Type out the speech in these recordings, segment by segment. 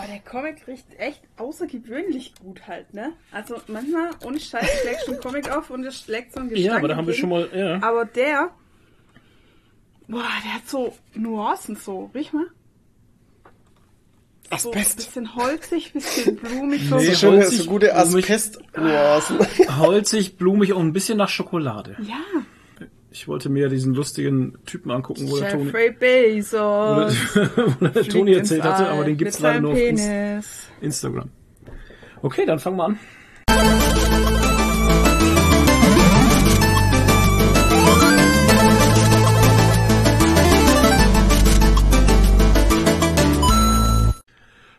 Aber der Comic riecht echt außergewöhnlich gut halt, ne? Also manchmal, ohne Scheiß, schlägt schon Comic auf und es schlägt so ein Gestank Ja, aber da haben wir schon mal, ja. Aber der, boah, der hat so Nuancen so. Riech mal. So ein Asbest. bisschen holzig, bisschen blumig. So. Nee, So schöne, holzig, so gute. Asbest-Nuancen. Holzig, blumig und ein bisschen nach Schokolade. Ja, Ich wollte mir diesen lustigen Typen angucken, wo der Toni, Jeffrey Bezos. wo der Toni erzählt hatte, aber den gibt's leider nur auf Penis. Instagram. Okay, dann fangen wir an.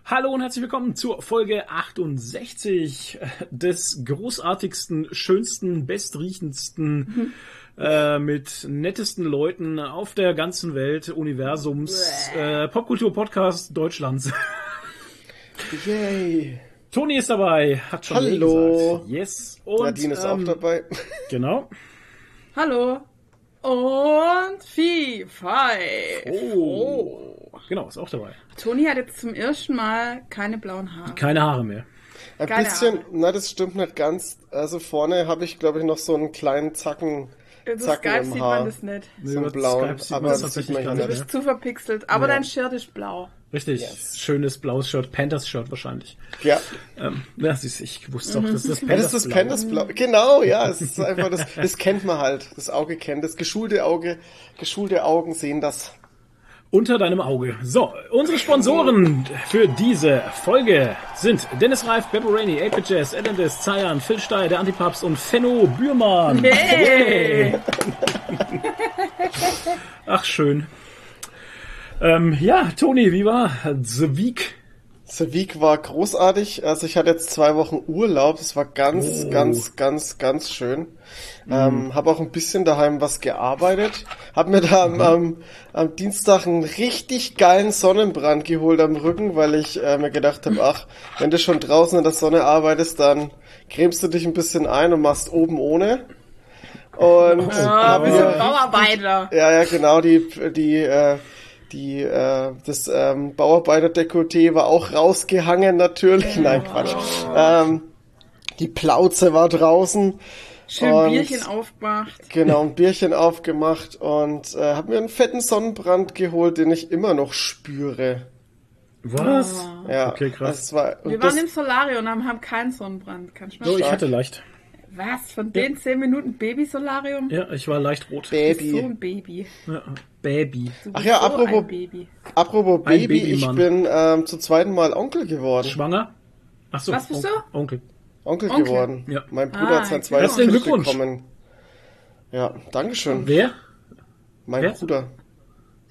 Hallo und herzlich willkommen zur Folge 68 des großartigsten, schönsten, bestriechendsten, äh, mit nettesten Leuten auf der ganzen Welt, Universums, äh, Popkultur-Podcast Deutschlands. Yay. Toni ist dabei, hat schon Hallo. gesagt. Yes. Und, Nadine ist ähm, auch dabei. Genau. Hallo. Und Vieh, Five. Oh. Genau, ist auch dabei. Toni hat jetzt zum ersten Mal keine blauen Haare. Keine Haare mehr. Ein Keine bisschen, Ahnung. na, das stimmt nicht ganz. Also vorne habe ich, glaube ich, noch so einen kleinen Zacken, Das Zacken Skype im sieht Haar. man das nicht. so einen Über blauen. Skype sieht Aber man das das sieht tatsächlich man gar Du nicht. nicht. bist zu verpixelt, aber Ja. dein Shirt ist blau. Richtig. Yes. Schönes blaues Shirt, Panthers Shirt wahrscheinlich. Ja. Ähm, ja, siehst, ich wusste auch, das ist das Ja, das ist das Blau. Pandas Blau. Genau, ja, es ist einfach das, das kennt man halt. Das Auge kennt das. Geschulte Auge, geschulte Augen sehen das. Unter deinem Auge. So, unsere Sponsoren für diese Folge sind Dennis Reif, Beppo Rainey, 8 Jazz, Atlantis, Zayan, Phil Steyer, der Antipapst und Fenno Bührmann. Hey! Ach, schön. Ähm, ja, Toni, wie war The Week? Der Week war großartig. Also ich hatte jetzt zwei Wochen Urlaub. Es war ganz, Oh. ganz, ganz, ganz schön. Ähm, habe auch ein bisschen daheim was gearbeitet. Hab mir da am, am, am Dienstag einen richtig geilen Sonnenbrand geholt am Rücken, weil ich äh, mir gedacht habe, ach, wenn du schon draußen in der Sonne arbeitest, dann cremst du dich ein bisschen ein und machst oben ohne. Und Ah, hab mir Bauarbeiter. ja, ja, genau, die, die, äh, die, äh, das ähm, Bauarbeiter-Dekolleté war auch rausgehangen natürlich. Nein, Quatsch. Ähm, die Plauze war draußen. Schön Und- Bierchen aufgemacht. Genau, ein Bierchen aufgemacht und äh, habe mir einen fetten Sonnenbrand geholt, den ich immer noch spüre. Was? Ja, Okay, krass. Das war, Wir das, waren im Solarium und haben keinen Sonnenbrand. Kannst du So, ich hatte leicht. Was? Von den 10 Minuten Baby-Solarium? Ja, ich war leicht rot. So Baby. ein Baby. Ja, Baby. Ach ja, so apropos- Baby. Apropos Ein Baby, ich bin ähm, zum zweiten Mal Onkel geworden. Schwanger? Ach so. Was bist du? Onkel. Onkel, Onkel. geworden. Ja. Mein Bruder Ah, hat sein zweites Kind bekommen. Ja, Dankeschön. Wer? Mein Wer? Bruder.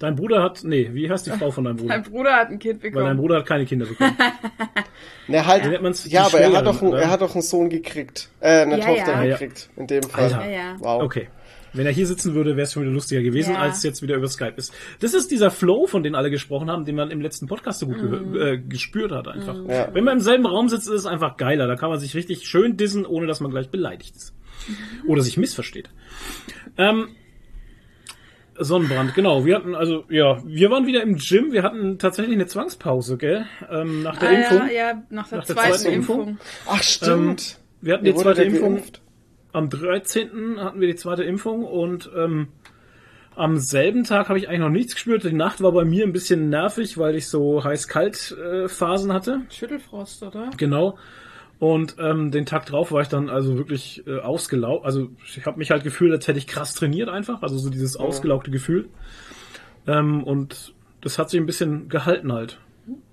Dein Bruder hat, nee, wie heißt die Frau von deinem Bruder? Dein Bruder hat ein Kind Weil dein bekommen. Bruder hat keine Kinder bekommen. Ne, halt, ja, aber er hat, doch einen, er hat doch einen Sohn gekriegt. Äh, eine Ja, Tochter ja. Gekriegt. In dem Fall. Alter. Ja, ja. Wow. Okay. Wenn er hier sitzen würde, wäre es schon wieder lustiger gewesen, Ja. als es jetzt wieder über Skype ist. Das ist dieser Flow, von dem alle gesprochen haben, den man im letzten Podcast so gut gehö- äh, gespürt hat einfach. Ja. Wenn man im selben Raum sitzt, ist es einfach geiler. Da kann man sich richtig schön dissen, ohne dass man gleich beleidigt ist. Oder sich missversteht. Ähm, Sonnenbrand, genau. Wir hatten also, ja, wir waren wieder im Gym. Wir hatten tatsächlich eine Zwangspause, gell? Ähm, nach der Ah, Impfung. ja, ja, nach der Nach der zweiten zweiten Impfung. Impfung. Ach, stimmt. Wir hatten Ihr die zweite Impfung. geimpft. Am 13. hatten wir die zweite Impfung und ähm, am selben Tag habe ich eigentlich noch nichts gespürt. Die Nacht war bei mir ein bisschen nervig, weil ich so heiß-kalt-Phasen hatte. Schüttelfrost, oder? Genau. Und ähm, den Tag drauf war ich dann also wirklich äh, ausgelaugt. Also ich habe mich halt gefühlt, als hätte ich krass trainiert einfach. Also so dieses ausgelaugte Gefühl. Ähm, und das hat sich ein bisschen gehalten halt.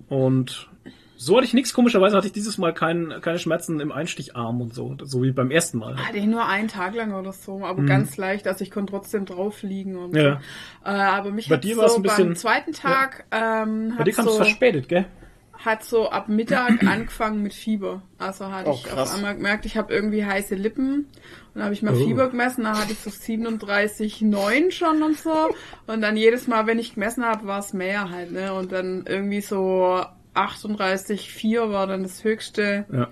Und so hatte ich nichts. Komischerweise hatte ich dieses Mal kein, keine Schmerzen im Einsticharm und so. So wie beim ersten Mal. Hatte ich nur einen Tag lang oder so, aber ganz leicht, also ich konnte trotzdem drauf liegen und Mhm. Ja. so. Äh, aber mich Bei hat dir so ein bisschen- beim zweiten Tag ähm, Bei dir kam es so, verspätet, gell? Hat so ab Mittag angefangen mit Fieber. Also hatte Oh, ich krass. auf einmal gemerkt, ich habe irgendwie heiße Lippen. Und dann habe ich mal Oh. Fieber gemessen, da hatte ich so 37,9 schon und so. Und dann jedes Mal, wenn ich gemessen habe, war es mehr halt, ne? Und dann irgendwie so 38,4 war dann das höchste. Ja.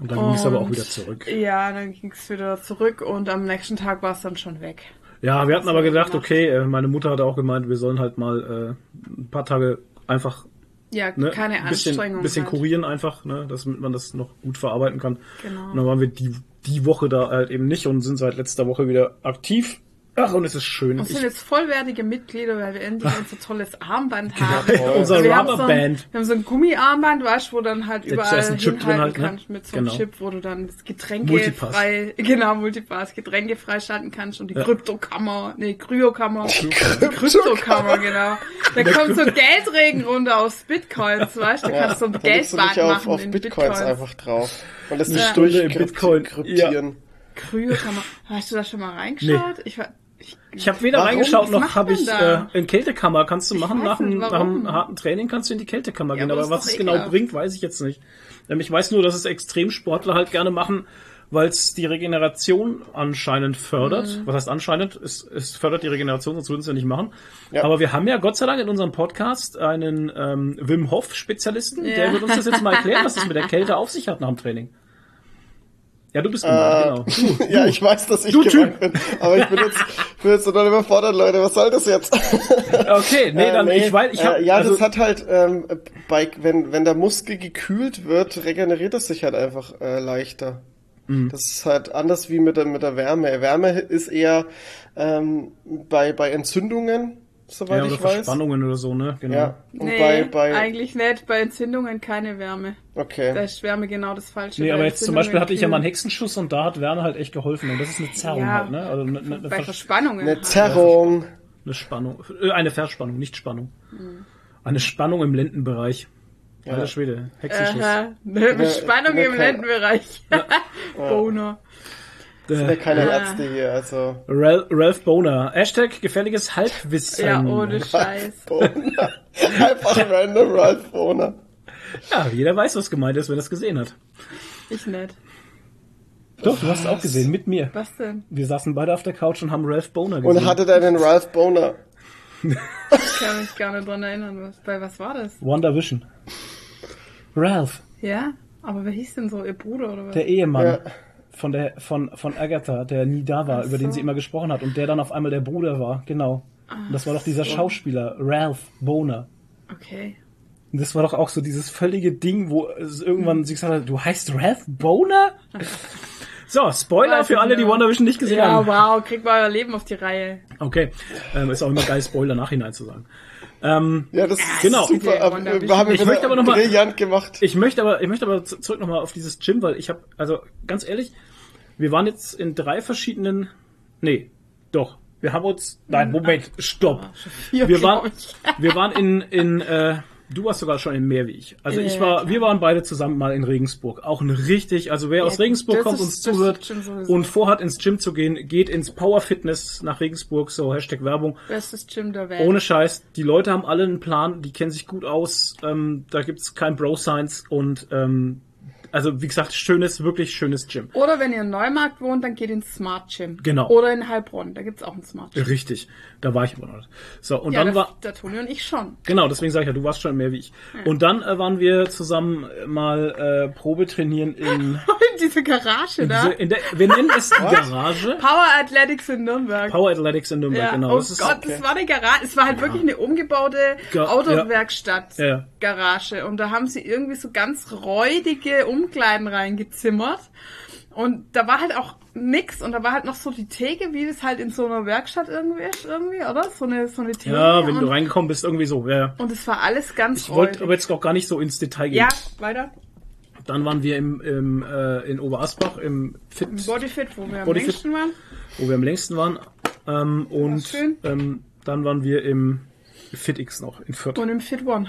Und dann ging es aber auch wieder zurück. Ja, dann ging es wieder zurück und am nächsten Tag war es dann schon weg. Ja, wir hatten aber gedacht, okay, äh, meine Mutter hat auch gemeint, wir sollen halt mal äh, ein paar Tage einfach Ja, ne, keine ein bisschen, Anstrengung bisschen halt. kurieren einfach, ne, dass man das noch gut verarbeiten kann. Genau. Und dann waren wir die, die Woche da halt eben nicht und sind seit letzter Woche wieder aktiv. Ach, und es ist schön. Und sind jetzt vollwertige Mitglieder, weil wir endlich unser tolles Armband haben. unser wir haben so ein, Rubberband. wir haben so ein Gummiarmband, weißt du, wo dann halt Da überall ist ein Chip drin hinhalten halt, ne? kannst mit so einem Genau. Chip, wo du dann das Getränke Multipass. frei, genau, Multipass, Getränke freischalten kannst und die Ja. Kryptokammer, nee, Kryokammer, die Kryptokammer, genau. Da kommt so Geldregen runter aus Bitcoins, weißt du, da kannst du so ein da Geldbad dich auf, machen auf in Bitcoins, Bitcoins. einfach drauf. Und das Eine nicht Stunde in durchkrypt- Bitcoin. kryptieren. Kryokammer. Hast du da schon mal reingeschaut? Ich war, ich, habe weder Warum? reingeschaut noch habe ich äh, in Kältekammer kannst du machen nach, einem, nicht, nach einem harten Training kannst du in die Kältekammer Ja, gehen, aber was es genau bringt, weiß ich jetzt nicht. Ich weiß nur, dass es Extremsportler halt gerne machen, weil es die Regeneration anscheinend fördert. Mhm. Was heißt anscheinend? Es, es fördert die Regeneration, sonst würden sie ja nicht machen. Ja. Aber wir haben ja Gott sei Dank in unserem Podcast einen ähm, Wim Hof Spezialisten, Ja. der wird uns das jetzt mal erklären, was das mit der Kälte auf sich hat nach dem Training. Ja, du bist Äh, gemeint, genau. Ja, ich weiß, dass ich Du gemeint bin. Aber ich bin jetzt, bin jetzt total überfordert, Leute. Was soll das jetzt? Okay, nee, Äh, dann ich weiß, ich hab, äh, ja, also, das hat halt, ähm, bei, wenn, wenn der Muskel gekühlt wird, regeneriert es sich halt einfach äh, leichter. Mhm. Das ist halt anders wie mit der, mit der Wärme. Wärme ist eher ähm, bei, bei Entzündungen, soweit ja, oder ich weiß. Verspannungen oder so, ne? Genau. Ja, und nee, bei, bei, eigentlich nicht. Bei Entzündungen keine Wärme. Da okay. ist Wärme genau das Falsche. Nee, aber jetzt zum Beispiel hatte ich ja mal einen. Hexenschuss und da hat Wärme halt echt geholfen. Und das ist eine Zerrung Ja. halt, ne? Also eine, eine, eine, Bei Vers Verspannungen. Eine halt. Zerrung. eine Spannung. Äh, eine Verspannung, nicht Spannung. Mhm. Eine Spannung im Lendenbereich. Ja. Alter Schwede, Hexenschuss. Aha, eine Bespannung ne, im kein- Lendenbereich. Boner. Sind ja keine Ah. Ärzte hier, also. Ralph, Ralph Boner. Hashtag gefährliches Halbwissen. Ja, ohne Scheiß. Einfach random Ralph Bohner. Ja, jeder weiß, was gemeint ist, wenn er es gesehen hat. Ich nicht. Doch, du hast es auch gesehen, mit mir. Was denn? Wir saßen beide auf der Couch und haben Ralph Boner gesehen. Und hatte dann den Ralph Boner. Ich kann mich gar nicht dran erinnern. Was, bei was war das? Wonder Vision. Ralph, Ja? Aber wer hieß denn so? Ihr Bruder oder was? der Ehemann Ja. Von der von von Agatha, der nie da war, Ach über den so. sie immer gesprochen hat und der dann auf einmal der Bruder war, genau. Und das war doch dieser Schauspieler Ralph Boner. Okay. Und das war doch auch so dieses völlige Ding, wo es irgendwann sie gesagt hat, du heißt Ralph Boner? So, Spoiler Weiß für alle, die nicht. Wonder Vision nicht gesehen Ja, haben. wow, kriegt mal euer Leben auf die Reihe. Okay, ähm, ist auch immer geil, Spoiler nachhinein zu sagen. Ähm, Ja, das ist Genau. super. Aber Wonder wir haben Ich wieder möchte aber noch mal- brillant gemacht. Ich möchte aber, ich möchte aber zurück nochmal auf dieses Gym, weil ich habe, also ganz ehrlich, wir waren jetzt in drei verschiedenen, nee, doch, wir haben uns, nein, Moment, stopp. Wir waren, wir waren in, in, äh, du warst sogar schon in mehr wie ich. Also ich war, wir waren beide zusammen mal in Regensburg. Auch ein richtig, also wer aus Regensburg kommt, das zuhört und vorhat ins Gym zu gehen, geht ins Power Fitness nach Regensburg, so Hashtag Werbung. Bestes Gym der Welt. Ohne Scheiß, die Leute haben alle einen Plan, die kennen sich gut aus, ähm, da gibt's kein Bro-Science und ähm, also wie gesagt, schönes, wirklich schönes Gym. Oder wenn ihr in Neumarkt wohnt, dann geht ins Smart Gym. Genau. Oder in Heilbronn, da gibt's auch ein Smart Gym. Richtig, da war ich aber noch nicht. So, und ja, dann da, war, der Toni und ich schon. genau, deswegen sage ich ja, du warst schon mehr wie ich. Und dann äh, waren wir zusammen äh, mal äh, Probe trainieren in, Diese Garage in, da. diese, in der, wir nennen es die Garage. Power Athletics in Nürnberg. Power Athletics in Nürnberg, ja, genau. oh das ist, Gott, das war eine Garage. Es war halt wirklich eine umgebaute Ga- Autowerkstatt. Ja. Ja. Garage. Und da haben sie irgendwie so ganz räudige Umkleiden reingezimmert. Und da war halt auch nix. Und da war halt noch so die Theke, wie das halt in so einer Werkstatt irgendwie ist, irgendwie, oder? So eine, so eine Theke. ja, wenn du reingekommen bist, irgendwie so. Ja. Und es war alles ganz Ich wollte aber jetzt auch gar nicht so ins Detail gehen. Ja, weiter. Dann waren wir im, im, äh, in Oberasbach im Fit, Bodyfit, wo wir am Bodyfit. längsten waren. wo wir am längsten waren. Ähm, und ähm, dann waren wir im FitX noch in Fürth. Und im Fit One.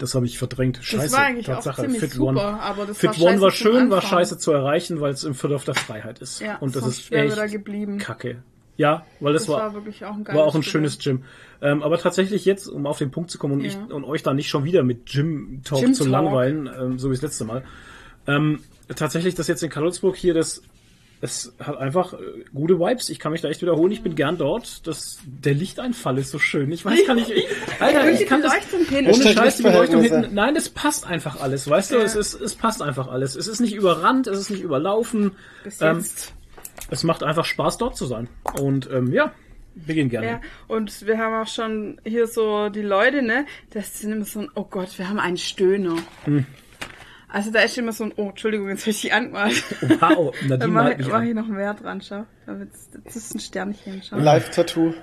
Das habe ich verdrängt. Scheiße. Das war eigentlich Tatsache. auch ziemlich Fit super, One. aber das Fit war One war schön, war scheiße zu erreichen, weil es im Fürth auf der Freiheit ist. Ja, und das ist echt da geblieben. kacke. Ja, weil das, Das war, war wirklich auch ein war auch ein schönes Gym. Ähm, aber tatsächlich jetzt, um auf den Punkt zu kommen und, Ja. ich, und euch da nicht schon wieder mit Gym-Talk Gym zu langweilen, ähm, so wie das letzte Mal. Ähm, tatsächlich, das jetzt in Karlsburg hier, das, es hat einfach äh, gute Vibes. Ich kann mich da echt wiederholen. Ich bin gern dort. Das, der Lichteinfall ist so schön. Ich weiß gar nicht, ich, Alter, ich kann das, ohne Scheiß, die Beleuchtung hinten. Nein, es passt einfach alles. Weißt du, es ist, es passt einfach alles. Es ist nicht überrannt, es ist nicht überlaufen. Bis Ähm, jetzt. es macht einfach Spaß, dort zu sein. Und ähm, ja, Beginn gerne. Ja, und wir haben auch schon hier so die Leute, ne? Das sind immer so ein, oh Gott, wir haben einen Stöhner. Hm. Also da ist immer so ein, oh, Entschuldigung, jetzt habe ich die angemalt. Wow, Dann Nadine mache halt ich, mich mach ich noch mehr dran, schau. Das ist ein Sternchen, schau. Live-Tattoo.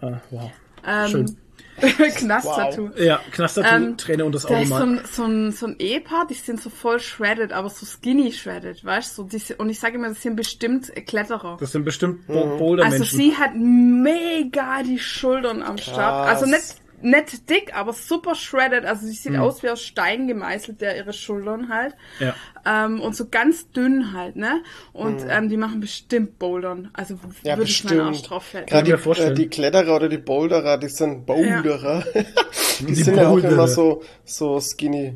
Ah, wow. Ähm, Schön. Knast-Tattoo. Ja, Knastertattoo, Ähm, Träne und das Da Auge ist so mal. ein, so, ein, so ein Ehepaar, die sind so voll shredded, aber so skinny shredded, weißt du? So, und ich sage immer, das sind bestimmt Kletterer. Das sind bestimmt Mhm. Bo Also Boulder-Menschen. sie hat mega die Schultern am Start. Also nicht, nicht dick, aber super shredded. Also sie Mhm. sieht aus wie aus Stein gemeißelt, der ihre Schultern halt. Ja. Ähm, und so ganz dünn halt, ne? Und ähm, die machen bestimmt Bouldern. Also Mhm. Ja, würde ich meinen Arsch drauf fällen. Gerade die, äh, die Kletterer oder die Boulderer, die sind Boulderer. die, Die sind ja auch Boulderer. immer so, so skinny.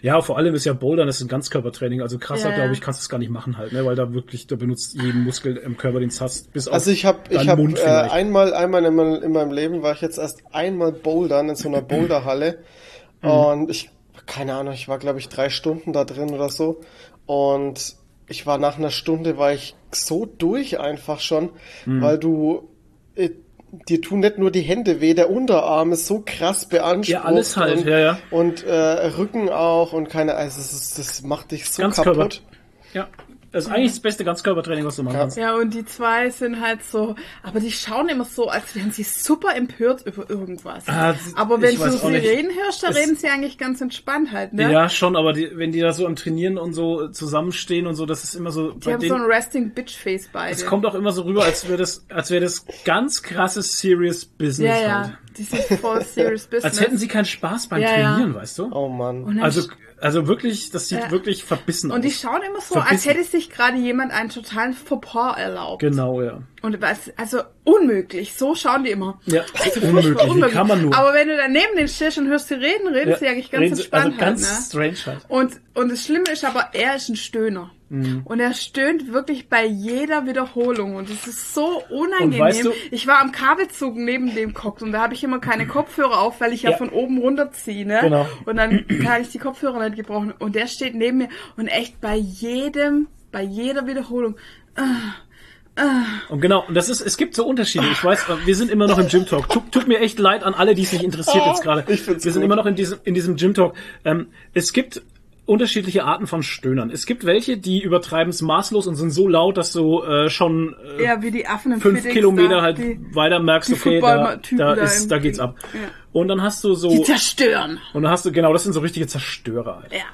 Ja, vor allem ist ja Bouldern, das ist ein Ganzkörpertraining. Also krasser, Ja, glaube ich, kannst du es gar nicht machen halt, ne? Weil da wirklich, da benutzt jeden Muskel im Körper, den du hast, bis auf Also ich habe ich hab, Mund äh, einmal einmal in, meinem- in meinem Leben war ich jetzt erst einmal bouldern in so einer Boulderhalle Mhm. und ich keine Ahnung, ich war glaube ich drei Stunden da drin oder so und ich war nach einer Stunde war ich so durch einfach schon, Mhm. weil du äh, dir tun nicht nur die Hände weh, der Unterarm ist so krass beansprucht Ja, alles halt, und, ja, ja. und äh, Rücken auch und keine also das, ist, das macht dich so Ganzkörper. kaputt. Ja. Das ist eigentlich das beste Ganzkörpertraining, was du machen kannst. Ja, und die zwei sind halt so, aber die schauen immer so, als wären sie super empört über irgendwas. Ah, aber wenn ich du sie nicht. reden hörst, da Es- reden sie eigentlich ganz entspannt halt, ne? Ja, schon, aber die, wenn die da so am Trainieren und so zusammenstehen und so, das ist immer so. Die haben so ein denen, Resting Bitch Face beide. es kommt auch immer so rüber, als wäre das, als wäre das ganz krasses Serious Business ja, halt. ja, die sind voll serious business. Als hätten sie keinen Spaß beim Ja, ja. Trainieren, weißt du? Oh Mann. Und Also, also wirklich, das sieht Ja. wirklich verbissen Und die aus. schauen immer so, als Verbissen. hätte sich gerade jemand einen totalen Fauxpas erlaubt. Genau, ja. Und was, also unmöglich, so schauen die immer. Ja, Furchtbar unmöglich. Wie kann man nur? Aber wenn du daneben den stehst und hörst sie reden, reden ja, sie eigentlich ganz sie- entspannt Also ganz halt, strange halt. Und, und das Schlimme ist aber, er ist ein Stöhner. Mhm. Und er stöhnt wirklich bei jeder Wiederholung. Und es ist so unangenehm. weißt du- ich war am Kabelzug neben dem geguckt und da habe ich immer keine Kopfhörer auf, weil ich ja, Ja. von oben runterziehe. Ne? Genau. Und dann kann ich die Kopfhörer nicht gebrochen. Und der steht neben mir und echt bei jedem, bei jeder Wiederholung. Und genau, und das ist, es gibt so Unterschiede. Ich weiß, wir sind immer noch im Gym Talk. Tut, tut mir echt leid an alle, die es nicht interessiert jetzt gerade. ich find's Wir sind gut. immer noch in diesem, in diesem Gym Talk. Ähm, es gibt unterschiedliche Arten von Stöhnern. Es gibt welche, die übertreiben es maßlos und sind so laut, dass du äh, schon äh, Ja, wie die Affen im fünf FedEx Kilometer da, halt die, weiter merkst, okay, da, da, ist, da geht's ab. Ja. Und dann hast du so, die zerstören. und dann hast du, genau, das sind so richtige Zerstörer halt. Ja.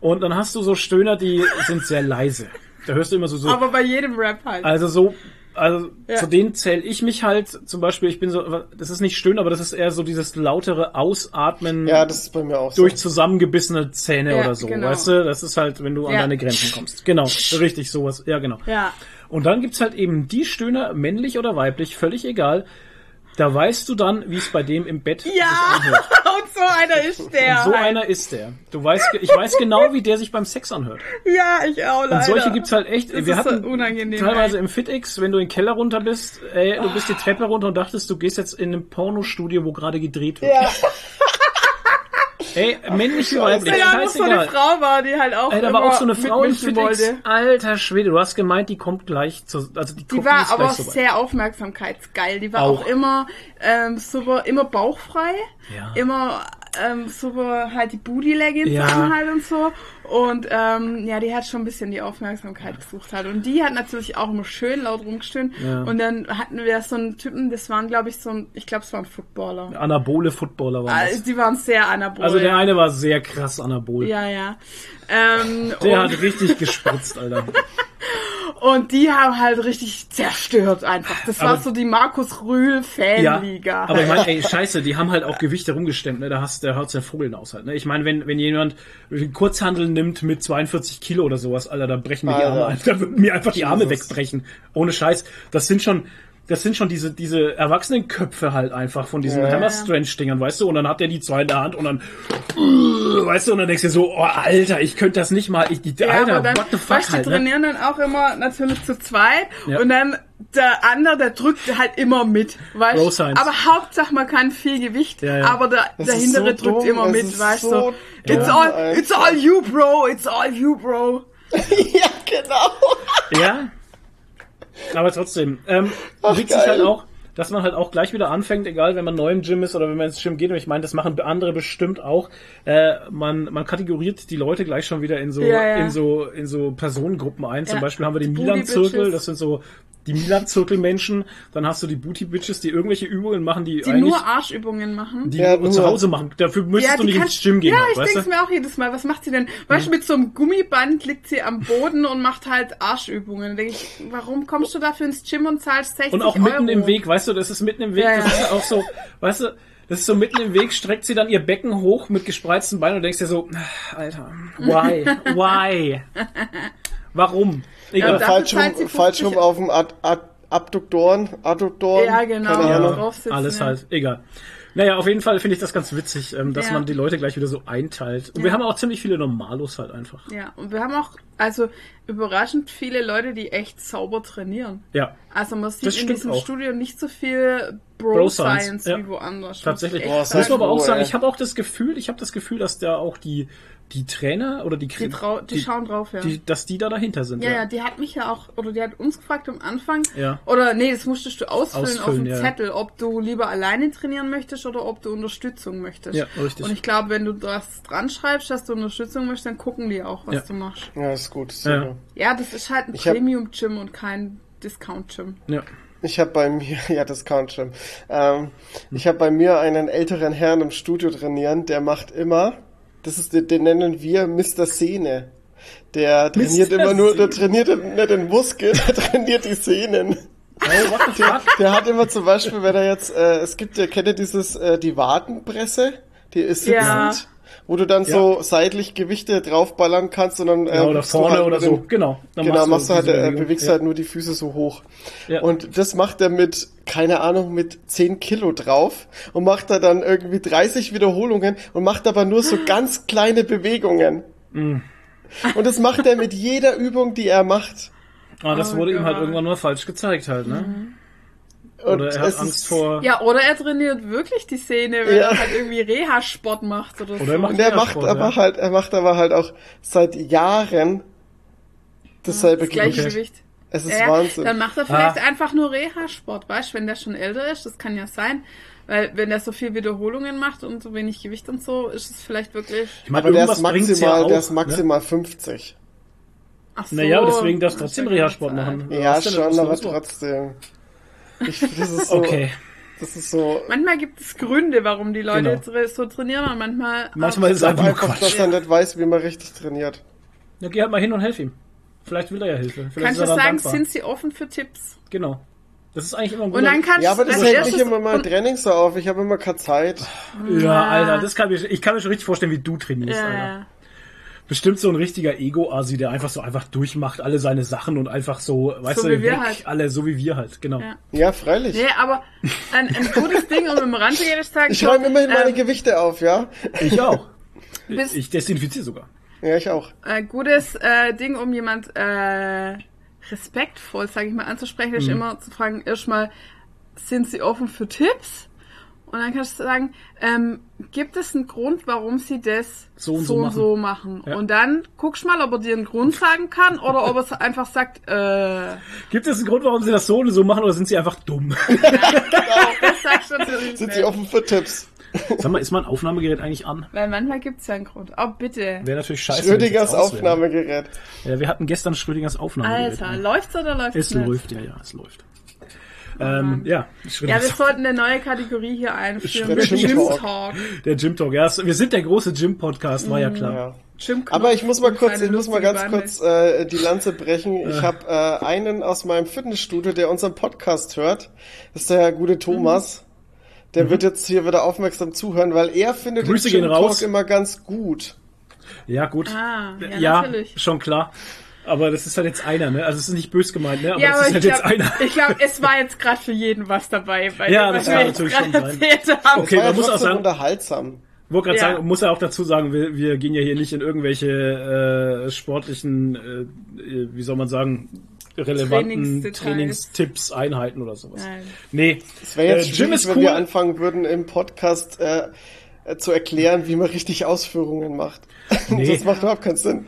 Und dann hast du so Stöhner, die sind sehr leise. Da hörst du immer so, so Aber bei jedem Rap halt. also so, also Ja. zu denen zähle ich mich halt zum Beispiel, ich bin so, das ist nicht stöhnen, aber das ist eher so dieses lautere Ausatmen Ja, das ist bei mir auch durch so. zusammengebissene Zähne Ja, oder so, genau. weißt du? Das ist halt, wenn du an deine Grenzen kommst. Genau, richtig, sowas, ja genau. Ja. Und dann gibt's halt eben die Stöhner, männlich oder weiblich, völlig egal. Da weißt du dann, wie es bei dem im Bett sich Ja, anhört. und so einer ist der. Und so halt. einer ist der. Du weißt, ich weiß genau, wie der sich beim Sex anhört. Ja, ich auch leider. Und solche gibt's halt echt. Das wir hatten unangenehm, teilweise ey. im FitX, wenn du in den Keller runter bist, ey, du bist die Treppe runter und dachtest, du gehst jetzt in einem Pornostudio, wo gerade gedreht wird. Ja. Ey, männlich wie weiblich, Weil da noch so eine. Frau war, die halt auch Ey, da war auch so eine Frau FitX. wollte. Alter Schwede, du hast gemeint, die kommt gleich zu, also die, Die war aber so sehr aufmerksamkeitsgeil. Die war auch, Auch. immer ähm, super, immer bauchfrei, Ja. immer ähm, super halt die Booty Leggings Ja. an halt und so. Und ähm, ja, die hat schon ein bisschen die Aufmerksamkeit gesucht halt. Und die hat natürlich auch immer schön laut rumgestöhnt. Ja. Und dann hatten wir so einen Typen, das waren glaube ich so ein, ich glaube es war ein Footballer. Anabole Footballer waren Also, das. die waren sehr anabol. Also der eine war sehr krass anabol. ja, ja. Ähm, Der hat richtig gespritzt, Alter. und die haben halt richtig zerstört einfach. Das war Aber- so die Markus Rühl Ja, Fanliga. aber ich meine, ey, scheiße, die haben halt auch Gewichte rumgestemmt, ne? Da hast der haut's ja Vogeln aus halt, ne? Ich meine, wenn, wenn jemand einen Kurzhandel nimmt mit 42 Kilo oder sowas, Alter, da brechen mir die. Arme. Da würden mir einfach die Arme Jesus. wegbrechen. Ohne Scheiß. Das sind schon, das sind schon diese, diese Erwachsenenköpfe halt einfach von diesen Ja. Hammer Strange Dingern, weißt du? Und dann hat er die zwei in der Hand und dann, weißt du, und dann denkst du so, oh, Alter, ich könnte das nicht mal, ich, die, Ja, Alter, aber dann, what the fuck weißt du, halt, die ne? trainieren dann auch immer natürlich zu zweit Ja. und dann der andere, der drückt halt immer mit, weißt du. Aber Hauptsache man kann viel Gewicht, Ja, ja. aber der, Das der hintere so drückt dumm, immer mit, weißt so du. It's all, it's all you, bro, it's all you, bro. ja, genau. Ja. Aber trotzdem, ähm, Ach, witzig geil. halt auch, dass man halt auch gleich wieder anfängt, egal wenn man neu im Gym ist oder wenn man ins Gym geht, und ich meine, das machen andere bestimmt auch, äh, man, man kategoriert die Leute gleich schon wieder in so, Ja, ja. in so, in so Personengruppen ein. Zum Ja. Beispiel haben wir den Milan-Zirkel, das sind so die Milan-Zirkel-Menschen, dann hast du die Booty-Bitches, die irgendwelche Übungen machen, die, Die eigentlich, nur Arschübungen machen. die Ja, nur zu Hause machen. Dafür müsstest du nicht ins Gym gehen, Ja, halt, ich weißt denke du? mir auch jedes Mal, was macht sie denn? Weißt du, mit so einem Gummiband liegt sie am Boden und macht halt Arschübungen. Da denke ich, warum kommst du dafür ins Gym und zahlst 60 Und auch mitten Euro? im Weg, weißt du, das ist mitten im Weg, Ja, das ja. ist auch so, weißt du, das ist so mitten im Weg, streckt sie dann ihr Becken hoch mit gespreizten Beinen und denkst dir so, "Ah, Alter, why, why? Warum? Egal. Ja, falsch rum, sie 50 falsch rum auf dem Ad, Ad, Abduktoren, Adduktoren. Ja, genau. Keine Ja. Alles halt, egal. Naja, auf jeden Fall finde ich das ganz witzig, ähm, dass Ja. man die Leute gleich wieder so einteilt. Und wir Ja. haben auch ziemlich viele Normalos halt einfach. Ja, und wir haben auch, also überraschend viele Leute, die echt sauber trainieren. Ja, Also man sieht Das in diesem auch. Studio nicht so viel Bro-Science, Bro-Science ja. wie woanders. tatsächlich. Muss Boah, Muss man aber auch sagen, ich habe auch das Gefühl, ich habe das Gefühl, dass da auch die, die Trainer oder die, Die, trau die, schauen drauf, ja. die, dass die da dahinter sind. ja, ja, die hat mich ja auch, oder die hat uns gefragt am Anfang, Ja. oder nee, das musstest du ausfüllen, auf Ausfüllen, dem ja. Zettel, ob du lieber alleine trainieren möchtest oder ob du Unterstützung möchtest. Ja, richtig. Und ich glaube, wenn du das dran schreibst, dass du Unterstützung möchtest, dann gucken die auch, was Ja. du machst. Ja, ist gut. Super. Ja. Ja, das ist halt ein Premium-Gym und kein Discount-Gym. ja. Ich habe bei mir, ja, das kann schon. Ähm, ich habe bei mir einen älteren Herrn im Studio trainieren, der macht immer, das ist, den, den nennen wir Mr. Sehne. Der trainiert Mr. immer nur, der trainiert nicht den Muskel, der trainiert die Sehnen. Oh, fuck? Der hat immer zum Beispiel, wenn er jetzt, äh, es gibt ja, kennt ihr dieses, äh, die Wadenpresse? Die ist sitzend, Ja. Wo du dann so seitlich Gewichte draufballern kannst und dann, äh, Genau, oder machst du vorne halt oder mit so. den- Genau. Dann Genau, machst du halt, äh, bewegst ja. halt nur die Füße so hoch. Ja. Und das macht er mit, keine Ahnung, mit 10 Kilo drauf und macht da dann irgendwie 30 Wiederholungen und macht aber nur so ganz kleine Bewegungen. Mm. Und das macht er mit jeder Übung, die er macht. Ah, das Oh wurde ihm halt Gott. irgendwann mal falsch gezeigt halt, ne? Und Oder er hat Angst ist, vor. Ja, oder er trainiert wirklich die Szene, wenn Ja. er halt irgendwie Reha-Sport macht oder, Oder so. er macht Und er Ja, macht aber ja. halt, er macht aber halt auch seit Jahren dasselbe das gleiche Gewicht. Gewicht. Es ist Ja, Wahnsinn. dann macht er vielleicht Ah. einfach nur Reha-Sport, weißt du, wenn der schon älter ist, das kann ja sein. Weil wenn er so viel Wiederholungen macht und so wenig Gewicht und so, ist es vielleicht wirklich. Ich meine, aber der ist bringt's ja maximal, auch. der ist ne? maximal 50. Ach so. Naja, deswegen darfst du trotzdem ja Reha-Sport machen. Ja, schon, aber trotzdem. Ich, das ist so, Okay. das ist so, Manchmal gibt es Gründe, warum die Leute Genau. so trainieren und manchmal. Manchmal ist es einfach einfach, dass Quatsch. er nicht weiß, wie man richtig trainiert. Ja, geh halt mal hin und helf ihm. Vielleicht will er ja Hilfe. Vielleicht Kannst du sagen, dankbar. sind sie offen für Tipps? Genau. Das ist eigentlich immer ein Und dann kannst Ja, aber das hält mich immer mein Training so auf. Ich habe immer keine Zeit. Ja, Alter, das kann ich, ich kann mir schon richtig vorstellen, wie du trainierst, Alter. Bestimmt so ein richtiger Ego-Asi, der einfach so einfach durchmacht, alle seine Sachen und einfach so, weißt So du, wie wir weg, halt. alle, so wie wir halt, genau. Ja. Ja, freilich. Nee, aber ein, ein gutes Ding, um im Rand jedes Tag Ich räume immerhin meine ähm, Gewichte auf, ja? Ich auch. Bist- ich desinfiziere sogar. Ja, ich auch. äh, gutes äh, Ding, um jemand äh, respektvoll, sage ich mal, anzusprechen, Mhm. ist immer zu fragen, erstmal, sind sie offen für Tipps? Und dann kannst du sagen, ähm, gibt es einen Grund, warum sie das So und so, so machen? so machen? Ja. Und dann guckst mal, ob er dir einen Grund sagen kann oder ob er einfach sagt, äh, Gibt es einen Grund, warum sie das so und so machen oder sind sie einfach dumm? das sagst du natürlich Sind nicht. Sie offen für Tipps? Sag mal, ist mein Aufnahmegerät eigentlich an? Weil manchmal gibt's ja einen Grund. Oh, bitte. Wäre natürlich scheiße. wenn ich Schrödingers. Aufnahmegerät. Ja, wir hatten gestern Schrödingers Aufnahmegerät. Alter, läuft's oder läuft's Es nicht? läuft, ja, ja, es läuft. Ähm, ja, Ja, wir sollten eine neue Kategorie hier einführen. Der Gym Gym Talk. Talk. der Gym Talk. Ja, wir sind der große Gym-Podcast, war ja Mhm. klar. Ja. Gym Aber ich muss mal kurz, ich muss mal ganz Bande. kurz äh, die Lanze brechen. Ich habe äh, einen aus meinem Fitnessstudio, der unseren Podcast hört. Das ist der gute Thomas. Der wird jetzt hier wieder aufmerksam zuhören, weil er findet Mhm. Grüße den Gym raus. Talk immer ganz gut. Ja, gut. Ah, ja, ja, schon klar. Aber das ist halt jetzt einer, ne? Also es ist nicht bös gemeint, ne? Aber Ja, aber ist ich halt jetzt glaube, einer. ich glaub, es war jetzt gerade für jeden was dabei, bei Ja, dem, das was kann wir jetzt natürlich schon sein. erzählt haben. Okay, man muss auch sagen- unterhaltsam. Wollte gerade Ja. sagen, muss ja auch dazu sagen, wir, wir gehen ja hier nicht in irgendwelche äh, sportlichen, äh, wie soll man sagen, relevanten. Trainingstipps, Einheiten oder sowas. Nein. Nee, Es wäre jetzt äh, Gym ist wenn cool. wir anfangen würden, im Podcast äh, äh, zu erklären, wie man richtig Ausführungen macht. Nee. Das macht überhaupt keinen Sinn.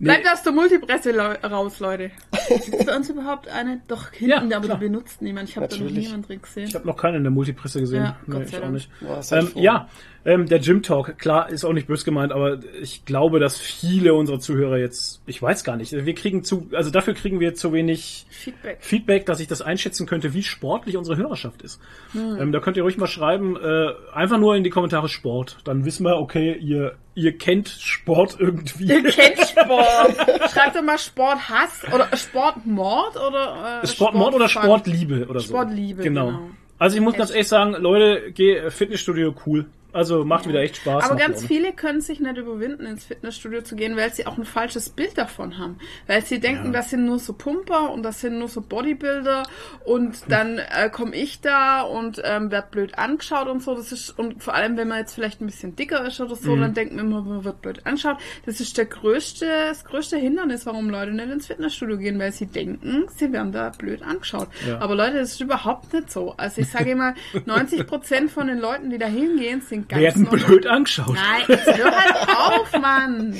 Bleibt aus der Multipresse raus, Leute. Ist bei uns überhaupt eine? Doch, hinten, Ja, aber klar. die benutzt niemand. Ich habe da noch niemand drin gesehen. Ich habe noch keinen in der Multipresse gesehen. Ja, Gott nee, sei ich auch nicht. Boah, Ähm, ja, ähm, der Gym Talk, klar, ist auch nicht böse gemeint, aber ich glaube, dass viele unserer Zuhörer jetzt, ich weiß gar nicht, wir kriegen zu, also dafür kriegen wir zu wenig Feedback. Feedback, dass ich das einschätzen könnte, wie sportlich unsere Hörerschaft ist. Hm. Ähm, da könnt ihr ruhig mal schreiben, äh, einfach nur in die Kommentare Sport. Dann wissen wir, okay, ihr, ihr kennt Sport irgendwie. Ihr kennt Sport. Schreibt doch mal Sporthass oder Sportmord oder äh, Sportmord oder Sportfun. Sportliebe oder so. Sportliebe, genau. genau. Also ich muss ganz Echt. ehrlich sagen, Leute, geh Fitnessstudio cool. Also macht wieder echt Spaß. Aber ganz viele können sich nicht überwinden, ins Fitnessstudio zu gehen, weil sie auch ein falsches Bild davon haben. Weil sie denken, Ja. das sind nur so Pumper und das sind nur so Bodybuilder und dann äh, komme ich da und ähm, werd blöd angeschaut und so. Das ist und vor allem, wenn man jetzt vielleicht ein bisschen dicker ist oder so, Mhm. dann denkt man immer, man wird blöd angeschaut. Das ist der größte, das größte Hindernis, warum Leute nicht ins Fitnessstudio gehen, weil sie denken, sie werden da blöd angeschaut. Ja. Aber Leute, das ist überhaupt nicht so. Also ich sage immer, 90 Prozent von den Leuten, die da hingehen, sind ganz Werden normal. blöd angeschaut. Nein, jetzt hör halt auf, Mann.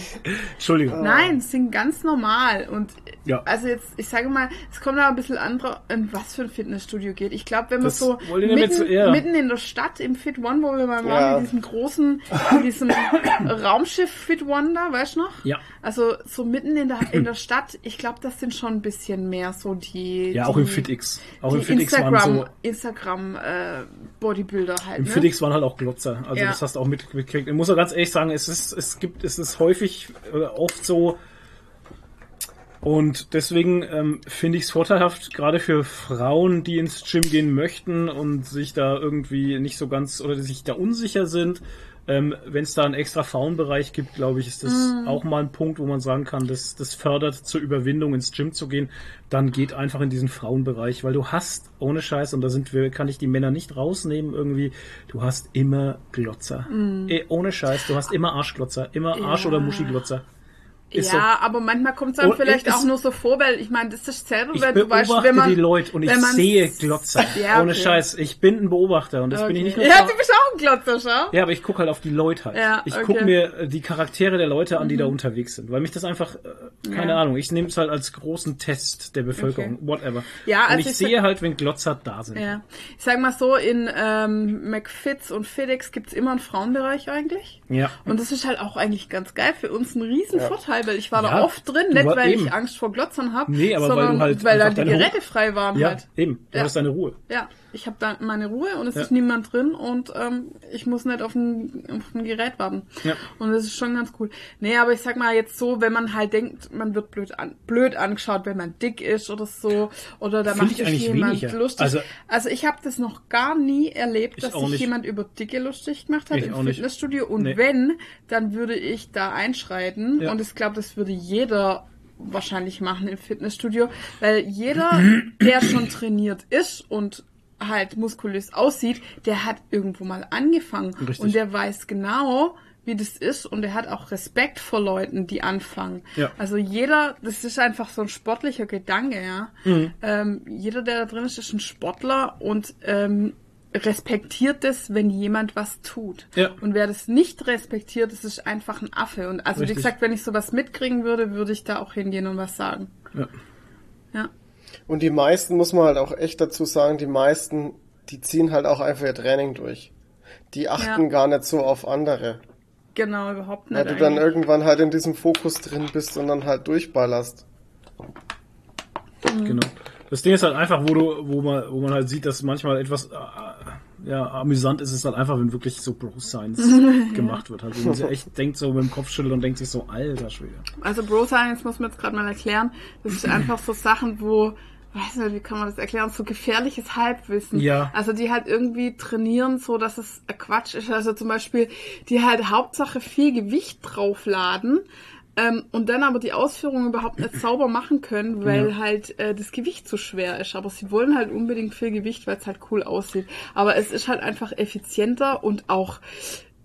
Entschuldigung. Nein, sind ganz normal. Und Ja. also jetzt, ich sage mal, es kommt aber ein bisschen an, in was für ein Fitnessstudio geht. Ich glaube, wenn man Das so mitten, so- ja. mitten in der Stadt im Fit One, wo wir mal waren, Ja. in diesem großen, in diesem Raumschiff Fit One da, weißt du noch? Ja. Also so mitten in der, in der Stadt, ich glaube, das sind schon ein bisschen mehr so die. Ja, auch die, im FitX. Auch im FitX waren Instagram, so. Instagram äh, Bodybuilder halt. Im ne? FitX waren halt auch Glotzer. Also Ja. das hast du auch mitgekriegt. Ich muss auch ganz ehrlich sagen, es ist, es gibt, es ist häufig oder oft so. Und deswegen ähm, finde ich es vorteilhaft, gerade für Frauen, die ins Gym gehen möchten und sich da irgendwie nicht so ganz oder die sich da unsicher sind. Ähm, Wenn es da einen extra Frauenbereich gibt, glaube ich, ist das Mhm. auch mal ein Punkt, wo man sagen kann, das, das fördert zur Überwindung ins Gym zu gehen. Dann geht einfach in diesen Frauenbereich, weil du hast ohne Scheiß und da sind wir, kann ich die Männer nicht rausnehmen irgendwie. Du hast immer Glotzer, eh, ohne Scheiß. Du hast immer Arschglotzer, immer Arsch. Ja. oder Muschiglotzer. Ist ja, aber manchmal kommt es dann Und vielleicht es- auch nur so vor, weil ich meine, das ist selber, Ich wenn du weißt, wenn man die Leute und ich sehe Glotzer. Ja, Ohne okay. Scheiß. Ich bin ein Beobachter und das bin ich Okay. nicht nur. Ja, du bist auch ein Glotzer, schau. Ja, aber ich gucke halt auf die Leute halt. Ja, ich okay. Mhm. gucke mir äh, die Charaktere der Leute an, die da unterwegs sind, weil mich das einfach, äh, keine Ja. Ahnung, ich nehme es halt als großen Test der Bevölkerung, Okay. whatever. Ja, und also ich, ich sehe halt, wenn Glotzer da sind. Ja. Ich sag mal so, in ähm, McFits und FedEx gibt's immer einen Frauenbereich eigentlich. Ja. Und das ist halt auch eigentlich ganz geil. Für uns ein riesen Vorteil, weil ich war Ja, da oft drin, nicht weil eben. ich Angst vor Glotzern habe, Nee, aber weil sondern du halt weil da die Geräte frei waren Ja, halt. eben. Du Ja. hast deine Ruhe. Ja, ich habe da meine Ruhe und es Ja. ist niemand drin und ähm, ich muss nicht auf ein, auf ein Gerät warten. Ja. Und das ist schon ganz cool. Nee, aber ich sag mal jetzt so, wenn man halt denkt, man wird blöd, an, blöd angeschaut, wenn man dick ist oder so, oder da Find macht ich sich jemand weniger. lustig. Also- Also, ich habe das noch gar nie erlebt, dass sich jemand über Dicke lustig gemacht hat Ich im. Fitnessstudio. Und Nee. wenn, dann würde ich da einschreiten. Ja. Und ich glaube, das würde jeder wahrscheinlich machen im Fitnessstudio, weil jeder, der schon trainiert ist und halt muskulös aussieht, der hat irgendwo mal angefangen Richtig. und der weiß genau, wie das ist und er hat auch Respekt vor Leuten, die anfangen. Ja. Also jeder, das ist einfach so ein sportlicher Gedanke, ja. Mhm. Ähm, jeder, der da drin ist, ist ein Sportler und ähm, respektiert es, wenn jemand was tut. Ja. Und wer das nicht respektiert, das ist einfach ein Affe. Und also Richtig. wie gesagt, wenn ich sowas mitkriegen würde, würde ich da auch hingehen und was sagen. Ja. Ja. Und die meisten, muss man halt auch echt dazu sagen, die meisten, die ziehen halt auch einfach ihr Training durch. Die achten Ja. gar nicht so auf andere. Genau, überhaupt nicht. Weil du dann eigentlich. irgendwann halt in diesem Fokus drin bist und dann halt durchballerst. Mhm. Genau. Das Ding ist halt einfach, wo du, wo man, wo man halt sieht, dass manchmal etwas äh, ja, amüsant ist, ist halt einfach, wenn wirklich so Bro Science gemacht wird. Wo man sich echt denkt, so mit dem Kopf schüttelt und denkt sich so, alter Schwede. Also Bro Science muss man jetzt gerade mal erklären. Das ist einfach so Sachen, wo, weiß nicht, wie kann man das erklären, so gefährliches Halbwissen. Ja. Also die halt irgendwie trainieren, so dass es Quatsch ist. Also zum Beispiel, die halt Hauptsache viel Gewicht draufladen. Ähm, und dann aber die Ausführung überhaupt nicht sauber machen können, weil Ja. halt äh, das Gewicht zu schwer ist. Aber sie wollen halt unbedingt viel Gewicht, weil es halt cool aussieht. Aber es ist halt einfach effizienter und auch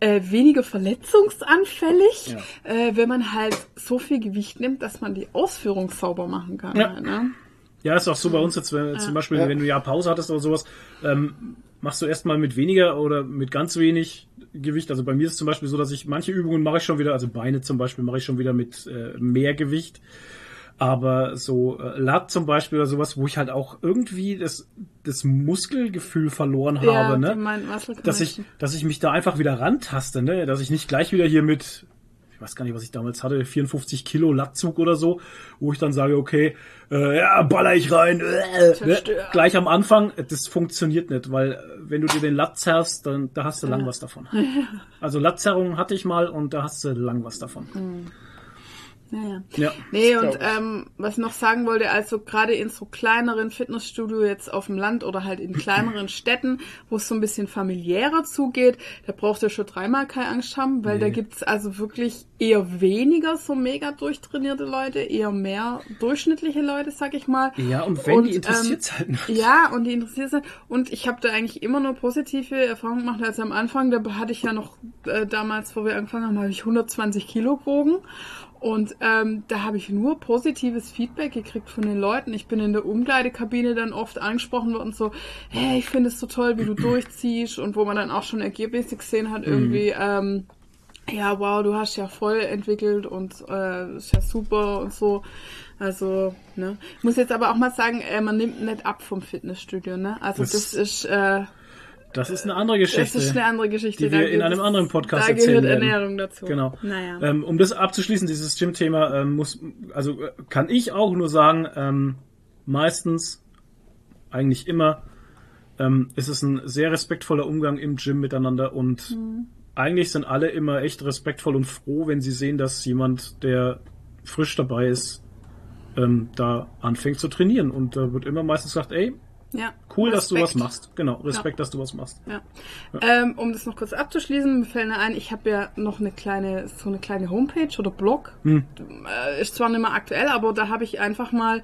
äh, weniger verletzungsanfällig, äh, wenn man halt so viel Gewicht nimmt, dass man die Ausführung sauber machen kann. Ja. Halt, ne? Ja, ist auch so bei uns jetzt, wenn, zum Beispiel, Ja. wenn du ja Pause hattest oder sowas, ähm, machst du erstmal mit weniger oder mit ganz wenig Gewicht. Also bei mir ist es zum Beispiel so, dass ich manche Übungen mache ich schon wieder, also Beine zum Beispiel mache ich schon wieder mit äh, mehr Gewicht. Aber so äh, Lat zum Beispiel oder sowas, wo ich halt auch irgendwie das, das Muskelgefühl verloren Ja, habe, ne? Dass ich, dass ich mich da einfach wieder rantaste, ne? Dass ich nicht gleich wieder hier mit, ich weiß gar nicht, was ich damals hatte, 54 Kilo Lattzug oder so, wo ich dann sage, okay, äh, ja, baller ich rein, äh, ne? Gleich am Anfang, das funktioniert nicht, weil äh, wenn du dir den Latt zerrst, dann da hast du lang was davon. Also Lattzerrung hatte ich mal und da hast du lang was davon. Ja, ja. Ja. Nee, und ähm, was ich noch sagen wollte, also gerade in so kleineren Fitnessstudio jetzt auf dem Land oder halt in kleineren Städten, wo es so ein bisschen familiärer zugeht, da braucht ihr schon dreimal keine Angst haben, weil da Nee. gibt's also wirklich eher weniger so mega durchtrainierte Leute, eher mehr durchschnittliche Leute, sag ich mal. Ja, und wenn, die interessiert's halt nicht. Ja, und die interessiert sind. Und ich habe da eigentlich immer nur positive Erfahrungen gemacht. Also am Anfang, da hatte ich ja noch äh, damals, wo wir angefangen haben, habe ich 120 Kilo gewogen. Und ähm, da habe ich nur positives Feedback gekriegt von den Leuten. Ich bin in der Umkleidekabine dann oft angesprochen worden, so, hey, ich finde es so toll, wie du durchziehst. Und wo man dann auch schon Ergebnisse gesehen hat, irgendwie, ähm, ja, wow, du hast ja voll entwickelt und äh, ist ja super und so. Also, ne. Ich muss jetzt aber auch mal sagen, äh, man nimmt nicht ab vom Fitnessstudio, ne? Also Das- das, ist äh, Das ist eine andere das Geschichte. ist eine andere Geschichte. die wir Da in einem anderen Podcast da erzählen gehört werden. Ernährung dazu. Genau. Naja. Ähm, um das abzuschließen, dieses Gym-Thema, ähm, muss, also äh, kann ich auch nur sagen, ähm, meistens, eigentlich immer, ähm, ist es ein sehr respektvoller Umgang im Gym miteinander und Mhm. eigentlich sind alle immer echt respektvoll und froh, wenn sie sehen, dass jemand, der frisch dabei ist, ähm, da anfängt zu trainieren. Und da wird immer meistens gesagt, ey, ja. cool, dass du was Respekt. machst. Genau, Respekt, dass du was machst. Ja. Ähm, um das noch kurz abzuschließen, mir fällt mir ein, ich habe ja noch eine kleine, so eine kleine Homepage oder Blog. Hm. Äh, ist zwar nicht mehr aktuell, aber da habe ich einfach mal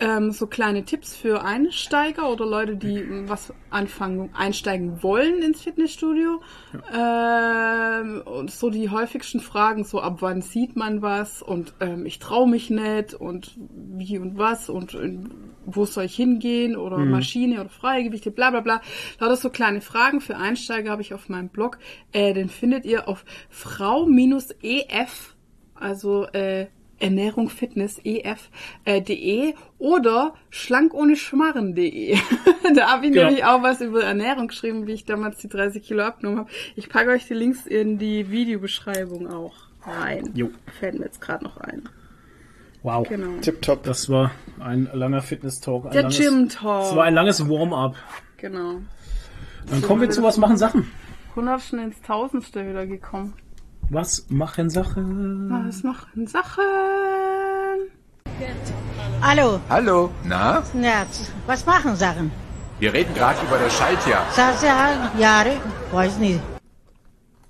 ähm, so kleine Tipps für Einsteiger oder Leute, die was anfangen, einsteigen wollen ins Fitnessstudio. Ähm, und so die häufigsten Fragen, so ab wann sieht man was und ähm, ich traue mich nicht und wie und was und äh, wo soll ich hingehen oder Maschine oder Freigewichte, bla bla bla. Lauter so kleine Fragen für Einsteiger habe ich auf meinem Blog. Äh, den findet ihr auf frau-ef, also äh, Ernährung Fitness ef äh, de oder schlank ohne schmarren.de. da habe ich Genau. nämlich auch was über Ernährung geschrieben, wie ich damals die 30 Kilo abgenommen habe. Ich packe euch die Links in die Videobeschreibung auch rein. Jo. Fällt mir jetzt gerade noch ein. Wow. Genau. Tipptopp. Das war ein langer Fitness-Talk. Der langes- Gym Talk. Das war ein langes Warm-up. Genau. Dann kommen wir zu was machen Sachen. Hundertsten ins Tausendste wieder gekommen. Was machen Sachen? Was machen Sachen? Hallo, Hallo, na? ja, was machen Sachen? Wir reden gerade über das Schaltjahr. Sasa, Jahre, weiß nicht.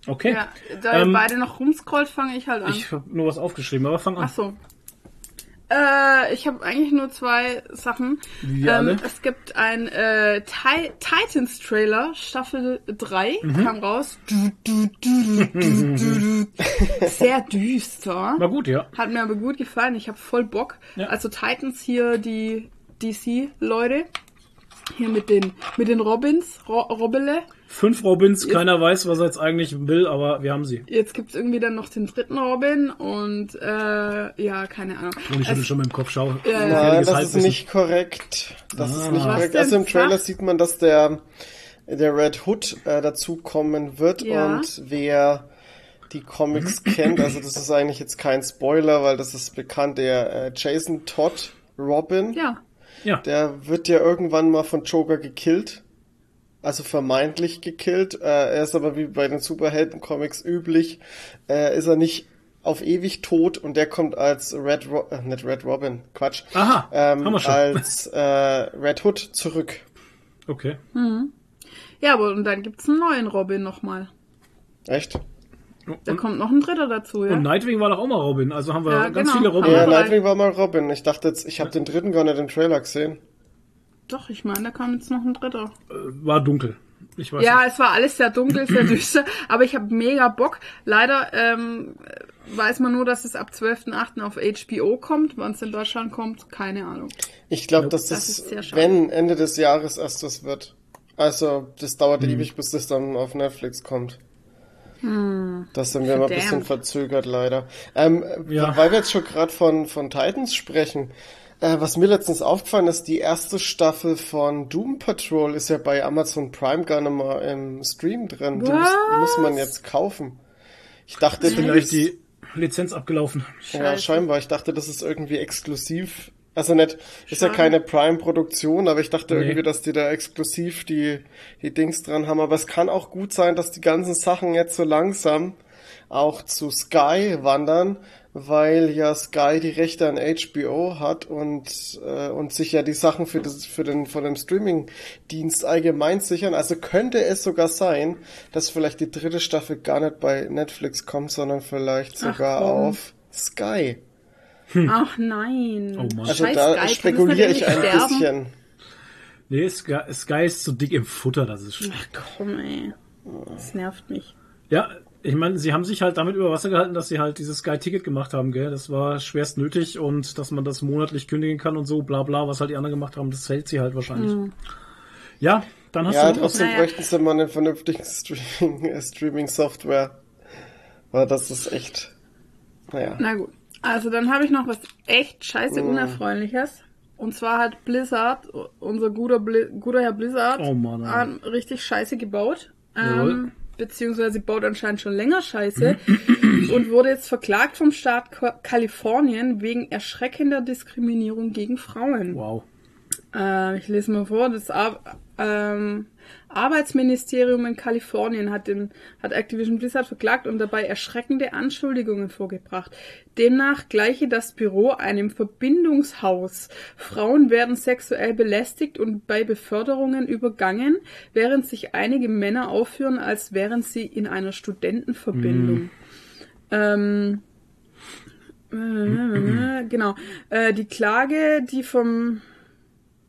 Okay. Ja, da Ähm, ihr beide noch rumscrollt, fange ich halt an. Ich habe nur was aufgeschrieben, aber fang an. Ach so. Äh, ich habe eigentlich nur zwei Sachen. Wie wir alle. Es gibt ein äh, Ti- Titans Trailer, Staffel 3, Mhm. kam raus. Du, du, du. Sehr düster. War gut, ja. Hat mir aber gut gefallen. Ich habe voll Bock. Ja. Also Titans hier, die DC-Leute. Hier mit den, mit den Robins, Ro Robele. Fünf Robins, keiner weiß, was er jetzt eigentlich will, aber wir haben sie. Jetzt gibt's irgendwie dann noch den dritten Robin und äh, ja, keine Ahnung. Und ich schüttel schon mit dem Kopf, schau. Ja, ja. Nein, das ist Halbwissen. nicht korrekt. Das ist nicht Was korrekt. Also im Trailer sieht man, dass der, der Red Hood äh, dazu kommen wird Ja. und wer die Comics kennt, also das ist eigentlich jetzt kein Spoiler, weil das ist bekannt, der äh, Jason Todd Robin, Ja, Ja, der wird ja irgendwann mal von Joker gekillt. Also vermeintlich gekillt. Äh, er ist aber wie bei den Superhelden-Comics üblich, äh, ist er nicht auf ewig tot und der kommt als Red Ro äh, nicht Red Robin, Quatsch. Aha, ähm, haben wir schon. als äh, Red Hood zurück. okay. ja, aber und dann gibt's einen neuen Robin nochmal. Echt? Da kommt noch ein dritter dazu, ja. Und Nightwing war doch auch mal Robin, also haben wir Ja, ganz genau. viele Robin. Ja, Nightwing war mal Robin. Ich dachte jetzt, ich habe den dritten gar nicht im Trailer gesehen. Doch, ich meine, da kam jetzt noch ein dritter. War dunkel. Ich weiß Ja, nicht. es war alles sehr dunkel, sehr düster, aber ich habe mega Bock. Leider ähm, weiß man nur, dass es ab 12.8. auf HBO kommt. Wann es in Deutschland kommt, keine Ahnung. Ich glaube, dass Das das, wenn Ende des Jahres erst das wird. Also, das dauert Mhm. ewig, bis das dann auf Netflix kommt. Das sind wir mal ein bisschen verzögert leider. Ähm, Ja. Weil wir jetzt schon gerade von, von Titans sprechen, äh, was mir letztens aufgefallen ist, die erste Staffel von Doom Patrol ist ja bei Amazon Prime gar nicht mal im Stream drin. Die muss, Was? muss man jetzt kaufen. Ich dachte, die Vielleicht die Lizenz abgelaufen. ja, Scheiße. scheinbar. Ich dachte, das ist irgendwie exklusiv. Also nicht, ist ja keine Prime-Produktion, aber ich dachte Nee. irgendwie, dass die da exklusiv die, die Dings dran haben. Aber es kann auch gut sein, dass die ganzen Sachen jetzt so langsam auch zu Sky wandern, weil ja Sky die Rechte an HBO hat und, äh, und sich ja die Sachen für, das, für den, von dem Streaming-Dienst allgemein sichern. Also könnte es sogar sein, dass vielleicht die dritte Staffel gar nicht bei Netflix kommt, sondern vielleicht Ach, sogar komm. auf Sky. Ach nein. Oh Mann. Also Scheiß da Sky, spekuliere ich ein nicht bisschen. sterben? Nee, Sky, Sky ist zu dick im Futter, das ist schlecht. Ach komm, ey. Das nervt mich. Ja, ich meine, sie haben sich halt damit über Wasser gehalten, dass sie halt dieses Sky-Ticket gemacht haben, gell? Das war schwerst nötig und dass man das monatlich kündigen kann und so, bla bla, was halt die anderen gemacht haben, das hält sie halt wahrscheinlich. Ja, dann hast Ja, du trotzdem Naja. bräuchten sie mal eine vernünftige Streaming, Streaming-Software. Weil das ist echt. Naja. Na gut. Also dann habe ich noch was echt scheiße Unerfreuliches. Und zwar hat Blizzard, unser guter, Bli guter Herr Blizzard, Oh Mann, ey. ähm, richtig scheiße gebaut. Ähm, beziehungsweise baut anscheinend schon länger Scheiße und wurde jetzt verklagt vom Staat Ka- Kalifornien wegen erschreckender Diskriminierung gegen Frauen. Wow. Äh, ich lese mal vor. Das Ar ähm, Arbeitsministerium in Kalifornien hat, den, hat Activision Blizzard verklagt und dabei erschreckende Anschuldigungen vorgebracht. Demnach gleiche das Büro einem Verbindungshaus. Frauen werden sexuell belästigt und bei Beförderungen übergangen, während sich einige Männer aufführen, als wären sie in einer Studentenverbindung. Ähm, äh, genau. Äh, die Klage, die vom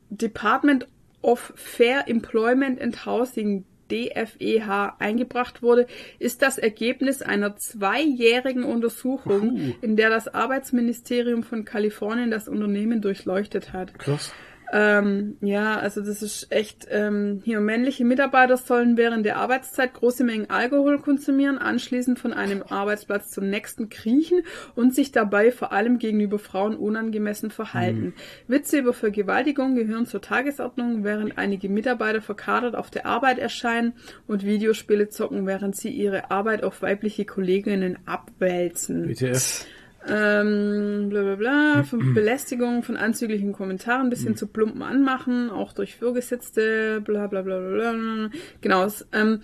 Department of Fair Employment and Housing DFEH eingebracht wurde, ist das Ergebnis einer zweijährigen Untersuchung, in der das Arbeitsministerium von Kalifornien das Unternehmen durchleuchtet hat. Krass. Ähm, ja, also das ist echt, ähm, hier männliche Mitarbeiter sollen während der Arbeitszeit große Mengen Alkohol konsumieren, anschließend von einem Arbeitsplatz zum nächsten kriechen und sich dabei vor allem gegenüber Frauen unangemessen verhalten. Witze über Vergewaltigung gehören zur Tagesordnung, während einige Mitarbeiter verkadert auf der Arbeit erscheinen und Videospiele zocken, während sie ihre Arbeit auf weibliche Kolleginnen abwälzen. WTF. Ähm, bla bla bla, von Belästigung, von anzüglichen Kommentaren bis hin zu plumpen Anmachen, auch durch Vorgesetzte, bla bla bla bla bla. Genau. Ähm,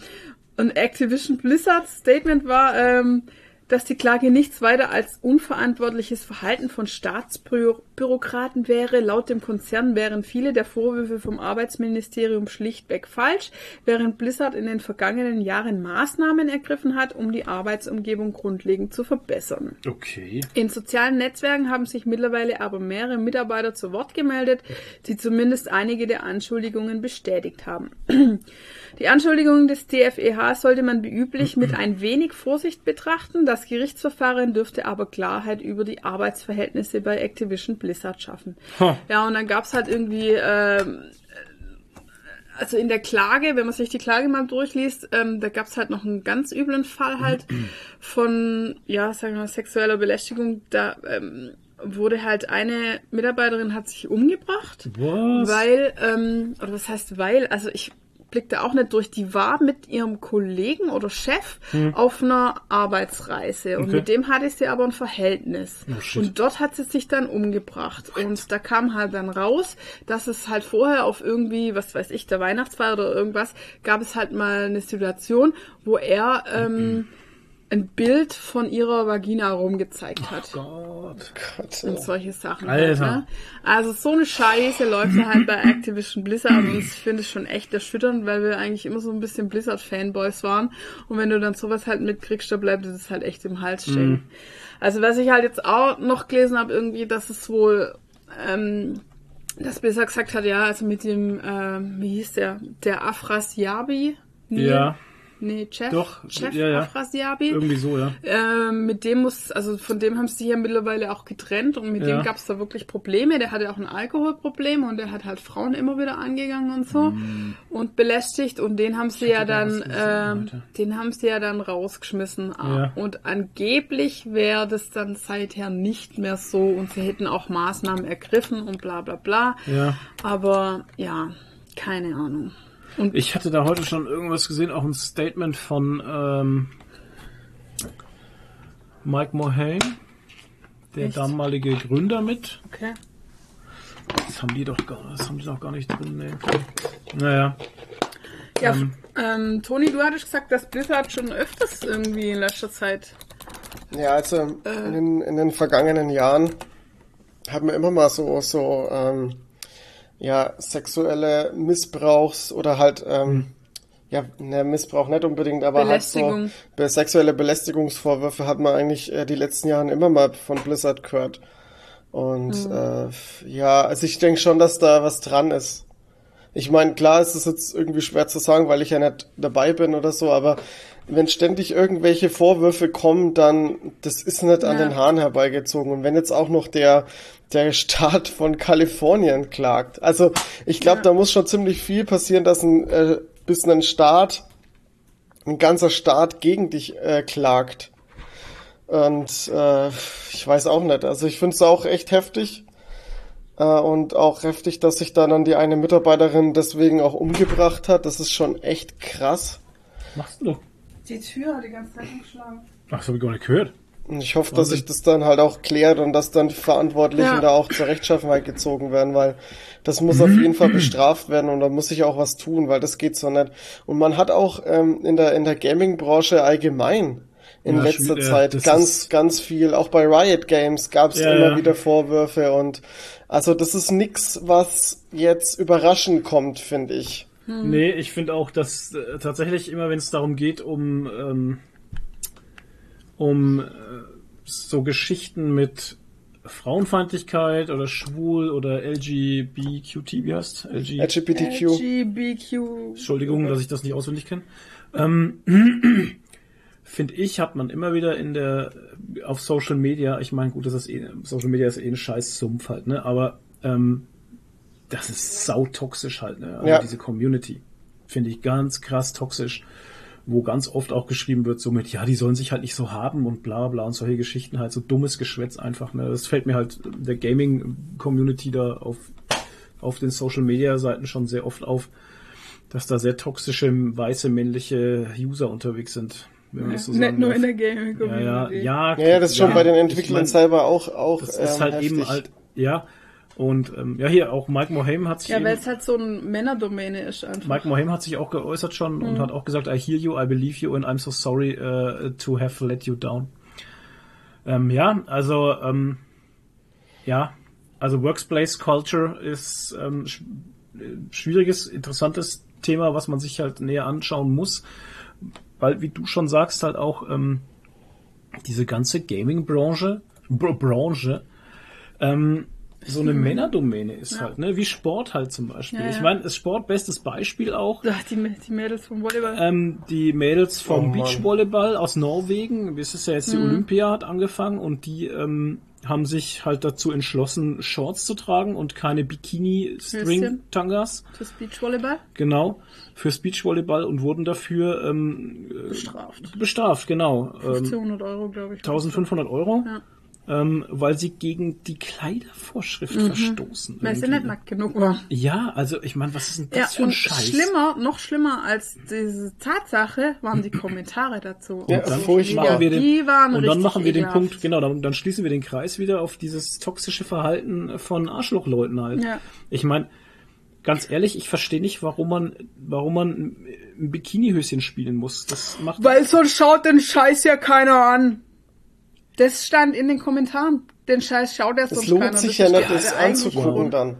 und Activision Blizzards Statement war, ähm, dass die Klage nichts weiter als unverantwortliches Verhalten von Staatsbürokraten wäre. Laut dem Konzern wären viele der Vorwürfe vom Arbeitsministerium schlichtweg falsch, während Blizzard in den vergangenen Jahren Maßnahmen ergriffen hat, um die Arbeitsumgebung grundlegend zu verbessern. Okay. In sozialen Netzwerken haben sich mittlerweile aber mehrere Mitarbeiter zu Wort gemeldet, die zumindest einige der Anschuldigungen bestätigt haben. Die Anschuldigungen des DFEH sollte man wie üblich mit ein wenig Vorsicht betrachten. Das Gerichtsverfahren dürfte aber Klarheit über die Arbeitsverhältnisse bei Activision Blizzard schaffen. Ha. Ja, und dann gab's halt irgendwie, ähm, also in der Klage, wenn man sich die Klage mal durchliest, ähm, da gab's halt noch einen ganz üblen Fall halt von, ja, sagen wir mal, sexueller Belästigung. Da ähm, wurde halt eine Mitarbeiterin hat sich umgebracht, Was? weil, ähm, oder was heißt weil, also ich blick da auch nicht durch, die war mit ihrem Kollegen oder Chef auf einer Arbeitsreise und Okay. mit dem hatte sie aber ein Verhältnis. Oh, und dort hat sie sich dann umgebracht. Und da kam halt dann raus, dass es halt vorher auf irgendwie, was weiß ich, der Weihnachtsfeier oder irgendwas, gab es halt mal eine Situation, wo er ähm, ein Bild von ihrer Vagina rumgezeigt hat. Gott. Gott, Und solche Sachen. Alter. Halt, ne? Also so eine Scheiße läuft halt bei Activision Blizzard und ich finde es schon echt erschütternd, weil wir eigentlich immer so ein bisschen Blizzard-Fanboys waren. Und wenn du dann sowas halt mitkriegst, da bleibt es halt echt im Hals stecken. Also was ich halt jetzt auch noch gelesen habe, irgendwie, dass es wohl, ähm, dass Blizzard gesagt hat, ja, also mit dem, ähm, wie hieß der, der Afrasiabi? Neil? Ja. Nee, Jeff, Doch, Jeff ja, ja. Afrasiabi. Irgendwie so, ja. Ähm, mit dem muss, also von dem haben sie ja mittlerweile auch getrennt und mit Ja. dem gab es da wirklich Probleme. Der hatte auch ein Alkoholproblem und der hat halt Frauen immer wieder angegangen und so und belästigt und den haben sie ja dann, heute. den haben sie ja dann rausgeschmissen. Ah, Ja. Und angeblich wäre das dann seither nicht mehr so und sie hätten auch Maßnahmen ergriffen und bla bla bla. Ja. Aber ja, keine Ahnung. Und Ich hatte da heute schon irgendwas gesehen, auch ein Statement von ähm, Mike Mohane, der Echt? damalige Gründer mit. okay. Das haben die doch gar, das haben die doch gar nicht drin. Nee. Naja, Ja, Ähm. ähm, Toni, du hattest gesagt, dass Blizzard schon öfters irgendwie in letzter Zeit Ja, also in, den, in den vergangenen Jahren haben wir immer mal so, so ähm, ja, sexuelle Missbrauchs- oder halt, ähm, ja, ne, Missbrauch nicht unbedingt, aber halt so sexuelle Belästigungsvorwürfe hat man eigentlich äh, die letzten Jahren immer mal von Blizzard gehört. Und äh, ja, also ich denke schon, dass da was dran ist. Ich meine, klar ist es jetzt irgendwie schwer zu sagen, weil ich ja nicht dabei bin oder so, aber wenn ständig irgendwelche Vorwürfe kommen, dann das ist nicht an Ja. den Haaren herbeigezogen. Und wenn jetzt auch noch der der Staat von Kalifornien klagt, also ich glaube, Ja. da muss schon ziemlich viel passieren, dass ein äh, bis ein Staat, ein ganzer Staat gegen dich äh, klagt. Und äh, ich weiß auch nicht. Also ich finde es auch echt heftig. Äh, und auch heftig, dass sich dann, dann die eine Mitarbeiterin deswegen auch umgebracht hat. Das ist schon echt krass. was machst du? Die Tür hat die ganze Zeit geschlagen. Ach, das habe ich gar nicht gehört. Und ich hoffe, dass sich das dann halt auch klärt und dass dann die Verantwortlichen Ja. da auch zur Rechtschaffenheit gezogen werden, weil das muss auf jeden Fall bestraft werden und da muss sich auch was tun, weil das geht so nicht. Und man hat auch ähm, in der in der Gaming-Branche allgemein in Ja, letzter schwierig, ja, Zeit ganz ist- ganz viel. Auch bei Riot Games gab es Ja, immer ja. wieder Vorwürfe und also das ist nix, was jetzt überraschend kommt, finde ich. Nee, ich finde auch, dass äh, tatsächlich immer, wenn es darum geht, um, ähm, um äh, so Geschichten mit Frauenfeindlichkeit oder schwul oder LGBTQT, wie heißt? LG LGBTQ. LGBTQ. Entschuldigung, dass ich das nicht auswendig kenne. Ähm, Finde ich, hat man immer wieder in der auf Social Media, ich meine, gut, das ist eh, Social Media ist eh ein scheiß Sumpf halt, ne? Aber ähm, das ist sautoxisch halt, ne? Also Ja. diese Community. Finde ich ganz krass toxisch, wo ganz oft auch geschrieben wird, so mit, ja, die sollen sich halt nicht so haben und bla bla und solche Geschichten halt, so dummes Geschwätz einfach, ne? Das fällt mir halt der Gaming-Community da auf, auf den Social Media Seiten schon sehr oft auf dass da sehr toxische weiße männliche User unterwegs sind. Wenn man das so Nicht nur darf. in der Gaming ja, ja, Community. ja, Ja, ja, das ist schon bei den ich Entwicklern mein, selber auch auch Das ist ähm, halt heftig. eben halt, ja. Und ähm, ja, hier auch Mike Mohame hat sich Ja, weil es halt so ein Männerdomäne ist einfach. Mike Mohame hat sich auch geäußert schon Mhm. und hat auch gesagt, I hear you, I believe you and I'm so sorry uh, to have let you down. Ähm, ja, also ähm, ja, also Workplace Culture ist ähm, sch äh, schwieriges, interessantes Thema, was man sich halt näher anschauen muss, weil wie du schon sagst halt auch ähm, diese ganze Gaming-Branche, Br Branche, ähm, so eine Männerdomäne ist halt, ne? Wie Sport halt zum Beispiel. Ja, Ich ja. meine, ist Sport bestes Beispiel auch. Ach, die, die Mädels vom Volleyball. Ähm, die Mädels vom Oh. Beachvolleyball aus Norwegen, es ist ja jetzt die Olympia hat angefangen und die ähm, haben sich halt dazu entschlossen, Shorts zu tragen und keine Bikini-String-Tangas. Fürs Beachvolleyball. Genau, fürs Beachvolleyball und wurden dafür ähm, Bestraft. bestraft, genau. Ähm, 1500 Euro, glaube ich. 1500 Euro, Ja. Ähm, weil sie gegen die Kleidervorschrift verstoßen. Weil sie nicht nackt genug waren. Ja, also ich meine, was ist denn das Ja, für ein und Scheiß? schlimmer, noch schlimmer als diese Tatsache waren die Kommentare dazu. Ja, Und dann furchtbar. machen wir den, Die waren und dann machen wir den. Punkt, genau, dann, dann schließen wir den Kreis wieder auf dieses toxische Verhalten von Arschlochleuten halt. Ja. Ich meine, ganz ehrlich, ich verstehe nicht, warum man, warum man ein Bikinihöschen spielen muss. Das macht Weil sonst schaut den Scheiß ja keiner an. Das stand in den Kommentaren. Den Scheiß schaut ja sonst Es lohnt keiner. sich Das ja ist nicht, das anzugucken dann.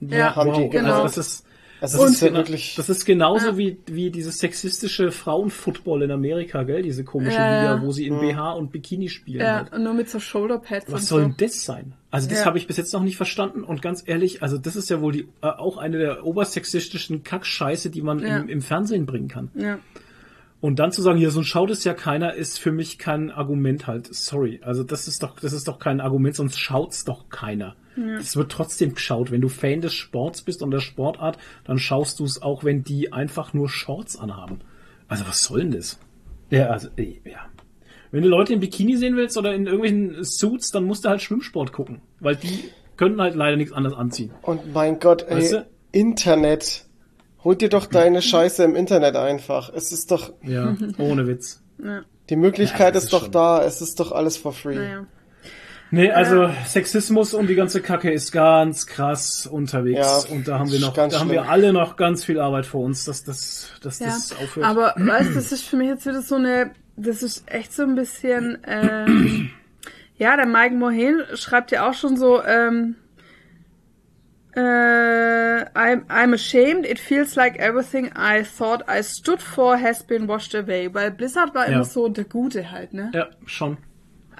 Ja, haben die wow, genau. also das ist Also das ist, ja gena- wirklich. das ist genauso Ja. wie, wie dieses sexistische Frauenfootball in Amerika, gell? Diese komische Ja, ja. Liga, wo sie in BH und Bikini spielen. Ja, halt. und nur mit so Shoulderpads und Was soll so. denn das sein? Also das Ja. habe ich bis jetzt noch nicht verstanden und ganz ehrlich, also das ist ja wohl die, äh, auch eine der obersexistischen Kackscheiße, die man Ja. im, im Fernsehen bringen kann. Ja. Und dann zu sagen, hier, so schaut es ja keiner, ist für mich kein Argument halt. Sorry. Also das ist doch, das ist doch kein Argument, sonst schaut's doch keiner. Es wird trotzdem geschaut. Wenn du Fan des Sports bist und der Sportart, dann schaust du es auch, wenn die einfach nur Shorts anhaben. Also was soll denn das? Ja, also, ey, ja. Wenn du Leute im Bikini sehen willst oder in irgendwelchen Suits, dann musst du halt Schwimmsport gucken. Weil die können halt leider nichts anderes anziehen. Und mein Gott, ey, Weißt du? Internet. Hol dir doch deine Scheiße im Internet einfach. Es ist doch, Ja, ohne Witz. Ja, die Möglichkeit das ist ist doch schon- da. Es ist doch alles for free. naja. Nee, also Sexismus und die ganze Kacke ist ganz krass unterwegs. Ja, und da haben wir noch, da haben wir schlimm. alle noch ganz viel Arbeit vor uns, dass das, dass Ja, das aufhört. aber weißt, du, das ist für mich jetzt wieder so eine, das ist echt so ein bisschen, ähm, ja, der Mike Mohen schreibt ja auch schon so, ähm, äh, I'm, I'm ashamed, it feels like everything I thought I stood for has been washed away. Weil Blizzard war Ja. immer so der Gute halt, ne? ja, schon.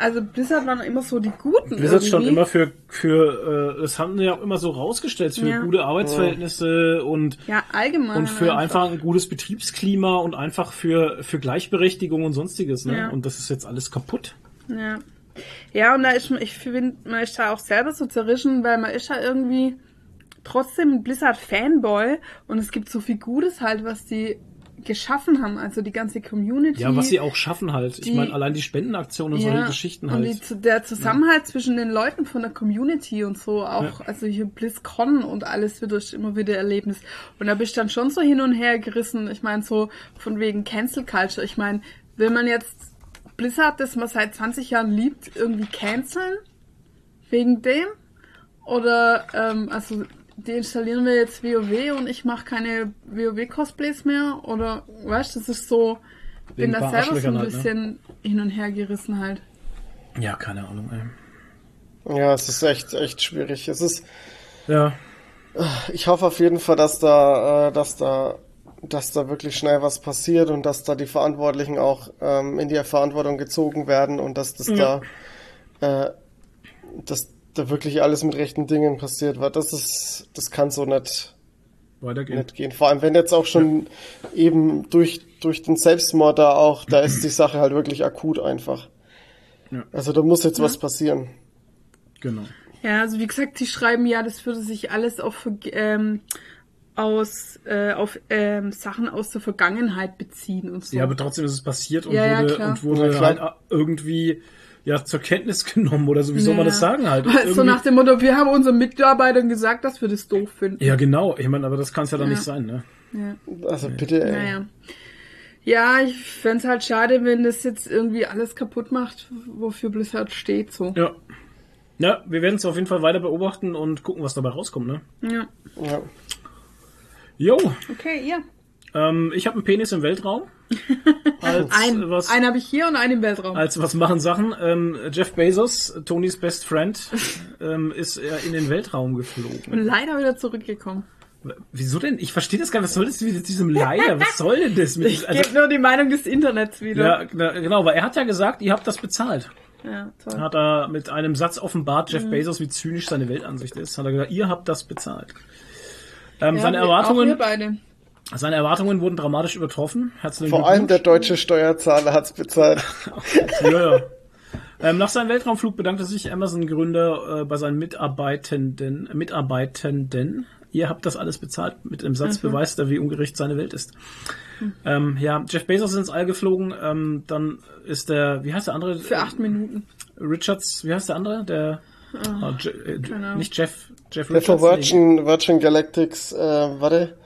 Also Blizzard waren immer so die Guten. Blizzard stand irgendwie. immer für, für, äh, das haben sie ja auch immer so rausgestellt, für Ja. gute Arbeitsverhältnisse und, Ja, allgemein. und für einfach ein gutes Betriebsklima und einfach für, für Gleichberechtigung und sonstiges, ne? Ja. Und das ist jetzt alles kaputt. Ja. Ja, und da ist, ich finde, man ist da auch selber so zerrissen, weil man ist ja irgendwie trotzdem ein Blizzard-Fanboy und es gibt so viel Gutes halt, was die geschaffen haben, also die ganze Community. Ja, was sie auch schaffen halt. Ich die- meine, allein die Spendenaktionen und solche Geschichten und halt. die, zu- der Zusammenhalt zwischen den Leuten von der Community und so, auch, Ja. also hier BlizzCon und alles wird durch immer wieder Erlebnis. Und da bist du dann schon so hin und her gerissen. Ich meine, so von wegen Cancel Culture. Ich meine, will man jetzt Blizzard, das man seit 20 Jahren liebt, irgendwie canceln? Wegen dem? Oder, ähm, also, deinstallieren wir jetzt WoW und ich mache keine WoW-Cosplays mehr? Oder, weißt du, das ist so, Wegen bin da selber so ein halt, ne? bisschen hin und her gerissen halt. Ja, keine Ahnung, ey. Ja, es ist echt, echt schwierig. Es ist, Ja, ich hoffe auf jeden Fall, dass da, äh, dass da, dass da wirklich schnell was passiert und dass da die Verantwortlichen auch ähm, in die Verantwortung gezogen werden und dass das Ja. da, äh, dass da wirklich alles mit rechten Dingen passiert, weil das ist, das kann so nicht, weitergehen. nicht gehen. Vor allem, wenn jetzt auch schon eben durch, durch den Selbstmord da auch, da ist die Sache halt wirklich akut einfach. Ja. Also da muss jetzt was passieren. Genau. Ja, also wie gesagt, die schreiben ja, das würde sich alles auf, ähm, aus, äh, auf ähm, Sachen aus der Vergangenheit beziehen und so. Ja, aber trotzdem ist es passiert und Ja, ja, wurde, und wurde Ja, halt irgendwie ja zur Kenntnis genommen oder so. Wie soll man Ja. das sagen halt? so Irgendwie- nach dem Motto, wir haben unseren Mitarbeitern gesagt, dass wir das doof finden. ja, genau. Ich meine, aber das kann es ja dann Ja. nicht sein, ne? Ja. Also bitte, ey. Naja. Ja, ich fänd's halt schade, wenn das jetzt irgendwie alles kaputt macht, wofür Blizzard steht, so. Ja. Ja, wir werden es auf jeden Fall weiter beobachten und gucken, was dabei rauskommt, ne? Ja. Ja. Jo, Okay, ihr. ähm, ich habe einen Penis im Weltraum. Als Ein, was, einen habe ich hier und einen im Weltraum. als was machen Sachen? Ähm, Jeff Bezos, Tonys Best Friend, ähm, ist er in den Weltraum geflogen. Und leider wieder zurückgekommen. Wieso denn? Ich verstehe das gar nicht. Was soll das mit diesem Leider? Was soll denn das? Mit, Ich gebe nur die Meinung des Internets wieder. ja, na, genau, weil er hat ja gesagt, ihr habt das bezahlt. Ja, toll. Hat er mit einem Satz offenbart, Mhm. Jeff Bezos, wie zynisch seine Weltansicht ist. Hat er gesagt, ihr habt das bezahlt. Ähm, Ja, seine wir- Auch wir Erwartungen, beide. Seine Erwartungen wurden dramatisch übertroffen. Herzlichen Vor allem der deutsche Steuerzahler hat's bezahlt. Ja, ja. Ähm, nach seinem Weltraumflug bedankte sich Amazon-Gründer äh, bei seinen Mitarbeitenden, Mitarbeitenden. Ihr habt das alles bezahlt. Mit dem Mhm. Satz beweist er, wie ungerecht seine Welt ist. Ähm, ja, Jeff Bezos ist ins All geflogen. Ähm, dann ist der, wie heißt der andere? Für acht Minuten. Richards, wie heißt der andere? Der, Je, äh, nicht Jeff, Jeff Der von. Virgin, Virgin Galactics, äh, warte.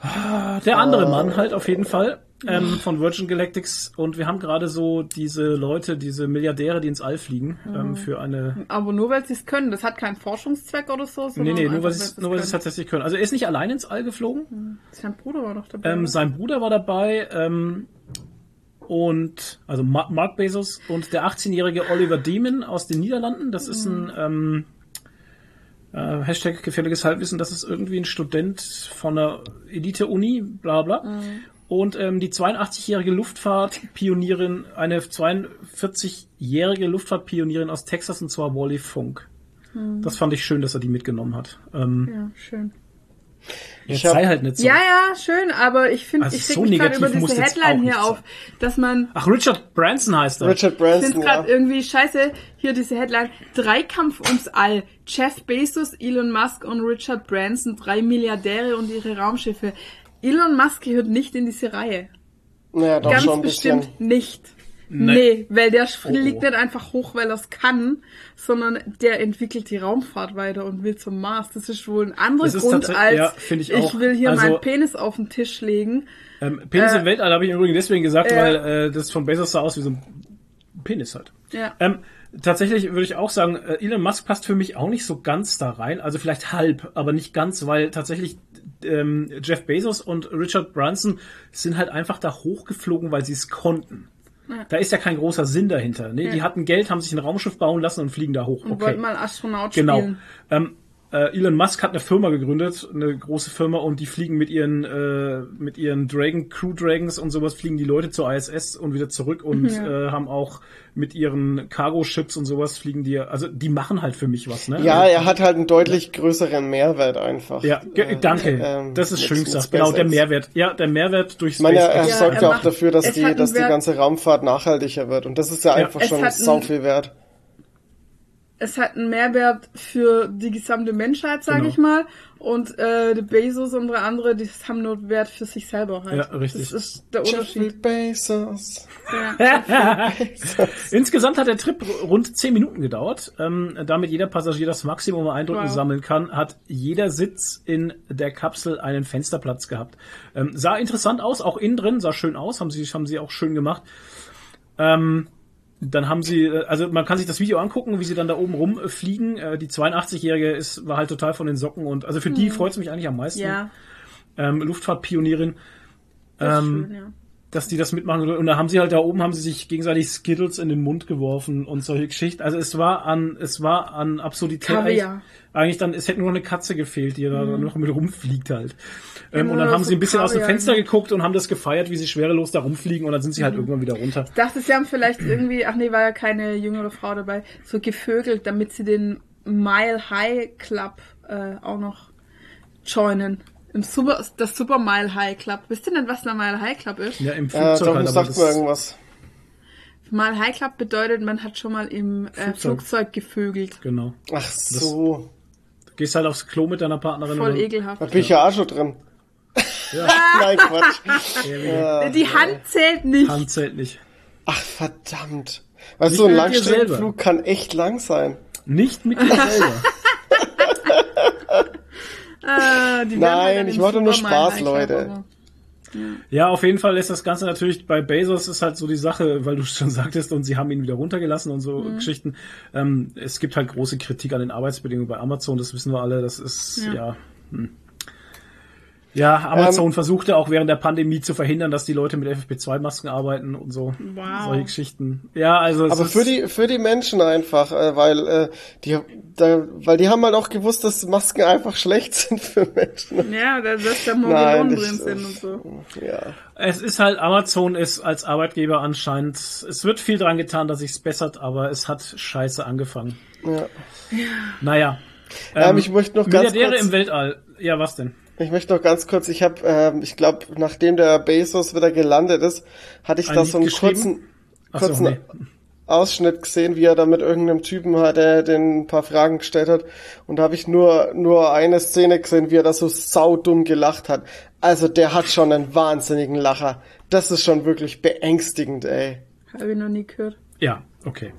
Der andere Ah. Mann halt auf jeden Fall ähm, von Virgin Galactics und wir haben gerade so diese Leute, diese Milliardäre, die ins All fliegen Mhm. ähm, für eine. Aber nur weil sie es können. Das hat keinen Forschungszweck oder so. Nee, nee, nur einfach, weil sie es tatsächlich können. Also er ist nicht allein ins All geflogen. Sein Bruder war doch dabei. Ähm, sein Bruder war dabei ähm, und also Ma Mark Bezos und der 18-jährige Oliver Demon aus den Niederlanden. Das ist ein ähm, äh, Hashtag gefährliches Halbwissen. Das ist irgendwie ein Student von einer Elite-Uni, bla bla. Und ähm, die 82-jährige Luftfahrtpionierin, eine 42-jährige Luftfahrtpionierin aus Texas und zwar Wally Funk. Das fand ich schön, dass er die mitgenommen hat. Ähm, ja, schön. Ich hab- sei halt nicht so. Ja, ja, schön, aber ich finde, Also ich so mich gerade negativ über diese Headline hier auf, dass man Ach, Richard Branson heißt er. Richard Ich finde Branson, es ja. gerade irgendwie scheiße. Hier diese Headline. Dreikampf ums All. Jeff Bezos, Elon Musk und Richard Branson, drei Milliardäre und ihre Raumschiffe. Elon Musk gehört nicht in diese Reihe. Naja, doch Ganz schon ein bisschen. bestimmt nicht. Nee. Weil der Oh, fliegt oh. nicht einfach hoch, weil er es kann, sondern der entwickelt die Raumfahrt weiter und will zum Mars. Das ist wohl ein anderer Grund als ja, ich auch. will hier Also- meinen Penis auf den Tisch legen. Ähm, Penis Äh, im Weltall habe ich im Übrigen deswegen gesagt, ja. weil äh, das von Bezos sah aus wie so ein Penis halt. Ja. Ähm, tatsächlich würde ich auch sagen, äh, Elon Musk passt für mich auch nicht so ganz da rein. Also vielleicht halb, aber nicht ganz, weil tatsächlich ähm, Jeff Bezos und Richard Branson sind halt einfach da hochgeflogen, weil sie es konnten. Da ist ja kein großer Sinn dahinter. Ne? Die Ja. hatten Geld, haben sich ein Raumschiff bauen lassen und fliegen da hoch. Und okay. wollten mal Astronaut Genau. spielen. Ähm, äh, Elon Musk hat eine Firma gegründet, eine große Firma, und die fliegen mit ihren äh, mit ihren Dragon Crew Dragons und sowas fliegen die Leute zur ISS und wieder zurück und Ja. äh, haben auch mit ihren Cargo Ships und sowas fliegen die, also die machen halt für mich was, ne? Ja, also, er hat halt einen deutlich größeren Mehrwert einfach. ja, Äh, danke. ähm, das ist schön gesagt. Genau, der SpaceX. Mehrwert. Ja, der Mehrwert durch Ich meine, er, SpaceX. Ja, sorgt er ja auch macht- dafür, dass die, dass die ganze Raumfahrt nachhaltiger wird. Und das ist ja einfach Es schon sau einen- viel wert. Es hat einen Mehrwert für die gesamte Menschheit, sage Genau. ich mal. Und äh, die Bezos und andere, die haben nur Wert für sich selber halt. Ja, richtig. Das ist der Jeffrey Unterschied. Bezos. Ja. Insgesamt hat der Trip rund 10 Minuten gedauert. Ähm, damit jeder Passagier das Maximum an Eindrücken Wow. sammeln kann, hat jeder Sitz in der Kapsel einen Fensterplatz gehabt. Ähm, sah interessant aus, auch innen drin, sah schön aus, haben sie, haben sie auch schön gemacht. Ähm, dann haben sie, äh, also man kann sich das Video angucken, wie sie dann da oben rumfliegen. Äh, die 82-Jährige ist, war halt total von den Socken und also für die freut es mich eigentlich am meisten. Ja, Ähm, Luftfahrtpionierin. Ähm, schön, ja. Dass die das mitmachen. Und da haben sie halt da oben, haben sie sich gegenseitig Skittles in den Mund geworfen und solche Geschichten. Also es war an, es war an Absurdität eigentlich, Kaviar. eigentlich dann, es hätte nur noch eine Katze gefehlt, die da noch mit rumfliegt halt. Ähm, und dann haben sie ein bisschen aus dem Kaviar, Fenster ne? geguckt und haben das gefeiert, wie sie schwerelos da rumfliegen und dann sind sie halt irgendwann wieder runter. Ich dachte, sie haben vielleicht irgendwie, ach nee, war ja keine jüngere Frau dabei, so gevögelt, damit sie den Mile High Club äh, auch noch joinen. Im Super, das Super Mile High Club. Wisst ihr denn, was der Mile High Club ist? Ja, im Äh, Flugzeug doch, halt, das sagt mir das, irgendwas. Mile High Club bedeutet, man hat schon mal im äh, Flugzeug. Flugzeug gevögelt. genau. Ach so. Du gehst halt aufs Klo mit deiner Partnerin Voll und ekelhaft. Da bin ich ja auch schon drin. Ja. Nein, Quatsch. Ja, Die Hand zählt nicht. Hand zählt nicht. Ach, verdammt. Weißt Nicht du, so ein Langstreckenflug kann echt lang sein. Nicht mit dir selber. Ah, Nein, dann ich wollte nur Spaß, Leute. aber- Ja, auf jeden Fall ist das Ganze natürlich bei Bezos ist halt so die Sache, weil du schon sagtest und sie haben ihn wieder runtergelassen und so Mhm. Geschichten. Ähm, es gibt halt große Kritik an den Arbeitsbedingungen bei Amazon, das wissen wir alle. Das ist Ja. ja. hm. Ja, Amazon Ähm, versuchte auch während der Pandemie zu verhindern, dass die Leute mit FFP2-Masken arbeiten und so. Wow. Solche Geschichten. Ja, also Aber für die, für die Menschen einfach, äh, weil, äh, die, da, weil die haben halt auch gewusst, dass Masken einfach schlecht sind für Menschen. Ja, da- dass da Morgelonen das- drin sind und so. Ja. Es ist halt, Amazon ist als Arbeitgeber anscheinend, es wird viel dran getan, dass sich's bessert, aber es hat scheiße angefangen. ja. Naja. Ähm, ich möchte noch ganz Milliardäre kurz- im Weltall. Ja, was denn? Ich möchte noch ganz kurz, ich habe, ähm, ich glaube, nachdem der Bezos wieder gelandet ist, hatte ich Ein da Lied so einen kurzen, Ach so, kurzen nee. Ausschnitt gesehen, wie er da mit irgendeinem Typen hat, der den ein paar Fragen gestellt hat. Und da habe ich nur, nur eine Szene gesehen, wie er da so saudumm gelacht hat. Also der hat schon einen wahnsinnigen Lacher. Das ist schon wirklich beängstigend, ey. Habe ich noch nie gehört. Ja, okay.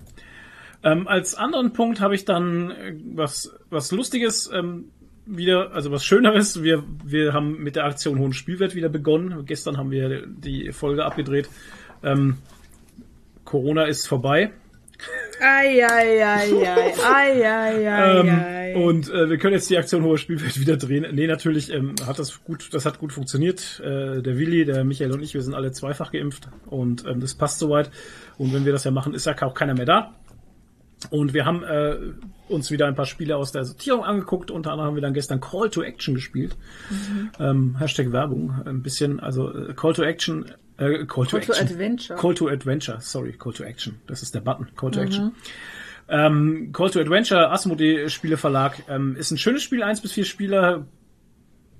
Ähm, als anderen Punkt habe ich dann äh, was, was Lustiges ähm, wieder, also was Schöneres. Wir, wir haben mit der Aktion Hohen Spielwert wieder begonnen. Gestern haben wir die Folge abgedreht. Ähm, Corona ist vorbei. Ei, ei, ei, ei, ei, ei, ei, Ähm, ei. und äh, wir können jetzt die Aktion Hoher Spielwelt wieder drehen. Nee, natürlich ähm, hat das gut, das hat gut funktioniert. Äh, der Willi, der Michael und ich, wir sind alle zweifach geimpft und ähm, das passt soweit. Und wenn wir das ja machen, ist ja auch keiner mehr da. Und wir haben äh, uns wieder ein paar Spiele aus der Sortierung angeguckt. Unter anderem haben wir dann gestern Call to Action gespielt. Mhm. Ähm, Hashtag Werbung. Ein bisschen, also äh, Call to Action. Äh, Call to Call to Action. Adventure. Call to Adventure. Sorry, Call to Action. Das ist der Button. Call Mhm. to Action. Ähm, Call to Adventure, Asmodee Spieleverlag, ähm, ist ein schönes Spiel, eins bis vier Spieler,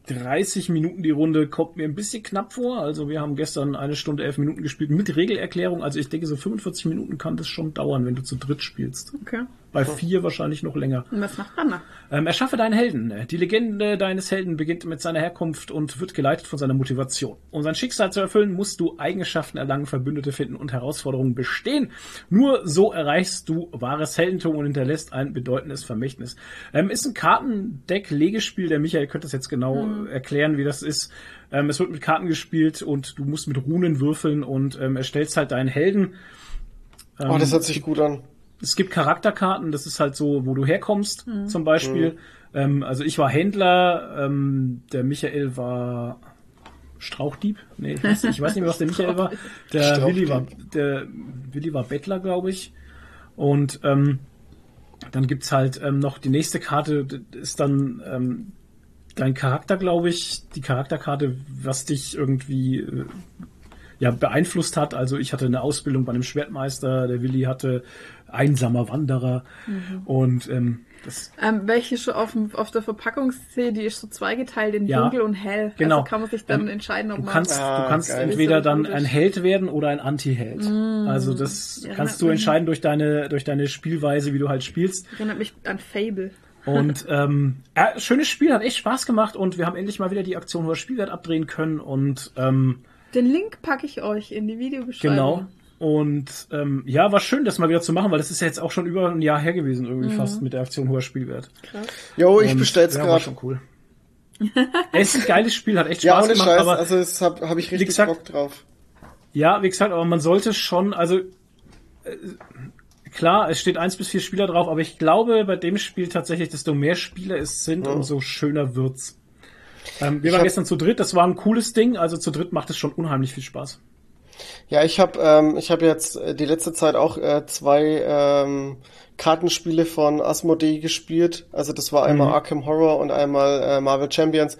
30 Minuten die Runde kommt mir ein bisschen knapp vor. Also wir haben gestern eine Stunde, elf Minuten gespielt mit Regelerklärung. Also ich denke, so 45 Minuten kann das schon dauern, wenn du zu dritt spielst. Okay. Bei vier wahrscheinlich noch länger. Und was macht Anna? Ähm, erschaffe deinen Helden. Die Legende deines Helden beginnt mit seiner Herkunft und wird geleitet von seiner Motivation. Um sein Schicksal zu erfüllen, musst du Eigenschaften erlangen, Verbündete finden und Herausforderungen bestehen. Nur so erreichst du wahres Heldentum und hinterlässt ein bedeutendes Vermächtnis. Ähm, ist ein Kartendeck-Legespiel. Der Michael könnte das jetzt genau erklären, wie das ist. Ähm, es wird mit Karten gespielt und du musst mit Runen würfeln und ähm, erstellst halt deinen Helden. Oh, das hört sich gut an. Es gibt Charakterkarten, das ist halt so, wo du herkommst, zum Beispiel. Ähm, also ich war Händler, ähm, der Michael war Strauchdieb. Nee, ich weiß, ich weiß nicht mehr, was der Michael war. Der. Willi war, der Willi war Bettler, glaube ich. Und ähm, dann gibt's halt ähm, noch die nächste Karte, das ist dann ähm, dein Charakter, glaube ich, die Charakterkarte, was dich irgendwie äh, ja, beeinflusst hat. Also ich hatte eine Ausbildung bei einem Schwertmeister, der Willi hatte einsamer Wanderer und ähm, das Ähm, welche schon auf, dem, auf der Verpackung sehe, die ist so zweigeteilt in Ja, dunkel und hell. genau. Also kann man sich dann Ähm, entscheiden, ob Du man. kannst, Ah, du kannst geil. entweder dann ein Held werden oder ein Anti-Held. Also das Ja, kannst du entscheiden durch deine, durch deine Spielweise, wie du halt spielst. Erinnert mich an Fable. Und ähm, ja, schönes Spiel, hat echt Spaß gemacht und wir haben endlich mal wieder die Aktion hoher Spielwert abdrehen können und ähm, Den Link packe ich euch in die Videobeschreibung. genau. Und ähm, ja, war schön, das mal wieder zu machen, weil das ist ja jetzt auch schon über ein Jahr her gewesen, irgendwie fast mit der Aktion hoher Spielwert. Jo, ich Und, bestell's ja, war gerade. schon cool. es ist ein geiles Spiel, hat echt Ja, Spaß ohne gemacht, Scheiß, aber also das hab, hab ich richtig gesagt- Bock drauf. Ja, wie gesagt, aber man sollte schon, also äh, klar, es steht eins bis vier Spieler drauf, aber ich glaube bei dem Spiel tatsächlich, desto mehr Spieler es sind, umso schöner wird's. Ähm, wir Ich waren hab- gestern zu dritt, das war ein cooles Ding, also zu dritt macht es schon unheimlich viel Spaß. Ja, ich habe ähm, ich hab jetzt äh, die letzte Zeit auch äh, zwei ähm, Kartenspiele von Asmodee gespielt. Also das war einmal Arkham Horror und einmal äh, Marvel Champions.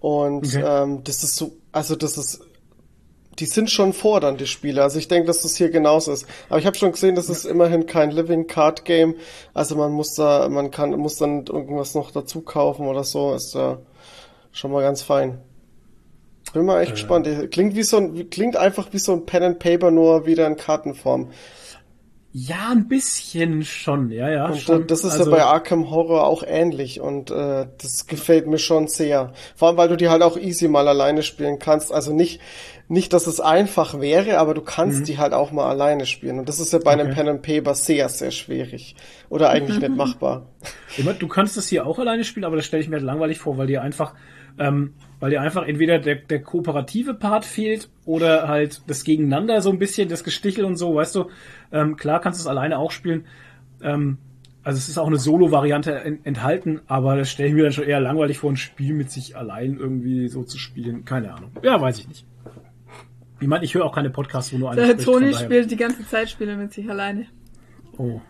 Und Okay. ähm, das ist so, also das ist, die sind schon fordernd, die Spiele. Also ich denke, dass das hier genauso ist. Aber ich habe schon gesehen, das ist immerhin kein Living Card Game. Also man muss da, man kann, muss dann irgendwas noch dazu kaufen oder so. Ist da schon mal ganz fein. Bin mal echt gespannt. Klingt wie so ein, klingt einfach wie so ein Pen and Paper, nur wieder in Kartenform. Ja, ein bisschen schon, ja, ja. Und schon. das ist also, ja bei Arkham Horror auch ähnlich und äh, das gefällt mir schon sehr. Vor allem, weil du die halt auch easy mal alleine spielen kannst. Also nicht, nicht, dass es einfach wäre, aber du kannst die halt auch mal alleine spielen. Und das ist ja bei einem Mhm. Okay. Pen and Paper sehr, sehr schwierig. Oder eigentlich nicht machbar. Mein, du kannst das hier auch alleine spielen, aber das stelle ich mir halt langweilig vor, weil dir einfach, ähm, weil dir einfach entweder der, der kooperative Part fehlt oder halt das Gegeneinander so ein bisschen, das Gestichel und so, weißt du. Ähm, klar kannst du es alleine auch spielen. Ähm, also es ist auch eine Solo-Variante en- enthalten, aber das stelle ich mir dann schon eher langweilig vor, ein Spiel mit sich allein irgendwie so zu spielen. Keine Ahnung. Ja, weiß ich nicht. Ich meine, ich höre auch keine Podcasts, wo nur einer Der spricht, von Toni spielt die ganze Zeit Spiele mit sich alleine. Oh.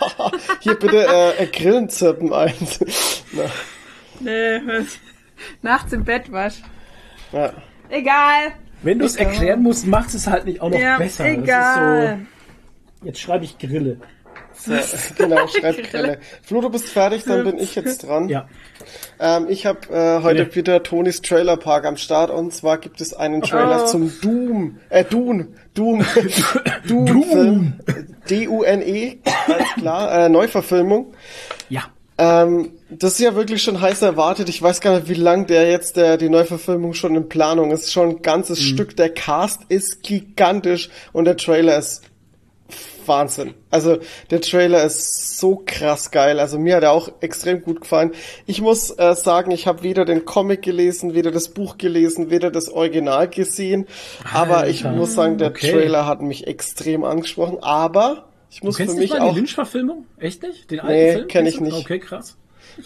Hier bitte äh, äh, Grillenzirpen ein. Na, Nee, nachts im Bett was. ja. Egal. Wenn du es erklären musst, macht es halt nicht auch noch Ja, besser. Egal. so, jetzt schreibe ich Grille. So, genau, Schreibgrille. Flo, du bist fertig, dann bin ich jetzt dran. Ja. Ähm, ich habe äh, heute Ja. wieder Tonys Trailer Park am Start und zwar gibt es einen Trailer Oh. zum Doom, äh Dune, Doom, Doom, Film, D-U-N-E, ganz klar, äh, Neuverfilmung. Ja. Ähm, das ist ja wirklich schon heiß erwartet. Ich weiß gar nicht, wie lang der jetzt der die Neuverfilmung schon in Planung ist. Schon ein ganzes Stück. Der Cast ist gigantisch und der Trailer ist Wahnsinn. Also der Trailer ist so krass geil. Also mir hat er auch extrem gut gefallen. Ich muss äh, sagen, ich habe weder den Comic gelesen, weder das Buch gelesen, weder das Original gesehen. Aber ich muss sagen, der Okay. Trailer hat mich extrem angesprochen. Aber ich Du muss kennst für nicht mich mal auch die Lynch-Verfilmung? Echt nicht? Den alten Nee, Film? kenn kennst ich du? nicht. Okay, krass.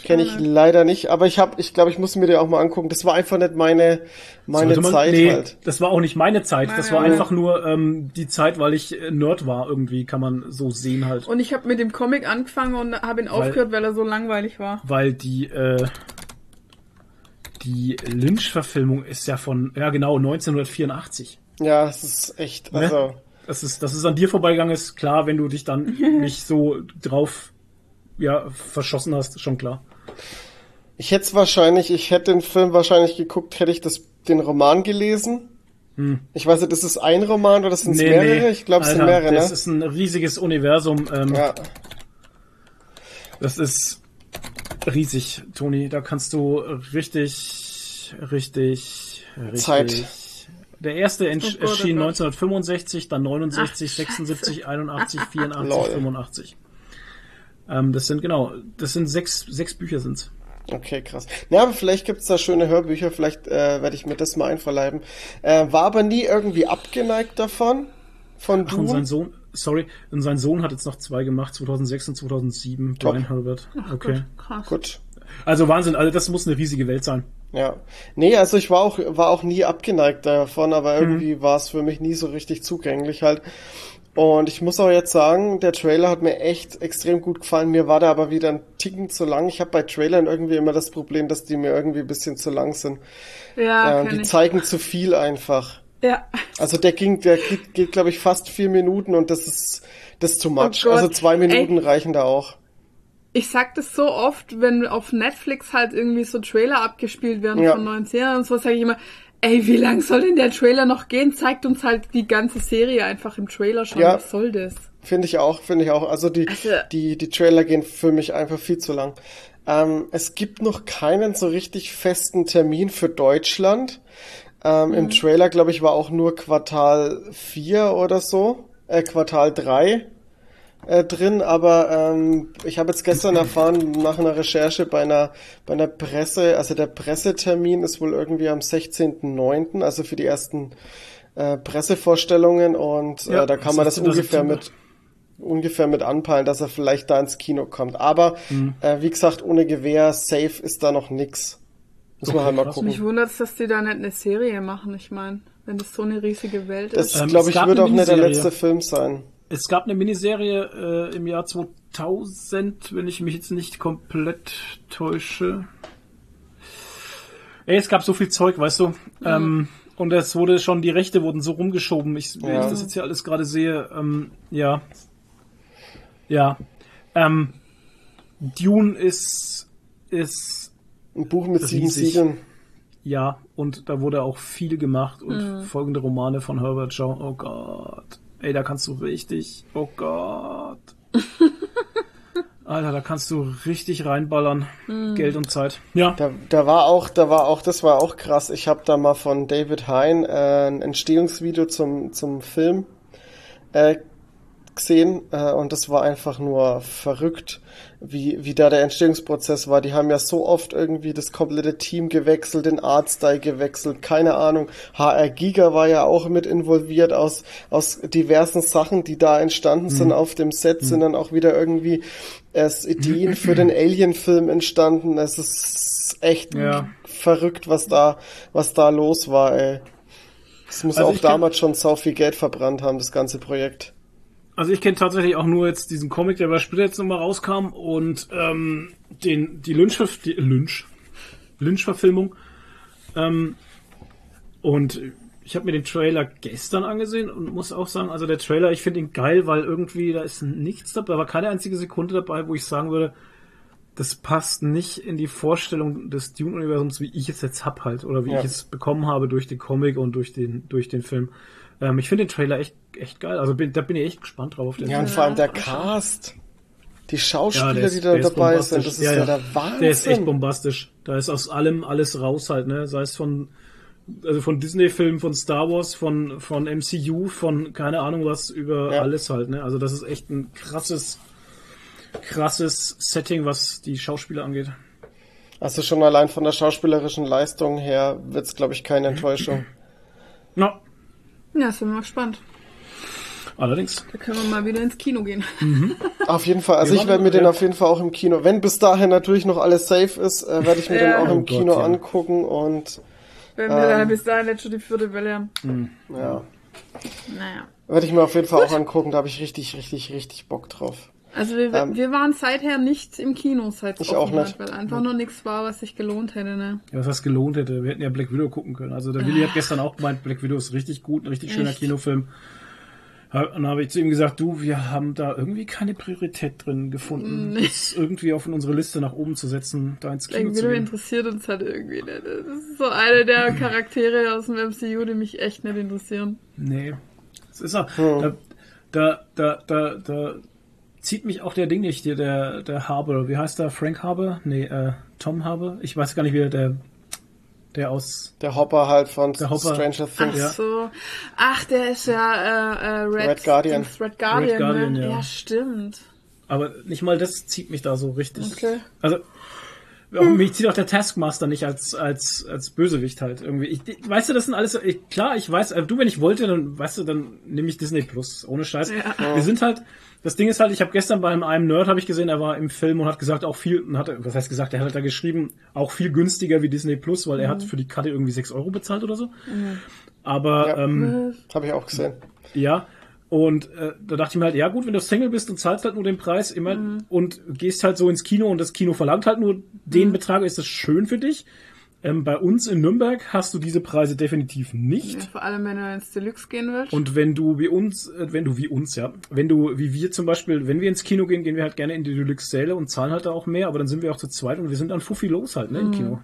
Kenne ich leider nicht, aber ich habe, ich glaube, ich muss mir den auch mal angucken. Das war einfach nicht meine meine man- Zeit nee, halt. das war auch nicht meine Zeit. Das war einfach nur ähm, die Zeit, weil ich äh, Nerd war irgendwie, kann man so sehen halt. Und ich habe mit dem Comic angefangen und habe ihn aufgehört, weil er so langweilig war. Weil die äh, die Lynch-Verfilmung ist ja von, ja genau, 1984. Ja, es ist echt, Ne? Also Das ist, dass es an dir vorbeigegangen ist, klar, wenn du dich dann nicht so drauf ja, verschossen hast, schon klar. Ich hätte wahrscheinlich, ich hätte den Film wahrscheinlich geguckt, hätte ich das, den Roman gelesen. Ich weiß nicht, ist es ein Roman oder sind es mehrere? Ich glaube, es sind mehrere, Das ne? ist ein riesiges Universum. Ähm, Ja. Das ist riesig, Toni. Da kannst du richtig, richtig, richtig. Zeit. Der erste entsch- Oh Gott, erschien Gott. 1965, dann 69, Ach, 76, 81, 84, Lol. 85. Ähm, das sind genau, das sind sechs, sechs Bücher sind's. Okay, krass. Ja, aber vielleicht gibt's da schöne Hörbücher, vielleicht äh, werde ich mir das mal einverleiben. Äh, war aber nie irgendwie abgeneigt davon, von Ach, und sein. Sohn, sorry, und sein Sohn hat jetzt noch zwei gemacht, 2006 und 2007, Top. Brian Herbert. Okay. Krass. Gut. Also Wahnsinn, also das muss eine riesige Welt sein. Ja. Nee, also ich war auch, war auch nie abgeneigt davon, aber Mhm. irgendwie war es für mich nie so richtig zugänglich halt. Und ich muss auch jetzt sagen, der Trailer hat mir echt extrem gut gefallen. Mir war der aber wieder ein Ticken zu lang. Ich habe bei Trailern irgendwie immer das Problem, dass die mir irgendwie ein bisschen zu lang sind. Ja, äh, kenn die ich. zeigen zu viel einfach. Ja. Also der ging, der geht, geht glaube ich, fast vier Minuten und das ist das ist too much. Oh also zwei Minuten Ey. reichen da auch. Ich sag das so oft, wenn auf Netflix halt irgendwie so Trailer abgespielt werden Ja. von neuen Serien und so, sage ich immer, ey, wie lang soll denn der Trailer noch gehen? Zeigt uns halt die ganze Serie einfach im Trailer schon. Ja. Was soll das? Finde ich auch, finde ich auch. Also die, Also- die, die Trailer gehen für mich einfach viel zu lang. Ähm, es gibt noch keinen so richtig festen Termin für Deutschland. Ähm, Im Trailer, glaube ich, war auch nur Quartal 4 oder so, äh, Quartal 3 äh, drin, aber ähm, ich habe jetzt gestern erfahren, nach einer Recherche bei einer, bei einer Presse, also der Pressetermin ist wohl irgendwie am 16.09., also für die ersten äh, Pressevorstellungen und Ja, äh, da kann man das 16. ungefähr September. mit ungefähr mit anpeilen, dass er vielleicht da ins Kino kommt. Aber äh, wie gesagt, ohne Gewehr, safe ist da noch nix. Muss man halt mal krass. Mich gucken. wundert's, dass die da nicht eine Serie machen. Ich meine, wenn das so eine riesige Welt Das, ist. Ähm, glaube ich, wird auch nicht der letzte Film sein. Es gab eine Miniserie äh, im Jahr 2000, wenn ich mich jetzt nicht komplett täusche. Ey, es gab so viel Zeug, weißt du. Ähm, und es wurde schon, die Rechte wurden so rumgeschoben. Ich, wenn Ja. ich das jetzt hier alles gerade sehe, ähm, ja. Ja. Ähm, Dune ist, ist, Ein Buch mit sieben Riesig. Siegeln. ja, und da wurde auch viel gemacht und folgende Romane von Herbert Shaw. Oh Gott. Ey, da kannst du richtig, oh Gott. Alter, da kannst du richtig reinballern. Geld und Zeit. Ja. Da, da war auch, da war auch, das war auch krass. Ich habe da mal von David Hein äh, ein Entstehungsvideo zum zum Film äh, gesehen äh, und das war einfach nur verrückt, wie wie da der Entstehungsprozess war. Die haben ja so oft irgendwie das komplette Team gewechselt, den Artstyle gewechselt, keine Ahnung. HR Giga war ja auch mit involviert aus aus diversen Sachen, die da entstanden Mhm. sind auf dem Set, sind dann auch wieder irgendwie erst Ideen für den Alien-Film entstanden. Es ist echt Ja. verrückt, was da, was da los war, ey. Es muss Also auch damals schon sau viel Geld verbrannt haben, das ganze Projekt. Also ich kenne tatsächlich auch nur jetzt diesen Comic, der bei Splitter jetzt nochmal rauskam und ähm, den die Lynch die Lynch Lynch Verfilmung ähm, und ich habe mir den Trailer gestern angesehen und muss auch sagen, also der Trailer, ich finde ihn geil, weil irgendwie da ist nichts dabei, da war keine einzige Sekunde dabei, wo ich sagen würde, das passt nicht in die Vorstellung des Dune-Universums, wie ich es jetzt hab halt, oder wie Ja. ich es bekommen habe durch den Comic und durch den, durch den Film. Ähm, ich finde den Trailer echt, echt geil. Also bin, da bin ich echt gespannt drauf auf den Ja, und vor allem der Cast. Die Schauspieler, der ist- die da dabei sind, das ist ja, der Wahnsinn. Der ist echt bombastisch. Da ist aus allem alles raus halt, ne? Sei es von, also von Disney-Filmen, von Star Wars, von, von MCU, von keine Ahnung was über Ja. alles halt, ne? Also das ist echt ein krasses, krasses Setting, was die Schauspieler angeht. Also schon allein von der schauspielerischen Leistung her wird's, glaube ich, keine Enttäuschung. Ja, Ja, sind wir mal gespannt. allerdings. Da können wir mal wieder ins Kino gehen. Auf jeden Fall, also Wir ich werde mir den auf jeden Fall auch im Kino, wenn bis dahin natürlich noch alles safe ist, äh, werde ich mir Ja. den auch Oh im Gott, Kino ja. angucken und Wenn wir dann bis dahin jetzt schon die vierte Welle haben. ja, Naja. werde ich mir auf jeden Fall auch angucken, da habe ich richtig, richtig, richtig Bock drauf. Also wir, Ähm, wir waren seither nicht im Kino, seit Ich auch nicht. weil einfach noch nichts war, was sich gelohnt hätte, ne? Ja, was das gelohnt hätte. Wir hätten ja Black Widow gucken können. Also der Willi hat gestern auch gemeint, Black Widow ist richtig gut, ein richtig schöner Echt? Kinofilm. Dann habe ich zu ihm gesagt, du, wir haben da irgendwie keine Priorität drin gefunden, Nee. das irgendwie auf unsere Liste nach oben zu setzen, da ins Kino zu gehen. interessiert uns halt irgendwie nicht. Das ist so eine der Charaktere aus dem MCU, die mich echt nicht interessieren. Nee. Es ist auch, da, da, da, da, da zieht mich auch der Ding nicht, der, der, der Harbour, wie heißt der? Frank Harbour? Nee, äh, Tom Harbour? Ich weiß gar nicht, wie der, der, der aus, Der Hopper halt von Der Hopper. Stranger Ach Things. Ja. so. Ach, der ist ja äh, äh, Red, Red Guardian. Red Guardian, Red Guardian, ne? ja. ja. stimmt. aber nicht mal das zieht mich da so richtig. Okay. Also, auch, mich zieht auch der Taskmaster nicht als, als, als Bösewicht halt irgendwie. Ich, ich, weißt du, das sind alles, ich, klar, ich weiß, du, wenn ich wollte, dann, weißt du, dann nehme ich Disney Plus, ohne Scheiß. Ja. Wir sind halt, das Ding ist halt, ich habe gestern bei einem Nerd, habe ich gesehen, er war im Film und hat gesagt, auch viel, hat, was heißt gesagt, er hat da geschrieben, auch viel günstiger wie Disney Plus, weil er hat für die Karte irgendwie 6 Euro bezahlt oder so. Aber, Ja. ähm, Habe ich auch gesehen. ja, und äh, da dachte ich mir halt, ja gut, wenn du Single bist und zahlst halt nur den Preis immer und gehst halt so ins Kino und das Kino verlangt halt nur den Betrag, ist das schön für dich. Ähm, bei uns in Nürnberg hast du diese Preise definitiv nicht. Vor allem, wenn du ins Deluxe gehen willst. Und wenn du wie uns, äh, wenn du wie uns, ja, wenn du wie wir zum Beispiel, wenn wir ins Kino gehen, gehen wir halt gerne in die Deluxe-Säle und zahlen halt da auch mehr, aber dann sind wir auch zu zweit und wir sind dann fuffi los halt, ne, im Kino.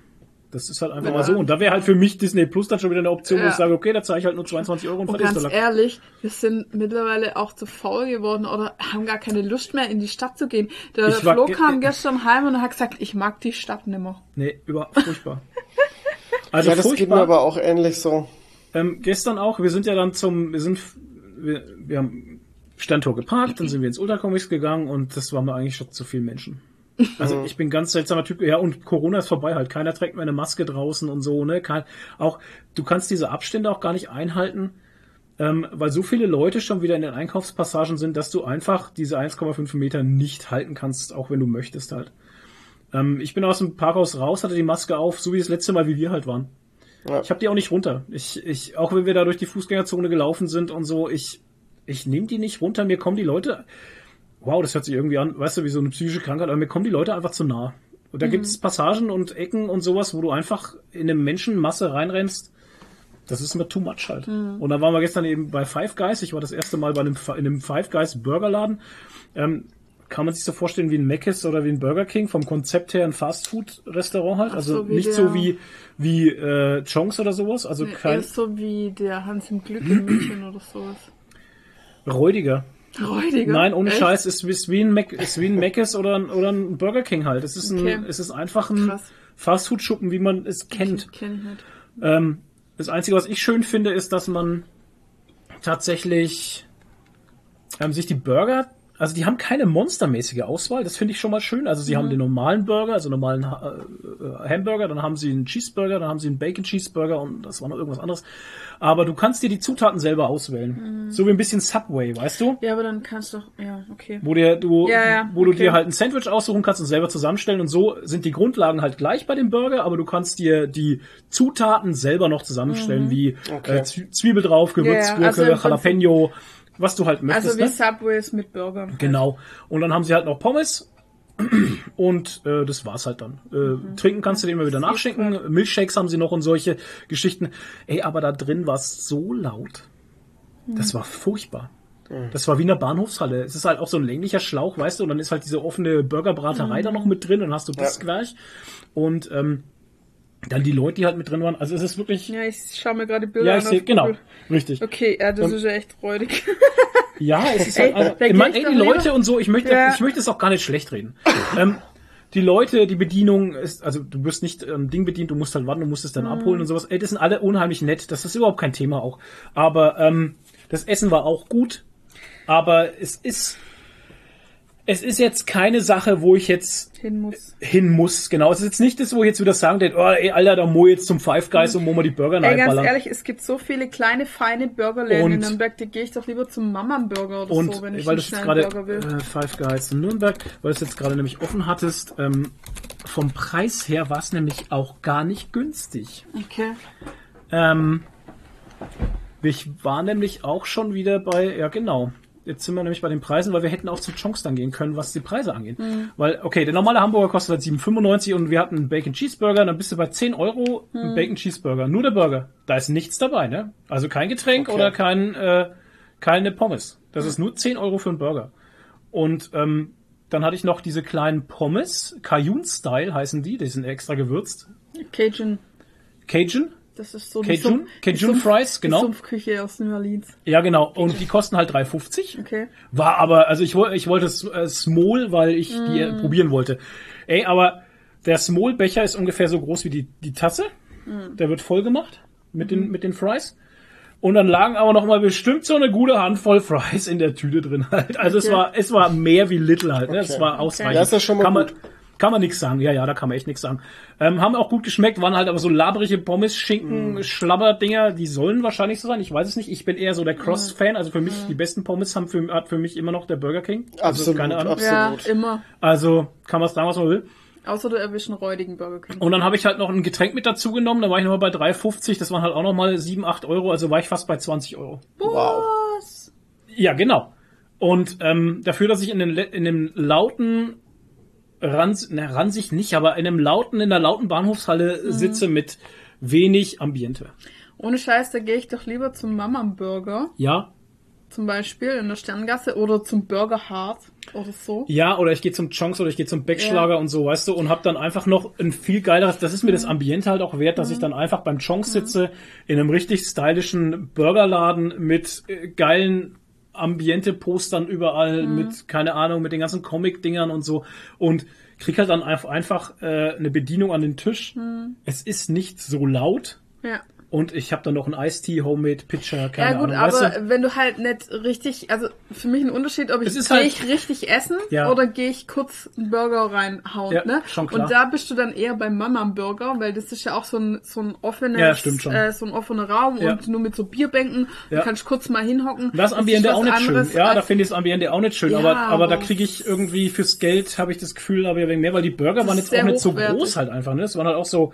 Das ist halt einfach mal so. Und da wäre halt für mich Disney Plus dann schon wieder eine Option, wo Ja. ich sage, okay, da zahle ich halt nur 22 Euro und Und ganz ehrlich, wir sind mittlerweile auch zu faul geworden oder haben gar keine Lust mehr in die Stadt zu gehen. Der Ich Flo ge- kam gestern heim und hat gesagt, ich mag die Stadt nimmer. Nee, über, furchtbar. Also ja, das geht mir furchtbar. aber auch ähnlich so. Ähm, gestern auch, wir sind ja dann zum, wir sind, wir, wir haben Standtor geparkt, dann sind wir ins Ultracomics gegangen und das war mir eigentlich schon zu viel Menschen. Also ich bin ganz seltsamer Typ, ja, und Corona ist vorbei halt. Keiner trägt mehr eine Maske draußen und so, ne? Kein, auch, du kannst diese Abstände auch gar nicht einhalten, ähm, weil so viele Leute schon wieder in den Einkaufspassagen sind, dass du einfach diese 1,5 Meter nicht halten kannst, auch wenn du möchtest halt. Ähm, ich bin aus dem Parkhaus raus, hatte die Maske auf, so wie das letzte Mal, wie wir halt waren. Ja. Ich habe die auch nicht runter. Ich, ich, auch wenn wir da durch die Fußgängerzone gelaufen sind und so, ich, ich nehme die nicht runter. Mir kommen die Leute, wow, das hört sich irgendwie an, weißt du, wie so eine psychische Krankheit, aber mir kommen die Leute einfach zu nah. Und da gibt es Passagen und Ecken und sowas, wo du einfach in eine Menschenmasse reinrennst. Das ist mir too much halt. Und dann waren wir gestern eben bei Five Guys. Ich war das erste Mal bei einem, in einem Five Guys Burgerladen. Ähm, kann man sich so vorstellen wie ein Mc's oder wie ein Burger King vom Konzept her ein Fastfood-Restaurant halt. Ach Also so, nicht der- so wie wie äh, Chongs oder sowas. Also Nee, kein so wie der Hans im Glück in München oder sowas. räudiger. Räudiger. Nein, ohne Echt? Scheiß, ist, ist wie ein Mac, ist wie ein Mc's oder ein, oder ein Burger King halt. Es ist Okay. ein, es ist einfach ein. Fastfood-Schuppen, wie man es kennt. Kenn ich nicht. Ähm, das Einzige, was ich schön finde, ist, dass man tatsächlich ähm, sich die Burger, also die haben keine monstermäßige Auswahl, das finde ich schon mal schön. Also sie haben den normalen Burger, also normalen äh, äh, Hamburger, dann haben sie einen Cheeseburger, dann haben sie einen Bacon Cheeseburger und das war noch irgendwas anderes. Aber du kannst dir die Zutaten selber auswählen. So wie ein bisschen Subway, weißt du? Ja, aber dann kannst du doch, ja, okay. Wo, dir, du, Ja, ja, wo du okay. dir halt ein Sandwich aussuchen kannst und selber zusammenstellen und so sind die Grundlagen halt gleich bei dem Burger, aber du kannst dir die Zutaten selber noch zusammenstellen, wie Okay. äh, Zwie- Zwiebel drauf, Gewürzgurke, Mhm. Ja, also im Prinzip- Jalapeno, was du halt möchtest. Also wie ne? Subways mit Burgern. halt. Genau. Und dann haben sie halt noch Pommes. Und äh, das war's halt dann. Äh, Mhm. Trinken kannst du dir immer wieder nachschenken. Milchshakes haben sie noch und solche Geschichten. Ey, aber da drin war's so laut. Das war furchtbar. Das war wie in der Bahnhofshalle. Es ist halt auch so ein länglicher Schlauch, weißt du, und dann ist halt diese offene Burgerbraterei da noch mit drin und hast du das Ja. gleich. Und ähm, dann die Leute, die halt mit drin waren. Also es ist wirklich. Ja, ich schaue mir gerade Bilder Ja, an. ich auf sehe, genau. Richtig. Okay, ja, das Und- ist ja echt räudig. Ja, es ist Ey, halt, also, da ich meine, ey, die lieber- Leute und so, ich möchte, Ja. ich möchte es auch gar nicht schlecht reden. ähm, die Leute, die Bedienung ist, also du wirst nicht ähm, Ding bedient, du musst halt warten, du musst es dann abholen und sowas. Ey, das sind alle unheimlich nett, das ist überhaupt kein Thema auch. Aber ähm, das Essen war auch gut, aber es ist, es ist jetzt keine Sache, wo ich jetzt Hin muss. hin muss. Genau, es ist jetzt nicht das, wo ich jetzt wieder sagen werde, oh, ey, Alter, da mo jetzt zum Five Guys und mo mal die Burger Ey, ganz ehrlich, es gibt so viele kleine, feine Burgerläden Und- in Nürnberg, die gehe ich doch lieber zum Mama-Burger oder Und so, wenn ich weil einen gerade Burger will. äh, Five Guys in Nürnberg, weil du es jetzt gerade nämlich offen hattest, ähm, vom Preis her war es nämlich auch gar nicht günstig. Okay. Ähm, ich war nämlich auch schon wieder bei, ja genau, jetzt sind wir nämlich bei den Preisen, weil wir hätten auch zu Chonks dann gehen können, was die Preise angeht. Weil, okay, der normale Hamburger kostet halt 7,95 und wir hatten einen Bacon Cheeseburger, dann bist du bei 10 Euro ein Bacon Cheeseburger. Nur der Burger. Da ist nichts dabei, ne? Also kein Getränk Okay. oder kein, äh, keine Pommes. Das ist nur 10 Euro für einen Burger. Und ähm, dann hatte ich noch diese kleinen Pommes, Cajun-Style heißen die, die sind extra gewürzt. Cajun. Cajun? Das ist so Cajun? Sumpf- Cajun Sumpf- Fries, genau. Die Sumpfküche aus New Orleans. Ja, genau. Und die kosten halt 3,50. Okay. War aber, also ich, ich wollte es äh, Small, weil ich die äh, probieren wollte. Ey, aber der Small-Becher ist ungefähr so groß wie die, die Tasse. Der wird voll gemacht mit den, mit den Fries. Und dann lagen aber noch mal bestimmt so eine gute Handvoll Fries in der Tüte drin halt. Also es Okay. war, es war mehr wie Little halt. Ne? Es Okay. war ausreichend. Ja, ist ja schon mal kann man, gut. Kann man nichts sagen. Ja, ja, da kann man echt nichts sagen. Ähm, haben auch gut geschmeckt, waren halt aber so labrige Pommes, Schinken, Mhm. Schlabberdinger, die sollen wahrscheinlich so sein. Ich weiß es nicht. Ich bin eher so der Cross-Fan. Also für mich, die besten Pommes haben für, hat für mich immer noch der Burger King. Also Absolut, keine Ahnung. absolut. Ja, immer. Also kann man sagen, was man will. Außer du erwischst einen räudigen Burger King. Und dann habe ich halt noch ein Getränk mit dazu genommen. Da war ich nochmal bei 3,50. Das waren halt auch nochmal 7, 8 Euro. Also war ich fast bei 20 Euro. Wow. Was? Ja, genau. Und ähm, dafür, dass ich in, den, in dem lauten Rans, ne, Ransicht nicht, aber in einem lauten, in der lauten Bahnhofshalle Mhm. sitze mit wenig Ambiente. Ohne Scheiß, da gehe ich doch lieber zum Mama Burger, Ja, zum Beispiel in der Sterngasse, oder zum Burger Hart oder so. ja, oder ich gehe zum Chonks oder ich gehe zum Beckschlager und so, weißt du, und hab dann einfach noch ein viel geileres, das ist mir das Ambiente halt auch wert, dass ich dann einfach beim Chonks sitze, in einem richtig stylischen Burgerladen mit äh, geilen Ambiente-Postern überall, mit, keine Ahnung, mit den ganzen Comic-Dingern und so und krieg halt dann einfach, einfach äh, eine Bedienung an den Tisch. Es ist nicht so laut Ja. Und ich habe dann noch einen Ice-Tea, Homemade Pitcher, keine Ja gut, Ahnung, aber weißt du? wenn du halt nicht richtig, also für mich ein Unterschied, ob ich gehe halt- ich richtig essen Ja. oder gehe ich kurz einen Burger reinhauen, Ja, ne? schon klar. Und da bist du dann eher beim Mama Burger, weil das ist ja auch so ein so ein offenes, Ja. Äh, so ein offener Raum und nur mit so Bierbänken. Ja. Du kannst kurz mal hinhocken. Das ist Ambiente auch nicht schön. Ja, da finde ich das Ambiente auch nicht schön. Aber, aber da aber kriege ich irgendwie fürs Geld, habe ich das Gefühl, aber wegen mehr, weil die Burger Das waren jetzt auch nicht so hochwertig. groß halt einfach. Ne? Es waren halt auch so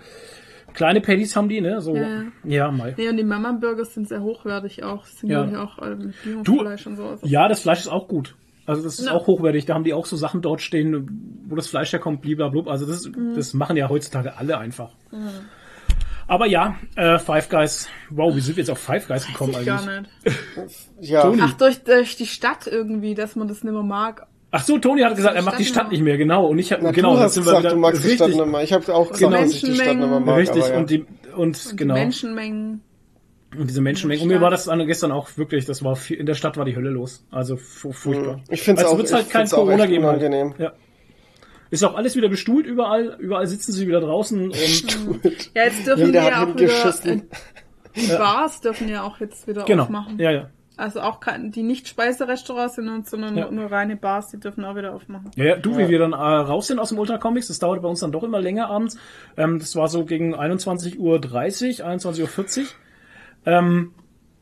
kleine Patties haben die, ne? So, Ja. ja, mal. Nee, und die Mama Burgers sind sehr hochwertig auch. Das sind Ja. glaube ich auch äh, mit Du, Biofleisch und so. Also ja, das Fleisch ist auch gut. Also das ist Ja. auch hochwertig. Da haben die auch so Sachen dort stehen, wo das Fleisch herkommt, blablabla. Also das, Mhm. das machen ja heutzutage alle einfach. Aber ja, äh, Five Guys. Wow, wie sind wir jetzt auf Five Guys gekommen ich gar eigentlich? nicht. Ja. Ach, durch, durch die Stadt irgendwie, dass man das nicht mehr mag. Ach so, Toni hat gesagt, er macht die Stadt nicht mehr, genau. Und ich habe Na, genau, du hast sind wir gesagt, wieder du magst die Stadt richtig, nicht mehr. Ich habe auch gesagt, Genau. dass ich die Stadt nicht mehr mag. richtig. aber ja. Und die und, genau Die Menschenmengen. und diese Menschenmengen. Und mir war das gestern auch wirklich, das war viel, in der Stadt war die Hölle los. Also fu- furchtbar. Ich find's Also auch- wird's ich halt kein find's auch Corona echt geben. Halt. unangenehm. Ja. Ist auch alles wieder bestuhlt überall. Überall sitzen sie wieder draußen und Ja, jetzt dürfen Jeder die ja auch wieder, äh, die Bars dürfen ja auch jetzt wieder genau. aufmachen. Ja, ja. Also auch kein, die nicht Speiserestaurants sind, sondern Ja. nur, nur reine Bars, die dürfen auch wieder aufmachen. Ja, ja, du, wie wir dann äh, raus sind aus dem Ultra Comics, das dauerte bei uns dann doch immer länger abends. Ähm, das war so gegen 21.30 Uhr, 21.40 Uhr. Ähm,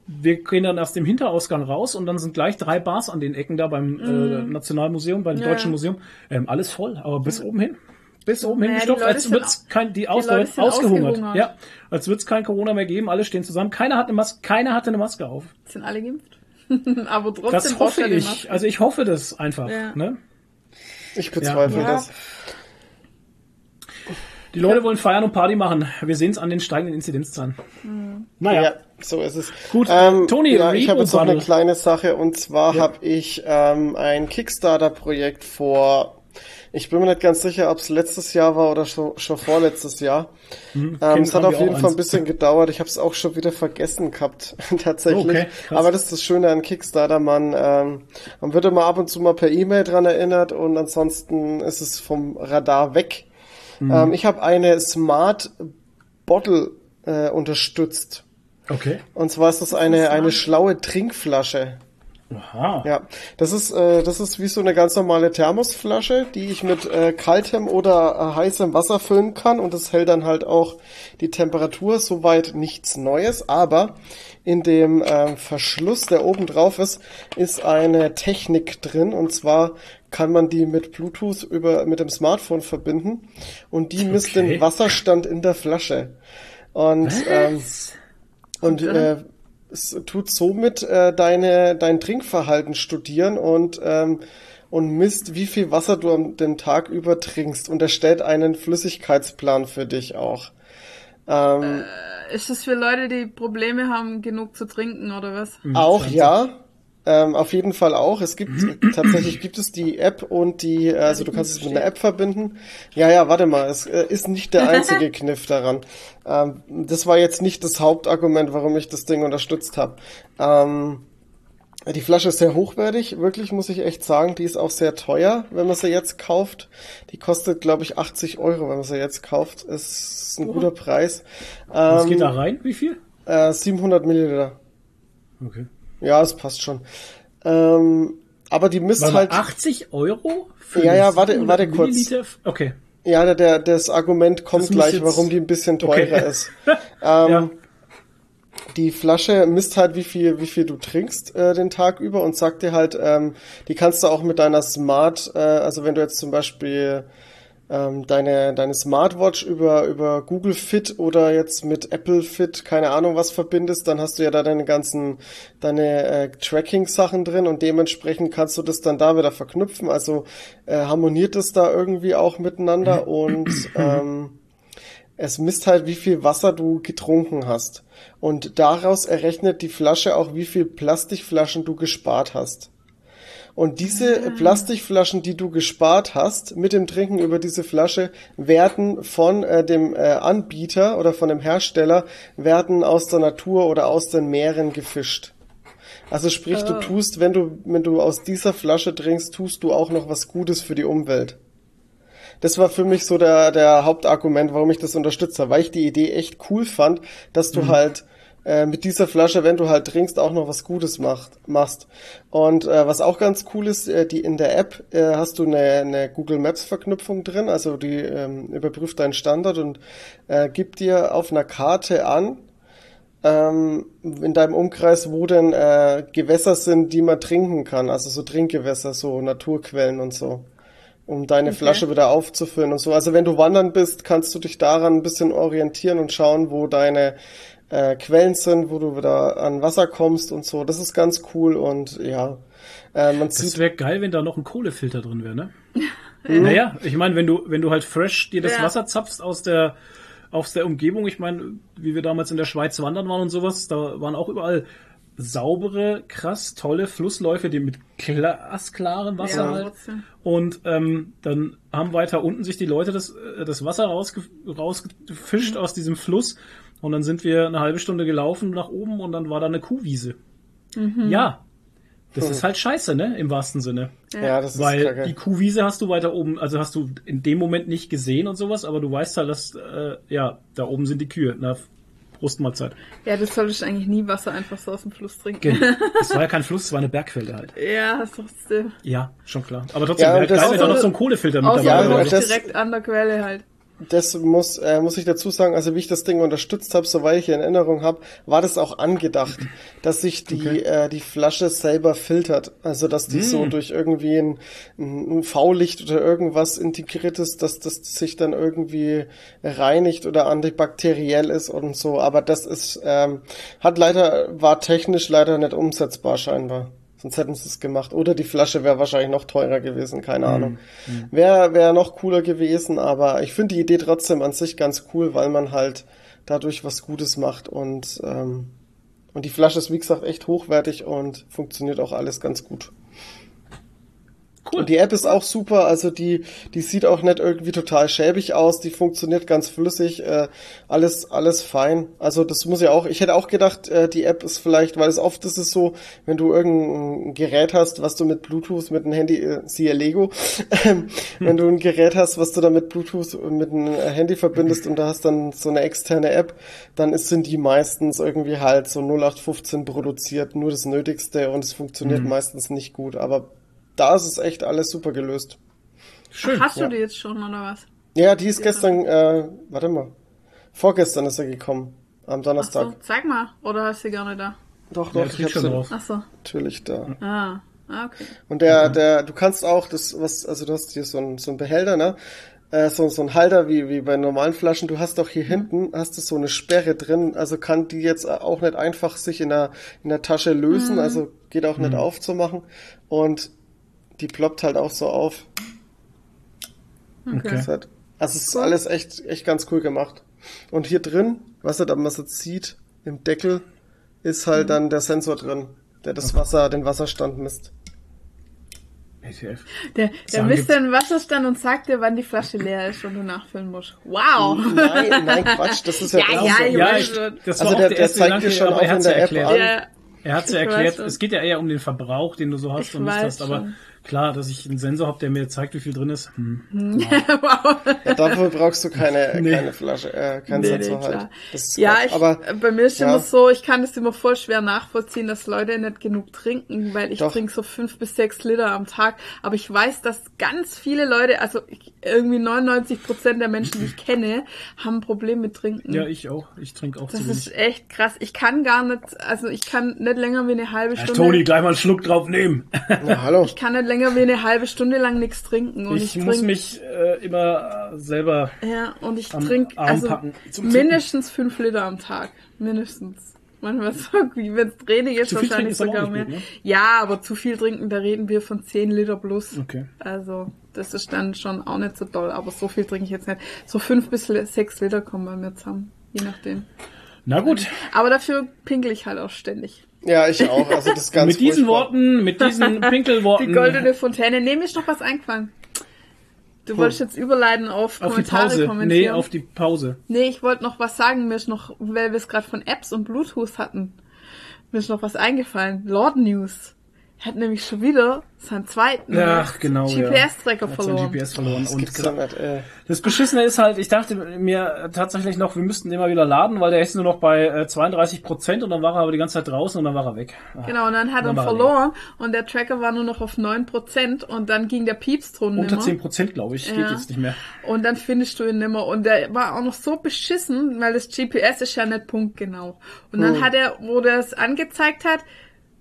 wir gehen dann aus dem Hinterausgang raus und dann sind gleich drei Bars an den Ecken da beim äh, Nationalmuseum, beim Ja. Deutschen Museum. Ähm, alles voll, aber bis oben hin. Bis oben Naja, die gestopft, Leute als sind wird's kein, die, Aus Leute sind ausgehungert. ausgehungert. Ja, als wird's kein Corona mehr geben, alle stehen zusammen. Keiner hat eine Maske, keiner hatte eine Maske auf. Sind alle geimpft? Aber trotzdem Das hoffe ja die ich. Maske. Also ich hoffe das einfach. Ja. Ne? Ich bezweifle Ja. das. Die Leute wollen feiern und Party machen. Wir sehen es an den steigenden Inzidenzzahlen. Naja. Ja, so ist es. Gut, ähm, Toni, ja, ich habe jetzt noch eine kleine Sache und zwar habe ich ähm, ein Kickstarter-Projekt vor. Ich bin mir nicht ganz sicher, ob es letztes Jahr war oder schon, schon vorletztes Jahr. ähm, kenn- es hat auf jeden Fall ein bisschen gedauert. Ich habe es auch schon wieder vergessen gehabt, tatsächlich. Okay, krass. Aber das ist das Schöne an Kickstarter, man, ähm, man wird immer ab und zu mal per E-Mail dran erinnert und ansonsten ist es vom Radar weg. Mhm. Ähm, ich habe eine Smart Bottle äh, unterstützt. Okay. Und zwar ist das eine, eine schlaue Trinkflasche. Aha. Ja, das ist, äh, das ist wie so eine ganz normale Thermosflasche, die ich mit äh, kaltem oder äh, heißem Wasser füllen kann. Und das hält dann halt auch die Temperatur, soweit nichts Neues, aber in dem äh, Verschluss, der oben drauf ist, ist eine Technik drin. Und zwar kann man die mit Bluetooth über mit dem Smartphone verbinden. Und die misst Okay. den Wasserstand in der Flasche. Und ähm, und äh, es tut somit äh, deine dein Trinkverhalten studieren und ähm, und misst, wie viel Wasser du am den Tag über trinkst und erstellt einen Flüssigkeitsplan für dich auch. Ähm, Ist das für Leute, die Probleme haben, genug zu trinken oder was? auch ja, Ähm, auf jeden Fall auch. Es gibt tatsächlich gibt es die App und die, also du kannst es mit einer App verbinden. Ja, ja, warte mal, es äh, ist nicht der einzige Kniff daran. Ähm, das war jetzt nicht das Hauptargument, warum ich das Ding unterstützt habe. Ähm, die Flasche ist sehr hochwertig, wirklich muss ich echt sagen. Die ist auch sehr teuer, wenn man sie jetzt kauft. Die kostet, glaube ich, 80 Euro, wenn man sie jetzt kauft. Ist ein guter Preis. Was Ähm, geht da rein? Wie viel? äh, 700 Milliliter. Okay. Ja, es passt schon. Ähm, aber die misst Warte, halt. 80 Euro? Für Ja, ja, warte- 700 warte kurz. Okay. Ja, der, der, das Argument kommt Das gleich, jetzt- warum die ein bisschen teurer Okay. ist. Ähm, Ja. Die Flasche misst halt, wie viel, wie viel du trinkst äh, den Tag über und sagt dir halt, ähm, die kannst du auch mit deiner Smart, äh, also wenn du jetzt zum Beispiel ähm, deine, deine Smartwatch über, über Google Fit oder jetzt mit Apple Fit, keine Ahnung was verbindest, dann hast du ja da deine ganzen, deine äh, Tracking-Sachen drin und dementsprechend kannst du das dann da wieder verknüpfen. Also äh, harmoniert es da irgendwie auch miteinander und ähm, es misst halt, wie viel Wasser du getrunken hast. Und daraus errechnet die Flasche auch, wie viel Plastikflaschen du gespart hast. Und diese Plastikflaschen, die du gespart hast, mit dem Trinken über diese Flasche, werden von äh, dem äh, Anbieter oder von dem Hersteller, werden aus der Natur oder aus den Meeren gefischt. Also sprich, du tust, wenn du, wenn du aus dieser Flasche trinkst, tust du auch noch was Gutes für die Umwelt. Das war für mich so der, der Hauptargument, warum ich das unterstützt habe, weil ich die Idee echt cool fand, dass du halt äh, mit dieser Flasche, wenn du halt trinkst, auch noch was Gutes macht, machst. Und äh, was auch ganz cool ist, äh, die in der App äh, hast du eine, eine Google Maps Verknüpfung drin, also die ähm, überprüft deinen Standort und äh, gibt dir auf einer Karte an, ähm, in deinem Umkreis, wo denn äh, Gewässer sind, die man trinken kann, also so Trinkgewässer, so Naturquellen und so, um deine Flasche wieder aufzufüllen und so. Also wenn du wandern bist, kannst du dich daran ein bisschen orientieren und schauen, wo deine äh, Quellen sind, wo du wieder an Wasser kommst und so. Das ist ganz cool und ja, äh, man Das wäre geil, wenn da noch ein Kohlefilter drin wäre, ne? naja, ich meine, wenn du, wenn du halt fresh dir das Ja. Wasser zapfst aus der, aus der Umgebung, ich meine, wie wir damals in der Schweiz wandern waren und sowas, da waren auch überall saubere, krass tolle Flussläufe, die mit glasklarem Wasser Ja, halt. Und ähm, dann haben weiter unten sich die Leute das, äh, das Wasser rausge rausgefischt aus diesem Fluss. Und dann sind wir eine halbe Stunde gelaufen nach oben und dann war da eine Kuhwiese. Ja. Das ist halt scheiße, ne? Im wahrsten Sinne. ja, das ist Weil kacke. die Kuhwiese hast du weiter oben, also hast du in dem Moment nicht gesehen und sowas, aber du weißt halt, dass, äh, ja, da oben sind die Kühe. Na, Brustmahlzeit. Ja, du solltest eigentlich nie Wasser einfach so aus dem Fluss trinken. Genau. Es war ja kein Fluss, es war eine Bergquelle halt. Ja, trotzdem. Ja, schon klar. Aber trotzdem, Ja, wäre das- geil, wenn da noch so ein Kohlefilter mit dabei Ja, wäre. das- direkt an der Quelle halt. Das muss, äh, muss ich dazu sagen, also wie ich das Ding unterstützt habe, soweit ich in Erinnerung habe, war das auch angedacht, dass sich die, Okay. äh, die Flasche selber filtert. Also dass die so durch irgendwie ein, ein V-Licht oder irgendwas integriert ist, dass das sich dann irgendwie reinigt oder antibakteriell ist und so. Aber das ist, ähm, hat leider, war technisch leider nicht umsetzbar scheinbar. Sonst hätten sie es gemacht. Oder die Flasche wäre wahrscheinlich noch teurer gewesen, keine Ahnung. Wäre wär noch cooler gewesen, aber ich finde die Idee trotzdem an sich ganz cool, weil man halt dadurch was Gutes macht und, ähm, und die Flasche ist wie gesagt echt hochwertig und funktioniert auch alles ganz gut. Cool. Und die App ist auch super, also die, die sieht auch nicht irgendwie total schäbig aus, die funktioniert ganz flüssig, äh, alles, alles fein. Also das muss ja auch, ich hätte auch gedacht, äh, die App ist vielleicht, weil es oft ist es so, wenn du irgendein Gerät hast, was du mit Bluetooth, mit einem Handy, äh, siehe Lego, ähm, wenn du ein Gerät hast, was du dann mit Bluetooth mit einem Handy verbindest und da hast dann so eine externe App, dann ist, sind die meistens irgendwie halt so 0815 produziert, nur das Nötigste und es funktioniert meistens nicht gut, aber da ist es echt alles super gelöst. Schön. Hast du ja. die jetzt schon oder was? Ja, die ist gestern, äh, warte mal, vorgestern ist er gekommen, am Ach Donnerstag. so, zeig mal. Oder hast du die gar nicht da? Doch, Ja, doch, das ich hab schon sie drauf. Ach so. natürlich da. Ah, ah okay. Und der, der, du kannst auch das, was, also du hast hier so ein, so ein Behälter, ne? Äh, so, so ein Halter wie, wie bei normalen Flaschen. Du hast doch hier hinten, hast du so eine Sperre drin, also kann die jetzt auch nicht einfach sich in der, in der Tasche lösen, also geht auch nicht aufzumachen. Und die ploppt halt auch so auf. Okay. Das hat, also es ist alles echt, echt ganz cool gemacht. Und hier drin, was er, man es jetzt sieht, im Deckel, ist halt dann der Sensor drin. der das Wasser, den Wasserstand misst. ATF. Der, der misst den Wasserstand und sagt dir, wann die Flasche leer ist und du nachfüllen musst. Wow! Nein, nein, Quatsch, das ist ja, Ja, ja, ich Ja, ich, das Also war der- auch der der erste zeigt dir schon aber auch er in der App erklärt. an. Ja, Er hat es ja erklärt, es geht ja eher um den Verbrauch, den du so hast Ich und nicht hast, aber schon. Klar, dass ich einen Sensor habe, der mir zeigt, wie viel drin ist. Hm. wow. Ja, dafür brauchst du keine, Nee. keine Flasche, äh, keinen Nee, nee, Sensor halt. Das ist Ja, ich, aber bei mir ist ja. immer so, ich kann das immer voll schwer nachvollziehen, dass Leute nicht genug trinken, weil ich trinke so fünf bis sechs Liter am Tag. Aber ich weiß, dass ganz viele Leute, also ich, irgendwie 99 Prozent der Menschen, die ich kenne, haben ein Problem mit Trinken. Ja, ich auch. Ich trinke auch das zu ist echt krass. Ich kann gar nicht, also ich kann nicht länger wie eine halbe Ja, Stunde. Toni, gleich mal einen Schluck drauf nehmen. na, hallo. Ich kann nicht länger wie eine halbe Stunde lang nichts trinken. Und Ich ich, muss trink, mich äh, immer äh, selber Ja, und ich trinke also mindestens fünf Liter am Tag. Mindestens. Manchmal so, wenn es Training ist, Zu wahrscheinlich ist sogar mehr. gut, ne? Ja, aber zu viel trinken, da reden wir von 10 Liter plus. Okay. Also, das ist dann schon auch nicht so doll, aber so viel trinke ich jetzt nicht. So fünf bis sechs Liter kommen bei mir zusammen. Je nachdem. Na gut, Aber dafür pinkel ich halt auch ständig. Ja, ich auch. Also das ist ganz mit diesen furchtbar. Worten, mit diesen Die Pinkelworten goldene Fontäne. Nee, mir ist noch was eingefallen. Du wolltest jetzt überleiten auf, auf die Kommentare Pause. kommentieren. Nee, auf die Pause. Nee, ich wollte noch was sagen. Mir ist noch, weil wir es gerade von Apps und Bluetooth hatten, mir ist noch was eingefallen. Lord News hat nämlich schon wieder seinen zweiten Ach, genau, ja. GPS-Tracker sein verloren. GPS verloren. Das Und nicht, äh. das Beschissene ist halt, ich dachte mir tatsächlich noch, wir müssten den mal wieder laden, weil der ist nur noch bei äh, 32 Prozent und dann war er aber die ganze Zeit draußen und dann war er weg. Ah. Genau, und dann hat er war er verloren und der Tracker war nur noch auf 9% und dann ging der Piepston Unter nimmer. 10 Prozent, glaube ich, geht Ja. jetzt nicht mehr. Und dann findest du ihn nimmer. Und der war auch noch so beschissen, weil das GPS ist ja nicht punktgenau. Und dann hat er, wo der es angezeigt hat,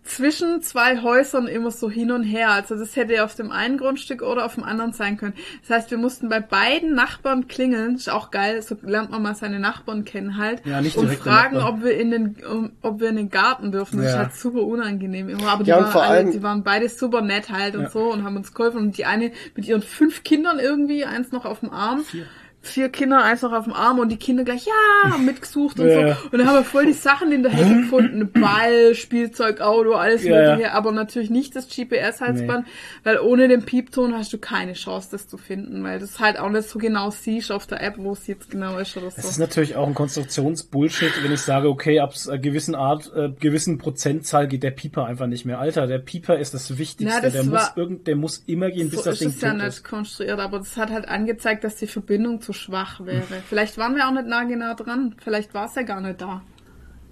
zwischen zwei Häusern immer so hin und her. Also das hätte auf dem einen Grundstück oder auf dem anderen sein können. Das heißt, wir mussten bei beiden Nachbarn klingeln. Ist auch geil, so lernt man mal seine Nachbarn kennen halt. Ja, nicht und fragen, ob wir in den, um, ob wir in den Garten dürfen. Das ist Ja. halt super unangenehm immer. Aber die, Ja, waren alle, die waren beide super nett halt und Ja. so und haben uns geholfen. Und die eine mit ihren fünf Kindern irgendwie, eins noch auf dem Arm. Vier. Kinder, eins noch auf dem Arm und die Kinder gleich, ja, mitgesucht und Ja, so. Und dann haben wir voll die Sachen in der Hecke gefunden. Ball, Spielzeug, Auto, alles Ja, ja. mögliche. Aber natürlich nicht das GPS-Halsband, weil ohne den Piepton hast du keine Chance, das zu finden, weil das halt auch nicht so genau siehst auf der App, wo es jetzt genau ist oder Das ist so. natürlich auch ein Konstruktionsbullshit, wenn ich sage, okay, ab einer gewissen Art, äh, gewissen Prozentzahl geht der Pieper einfach nicht mehr. Alter, der Pieper ist das Wichtigste. Na, das der, muss irgend, der muss immer gehen, bis So das ist Ding es ja nicht ist. konstruiert, aber das hat halt angezeigt, dass die Verbindung zu schwach wäre. Vielleicht waren wir auch nicht nah genau dran. Vielleicht war es ja gar nicht da,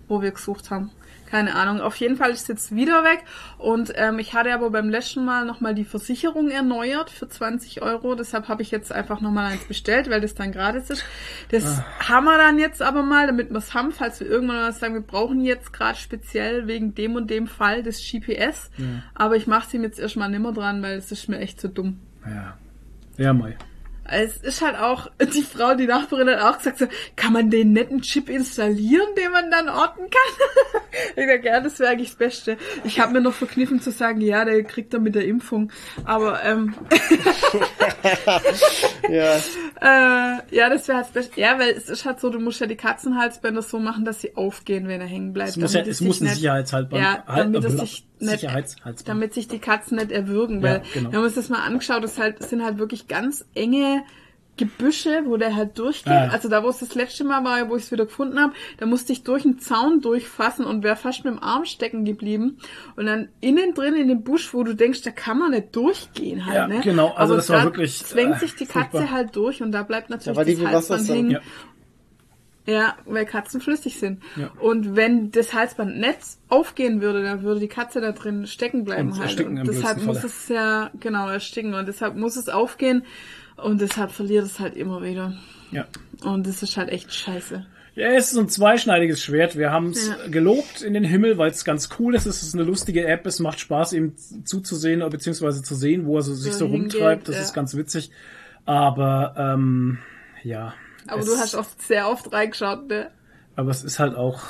wo wir gesucht haben. Keine Ahnung. Auf jeden Fall ist es jetzt wieder weg. Und ähm, ich hatte aber beim letzten Mal nochmal die Versicherung erneuert für 20 Euro. Deshalb habe ich jetzt einfach nochmal eins bestellt, weil das dann gratis ist. Das haben wir dann jetzt aber mal, damit wir es haben, falls wir irgendwann mal sagen, wir brauchen jetzt gerade speziell wegen dem und dem Fall das GPS. Aber ich mache es ihm jetzt erstmal nimmer dran, weil es ist mir echt zu dumm. Ja. Ja, Mai. Es ist halt auch, die Frau, die Nachbarin hat auch gesagt, so, kann man den netten Chip installieren, den man dann orten kann? ich sag, ja, das wäre eigentlich das Beste. Ich habe mir noch verkniffen zu sagen, ja, der kriegt er mit der Impfung. Aber ähm, Ja, äh, ja, das wäre halt das Beste. Ja, weil es ist halt so, du musst ja die Katzenhalsbänder so machen, dass sie aufgehen, wenn er hängen bleibt. Es muss, ja, es sich muss ein Sicherheitshaltband Ja, damit es sich Sicherheitshalsband. damit sich die Katzen nicht erwürgen, Ja, weil genau. wir haben uns das mal angeschaut, das halt, das sind halt wirklich ganz enge Gebüsche, wo der halt durchgeht. Ah. Also da, wo es das letzte Mal war, wo ich es wieder gefunden habe, da musste ich durch einen Zaun durchfassen und wäre fast mit dem Arm stecken geblieben. Und dann innen drin in dem Busch, wo du denkst, da kann man nicht durchgehen halt, Ja, ne? genau. Also Aber das war da wirklich, zwängt äh, sich die Katze furchtbar. halt durch und da bleibt natürlich weil die das Halsband hängen. Ja. Ja, weil Katzen flüssig sind. Ja. Und wenn das Halsbandnetz aufgehen würde, dann würde die Katze da drin stecken bleiben Und halt. Und deshalb muss Falle. es ja, genau, ersticken. Und deshalb muss es aufgehen. Und deshalb verliert es halt immer wieder. Ja. Und das ist halt echt scheiße. Ja, es ist ein zweischneidiges Schwert. Wir haben es Ja. gelobt in den Himmel, weil es ganz cool ist. Es ist eine lustige App. Es macht Spaß, ihm zuzusehen, beziehungsweise zu sehen, wo er so, sich so hingeht, rumtreibt. Das ja. ist ganz witzig. Aber ähm, ja. Aber es, du hast auch sehr oft reingeschaut, ne? Aber es ist halt auch.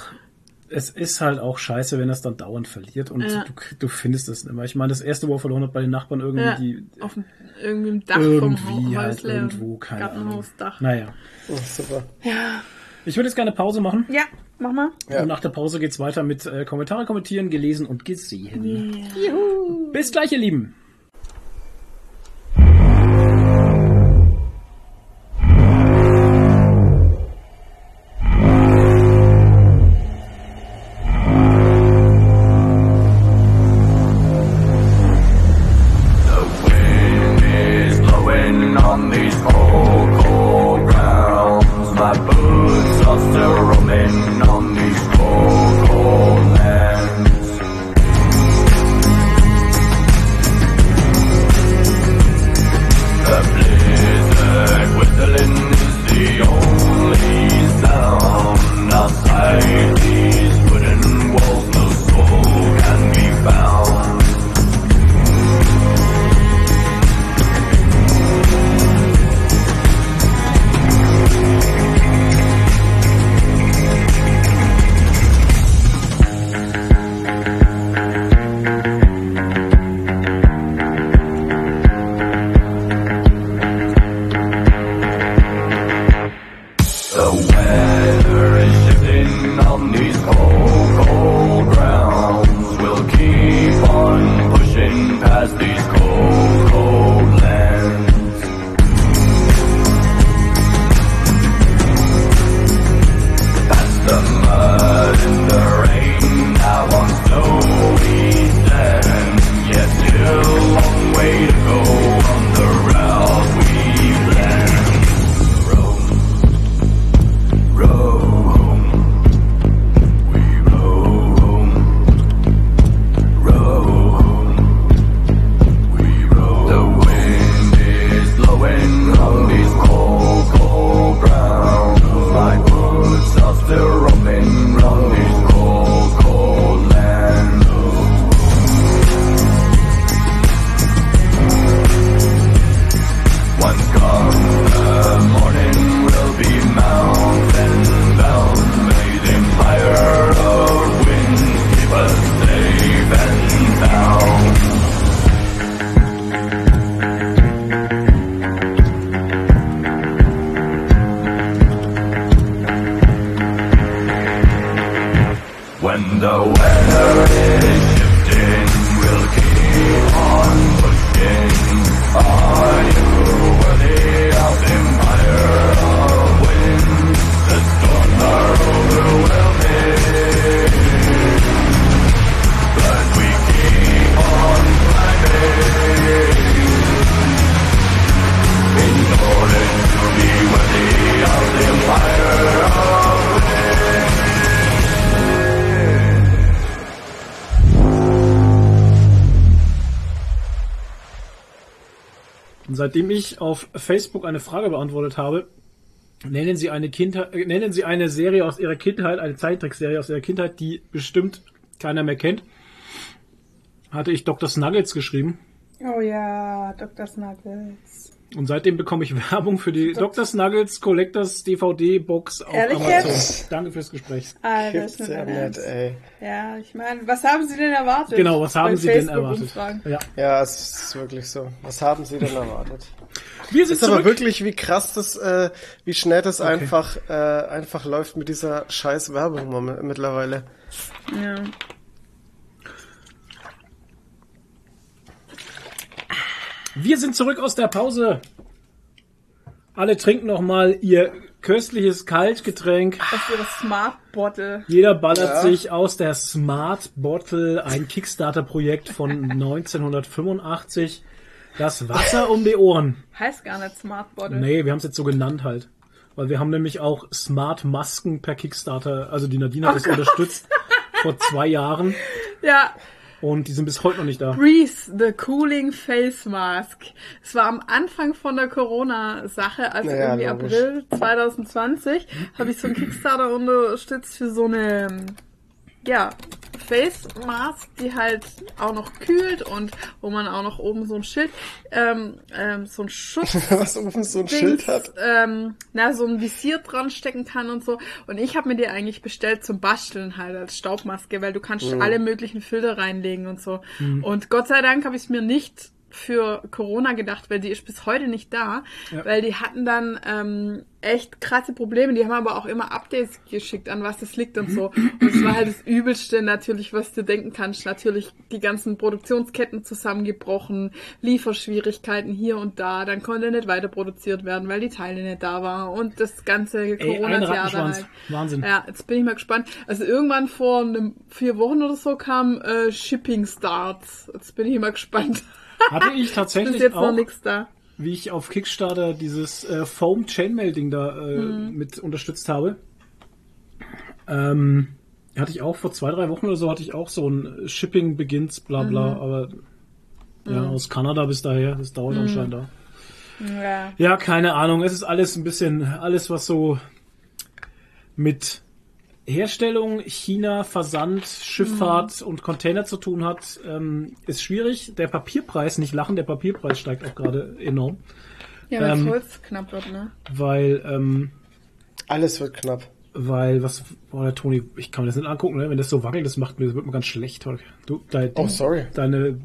Es ist halt auch scheiße, wenn er es dann dauernd verliert und Ja. du, du findest es nicht mehr. Ich meine, das erste, wo er verloren hat bei den Nachbarn irgendwie, Ja, die auf dem, irgendwie im Dach vom irgendwie Ha- halt Häusle, irgendwo, keine Ahnung. Gartenhausdach. Naja. oh, super. Ich würde jetzt gerne Pause machen. Ja, mach mal. Ja. Und nach der Pause geht's weiter mit äh, Kommentare kommentieren, gelesen und gesehen. Bis gleich, ihr Lieben. Seitdem ich auf Facebook eine Frage beantwortet habe, nennen Sie eine Kindheit, äh, nennen Sie eine Serie aus Ihrer Kindheit, eine Zeichentrickserie aus Ihrer Kindheit, die bestimmt keiner mehr kennt, hatte ich Dr. Snuggles geschrieben. Oh ja, Dr. Snuggles. Und seitdem bekomme ich Werbung für die Dr. Snuggles Collectors DVD Box auf Ehrlich Amazon. jetzt? Danke fürs Gespräch. Ist ja dein nicht, Ernst. ey. Ja, ich meine, was haben Sie denn erwartet? Genau, was haben Bei Sie denn Facebook erwartet? Umfragen. Ja. Ja, es ist wirklich so. Was haben Sie denn erwartet? Wir sind ist aber zurück. wirklich, wie krass das, äh, wie schnell das einfach, äh, einfach läuft mit dieser scheiß Werbung mittlerweile. Ja. Wir sind zurück aus der Pause. Alle trinken noch mal ihr köstliches Kaltgetränk. Das ist Ihre Smart Bottle. Jeder ballert Ja. sich aus der Smart Bottle ein Kickstarter-Projekt von 1985. Das Wasser um die Ohren. Heißt gar nicht Smart Bottle. Nee, wir haben es jetzt so genannt halt. Weil wir haben nämlich auch Smart Masken per Kickstarter, also die Nadine hat Oh das unterstützt vor zwei Jahren Ja, und die sind bis heute noch nicht da. Breeze, the Cooling Face Mask. Es war am Anfang von der Corona-Sache, also Naja, irgendwie logisch. April 2020, habe ich so einen Kickstarter unterstützt für so eine, ja, Face Mask, die halt auch noch kühlt und wo man auch noch oben so ein Schild, ähm, ähm, so ein Schutz Was oben so ein Dings, Schild hat. Ähm, na, so ein Visier dran stecken kann und so. Und ich habe mir die eigentlich bestellt zum Basteln halt als Staubmaske, weil du kannst Mhm. alle möglichen Filter reinlegen und so. Und Gott sei Dank habe ich es mir nicht für Corona gedacht, weil die ist bis heute nicht da, Ja. weil die hatten dann ähm, echt krasse Probleme. Die haben aber auch immer Updates geschickt, an was das liegt und so. Und es war halt das Übelste natürlich, was du denken kannst. Natürlich die ganzen Produktionsketten zusammengebrochen, Lieferschwierigkeiten hier und da. Dann konnte nicht weiter produziert werden, weil die Teile nicht da waren und das ganze Corona-Jahr dann Rattenschwanz. halt. Wahnsinn. Ja, jetzt bin ich mal gespannt. Also irgendwann vor einem, vier Wochen oder so kam äh, Shipping Starts. Jetzt bin ich mal gespannt. Hatte ich ist tatsächlich jetzt auch, noch nichts da. wie ich auf Kickstarter dieses äh, Foam Chainmail Ding da äh, Mhm. mit unterstützt habe. Ähm, hatte ich auch vor zwei, drei Wochen oder so hatte ich auch so ein Shipping Begins, bla bla, Mhm. aber ja, aus Kanada bis daher, das dauert anscheinend da. Ja. Ja, keine Ahnung. Es ist alles ein bisschen, alles was so mit Herstellung, China, Versand, Schifffahrt und Container zu tun hat, ähm, ist schwierig. Der Papierpreis, nicht lachen, der Papierpreis steigt auch gerade enorm, Ja, weil Ähm, das Holz knapp wird, ne? weil, ähm, Alles wird knapp. weil, was, boah, der Toni, ich kann mir das nicht angucken, ne? wenn das so wackelt, das macht mir, das wird mir ganz schlecht. Du, dein, Oh, sorry. Deine,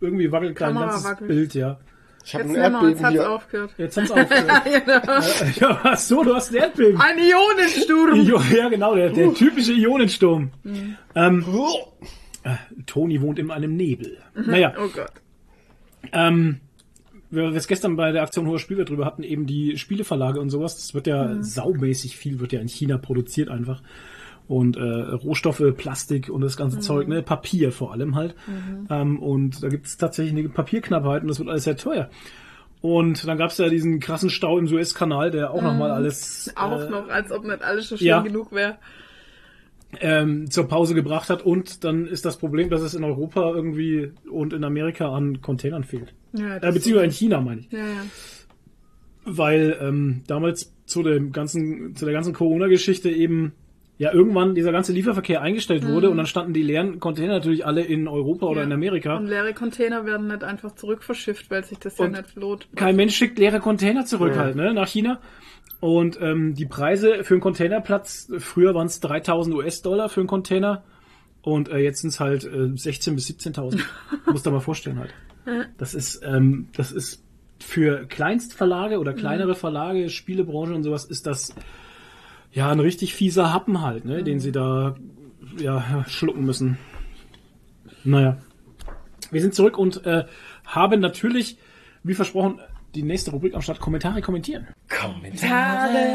irgendwie wackelt dein ganzes wackelt. Bild, ja. Ich habe Jetzt ein nehmen wir, jetzt Erdbeben hat's hier. aufgehört. Jetzt hat's aufgehört. ja, ach so, du hast ein Erdbeben. Ein Ionensturm! Ja, genau, der, der typische Ionensturm. Ähm, äh, Toni wohnt in einem Nebel. Naja, Oh Gott. ähm, wir es gestern bei der Aktion Hoher Spielwert drüber hatten, eben die Spieleverlage und sowas. Das wird ja saumäßig viel, wird ja in China produziert einfach. Und äh, Rohstoffe, Plastik und das ganze Zeug, ne, Papier vor allem halt. Ähm, und da gibt es tatsächlich eine Papierknappheit und das wird alles sehr teuer. Und dann gab es ja diesen krassen Stau im Suezkanal, der auch nochmal alles Auch äh, noch, als ob nicht alles schon schlimm ja. genug wäre. ähm, zur Pause gebracht hat. Und dann ist das Problem, dass es in Europa irgendwie und in Amerika an Containern fehlt. Ja, Äh, beziehungsweise in China, meine ich. ja, ja. Weil ähm, damals zu dem ganzen, zu der ganzen Corona-Geschichte eben ja irgendwann dieser ganze Lieferverkehr eingestellt wurde und dann standen die leeren Container natürlich alle in Europa oder Mhm. Ja. in Amerika. Und leere Container werden nicht einfach zurückverschifft, weil sich das ja Und nicht lohnt. Kein Mensch schickt leere Container zurück Ja. halt, ne, nach China. Und ähm, die Preise für einen Containerplatz, früher waren es 3000 US-Dollar für einen Container und äh, jetzt sind es halt äh, 16.000 bis 17.000. Muss da mal vorstellen halt. Das ist, ähm, das ist für Kleinstverlage oder kleinere Verlage, Spielebranche und sowas, ist das ja ein richtig fieser Happen halt, ne, den sie da ja schlucken müssen. Naja. Wir sind zurück und äh, haben natürlich, wie versprochen, die nächste Rubrik am Start Kommentare kommentieren. Kommentare,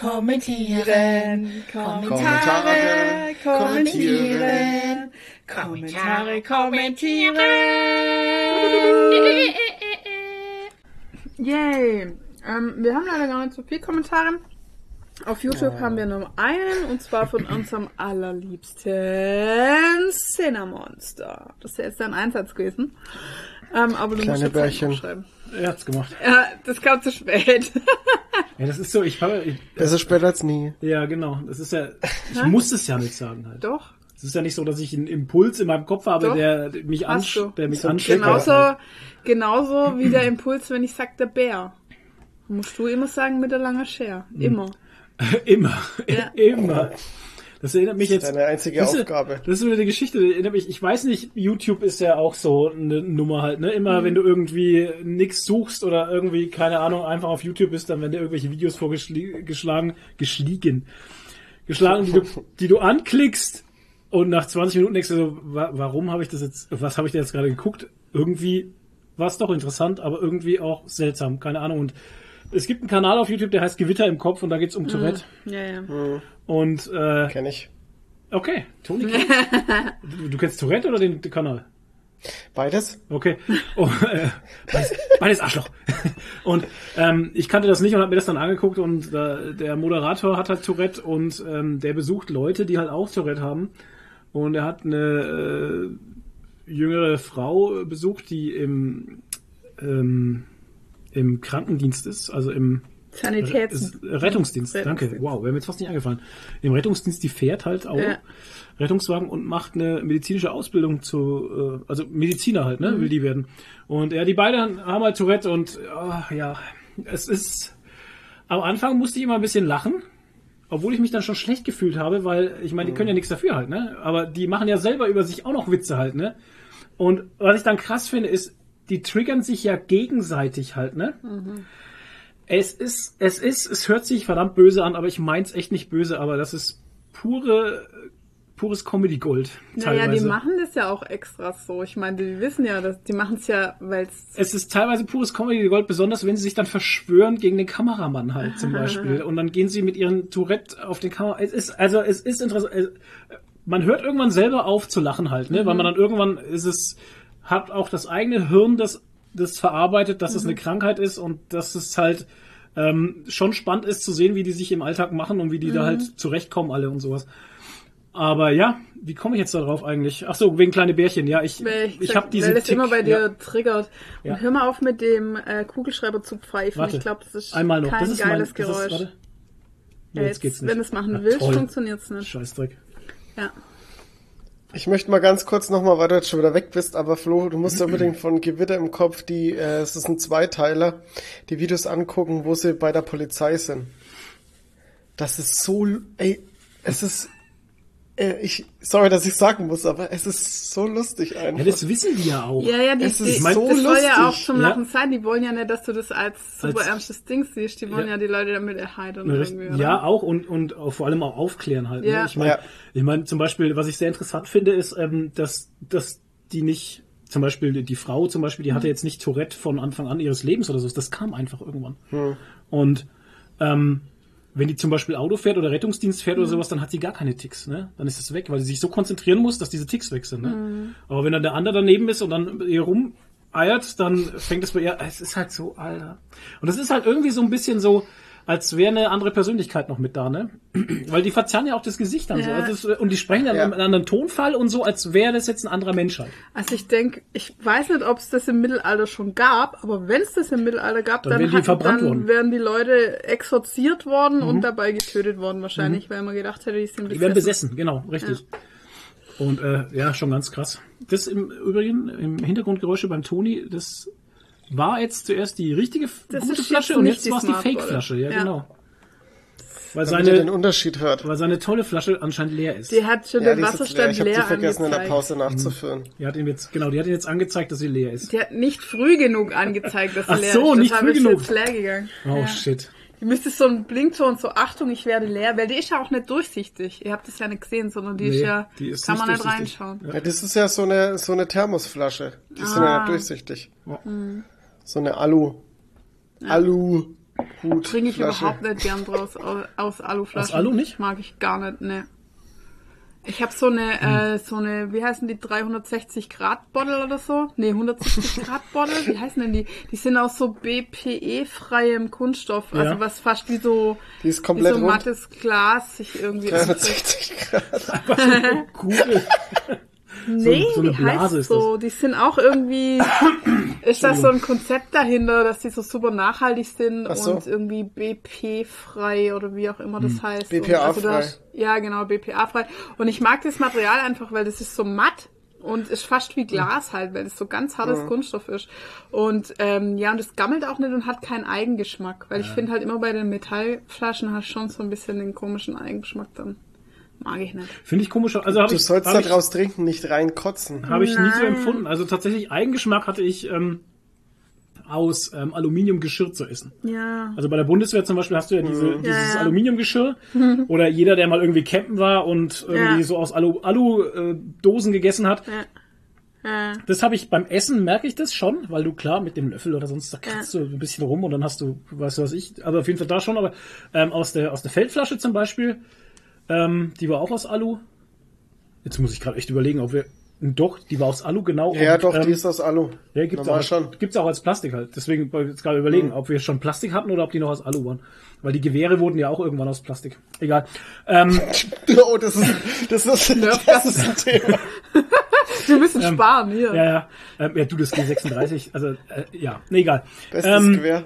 kommentieren, Kommentare, kommentieren. Kommentare, kommentieren. Yay. Ähm, wir haben leider gar nicht so viel Kommentare. Auf YouTube haben wir nur einen, und zwar von unserem allerliebsten Cinnamonster. Das ist ja jetzt dein Einsatz gewesen. Ähm, aber du Kleine musst jetzt Bärchen. schreiben. Er hat's gemacht. Ja, das kam zu spät. Ja, das ist so, ich habe, Besser später als nie. ja genau, das ist ja, ich muss es ja nicht sagen halt. Doch. Es ist ja nicht so, dass ich einen Impuls in meinem Kopf habe, Doch. der mich, ansch der mich So anschlägt. Genauso, genauso wie der Impuls, wenn ich sag der Bär. Musst du immer sagen mit der langen Schere. Immer. Immer, Ja. immer. Das erinnert mich jetzt. Deine einzige das ist, Aufgabe. Das ist so eine Geschichte, die erinnert mich. Ich weiß nicht, YouTube ist ja auch so eine Nummer halt, ne? Immer wenn du irgendwie nix suchst oder irgendwie, keine Ahnung, einfach auf YouTube bist, dann werden dir irgendwelche Videos vorgeschlagen, geschlagen, geschlagen, die du, die du anklickst und nach 20 Minuten denkst du so, wa warum habe ich das jetzt, was habe ich da jetzt gerade geguckt? Irgendwie war es doch interessant, aber irgendwie auch seltsam, keine Ahnung. Und es gibt einen Kanal auf YouTube, der heißt Gewitter im Kopf und da geht's um Tourette. Ja, ja. Und äh, Kenn ich. okay, Toni kennt- du, du kennst Tourette oder den, den Kanal? Beides? Okay. Oh, äh, beides, beides Arschloch. Und ähm, ich kannte das nicht und habe mir das dann angeguckt und äh, der Moderator hat halt Tourette und ähm, der besucht Leute, die halt auch Tourette haben. Und er hat eine äh, jüngere Frau besucht, die im, ähm, im Krankendienst ist, also im Sanitäts. Re- Rettungsdienst, danke. Wow, wäre mir jetzt fast nicht eingefallen. Im Rettungsdienst, die fährt halt auch Ja. Rettungswagen und macht eine medizinische Ausbildung zu, äh, also Mediziner halt, Mhm. ne, will die werden. Und ja, die beiden haben halt Tourette und ah, ja, es ist, am Anfang musste ich immer ein bisschen lachen, obwohl ich mich dann schon schlecht gefühlt habe, weil ich meine, die können ja nichts dafür halt, ne, aber die machen ja selber über sich auch noch Witze halt, ne. Und was ich dann krass finde, ist, die triggern sich ja gegenseitig halt, ne? Es ist, es ist, es hört sich verdammt böse an, aber ich mein's echt nicht böse, aber das ist pure, pures Comedy Gold. Naja, die machen das ja auch extra so. Ich meine, die wissen ja, dass die machen es ja, weil es es ist teilweise pures Comedy Gold, besonders wenn sie sich dann verschwören gegen den Kameramann halt zum Beispiel. Und dann gehen sie mit ihren Tourette auf den Kamera. Es ist, also es ist interessant. es- Man hört irgendwann selber auf zu lachen halt, ne? Weil man dann irgendwann ist es, hat auch das eigene Hirn, das, das verarbeitet, dass es eine Krankheit ist und dass es halt ähm, schon spannend ist zu sehen, wie die sich im Alltag machen und wie die da halt zurechtkommen alle und sowas. Aber ja, wie komme ich jetzt darauf eigentlich? Ach so, wegen kleine Bärchen. Ja, ich, weil ich sag- habe diesen weil das Tick, immer bei dir ja. triggert. Und Ja. hör mal auf mit dem äh, Kugelschreiber zu pfeifen. Warte, ich glaube, das ist einmal noch. kein das ist geiles mein, Geräusch. Ist, warte. Ja, Ja, jetzt geht's nicht. Wenn du es machen Ja, willst, toll. funktioniert es nicht. Scheißdreck. Ja. Ich möchte mal ganz kurz nochmal, weil du jetzt schon wieder weg bist, aber Flo, du musst unbedingt von Gewitter im Kopf die, äh, es ist ein Zweiteiler, die Videos angucken, wo sie bei der Polizei sind. Das ist so, ey, es ist, ich, sorry, dass ich sagen muss, aber es ist so lustig Ja, einfach. das wissen die ja auch. Ja, ja, die, Es die, ist das so soll ja auch lustig. zum Ja. Lachen sein. Die wollen ja nicht, dass du das als super Als- ernstes Ding siehst. Die wollen Ja. ja, die Leute damit erheitern irgendwie. Oder? Ja, auch und, und vor allem auch aufklären halt. Ja. Ne? Ich meine, Ja. ich meine zum Beispiel, was ich sehr interessant finde, ist, ähm, dass, dass die nicht, zum Beispiel die- Frau zum Beispiel, die hatte jetzt nicht Tourette von Anfang an ihres Lebens oder so. Das kam einfach irgendwann. Und ähm, wenn die zum Beispiel Auto fährt oder Rettungsdienst fährt oder sowas, dann hat sie gar keine Ticks, ne? Dann ist es weg, weil sie sich so konzentrieren muss, dass diese Ticks weg sind, ne? Aber wenn dann der andere daneben ist und dann ihr rumeiert, dann fängt es bei ihr, es ist halt so, Alter. Und das ist halt irgendwie so ein bisschen so, als wäre eine andere Persönlichkeit noch mit da, ne? Weil die verzerren ja auch das Gesicht dann so. Ja. Also es, und die sprechen dann Ja. in einem anderen Tonfall und so, als wäre das jetzt ein anderer Mensch halt. Also ich denke, ich weiß nicht, ob es das im Mittelalter schon gab, aber wenn es das im Mittelalter gab, Dann dann, wären die verbrannt dann worden. Mhm. wären die Leute exorziert worden und dabei getötet worden wahrscheinlich, weil man gedacht hätte, die sind Die werden besessen, genau, richtig. Und äh, ja, schon ganz krass. Das im Übrigen, im Hintergrundgeräusche beim Toni, das war jetzt zuerst die richtige Das gute ist Flasche und nicht jetzt war es die Fake-Flasche, ja, Ja. genau. Weil damit ihr den seine, Unterschied hört. weil seine tolle Flasche anscheinend leer ist. Die hat schon Ja, den ist jetzt leer. Wasserstand Ich habe leer die vergessen in der angezeigt. Pause nachzufüllen. Die hat ihm jetzt, genau, die hat ihm jetzt angezeigt, dass sie leer ist. Die hat nicht früh genug angezeigt, dass sie Ach leer so, ist. nicht Deshalb früh ist sie genug. jetzt leer gegangen. Oh ja. shit. Die müsste so ein Blinkton, so Achtung, ich werde leer, weil die ist ja auch nicht durchsichtig. Ihr habt das ja nicht gesehen, sondern die Nee, ist ja, die ist kann nicht man nicht durchsichtig. reinschauen. Ja, das ist ja so eine, so eine Thermosflasche. Die sind ja Ah. nicht durchsichtig. Ja. So eine Alu. Alu. Hut. Trinke ich Flasche. überhaupt nicht gern draus aus, aus Aluflaschen. Aus Alu nicht? Mag ich gar nicht, ne. Ich habe so eine, äh, so eine, wie heißen die, 360 Grad Bottle oder so? Nee, 170 Grad Bottle, wie heißen denn die? Die sind aus so BPE-freiem Kunststoff, Ja. also was fast wie so, Die ist wie komplett so rund. mattes Glas sich irgendwie 360 Grad. Cool. Nee, so eine die Blase heißt ist so. Die sind auch irgendwie. ist da so ein Konzept dahinter, dass die so super nachhaltig sind so. und irgendwie BP-frei oder wie auch immer Hm. das heißt. BPA Und du frei. hast- Ja, genau, BPA-frei. Und ich mag das Material einfach, weil das ist so matt. Und ist fast wie Glas halt, weil es so ganz hartes Kunststoff ist. Und ähm, ja, und es gammelt auch nicht und hat keinen Eigengeschmack. Weil ich finde halt immer bei den Metallflaschen hast schon so ein bisschen den komischen Eigengeschmack dann. Mag ich nicht. Finde ich komisch. Also Du ich, sollst da ich, draus trinken, nicht reinkotzen. Habe ich nie so empfunden. Also tatsächlich Eigengeschmack hatte ich ähm, aus ähm, Aluminiumgeschirr zu essen. Ja. Also bei der Bundeswehr zum Beispiel hast du ja diese, dieses Ja, ja. Aluminiumgeschirr oder jeder, der mal irgendwie campen war und irgendwie Ja. so aus Alu, Alu äh, Dosen gegessen hat. Ja. Das habe ich beim Essen merke ich das schon, weil du klar mit dem Löffel oder sonst da kratzt du ein bisschen rum und dann hast du, weißt du was ich, aber auf jeden Fall da schon, aber ähm, aus der aus der Feldflasche zum Beispiel, ähm, die war auch aus Alu. Jetzt muss ich gerade echt überlegen, ob wir doch, die war aus Alu genau. Ja, und, doch, ähm, die ist aus Alu. ja, gibt's auch, schon. gibt's auch als Plastik halt. Deswegen wollte ich jetzt gerade überlegen, ob wir schon Plastik hatten oder ob die noch aus Alu waren. Weil die Gewehre wurden ja auch irgendwann aus Plastik. Egal. Ähm, Oh, das ist, das ist, das ist ein Thema. Wir müssen sparen hier. ja, ja. Ähm, ja, du, das G36. Also, äh, ja, nee, egal. Bestes Ähm, Gewehr.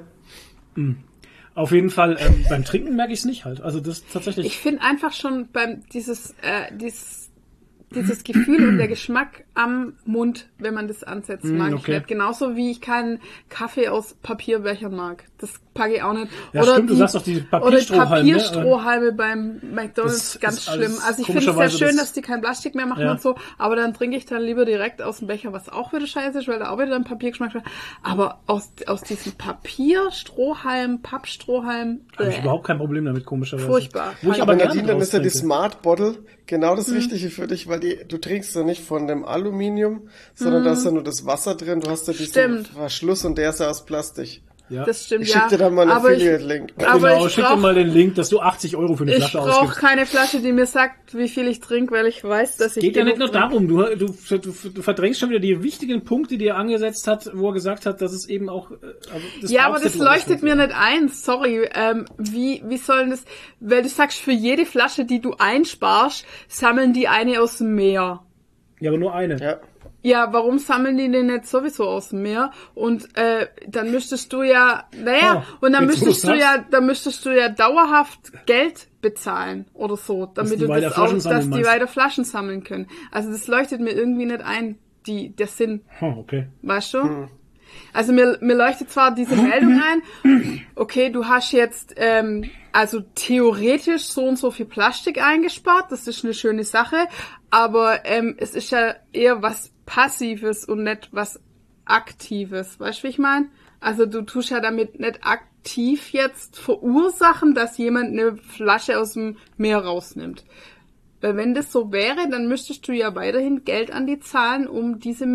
Auf jeden Fall, ähm, beim Trinken merke ich es nicht halt. Also das tatsächlich. Ich finde einfach schon beim dieses, äh, dieses, dieses Gefühl und der Geschmack am Mund, wenn man das ansetzt, mag ich okay. nicht. Genauso wie ich keinen Kaffee aus Papierbechern mag. Das packe ich auch nicht. Ja, stimmt, du sagst doch die Oder Papierstrohhalme, ne? Papierstrohhalme beim McDonalds, Das ganz ist schlimm. Also ich finde es sehr schön, das- dass die kein Plastik mehr machen Ja. und so, aber dann trinke ich dann lieber direkt aus dem Becher, was auch wieder scheiße ist, weil da auch wieder ein Papiergeschmack hat. Aber aus, aus diesem Papierstrohhalm, Pappstrohhalm, Habe ich überhaupt kein Problem damit, komischerweise. Furchtbar. Wo ich Aber Nadine, dann ist ja die. Smart Bottle genau Mhm. das Richtige für dich, weil die, du trinkst ja nicht von dem Aluminium, sondern da ist ja nur das Wasser drin, du hast ja diesen Mhm. Stimmt. Verschluss und der ist ja aus Plastik. Ja. das stimmt, Ich ja. schick dir dann mal einen ich, Affiliate-Link. aber genau, ich schick dir brauch- mal den Link, dass du 80 Euro für eine Ich Flasche brauche ausgibst. keine Flasche, die mir sagt, wie viel ich trinke, weil ich weiß, dass ich Geht ja nicht nur trinke. darum, du, du, du, du verdrängst schon wieder die wichtigen Punkte, die er angesetzt hat, wo er gesagt hat, dass es eben auch... äh, Also das Ja, aber das leuchtet mir nicht ein. Sorry. Ähm, wie, wie sollen das, weil du sagst, für jede Flasche, die du einsparst, sammeln die eine aus dem Meer. Ja, aber nur eine. Ja. Ja, warum sammeln die den nicht sowieso aus dem Meer? Und äh, dann müsstest du ja, naja, Oh, und dann müsstest du ja, dann müsstest du ja dauerhaft Geld bezahlen oder so, damit du das auch, dass sammeln die meinst. weiter Flaschen sammeln können. Also das leuchtet mir irgendwie nicht ein, die der Sinn. Oh, okay. Weißt du? Also mir, mir leuchtet zwar diese Meldung ein, okay, du hast jetzt ähm, also theoretisch so und so viel Plastik eingespart, das ist eine schöne Sache, aber ähm, es ist ja eher was Passives und nicht was Aktives. Weißt du, wie ich meine? Also du tust ja damit nicht aktiv jetzt verursachen, dass jemand eine Flasche aus dem Meer rausnimmt. Weil wenn das so wäre, dann müsstest du ja weiterhin Geld an die zahlen, um diese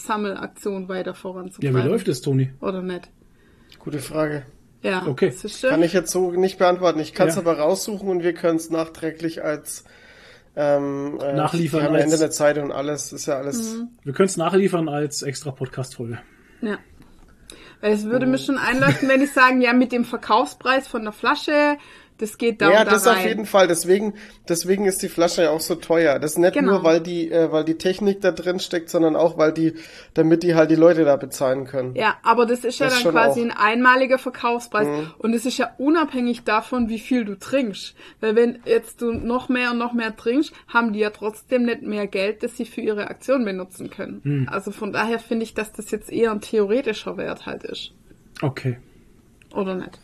Müllsammelaktion weiter Ja, voranzutreiben. wie läuft es, Toni? Oder nicht? Gute Frage. Ja. Okay. Kann ich jetzt so nicht beantworten. Ich kann es Ja. aber raussuchen und wir können es nachträglich als ähm, äh, Nachliefern Wir haben ja als- Internetseite und alles. Ist ja alles. Mhm. Wir können es nachliefern als extra Podcast-Folge. Ja. Weil es würde mir schon einleuchten, wenn ich sagen, ja, mit dem Verkaufspreis von der Flasche, das geht da Ja, da das rein. auf jeden Fall. Deswegen, deswegen ist die Flasche ja auch so teuer. Das ist nicht Genau. nur, weil die, äh, weil die Technik da drin steckt, sondern auch, weil die, damit die halt die Leute da bezahlen können. Ja, aber das ist ja Das dann quasi auch. ein einmaliger Verkaufspreis. Mhm. Und es ist ja unabhängig davon, wie viel du trinkst. Weil wenn jetzt du noch mehr und noch mehr trinkst, haben die ja trotzdem nicht mehr Geld, das sie für ihre Aktion benutzen können. Mhm. Also von daher finde ich, dass das jetzt eher ein theoretischer Wert halt ist. Okay. Oder nicht?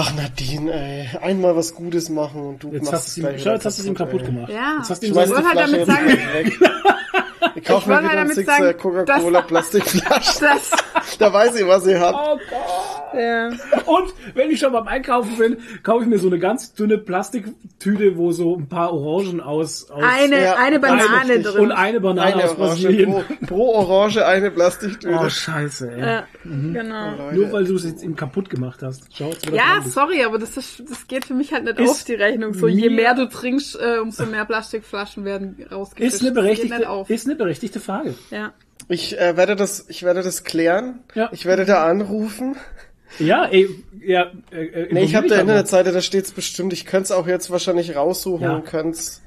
Ach Nadine, ey, einmal was Gutes machen und du Jetzt machst hast es gleich ihm, schau, jetzt hast du es ihm kaputt ey. gemacht. Ja. Jetzt hast du ihm so, halt damit sagen- gleich. Ich kaufe mir wieder damit Sixer sagen, Coca-Cola Plastikflasche. Das, Da weiß ich, was ich hab. oh Gott. ja. Und wenn ich schon beim Einkaufen bin, kaufe ich mir so eine ganz dünne Plastiktüte, wo so ein paar Orangen aus, aus Eine, Ja, eine Banane richtig. drin. und eine Banane Eine aus Brasilien. pro, pro Orange eine Plastiktüte. Oh, scheiße, ey. ja, genau. Leute. Nur weil du es jetzt ihm kaputt gemacht hast. Schau, Ja, sorry, aber das ist, das geht für mich halt nicht Ist auf die Rechnung. So, je mehr du trinkst, äh, umso mehr Plastikflaschen werden rausgefischt. Ist eine berechtigte, ist eine berechtigte Frage. ja. Ich äh, werde das, ich werde das klären. Ja. Ich werde da anrufen. Ja, ey, ja, äh, äh, Nee, ich habe da. Internetseite, da steht's bestimmt. Ich könnte es auch jetzt wahrscheinlich raussuchen Ja. und könnt's.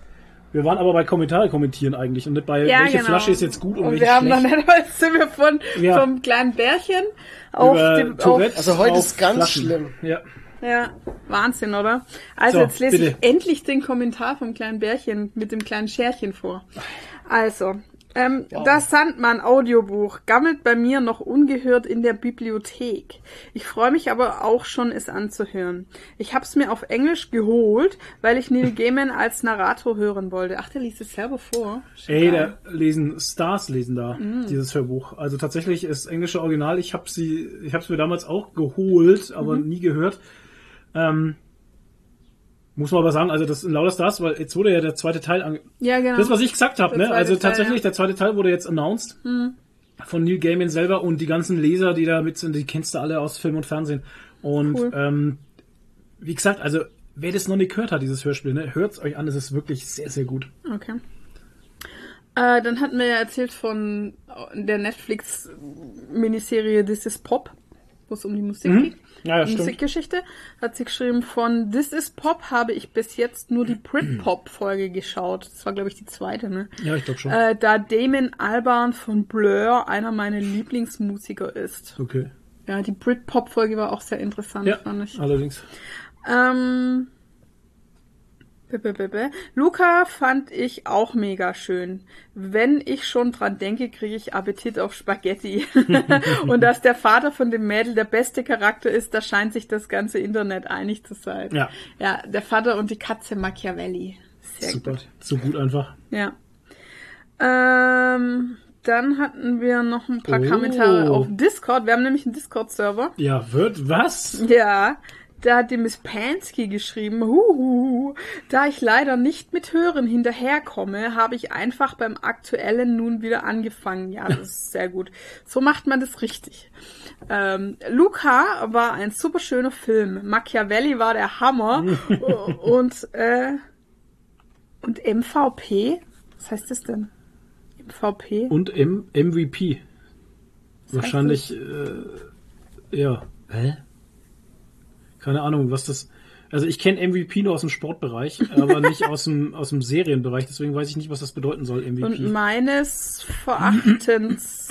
Wir waren aber bei Kommentare kommentieren eigentlich und nicht bei Ja, welche genau. Flasche ist jetzt gut und, Und welche wir haben dann schlecht. nicht, heute sind wir von, Ja. vom kleinen Bärchen auf Über auf, Tourette Also heute auf ist ganz Flaschen. schlimm. Ja. ja, Wahnsinn, oder? Also So, jetzt lese bitte. ich endlich den Kommentar vom kleinen Bärchen mit dem kleinen Scherchen vor. Also, ähm, das Sandmann Audiobuch gammelt bei mir noch ungehört in der Bibliothek. Ich freue mich aber auch schon, es anzuhören. Ich habe es mir auf Englisch geholt, weil ich Neil Gaiman als Narrator hören wollte. Ach, der liest es selber vor. Ey, da lesen Stars lesen da Mhm. dieses Hörbuch. Also tatsächlich ist englische Original. Ich habe sie, ich habe es mir damals auch geholt, aber Mhm. nie gehört. Ähm, muss man aber sagen, also das in lauter Stars, weil jetzt wurde ja der zweite Teil ange ja, genau. Das, was ich gesagt habe, ne? Also Teil, tatsächlich, ja. Der zweite Teil wurde jetzt announced von Neil Gaiman selber und die ganzen Leser, die da mit sind, die kennst du alle aus Film und Fernsehen. Und Cool. ähm, wie gesagt, also wer das noch nicht gehört hat, dieses Hörspiel, ne, hört's euch an, es ist wirklich sehr, sehr gut. Okay. Äh, dann hatten wir ja erzählt von der Netflix-Miniserie This is Pop, wo es um die Musik Mhm. geht. Ja. Musikgeschichte. Hat sie geschrieben, von This is Pop habe ich bis jetzt nur die Britpop-Folge geschaut. Das war, glaube ich, die zweite, ne? Ja, ich glaube schon. Äh, da Damon Albarn von Blur einer meiner Lieblingsmusiker ist. okay. Ja, die Britpop-Folge war auch sehr interessant, Ja, fand ich. allerdings. Ähm. Luca fand ich auch mega schön. Wenn ich schon dran denke, kriege ich Appetit auf Spaghetti. und dass der Vater von dem Mädel der beste Charakter ist, da scheint sich das ganze Internet einig zu sein. Ja. Ja, der Vater und die Katze Machiavelli. Sehr Super. gut. So gut einfach. Ja. Ähm, dann hatten wir noch ein paar Oh. Kommentare auf Discord. Wir haben nämlich einen Discord-Server. Ja, wird was? Ja, da hat die Miss Pansky geschrieben, Huhu, da ich leider nicht mit Hören hinterherkomme, habe ich einfach beim aktuellen nun wieder angefangen. Ja, das ist sehr gut. So macht man das richtig. Ähm, Luca war ein super schöner Film. Machiavelli war der Hammer. und, äh, und MVP? Was heißt das denn? MVP? Und M MVP. Wahrscheinlich, äh, ja. Hä? Keine Ahnung, was das. Also ich kenne MVP nur aus dem Sportbereich, aber nicht aus dem, aus dem Serienbereich, deswegen weiß ich nicht, was das bedeuten soll, MVP. Und meines Verachtens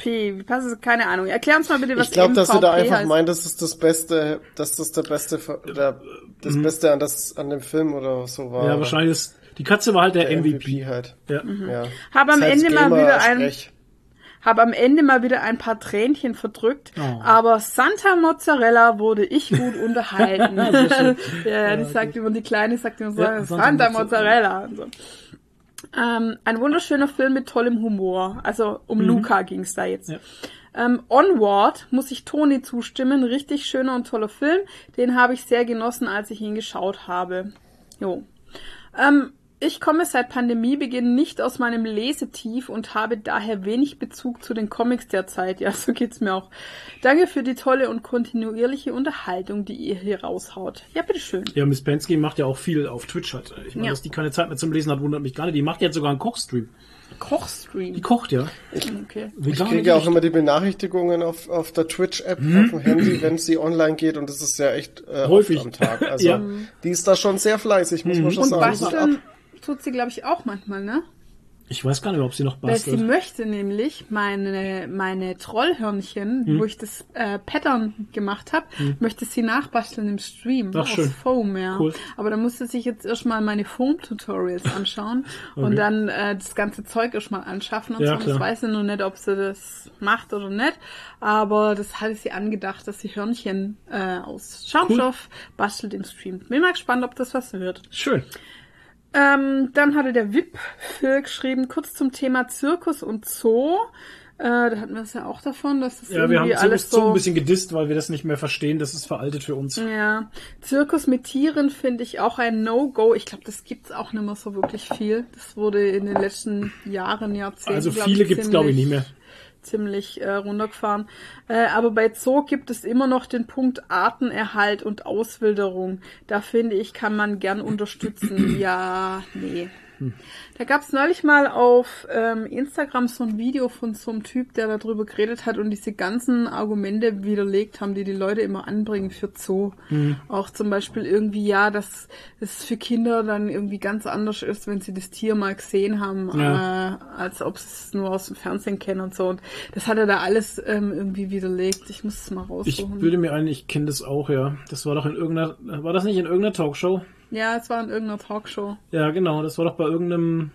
P. Wie passt es? Keine Ahnung. Erklär uns mal bitte, was Ich glaube, dass du da MVP einfach heißt. meint, das ist das Beste, dass das der Beste, der, das Beste an das, an dem Film oder so war. Mhm. ja, wahrscheinlich ist, die Katze war halt der, Der MVP. halt. Ja. Ja. Hab am Ende mal wieder ein, Gamer-Sprech. Habe am Ende mal wieder ein paar Tränchen verdrückt, Oh. aber Santa Mozzarella wurde ich gut unterhalten. ja, die sagt immer, die Kleine sagt immer so, Ja, Santa, Santa Mozzarella. und so. Ähm, ein wunderschöner Film mit tollem Humor. Also um Luca ging's da jetzt. Ja. Ähm, Onward muss ich Toni zustimmen. Richtig schöner und toller Film. Den habe ich sehr genossen, als ich ihn geschaut habe. Jo. Ähm, ich komme seit Pandemiebeginn nicht aus meinem Lesetief und habe daher wenig Bezug zu den Comics der Zeit. Ja, so geht's mir auch. Danke für die tolle und kontinuierliche Unterhaltung, die ihr hier raushaut. Ja, bitteschön. Ja, Miss Pensky macht ja auch viel auf Twitch halt. Ich meine, Ja. dass die keine Zeit mehr zum Lesen hat, wundert mich gar nicht. Die macht jetzt sogar einen Kochstream. Die Kochstream. kocht ja. Okay. Ich kriege ja auch immer die Benachrichtigungen auf, auf der Twitch-App Mhm. auf dem Handy, wenn sie online geht und das ist ja echt äh, Häufig. oft am Tag. Also Ja. Mhm. die ist da schon sehr fleißig, muss man schon Und sagen. Basteln tut sie, glaube ich, auch manchmal, ne? Ich weiß gar nicht, ob sie noch Weil sie bastelt. möchte nämlich meine, meine Trollhörnchen, Hm. wo ich das äh, Pattern gemacht habe, möchte sie nachbasteln im Stream Ach, aus schön. Foam, ja. Cool. Aber da musste sich jetzt erstmal meine Foam-Tutorials anschauen Okay. und dann äh, das ganze Zeug erstmal anschaffen und Ja, so. Und klar. Ich weiß ja noch nicht, ob sie das macht oder nicht, aber das hatte sie angedacht, dass sie Hörnchen äh, aus Schaumstoff bastelt im Stream. Bin mal gespannt, ob das was wird. Schön. Ähm, dann hatte der VIP Phil geschrieben, kurz zum Thema Zirkus und Zoo. Äh, da hatten wir es ja auch davon, dass das Ja, wir haben irgendwie alles Zirkus Zoo so. ein bisschen gedisst, weil wir das nicht mehr verstehen. Das ist veraltet für uns. ja, Zirkus mit Tieren finde ich auch ein No-Go. Ich glaube, das gibt's auch nicht mehr so wirklich viel. Das wurde in den letzten Jahren, Jahrzehnten. Also viele gibt's, glaube ich, nicht mehr. Ziemlich äh, runtergefahren. Äh, aber bei Zoo gibt es immer noch den Punkt Artenerhalt und Auswilderung. Da finde ich, kann man gern unterstützen. ja, nee. Da gab es neulich mal auf ähm, Instagram so ein Video von so einem Typ, der darüber geredet hat und diese ganzen Argumente widerlegt haben, die die Leute immer anbringen für Zoo. Auch zum Beispiel irgendwie, ja, dass es für Kinder dann irgendwie ganz anders ist, wenn sie das Tier mal gesehen haben, Ja. äh, als ob sie es nur aus dem Fernsehen kennen und so. Und das hat er da alles ähm, irgendwie widerlegt. Ich muss es mal Ich raussuchen. bilde mir ein, ich kenne das auch, ja. Das war doch in irgendeiner, war das nicht in irgendeiner Talkshow? Ja, es war in irgendeiner Talkshow. Ja, genau, das war doch bei irgendeinem,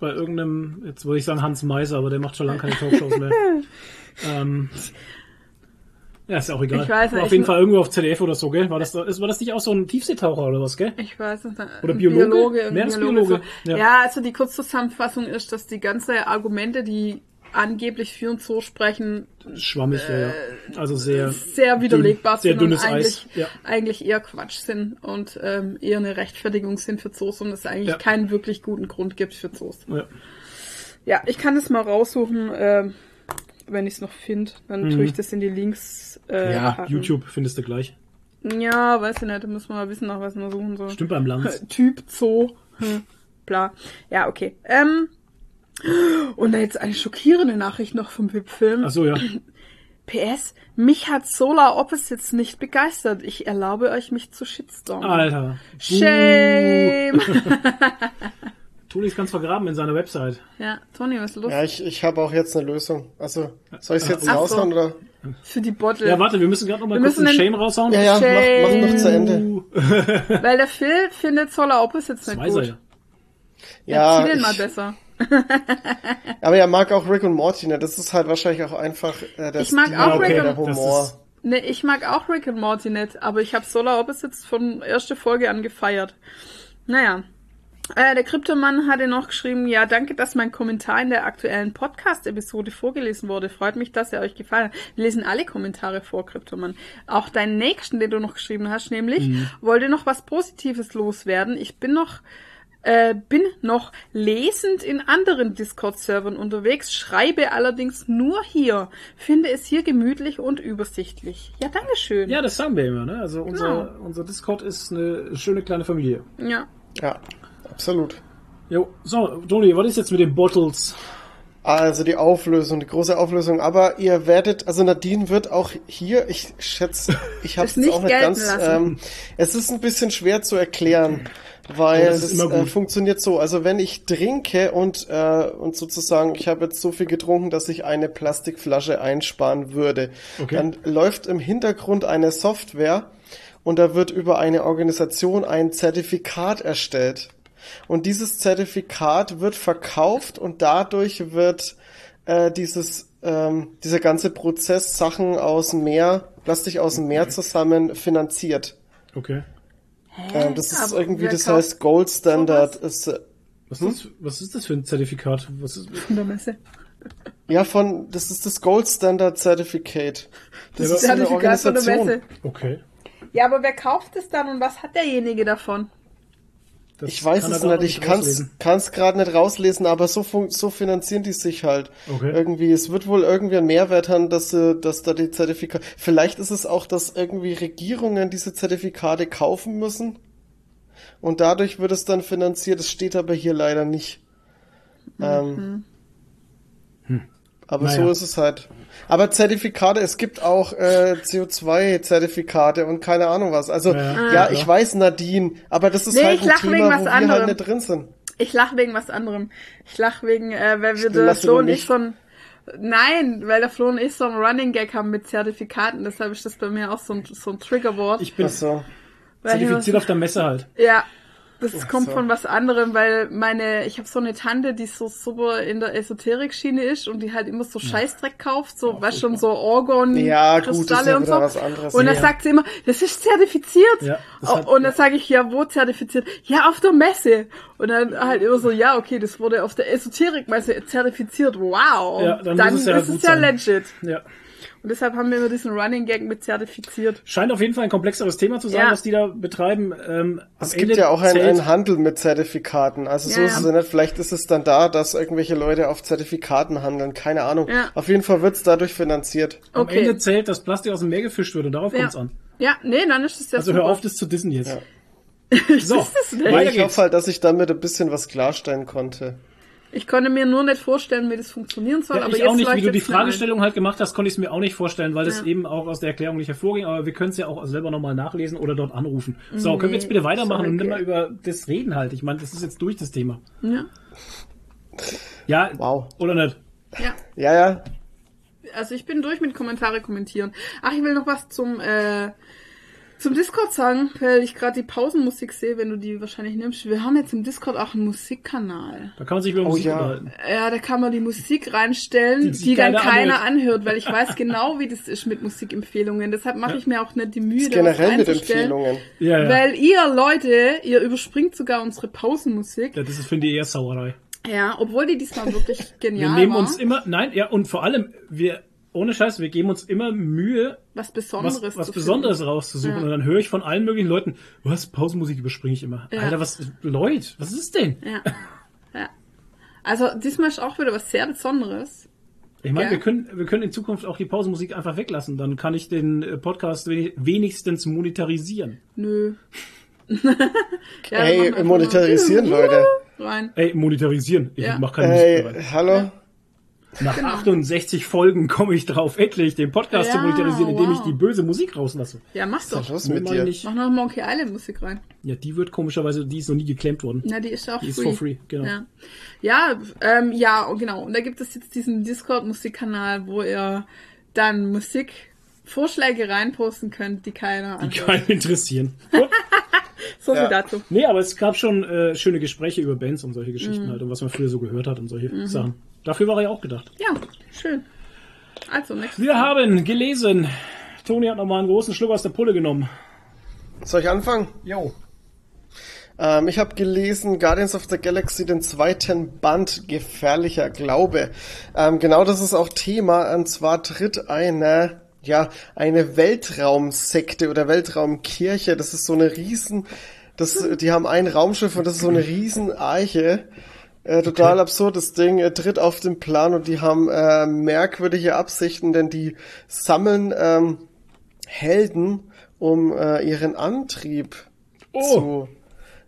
bei irgendeinem, jetzt wollte ich sagen Hans Meiser, aber der macht schon lange keine Talkshows mehr. ähm, ja, ist ja auch egal. Ich weiß war nicht, auf jeden Fall irgendwo auf ZDF oder so, gell? War das, war das nicht auch so ein Tiefseetaucher oder was, gell? Ich weiß es nicht. Oder Ein Biologe? ein Meeresbiologe? So. Ja. Ja. also die Kurzzusammenfassung ist, dass die ganze Argumente, die angeblich für und so sprechen, Schwammig, ja, ja. Also sehr, sehr widerlegbar dünn, sehr sind und dünnes eigentlich, Eis. Ja. eigentlich eher Quatsch sind und ähm, eher eine Rechtfertigung sind für Zoos und es eigentlich Ja. keinen wirklich guten Grund gibt für Zoos. Ja. Ja, ich kann das mal raussuchen, ähm, wenn ich es noch finde. Dann tue ich das in die Links. Äh, Mhm. ja, packen. YouTube findest du gleich. Ja, weiß ich nicht, da müssen wir mal wissen, nach was wir suchen sollen. Stimmt beim Lanz. Typ Zoo. Hm, bla. Ja, okay. Ähm, und da jetzt eine schockierende Nachricht noch vom VIP-Film. Ach so, ja. PS, mich hat Solar Opposites nicht begeistert. Ich erlaube euch, mich zu shitstormen. Alter. Shame! Toni ist ganz vergraben in seiner Website. ja, Toni, was ist los? Ja, ich, ich habe auch jetzt eine Lösung. Also, soll ich es jetzt Ach so. raushauen oder? Für die Bottle. Ja, warte, wir müssen gerade noch mal Wir kurz einen den- Shame raushauen. Ja, ja, mach, Shame. mach noch zu Ende. Weil der Phil findet Solar Opposites nicht weiß er gut. ja. Ja, Zieh den mal ich, besser. aber er mag auch Rick und Morty, ne? Das ist halt wahrscheinlich auch einfach äh, der Ich mag Stil auch Rick der und- das Humor. Ne, ich mag auch Rick und Morty nicht, aber ich habe Solar Opposites von erste Folge an gefeiert. Naja. Äh, der Kryptomann hatte noch geschrieben, ja, danke, dass mein Kommentar in der aktuellen Podcast-Episode vorgelesen wurde. Freut mich, dass er euch gefallen hat. Wir lesen alle Kommentare vor, Kryptomann. Auch deinen nächsten, den du noch geschrieben hast, nämlich, wollte noch was Positives loswerden. Ich bin noch äh, bin noch lesend in anderen Discord-Servern unterwegs, schreibe allerdings nur hier. Finde es hier gemütlich und übersichtlich. Ja, Dankeschön. Ja, das sagen wir immer, ne? Also unser, Genau. unser Discord ist eine schöne kleine Familie. ja. Ja, absolut. Jo, so, Toni, was ist jetzt mit den Bottles? Also die Auflösung, die große Auflösung. Aber ihr werdet, also Nadine wird auch hier, ich schätze, ich habe Es auch nicht ganz. Ähm, es ist ein bisschen schwer zu erklären, weil immer äh, gut. funktioniert so. Also wenn ich trinke und äh, und sozusagen, ich habe jetzt so viel getrunken, dass ich eine Plastikflasche einsparen würde, Okay. dann läuft im Hintergrund eine Software und da wird über eine Organisation ein Zertifikat erstellt. Und dieses Zertifikat wird verkauft und dadurch wird äh, dieses ähm, dieser ganze Prozess Sachen aus dem Meer, Plastik aus dem Meer zusammen finanziert. Okay. Ähm, das ist Aber irgendwie, das heißt Gold Standard. Ist, äh, Was, ist, was ist das für ein Zertifikat? Was ist, Von der Messe. ja, von das ist das Gold Standard Certificate. Das ist eine Zertifikat von der Organisation. Messe. okay. Ja, aber wer kauft es dann und was hat derjenige davon? Das Ich weiß kann es nicht, ich kann's rauslesen. kann's gerade nicht rauslesen, aber so so finanzieren die sich halt. Okay. Irgendwie, es wird wohl irgendwie einen Mehrwert haben, dass dass da die Zertifikate. Vielleicht ist es auch, dass irgendwie Regierungen diese Zertifikate kaufen müssen und dadurch wird es dann finanziert. Das steht aber hier leider nicht. Ähm, Aber Naja. so ist es halt. Aber Zertifikate, es gibt auch äh, CO2-Zertifikate und keine Ahnung was. Also Ja, ja, ja. ich weiß Nadine, aber das ist Nee, halt ich ein Thema, was wo wir anderem. halt nicht drin sind. Ich lach wegen was anderem. Ich lach wegen, äh, weil wir lachst Flo und ich ein, nein, weil der Flo und ich so ein Running Gag haben mit Zertifikaten, deshalb ist das bei mir auch so ein, so ein Triggerwort. Ich bin so. Zertifiziert auf der Messe halt. Ja, das kommt so. von was anderem, weil meine, ich habe so eine Tante, die so super in der Esoterik-Schiene ist und die halt immer so Scheißdreck kauft, so, weißt schon, so Orgon, Ja, gut, das ist Kristalle ja und so. was anderes. Und dann Ja. sagt sie immer, das ist zertifiziert. Ja, hat- und dann sage ich, ja, wo zertifiziert? Ja, auf der Messe. Und dann halt immer so, ja, okay, das wurde auf der Esoterik-Messe zertifiziert. Wow. Ja, dann muss es ja ist gut es ja legit. Ja. Und deshalb haben wir immer diesen Running Gag mit zertifiziert. Scheint auf jeden Fall ein komplexeres Thema zu sein, Ja. was die da betreiben. Ähm, Es am gibt Ende ja auch einen, einen Handel mit Zertifikaten. Also so Ja, ist es ja. nicht. Vielleicht ist es dann da, dass irgendwelche Leute auf Zertifikaten handeln. Keine Ahnung. Ja. Auf jeden Fall wird's dadurch finanziert. Am Okay. Ende zählt, dass Plastik aus dem Meer gefischt wird und darauf Ja. kommt's an. Ja, nee, dann ist es ja Also super. hör auf, das zu dissen jetzt. Ja. So, ich hoffe halt, dass ich damit ein bisschen was klarstellen konnte. Ich konnte mir nur nicht vorstellen, wie das funktionieren soll, Ja, aber ich jetzt auch nicht, wie du die. Fragestellung halt gemacht hast, konnte ich es mir auch nicht vorstellen, weil das Ja. eben auch aus der Erklärung nicht hervorging, aber wir können es ja auch selber nochmal nachlesen oder dort anrufen. So, können wir jetzt Nee, bitte weitermachen sorry, und nicht mal über das reden halt. Ich meine, das ist jetzt durch das Thema. Ja. Ja, Wow. oder nicht? ja, Ja, ja. also ich bin durch mit Kommentare kommentieren. Ach, ich will noch was zum äh, zum Discord sagen, weil ich gerade die Pausenmusik sehe, wenn du die wahrscheinlich nimmst. Wir haben jetzt im Discord auch einen Musikkanal. Da kann man sich über Oh, Musik ja. unterhalten. Ja, da kann man die Musik reinstellen, Die die, sich dann keiner keiner anhört. weil ich weiß genau, wie das ist mit Musikempfehlungen. Deshalb mache ich mir auch nicht die Mühe, da was Generell mit reinzustellen. Empfehlungen. Ja, ja. Weil ihr Leute, ihr überspringt sogar unsere Pausenmusik. ja das ist, finde ich, eher Sauerei. Ja, obwohl die diesmal wirklich Wir genial nehmen war. uns immer, nein, ja, und vor allem, wir, ohne Scheiß, wir geben uns immer Mühe, was Besonderes was, was zu Besonderes finden. rauszusuchen. Ja. Und dann höre ich von allen möglichen Leuten, was, Pausenmusik überspringe ich immer. Ja. Alter, was, Leute, was ist denn? Ja. ja. Also diesmal ist auch wieder was sehr Besonderes. Ich meine, Ja. wir können, wir können in Zukunft auch die Pausenmusik einfach weglassen. Dann kann ich den äh, Podcast wenig- wenigstens monetarisieren. Nö. ja, einfach monetarisieren, Leute. Rein. Ey, monetarisieren. Ich Ja. mach keine Musik Hey, mehr rein. hallo? Nach genau. 68 Folgen komme ich drauf, endlich den Podcast zu Ja, monetarisieren, indem ich wow. die böse Musik rauslasse. Ja, mach's Was ist doch. los mit dir? nicht. Mach noch Monkey Island Musik rein. Ja, die wird komischerweise, die ist noch nie geklemmt worden. Na, die ist ja auch Die ist free. for free, genau. Ja, ja, ähm, ja und genau. Und da gibt es jetzt diesen Discord-Musikkanal, wo ihr dann Musikvorschläge reinposten könnt, die keiner Die keinen interessieren. So viel Ja. dazu. Nee, aber es gab schon äh, schöne Gespräche über Bands und solche Geschichten Mhm. halt und was man früher so gehört hat und solche Sachen. Dafür war er ja auch gedacht. Ja, schön. Also, nächstes Wir haben gelesen, Toni hat nochmal einen großen Schluck aus der Pulle genommen. Soll ich anfangen? Jo. Ähm, ich habe gelesen Guardians of the Galaxy, den zweiten Band Gefährlicher Glaube. Ähm, genau das ist auch Thema. Und zwar tritt eine, ja, eine Weltraumsekte oder Weltraumkirche. Das ist so eine riesen, das, die haben ein Raumschiff und das ist so eine riesen Eiche. Äh, total absurdes Ding, äh, tritt auf den Plan und die haben äh, merkwürdige Absichten, denn die sammeln ähm, Helden, um äh, ihren Antrieb Oh. zu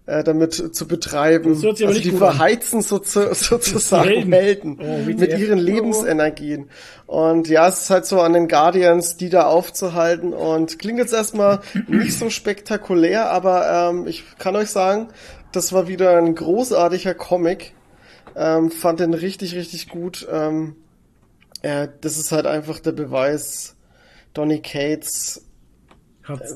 äh, damit zu betreiben. Das hört sich aber also nicht die gut an. verheizen so, sozusagen Helden. Oh, mit ihren Lebensenergien. Und ja, es ist halt so an den Guardians, die da aufzuhalten. Und klingt jetzt erstmal nicht so spektakulär, aber ähm, ich kann euch sagen, das war wieder ein großartiger Comic. Ähm, fand den richtig, richtig gut. Ähm, äh, das ist halt einfach der Beweis, Donny Cates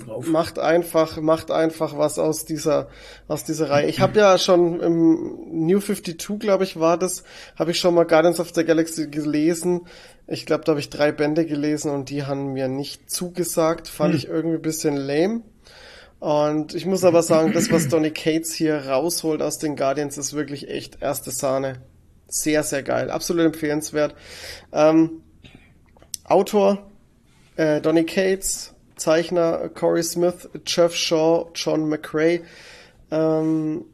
drauf. macht einfach, macht einfach was aus dieser, aus dieser Reihe. Ich habe ja schon im New 52, glaube ich, war das, habe ich schon mal Guardians of the Galaxy gelesen. Ich glaube, da habe ich drei Bände gelesen und die haben mir nicht zugesagt. Fand ich irgendwie ein bisschen lame. Und ich muss aber sagen, das, was Donny Cates hier rausholt aus den Guardians, ist wirklich echt erste Sahne. Sehr, sehr geil. Absolut empfehlenswert. Ähm, Autor äh, Donny Cates, Zeichner Corey Smith, Jeff Shaw, John McRae. Ähm,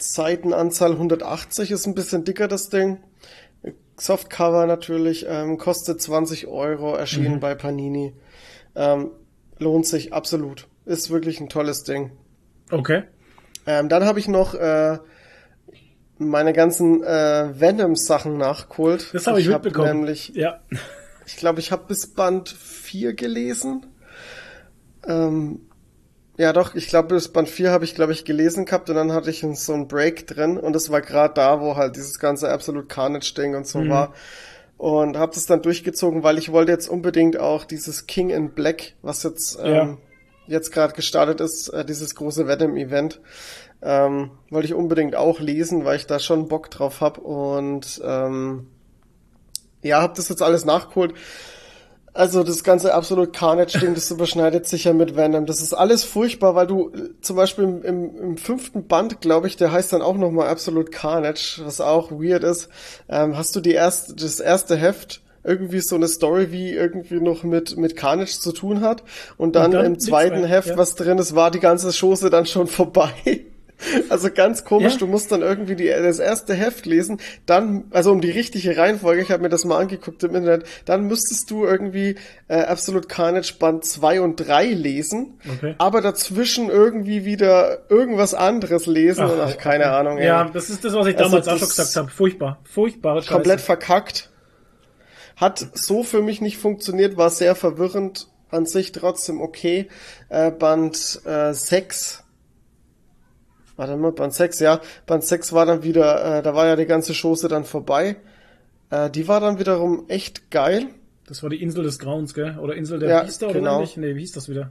Seitenanzahl 180 ist ein bisschen dicker, das Ding. Softcover natürlich, ähm, kostet 20 Euro, erschienen bei Panini. Ähm, lohnt sich absolut. Ist wirklich ein tolles Ding. Okay. Ähm, dann habe ich noch äh, meine ganzen äh, Venom-Sachen nachgeholt. Das habe ich, hab mitbekommen. Nämlich, ja. ich glaube, ich habe bis Band 4 gelesen. Ähm, ja, doch, ich glaube, bis Band 4 habe ich, glaube ich, gelesen gehabt und dann hatte ich so einen Break drin und das war gerade da, wo halt dieses ganze Absolute Carnage-Ding und so war. Und habe das dann durchgezogen, weil ich wollte jetzt unbedingt auch dieses King in Black, was jetzt ähm, Ja. Jetzt gerade gestartet ist, äh, dieses große Venom-Event, ähm, wollte ich unbedingt auch lesen, weil ich da schon Bock drauf hab und ähm, ja, hab das jetzt alles nachgeholt. Also das ganze absolut Carnage-Ding, das überschneidet sich ja mit Venom. Das ist alles furchtbar, weil du äh, zum Beispiel im, im, im fünften Band, glaube ich, der heißt dann auch nochmal Absolute Carnage, was auch weird ist. Ähm, hast du die erste, das erste Heft irgendwie so eine Story, wie irgendwie noch mit, mit Carnage zu tun hat. Und dann, dann im zweiten mehr, Heft, ja. was drin ist, war die ganze Chose dann schon vorbei. Also ganz komisch, Ja. du musst dann irgendwie die, das erste Heft lesen, dann, also um die richtige Reihenfolge, ich habe mir das mal angeguckt im Internet, dann müsstest du irgendwie äh, Absolute Carnage Band 2 und 3 lesen, Okay. aber dazwischen irgendwie wieder irgendwas anderes lesen und ach, keine Ahnung, ey. Ja, das ist das, was ich Also damals auch das- schon gesagt habe. Furchtbar. Furchtbare Scheiße. komplett verkackt. Hat so für mich nicht funktioniert, war sehr verwirrend, an sich trotzdem okay. Äh, Band äh, 6. Warte mal, Band 6, ja. Band 6 war dann wieder, äh, da war ja die ganze Chose dann vorbei. Äh, die war dann wiederum echt geil. Das war die Insel des Grauens, gell? Oder Insel der Ja, Biester oder genau. ähnlich? Nee, wie hieß das wieder?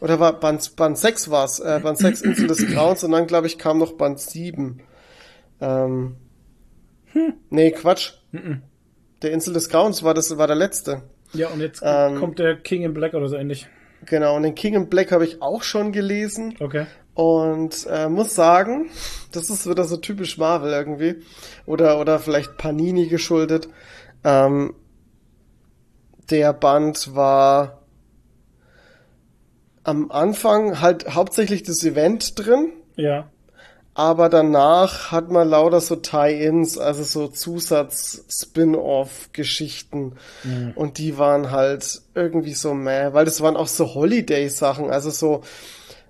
Oder war Band, Band 6 war's, äh, Band 6 Insel des Grauens und dann, glaube ich, kam noch Band 7. Ähm, nee, Quatsch. Der Insel des Grauens war das, war der letzte. Ja, und jetzt Ähm, kommt der King in Black oder so ähnlich. Genau, und den King in Black habe ich auch schon gelesen Okay. und äh, muss sagen, das ist wieder so typisch Marvel irgendwie oder oder vielleicht Panini geschuldet. Ähm, der Band war am Anfang halt hauptsächlich das Event drin, Ja. Aber danach hat man lauter so Tie-ins, also so Zusatz-Spin-off-Geschichten. Und die waren halt irgendwie so meh, weil das waren auch so Holiday-Sachen, also so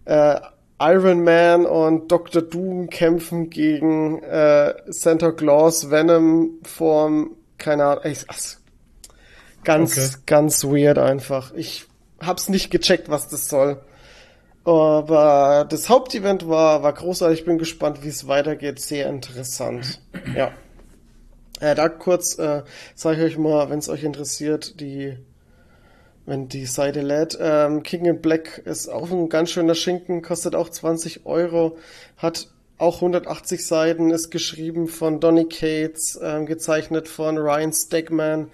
äh, Iron Man und Dr. Doom kämpfen gegen äh, Santa Claus, Venom Form, keine Ahnung, ey, ganz, Okay. ganz weird einfach. Ich hab's nicht gecheckt, was das soll. Aber das Hauptevent war, war großartig. Ich bin gespannt, wie es weitergeht. Sehr interessant. Ja. Äh, da kurz äh, sage ich euch mal, wenn es euch interessiert, die wenn die Seite lädt. Ähm, King in Black ist auch ein ganz schöner Schinken, kostet auch 20 Euro, hat auch 180 Seiten, ist geschrieben von Donny Cates, ähm, gezeichnet von Ryan Stegman.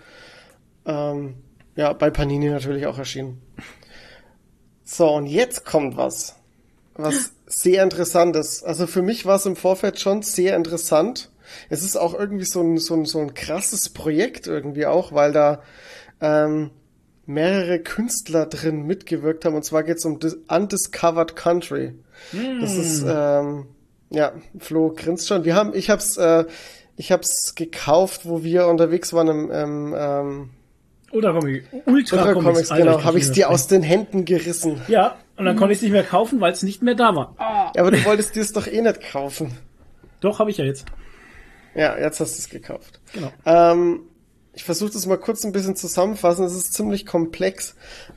Ähm, ja, bei Panini natürlich auch erschienen. So, und jetzt kommt was. Was sehr interessantes. Also für mich war es im Vorfeld schon sehr interessant. Es ist auch irgendwie so ein, so ein, so ein krasses Projekt irgendwie auch, weil da ähm, mehrere Künstler drin mitgewirkt haben. Und zwar geht es um Dis- Undiscovered Country. Das ist, ähm, ja, Flo grinst schon. Wir haben, ich hab's, äh, ich hab's gekauft, wo wir unterwegs waren im, im ähm, Ultra Comics. Ultra, Ultra Comics, Comics, genau, ich habe ich's nicht dir aus den Händen gerissen. Ja, und dann konnte ich es nicht mehr kaufen, weil es nicht mehr da war. Ja, aber du wolltest dir es doch eh nicht kaufen. Doch, habe ich ja jetzt. Ja, jetzt hast du es gekauft. Genau. Ähm, ich versuche das mal kurz ein bisschen zusammenfassen. Es ist ziemlich komplex.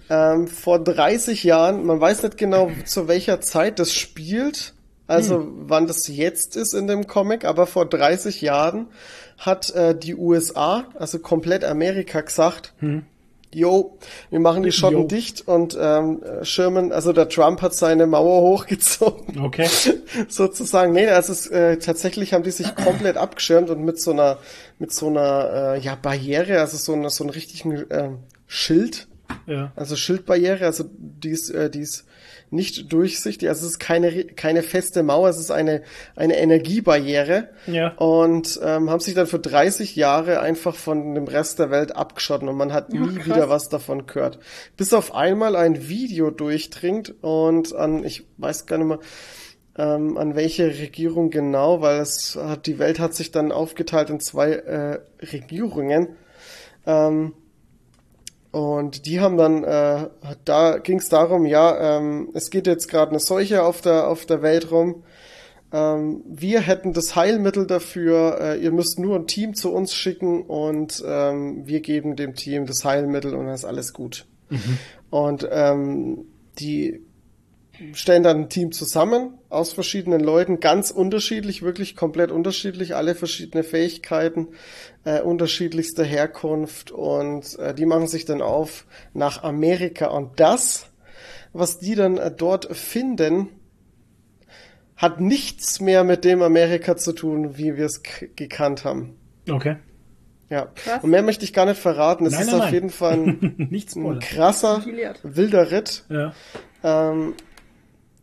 Ähm, vor 30 Jahren, man weiß nicht genau, zu welcher Zeit das spielt, also wann das jetzt ist in dem Comic, aber vor 30 Jahren hat äh, die USA, also komplett Amerika, gesagt, Jo, wir machen die Schotten Jo. dicht und ähm, Sherman, also der Trump hat seine Mauer hochgezogen. Okay. sozusagen. Nee, also es, äh, tatsächlich haben die sich komplett abgeschirmt und mit so einer mit so einer äh, ja Barriere, also so einer so einen richtigen äh, Schild, Ja. also Schildbarriere, also die ist, äh, die ist nicht durchsichtig, also es ist keine keine feste Mauer, es ist eine eine Energiebarriere. Ja. Und ähm, haben sich dann für 30 Jahre einfach von dem Rest der Welt abgeschotten und man hat nie krass. wieder was davon gehört. Bis auf einmal ein Video durchdringt und an, ich weiß gar nicht mehr, ähm, an welche Regierung genau, weil es hat, die Welt hat sich dann aufgeteilt in zwei äh, Regierungen. Ähm, und die haben dann, äh, da ging es darum, ja, ähm, es geht jetzt gerade eine Seuche auf der, auf der Welt rum. Ähm, wir hätten das Heilmittel dafür, äh, ihr müsst nur ein Team zu uns schicken und ähm, wir geben dem Team das Heilmittel und dann ist alles gut. Und ähm, die stellen dann ein Team zusammen aus verschiedenen Leuten, ganz unterschiedlich, wirklich komplett unterschiedlich, alle verschiedene Fähigkeiten, äh, unterschiedlichste Herkunft und äh, die machen sich dann auf nach Amerika und das, was die dann äh, dort finden, hat nichts mehr mit dem Amerika zu tun, wie wir es gekannt haben. Okay. Ja. Krass. Und mehr möchte ich gar nicht verraten. Es Nein, ist nein, auf nein. jeden Fall ein, Nichts ein krasser, wilder Ritt Ja. ähm,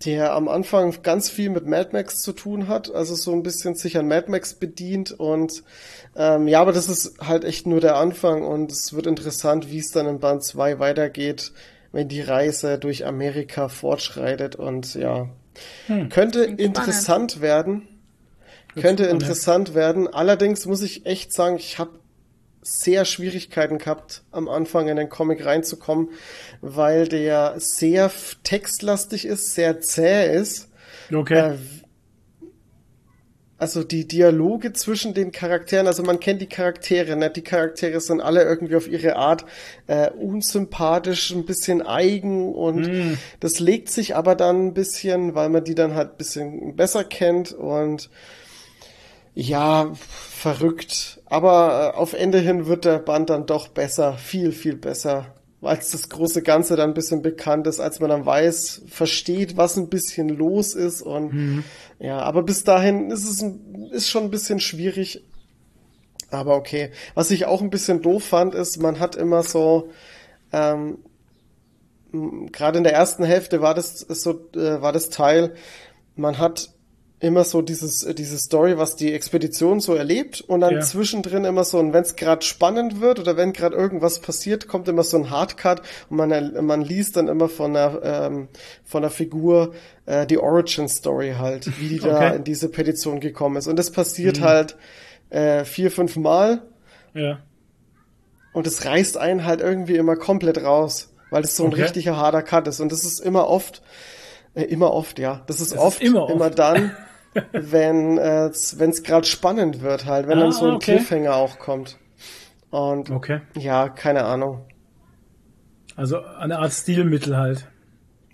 der am Anfang ganz viel mit Mad Max zu tun hat, also so ein bisschen sich an Mad Max bedient und ähm, ja, aber das ist halt echt nur der Anfang und es wird interessant, wie es dann in Band 2 weitergeht, wenn die Reise durch Amerika fortschreitet und ja, könnte Klingt interessant werden, könnte interessant werden, allerdings muss ich echt sagen, ich habe sehr Schwierigkeiten gehabt, am Anfang in den Comic reinzukommen, weil der sehr textlastig ist, sehr zäh ist. Okay. Äh, also die Dialoge zwischen den Charakteren, also man kennt die Charaktere, ne? Die Charaktere sind alle irgendwie auf ihre Art äh, unsympathisch, ein bisschen eigen und das legt sich aber dann ein bisschen, weil man die dann halt ein bisschen besser kennt und ja, verrückt. Aber äh, auf Ende hin wird der Band dann doch besser, viel, viel besser. Als das große Ganze dann ein bisschen bekannt ist, als man dann weiß, versteht, was ein bisschen los ist und ja, aber bis dahin ist es ein, ist schon ein bisschen schwierig. Aber okay. Was ich auch ein bisschen doof fand, ist, man hat immer so, ähm, gerade in der ersten Hälfte war das so, äh, war das Teil, man hat immer so dieses, äh, diese Story, was die Expedition so erlebt und dann Ja. zwischendrin immer so, und wenn es gerade spannend wird oder wenn gerade irgendwas passiert, kommt immer so ein Hardcut und man, man liest dann immer von der, ähm, von der Figur äh, die Origin Story halt, wie die da Okay. in diese Petition gekommen ist. Und das passiert halt äh, vier, fünf Mal Ja. und es reißt einen halt irgendwie immer komplett raus, weil es so ein Okay. richtiger harter Cut ist. Und das ist immer oft, äh, immer oft, ja. Das ist ist oft, immer immer, oft. dann, wenn äh, es gerade spannend wird halt, wenn Ah, dann so ein okay. Cliffhanger auch kommt. Und Okay. ja, keine Ahnung. Also eine Art Stilmittel halt.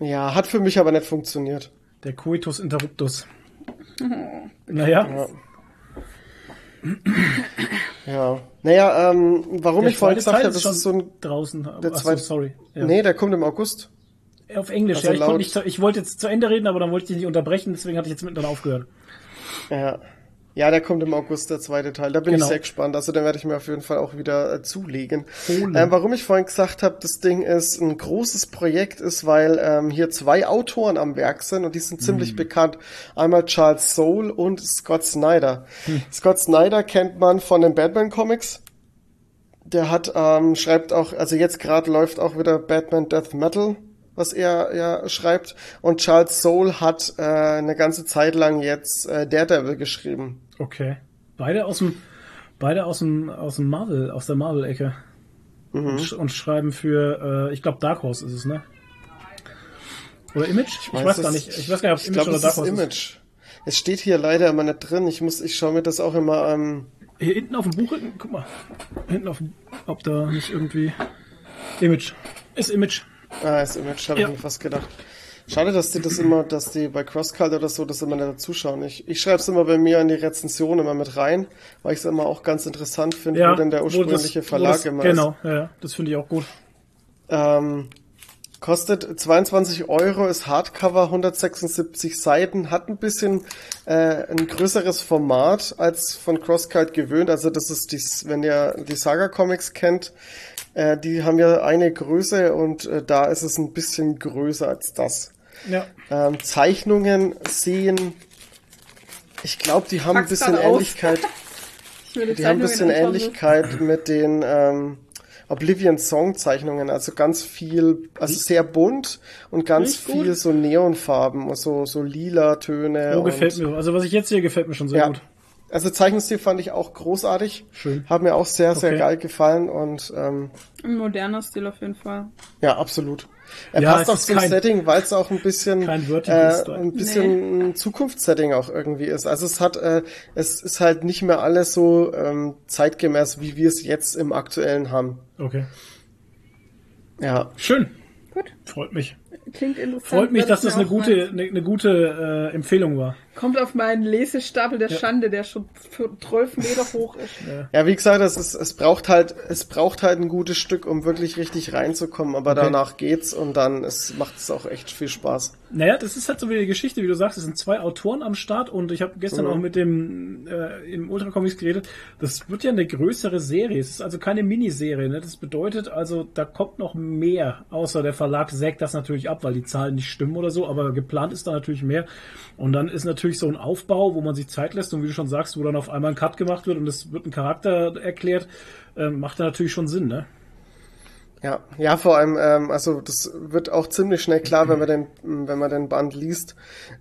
Ja, hat für mich aber nicht funktioniert. Der Coitus Interruptus. Naja, Ja. Ja. Naja, ähm, warum Der ich vorhin gesagt habe, das schon ist so ein. draußen. Der Achso, zweite- sorry. Ja. Nee, der kommt im August. Auf Englisch, Also ja. Ich, laut- nicht, ich wollte jetzt zu Ende reden, aber dann wollte ich dich nicht unterbrechen, deswegen hatte ich jetzt mittendrin aufgehört. Ja. Ja, der kommt im August, der zweite Teil. Da bin Genau. ich sehr gespannt. Also den werde ich mir auf jeden Fall auch wieder äh, zulegen. Ähm, warum ich vorhin gesagt habe, das Ding ist ein großes Projekt, ist, weil ähm, hier zwei Autoren am Werk sind und die sind ziemlich bekannt. Einmal Charles Soule und Scott Snyder. Hm. Scott Snyder kennt man von den Batman Comics. Der hat, ähm, schreibt auch, also jetzt gerade läuft auch wieder Batman Death Metal, was er ja schreibt. Und Charles Soule hat äh, eine ganze Zeit lang jetzt äh, Daredevil geschrieben. Okay. Beide aus dem, beide aus dem, aus dem Marvel, aus der Marvel-Ecke. Mhm. Und, und schreiben für, äh, ich glaube Dark Horse ist es, ne? Oder Image? Ich, weiß, gar es- nicht. Ich weiß gar nicht, ob es ich Image glaub, oder Dark ist Horse ist. Image. Es steht hier leider immer nicht drin. Ich muss, ich schaue mir das auch immer ähm, Hier hinten auf dem Buch, guck mal. Hinten auf dem, ob da nicht irgendwie Image. Ist Image. Ah, ist Image, habe Ja. ich mir fast gedacht. Schade, dass die das immer, dass die bei CrossCult oder so das immer nicht dazuschauen. Ich, ich schreibe es immer bei mir in die Rezension immer mit rein, weil ich es immer auch ganz interessant finde, Ja. wo denn der das- ursprüngliche wo Verlag das, immer Genau, ja, ja, das finde ich auch gut. ist. Ähm, kostet 22 Euro, ist Hardcover, 176 Seiten, hat ein bisschen äh, ein größeres Format als von CrossCult gewöhnt. Also das ist dies, wenn ihr die Saga Comics kennt, äh, die haben ja eine Größe und äh, da ist es ein bisschen größer als das. Ja. Ähm, Zeichnungen sehen, ich glaube, die haben ein Pack's bisschen grad aus. Ähnlichkeit. Die haben ein bisschen. Ähnlichkeit mit den ähm, Oblivion Song Zeichnungen, also ganz viel, also sehr bunt und ganz viel so Neonfarben, so so lila Töne. Oh, gefällt mir. Also was ich jetzt sehe, gefällt mir schon sehr Ja. gut. Also Zeichenstil fand ich auch großartig. Schön. Hat mir auch sehr sehr Okay. geil gefallen und ähm, Ein moderner Stil auf jeden Fall. ja absolut. Er Ja, passt auch zum kein- Setting, weil es auch ein bisschen äh, ein bisschen ein Zukunftssetting auch irgendwie ist. Also es hat äh, es ist halt nicht mehr alles so ähm, zeitgemäß, wie wir es jetzt im aktuellen haben. Okay. Ja. Schön. Gut. Freut mich. Klingt interessant. Freut mich, dass das eine gute, eine, eine gute äh, Empfehlung war. Kommt auf meinen Lesestapel der Schande, der schon 12 Meter hoch ist. Ja, wie gesagt, es, ist, es braucht halt, es braucht halt ein gutes Stück, um wirklich richtig reinzukommen, aber danach geht's und dann es macht es auch echt viel Spaß. Naja, das ist halt so wie die Geschichte, wie du sagst, es sind zwei Autoren am Start und ich habe gestern auch mit dem äh, im Ultra Comics geredet. Das wird ja eine größere Serie. Es ist also keine Miniserie. Ne? Das bedeutet also, da kommt noch mehr. Außer der Verlag sägt das natürlich ab, weil die Zahlen nicht stimmen oder so. Aber geplant ist da natürlich mehr. Und dann ist natürlich so ein Aufbau, wo man sich Zeit lässt und wie du schon sagst, wo dann auf einmal ein Cut gemacht wird und es wird ein Charakter erklärt, ähm, macht da natürlich schon Sinn. Ne? Ja, ja, vor allem, ähm, also das wird auch ziemlich schnell klar, wenn man den, wenn man den Band liest,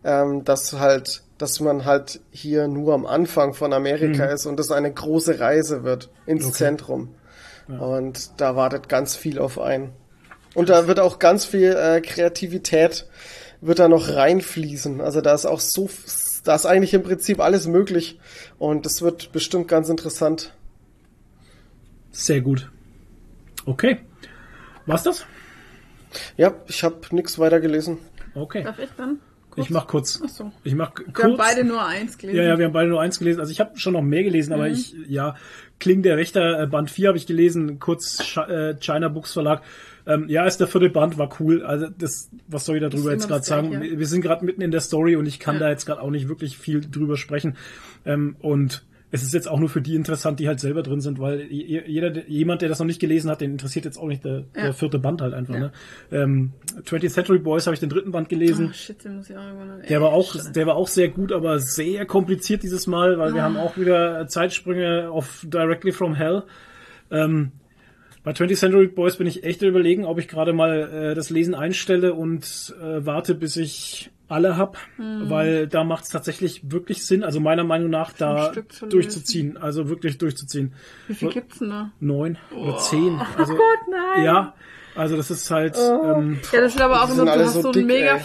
ähm, dass halt, dass man halt hier nur am Anfang von Amerika ist und das eine große Reise wird ins Okay. Zentrum. Und da wartet ganz viel auf einen. Und da wird auch ganz viel äh, Kreativität wird da noch reinfließen. Also da ist auch so, da ist eigentlich im Prinzip alles möglich. Und das wird bestimmt ganz interessant. Sehr gut. Okay. War's das? Ja, ich habe nichts weiter gelesen. Okay. Darf ich dann? Ich mach kurz. Ach so. Ich mach Wir haben kurz. beide nur eins gelesen. Ja, ja, wir haben beide nur eins gelesen. Also ich habe schon noch mehr gelesen, aber ich, ja, Kling der Wächter, äh, Band 4 habe ich gelesen, kurz äh, China Books Verlag. Ähm, ja, ist der vierte Band, war cool. Also das, was soll ich darüber jetzt gerade sagen? Gleiche. Wir wir sind gerade mitten in der Story und ich kann Ja. da jetzt gerade auch nicht wirklich viel drüber sprechen. Ähm, und es ist jetzt auch nur für die interessant, die halt selber drin sind, weil je- jeder, jemand, der das noch nicht gelesen hat, den interessiert jetzt auch nicht der, Ja. der vierte Band halt einfach. Ja. Ne? Ähm, 20th Century Boys habe ich den dritten Band gelesen. Oh, shit, den muss ich auch irgendwann Der war auch, der war auch sehr gut, aber sehr kompliziert dieses Mal, weil wir haben auch wieder Zeitsprünge auf Directly from Hell. Ähm, bei 20th Century Boys bin ich echt überlegen, ob ich gerade mal äh, das Lesen einstelle und äh, warte, bis ich alle hab, weil da macht es tatsächlich wirklich Sinn, also meiner Meinung nach da durchzuziehen, also wirklich durchzuziehen. Wie viel gibt's denn da? Neun oder zehn. Also, oh Gott, nein. Ja, also das ist halt ähm, Ja, das ist aber auch sind du alle hast so so einen dick, mega, ey.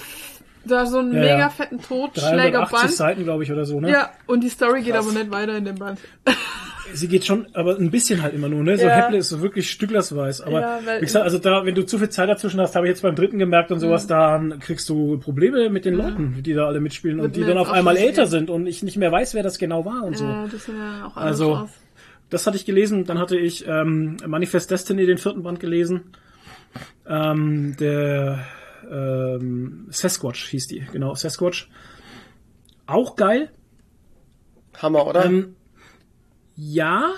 da so einen Ja, mega ja. fetten 380 Totschlägerband. Seiten, glaube ich, oder so, ne? Ja, und die Story geht aber nicht weiter in dem Band. Sie geht schon, aber ein bisschen halt immer nur, ne? So Ja. Häpple ist so wirklich stücklersweise. Aber Ja, weil- wie gesagt, also da, wenn du zu viel Zeit dazwischen hast, habe ich jetzt beim dritten gemerkt und sowas, dann kriegst du Probleme mit den Leuten, die da alle mitspielen Mhm. Wird und die dann auf auch einmal älter gehen. sind und ich nicht mehr weiß, wer das genau war und so. Ja, das sind ja auch alles Also, raus. das hatte ich gelesen. Dann hatte ich ähm, Manifest Destiny, den vierten Band gelesen. Ähm, der ähm, Sasquatch hieß die, genau, Sasquatch. Auch geil. Hammer, oder? Ähm, ja.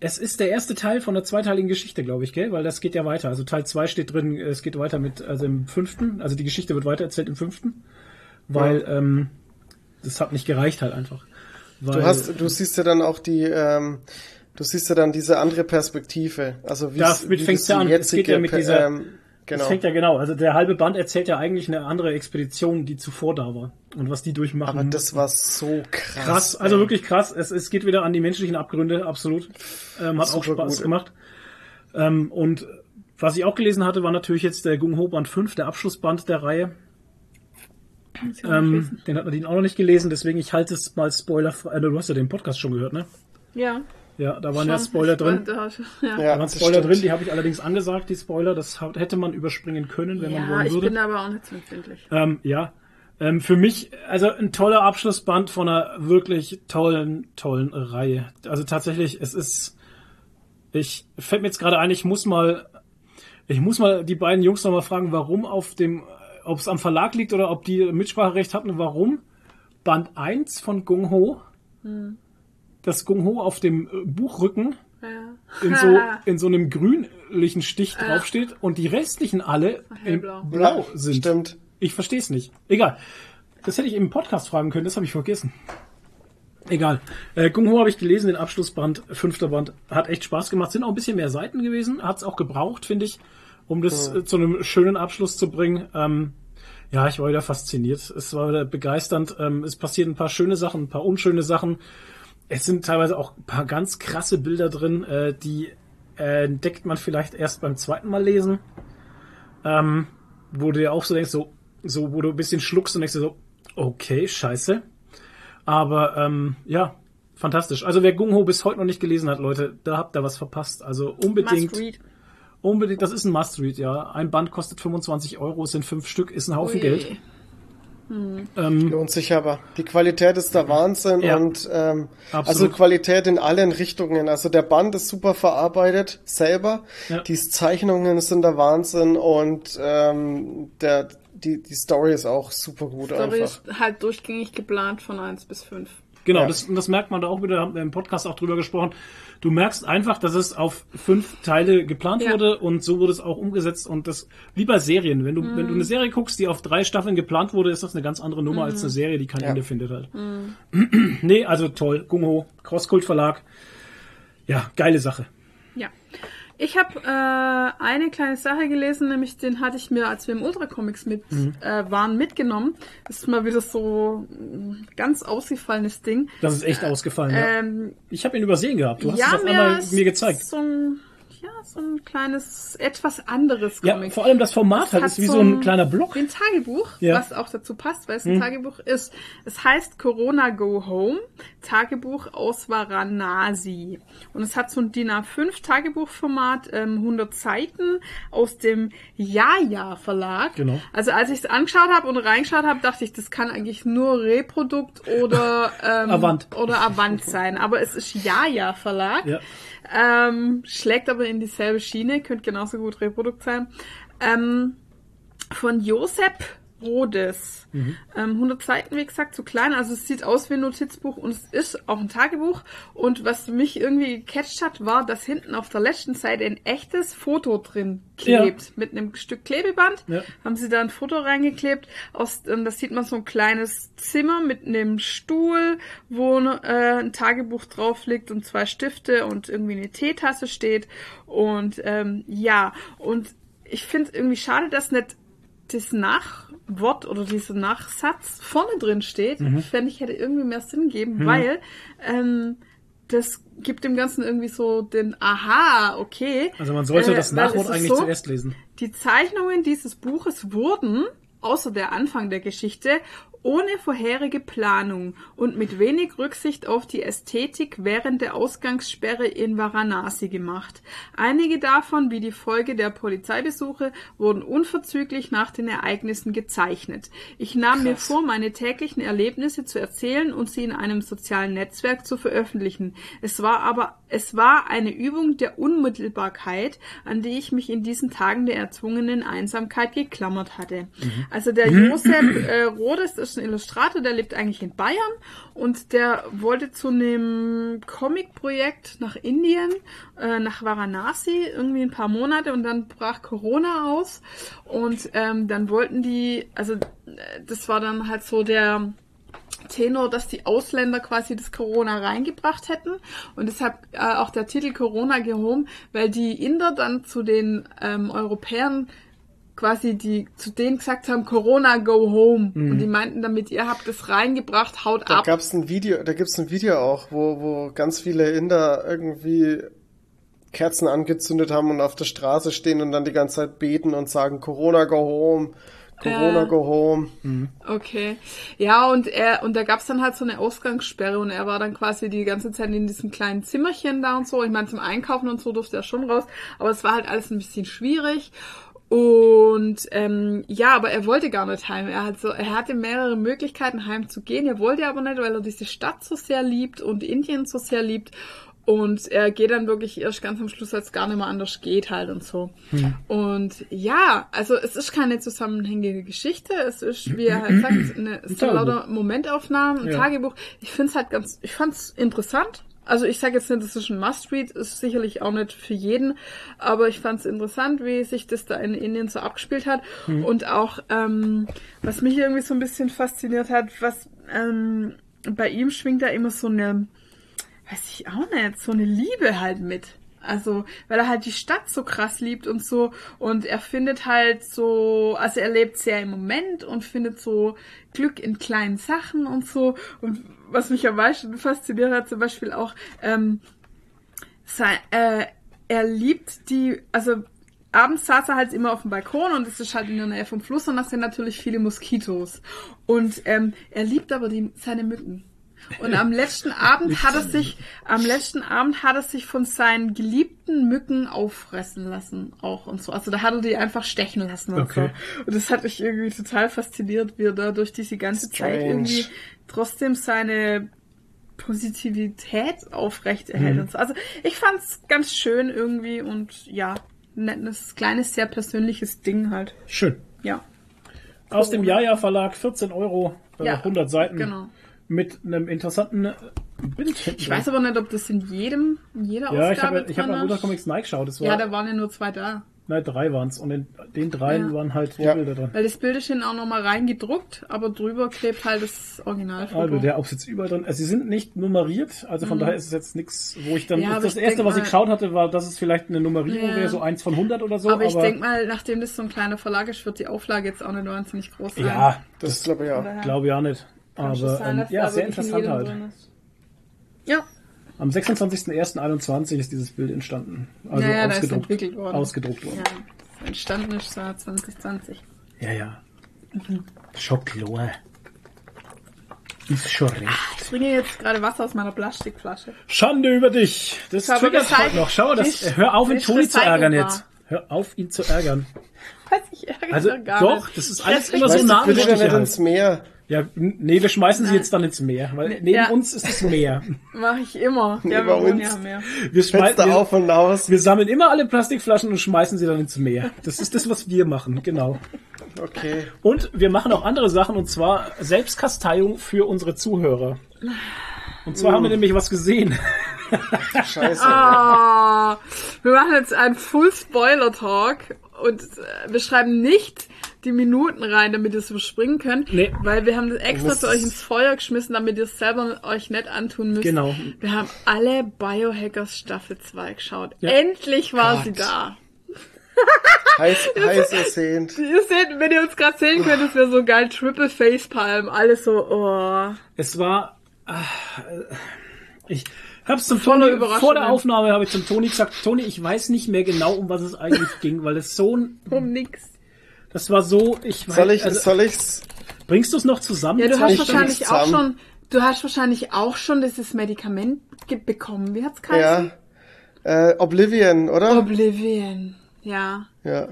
Es ist der erste Teil von der zweiteiligen Geschichte, glaube ich, gell? Weil das geht ja weiter. Also Teil 2 steht drin, es geht weiter mit, also im fünften, also die Geschichte wird weitererzählt im fünften. Weil, ähm, das hat nicht gereicht halt einfach. Weil, du hast, du siehst ja dann auch die, ähm, du siehst ja dann diese andere Perspektive. Also wie Damit ja die an. Es geht ja mit dieser- ähm, Das genau. fängt ja genau. Also der halbe Band erzählt ja eigentlich eine andere Expedition, die zuvor da war. Und was die durchmachen. Aber das war so krass. krass. Also ey. wirklich krass. Es, es geht wieder an die menschlichen Abgründe, absolut. Ähm, hat auch Spaß gut. gemacht. Ähm, und was ich auch gelesen hatte, war natürlich jetzt der Gung Ho Band 5, der Abschlussband der Reihe. Ähm, den hat Nadine auch noch nicht gelesen, deswegen ich halte es mal Spoiler. Äh, du hast ja den Podcast schon gehört, ne? ja. Ja, da waren schon. ja Spoiler Ich drin. war- Ja. Ja, Da waren Spoiler stimmt. drin, die habe ich allerdings angesagt, die Spoiler. Das hat- hätte man überspringen können, wenn man Ja, wollen ich würde. bin aber auch nicht so empfindlich. Ähm, ja. Ähm, für mich, also ein toller Abschlussband von einer wirklich tollen, tollen Reihe. Also tatsächlich, es ist, ich fällt mir jetzt gerade ein, ich muss mal, ich muss mal die beiden Jungs noch mal fragen, warum auf dem, ob es am Verlag liegt oder ob die Mitspracherecht hatten, warum Band 1 von Gung Ho, das Gung Ho auf dem äh, Buchrücken Ja. in so, in so einem grünlichen Stich draufsteht und die restlichen alle in blau Ja, sind. Stimmt. Ich verstehe es nicht. Egal. Das hätte ich im Podcast fragen können, das habe ich vergessen. Egal. Äh, Gung Ho habe ich gelesen, den Abschlussband, fünfter Band. Hat echt Spaß gemacht. Sind auch ein bisschen mehr Seiten gewesen. Hat es auch gebraucht, finde ich, um das äh, zu einem schönen Abschluss zu bringen. Ähm, ja, ich war wieder fasziniert. Es war wieder begeisternd. Ähm, es passieren ein paar schöne Sachen, ein paar unschöne Sachen. Es sind teilweise auch ein paar ganz krasse Bilder drin, äh, die äh, entdeckt man vielleicht erst beim zweiten Mal lesen. Ähm, wo du dir auch so denkst, so, so, wo du ein bisschen schluckst und denkst dir so, okay, scheiße. Aber ähm, ja, fantastisch. Also wer Gung Ho bis heute noch nicht gelesen hat, Leute, da habt ihr was verpasst. Also unbedingt, Must read. unbedingt, das ist ein Must-Read, ja. Ein Band kostet 25 Euro, es sind fünf Stück, ist ein Haufen Ui. Geld. Ähm, Lohnt sich aber. Die Qualität ist der Wahnsinn Ja. und ähm, also. Qualität in allen Richtungen. Also der Band ist super verarbeitet selber. Ja. Die Zeichnungen sind der Wahnsinn und ähm, der die die Story ist auch super gut Story einfach. ist halt durchgängig geplant von 1 bis 5. Genau, Ja. das, und das merkt man da auch wieder, haben wir im Podcast auch drüber gesprochen. Du merkst einfach, dass es auf fünf Teile geplant Ja. wurde und so wurde es auch umgesetzt und das, wie bei Serien, wenn du, wenn Mhm. du eine Serie guckst, die auf drei Staffeln geplant wurde, ist das eine ganz andere Nummer als eine Serie, die kein Ja. Ende findet halt. Mhm. nee, also toll, Gung-Ho, Crosskult Verlag. Ja, geile Sache. Ja. Ich habe äh, eine kleine Sache gelesen, nämlich den hatte ich mir, als wir im Ultra Comics mit Mhm. äh, waren, mitgenommen. Das ist mal wieder so ein ganz ausgefallenes Ding. Das ist echt ausgefallen. ja. Ähm, Ich habe ihn übersehen gehabt. Du hast ja, es auf einmal mir gezeigt. So ein, ja, so ein kleines, etwas anderes Ja, Comic. vor allem das Format halt hat ist wie so ein kleiner Block. Wie ein Tagebuch, Ja. Hm. was auch dazu passt, weil es ein Tagebuch ist. Es heißt Corona Go Home, Tagebuch aus Varanasi. Und es hat so ein DIN A5 Tagebuchformat, ähm, 100 Seiten aus dem Jaja Verlag. Genau. Also als ich es angeschaut habe und reingeschaut habe, dachte ich, das kann eigentlich nur Reprodukt oder ähm, Avant. oder Avant sein. Aber es ist Jaja Verlag. Ja. Ähm, schlägt aber in dieselbe Schiene, könnte genauso gut Reprodukt sein. Ähm, von Josep Rodes. Mhm. Ähm, 100 Seiten, wie gesagt, zu klein. Also es sieht aus wie ein Notizbuch und es ist auch ein Tagebuch. Und was mich irgendwie gecatcht hat, war, dass hinten auf der letzten Seite ein echtes Foto drin klebt. Mit einem Stück Klebeband. Ja. Haben sie da ein Foto reingeklebt. Aus, ähm, das sieht man so ein kleines Zimmer mit einem Stuhl, wo äh, ein Tagebuch drauf liegt und zwei Stifte und irgendwie eine Teetasse steht. Und ähm, ja, und ich finde es irgendwie schade, dass nicht das Nachwort oder dieser Nachsatz vorne drin steht. Mhm. Fände ich, hätte irgendwie mehr Sinn gegeben, weil ähm, das gibt dem Ganzen irgendwie so den Aha, okay. Also man sollte Äh, das Nachwort eigentlich so, zuerst lesen. Die Zeichnungen dieses Buches wurden außer der Anfang der Geschichte, ohne vorherige Planung und mit wenig Rücksicht auf die Ästhetik während der Ausgangssperre in Varanasi gemacht. Einige davon, wie die Folge der Polizeibesuche, wurden unverzüglich nach den Ereignissen gezeichnet. Ich nahm mir vor, meine täglichen Erlebnisse zu erzählen und sie in einem sozialen Netzwerk zu veröffentlichen. Es war aber, es war eine Übung der Unmittelbarkeit, an die ich mich in diesen Tagen der erzwungenen Einsamkeit geklammert hatte. Also der Josef äh, Rodes ist ein Illustrator, der lebt eigentlich in Bayern und der wollte zu einem Comic-Projekt nach Indien, äh, nach Varanasi, irgendwie ein paar Monate und dann brach Corona aus und ähm, dann wollten die, also äh, das war dann halt so der Tenor, dass die Ausländer quasi das Corona reingebracht hätten und deshalb äh, auch der Titel Corona gehoben, weil die Inder dann zu den ähm, Europäern quasi die zu denen gesagt haben Corona go home und die meinten damit ihr habt es reingebracht haut Da ab gab's ein Video, da gibt's ein Video auch, wo, wo ganz viele Inder irgendwie Kerzen angezündet haben und auf der Straße stehen und dann die ganze Zeit beten und sagen Corona go home, Corona Ja. go home. Okay. Ja, und er, und da gab's dann halt so eine Ausgangssperre und er war dann quasi die ganze Zeit in diesem kleinen Zimmerchen da und so. Ich meine, zum Einkaufen und so durfte er schon raus, aber es war halt alles ein bisschen schwierig. Und ähm, ja, aber er wollte gar nicht heim. Er hat so, er hatte mehrere Möglichkeiten heim zu gehen. Er wollte aber nicht, weil er diese Stadt so sehr liebt und Indien so sehr liebt. Und er geht dann wirklich erst ganz am Schluss, als es gar nicht mehr anders geht halt und so. Und ja, also es ist keine zusammenhängende Geschichte. Es ist, wie er halt sagt, eine, es Tagebuch. lauter Momentaufnahmen, ein Ja. Tagebuch. Ich finde es halt ganz, ich fand's interessant. Also ich sage jetzt nicht, das ist ein Must-Read, ist sicherlich auch nicht für jeden, aber ich fand es interessant, wie sich das da in Indien so abgespielt hat. Und auch, ähm, was mich irgendwie so ein bisschen fasziniert hat, was ähm, bei ihm schwingt da immer so eine, weiß ich auch nicht, so eine Liebe halt mit. Also, weil er halt die Stadt so krass liebt und so. Und er findet halt so, also er lebt sehr im Moment und findet so Glück in kleinen Sachen und so. Und was mich am meisten fasziniert hat, zum Beispiel auch, ähm, sein, äh, er liebt die, also abends saß er halt immer auf dem Balkon und es ist halt in der Nähe vom Fluss und da sind natürlich viele Moskitos. Und ähm, er liebt aber die, seine Mücken. Und am letzten Abend hat er sich, am letzten Abend hat er sich von seinen geliebten Mücken auffressen lassen auch und so. Also da hat er die einfach stechen lassen und Okay. so. Und das hat mich irgendwie total fasziniert, wie er da durch diese ganze Zeit Strange. irgendwie trotzdem seine Positivität aufrechterhält Mhm. und so. Also ich fand's ganz schön irgendwie und ja, nettes, kleines, sehr persönliches Ding halt. Schön. Ja. Aus dem Jaja Verlag, 14 Euro, äh, Ja, 100 Seiten. genau. Mit einem interessanten äh, Bild Ich weiß aber nicht, ob das in jedem, in jeder Ja, ich Ausgabe habe ich hab drin mal ist. Bruder Comics Nike geschaut. Das Ja, da waren ja nur zwei da. nein, drei waren's Und in den dreien Ja. waren halt die Ja. Bilder dran. Weil das Bild ist hinten auch nochmal reingedruckt, aber drüber klebt halt das Originalfoto. Also der, ob es jetzt überall drin, also sie sind nicht nummeriert, also von daher ist es jetzt nichts, wo ich dann, Mhm. Ja, aber das ich erste, was ich geschaut hatte, war, dass es vielleicht eine Nummerierung Ja. wäre, so eins von 100 oder so, aber ich denke mal, nachdem das so ein kleiner Verlag ist, wird die Auflage jetzt auch nicht wahnsinnig groß sein. ja, Das das glaube ich auch. Glaube ich auch nicht. Kann Aber sein, ähm, ja, sehr interessant halt. ist. Ja, Am 26.01.21 ist dieses Bild entstanden. Also Ja, ja, da ist ausgedruckt, entwickelt worden. ausgedruckt worden. ja. Entstanden ist seit 2020. Ja, ja. Schon klar. Ist schon recht. Ich trinke jetzt gerade Wasser aus meiner Plastikflasche. Schande über dich. Das triggert heute noch. Schau, das, nicht- hör auf, ihn Toni zu ärgern recycelbar. jetzt. Hör auf, ihn zu ärgern. Weiß ich ärgere Also, gar doch, nicht. das ist alles immer so Weißt du, nah bitte Stiche nicht halt. ins Meer. Ja, nee, wir schmeißen sie jetzt dann ins Meer, weil neben Ja. uns ist das Meer. Mache ich immer. Ja, Neben wir wohnen uns. ja mehr. Wir, schmeißen, wir, auf und aus. wir sammeln immer alle Plastikflaschen und schmeißen sie dann ins Meer. Das ist das, was wir machen, genau. Okay. Und wir machen auch andere Sachen, und zwar Selbstkasteiung für unsere Zuhörer. Und zwar haben wir nämlich was gesehen. Scheiße. Ah, wir machen jetzt einen Full Spoiler Talk und äh, wir schreiben nicht die Minuten rein, damit ihr es überspringen könnt, Nee. weil wir haben das extra für euch ins Feuer geschmissen, damit ihr es selber euch nicht antun müsst. Genau. Wir haben alle Biohackers Staffel 2 geschaut. Ja. Endlich war Gott. sie da. Heiß, heiß ersehnt. Ihr seht, wenn ihr uns gerade sehen könnt, es wäre so geil, Triple Facepalm, alles so, oh. Es war. ah, ich hab's zum Voller Toni, vor der Aufnahme habe ich zum Toni gesagt, Toni, ich weiß nicht mehr genau, um was es eigentlich ging, weil es so ein Um nix. Das war so, ich weiß, Soll ich, also, soll ich's? bringst du es noch zusammen? Ja, du hast wahrscheinlich auch zusammen. schon, du hast wahrscheinlich auch schon dieses Medikament bekommen. Wie hat's Ja. geheißen? Äh, Oblivion, oder? Oblivion. Ja, ja.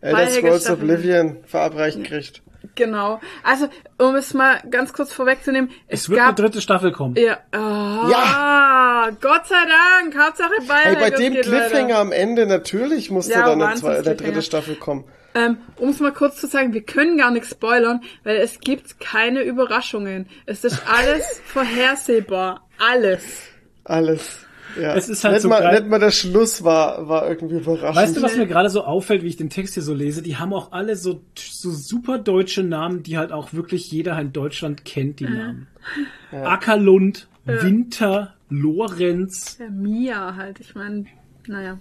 Elder Beide Scrolls. Oblivion verabreicht kriegt. Genau. Also, um es mal ganz kurz vorwegzunehmen, es, Es wird eine gab dritte Staffel kommen. Ja, ah, Gott sei Dank, Hauptsache Bayern. Hey, bei dem Cliffhanger am Ende natürlich musste Ja, dann eine, zwei, eine dritte. Staffel kommen. Ähm, um es mal kurz zu sagen, wir können gar nichts spoilern, weil es gibt keine Überraschungen. Es ist alles vorhersehbar. Alles. Alles. Ja. Es ist halt nicht so mal, geil. nicht mal der Schluss war, war irgendwie überraschend. Weißt du, was mir gerade so auffällt, wie ich den Text hier so lese? Die haben auch alle so, so super deutsche Namen, die halt auch wirklich jeder in Deutschland kennt, die Namen. Ackerlund, Winter, Lorenz. Ja, Mia halt, ich meine, naja.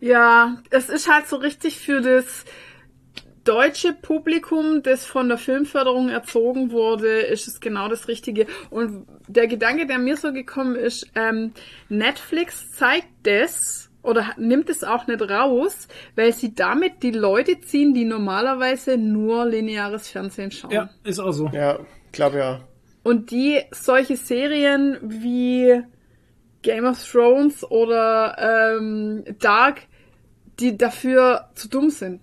Ja, es ist halt so richtig für das deutsche Publikum, das von der Filmförderung erzogen wurde, ist es genau das Richtige. Und der Gedanke, der mir so gekommen ist, ähm, Netflix zeigt das oder nimmt es auch nicht raus, weil sie damit die Leute ziehen, die normalerweise nur lineares Fernsehen schauen. Ja, ist auch so. Ja, glaube ja. Und die solche Serien wie Game of Thrones oder ähm, Dark, die dafür zu dumm sind.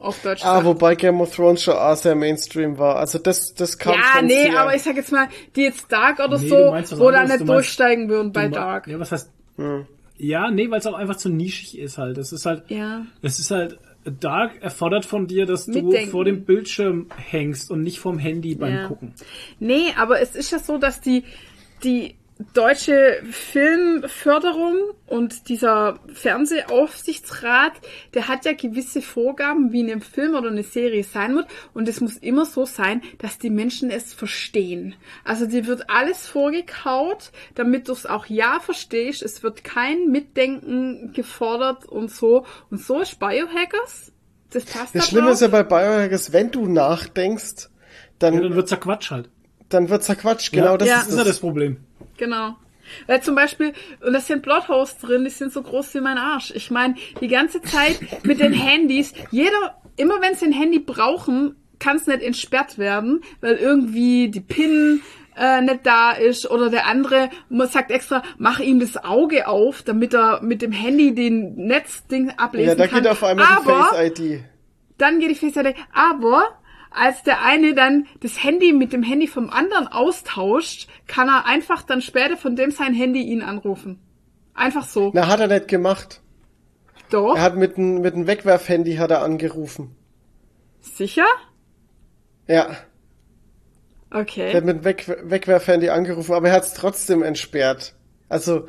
Auf Deutsch. Ah, wobei Game of Thrones schon auch sehr Mainstream war. Also das, das kam ja, schon nee, sehr. aber ich sag jetzt mal, die jetzt Dark oder Nee, so, du meinst wo dann nicht Du meinst- durchsteigen würden bei Du Dark. Ja, was heißt? Ja, nee, weil es auch einfach zu nischig ist halt. Es ist halt, Ja. es ist halt, Dark erfordert von dir, dass du Mitdenken. vor dem Bildschirm hängst und nicht vom Handy beim Ja. Gucken. Nee, aber es ist ja so, dass die, die deutsche Filmförderung und dieser Fernsehaufsichtsrat, der hat ja gewisse Vorgaben, wie eine Film oder eine Serie sein wird. Und es muss immer so sein, dass die Menschen es verstehen. Also dir wird alles vorgekaut, damit du es auch ja verstehst. Es wird kein Mitdenken gefordert und so. Und so ist Biohackers. Das passt das da Schlimme drauf. ist ja bei Biohackers, wenn du nachdenkst, dann, Ja, dann wird's ja Quatsch halt. Dann wird's ja Quatsch. Genau, das Ja. Das ist ist ja das. das Problem. Genau. Weil zum Beispiel, und da sind Plotholes drin, die sind so groß wie mein Arsch. Ich meine, die ganze Zeit mit den Handys, jeder, immer wenn sie ein Handy brauchen, kann es nicht entsperrt werden, weil irgendwie die PIN äh, nicht da ist oder der andere man sagt extra, mach ihm das Auge auf, damit er mit dem Handy den Netzding ablesen Ja, da kann. geht auf einmal Aber, die Face-ID. dann geht die Face-ID. Aber als der eine dann das Handy mit dem Handy vom anderen austauscht, kann er einfach dann später von dem sein Handy ihn anrufen. Einfach so. Na, hat er nicht gemacht. Doch. Er hat mit einem mit einem Wegwerfhandy hat er angerufen. Sicher? Ja, er hat Okay. mit einem Weg Wegwerfhandy angerufen, aber er hat's trotzdem entsperrt. Also,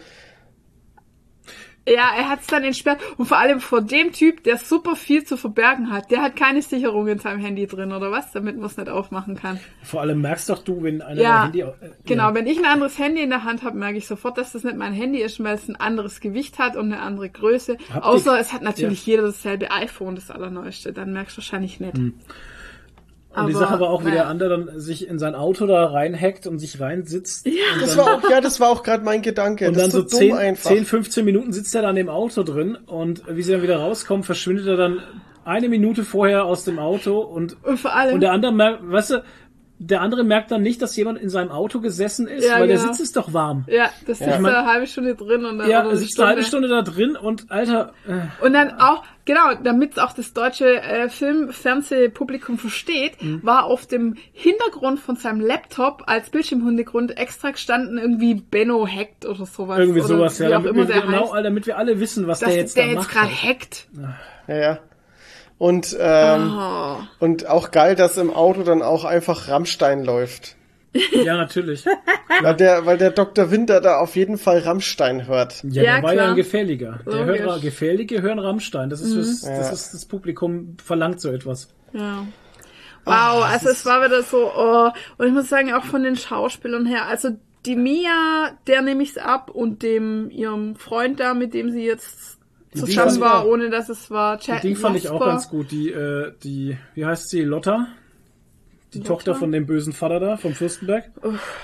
Ja, er hat's dann entsperrt. Und vor allem vor dem Typ, der super viel zu verbergen hat. Der hat keine Sicherung in seinem Handy drin, oder was? Damit man es nicht aufmachen kann. Vor allem merkst doch du, wenn einer Ja, Handy... äh, Genau, Ja. wenn ich ein anderes Handy in der Hand habe, merke ich sofort, dass das nicht mein Handy ist, weil es ein anderes Gewicht hat und eine andere Größe. Habt Außer es hat natürlich jeder dasselbe iPhone, das allerneueste. Dann merkst du wahrscheinlich nicht. Hm. Und die Sache war auch, wie der andere dann sich in sein Auto da reinhackt und sich reinsitzt. Ja, das war auch, ja, das war auch gerade mein Gedanke. und das dann so so dumm 10, einfach. 10, 15 Minuten sitzt er dann im Auto drin und wie sie dann wieder rauskommen, verschwindet er dann eine Minute vorher aus dem Auto und, Und vor allem, und der andere merkt, weißt du, der andere merkt dann nicht, dass jemand in seinem Auto gesessen ist, Ja, weil der genau. Sitz ist doch warm. ja, das sitzt Ich da eine halbe Stunde drin und dann Ja, es ist eine halbe Stunde da drin und Alter, äh, Und dann auch, genau, damit auch das deutsche äh, Film-Fernsehpublikum versteht, Mhm. war auf dem Hintergrund von seinem Laptop als Bildschirmhintergrund extra gestanden irgendwie Benno hackt oder sowas. irgendwie oder sowas, ja, Wie auch damit immer wir, der genau, heißt. damit wir alle wissen, was Dass der jetzt der da jetzt macht. gerade hackt. Ja, ja. Und, ähm, Oh. und auch geil, dass im Auto dann auch einfach Rammstein läuft. Ja, natürlich. Weil der, weil der Dr. Winter da auf jeden Fall Rammstein hört. Ja, Ja, der war ja ein Gefährlicher. Der Logisch. hört, Gefährliche hören Rammstein. Das ist, was, das Ja. ist das Publikum verlangt so etwas. Ja. Wow, also es war wieder so, oh, und ich muss sagen, auch von den Schauspielern her, also die Mia, der nehme ich's ab und dem, ihrem Freund da, mit dem sie jetzt Die zusammen Ding- war, ohne dass es war. Die Ding fand ich auch ganz gut. Die, äh, die, wie heißt sie? Lotta? Die Tochter von dem bösen Vater da, vom Fürstenberg?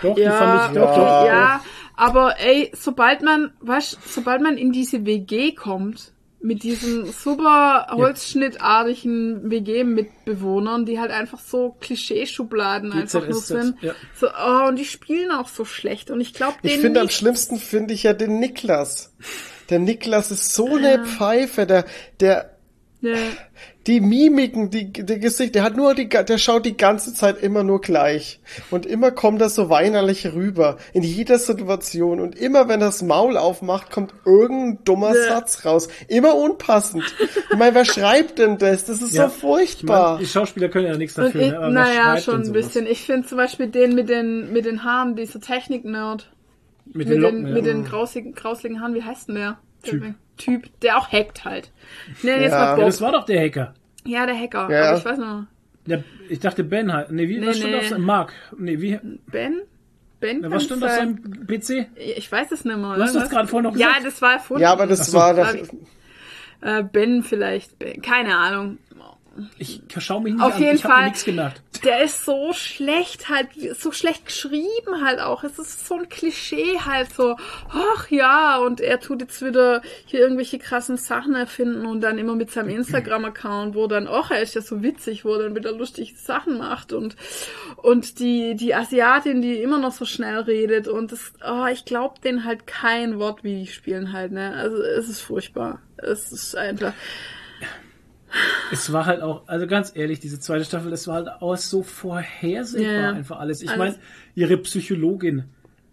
Doch, die Ja, fand ich, Ja. doch, doch. Ja, aber ey, sobald man, weißt, sobald man in diese WG kommt, mit diesen super holzschnittartigen WG-Mitbewohnern, die halt einfach so Klischeeschubladen einfach nur sind. ja. So, oh, und die spielen auch so schlecht. Und ich glaube, Ich finde am schlimmsten finde ich ja den Niklas. Der Niklas ist so eine Pfeife, der, der, Ja. die Mimiken, die, der Gesicht, der hat nur die, der schaut die ganze Zeit immer nur gleich. Und immer kommt er so weinerlich rüber. In jeder Situation. Und immer wenn er das Maul aufmacht, kommt irgendein dummer Ja. Satz raus. Immer unpassend. Ich meine, wer schreibt denn das? Das ist Ja. so furchtbar. Die Schauspieler können ja nichts dafür, ich, ne? Naja, schon ein bisschen. Ich finde zum Beispiel den mit den, mit den Haaren, dieser Technik-Nerd. Mit Mit, den Locken, den, ja. mit den grausligen, grausligen Haaren, wie heißt denn der? Typ. Der Typ, der auch hackt halt. Nee, jetzt Ja. mal Ja, Bob. das war doch der Hacker. Ja, der Hacker. Ja. Aber ich weiß noch. Der, ich dachte Ben halt. Nee, wie, Nee, was stand nee. auf seinem Mark? Nee, wie, Ben? Ben was kann's stand auf sein. seinem PC? Ich weiß es nicht mehr. Du hast das gerade vorhin noch Ja, gesagt. das war erfunden. Ja, aber das so. war doch, Äh, ben vielleicht. Ben. Keine Ahnung. Ich schau mich nicht Auf an. jeden ich hab mir Fall. nichts gemerkt. Der ist so schlecht halt, so schlecht geschrieben halt auch. Es ist so ein Klischee halt so, ach ja, und er tut jetzt wieder hier irgendwelche krassen Sachen erfinden und dann immer mit seinem Instagram-Account, wo dann, ach, er ist ja so witzig, wo er dann wieder lustige Sachen macht und, und die, die Asiatin, die immer noch so schnell redet und das, oh, ich glaub denen halt kein Wort, wie die spielen halt, ne. Also, es ist furchtbar. Es ist einfach, Es war halt auch, also ganz ehrlich, diese zweite Staffel, das war halt auch so vorhersehbar Ja. einfach alles. Ich meine, ihre Psychologin.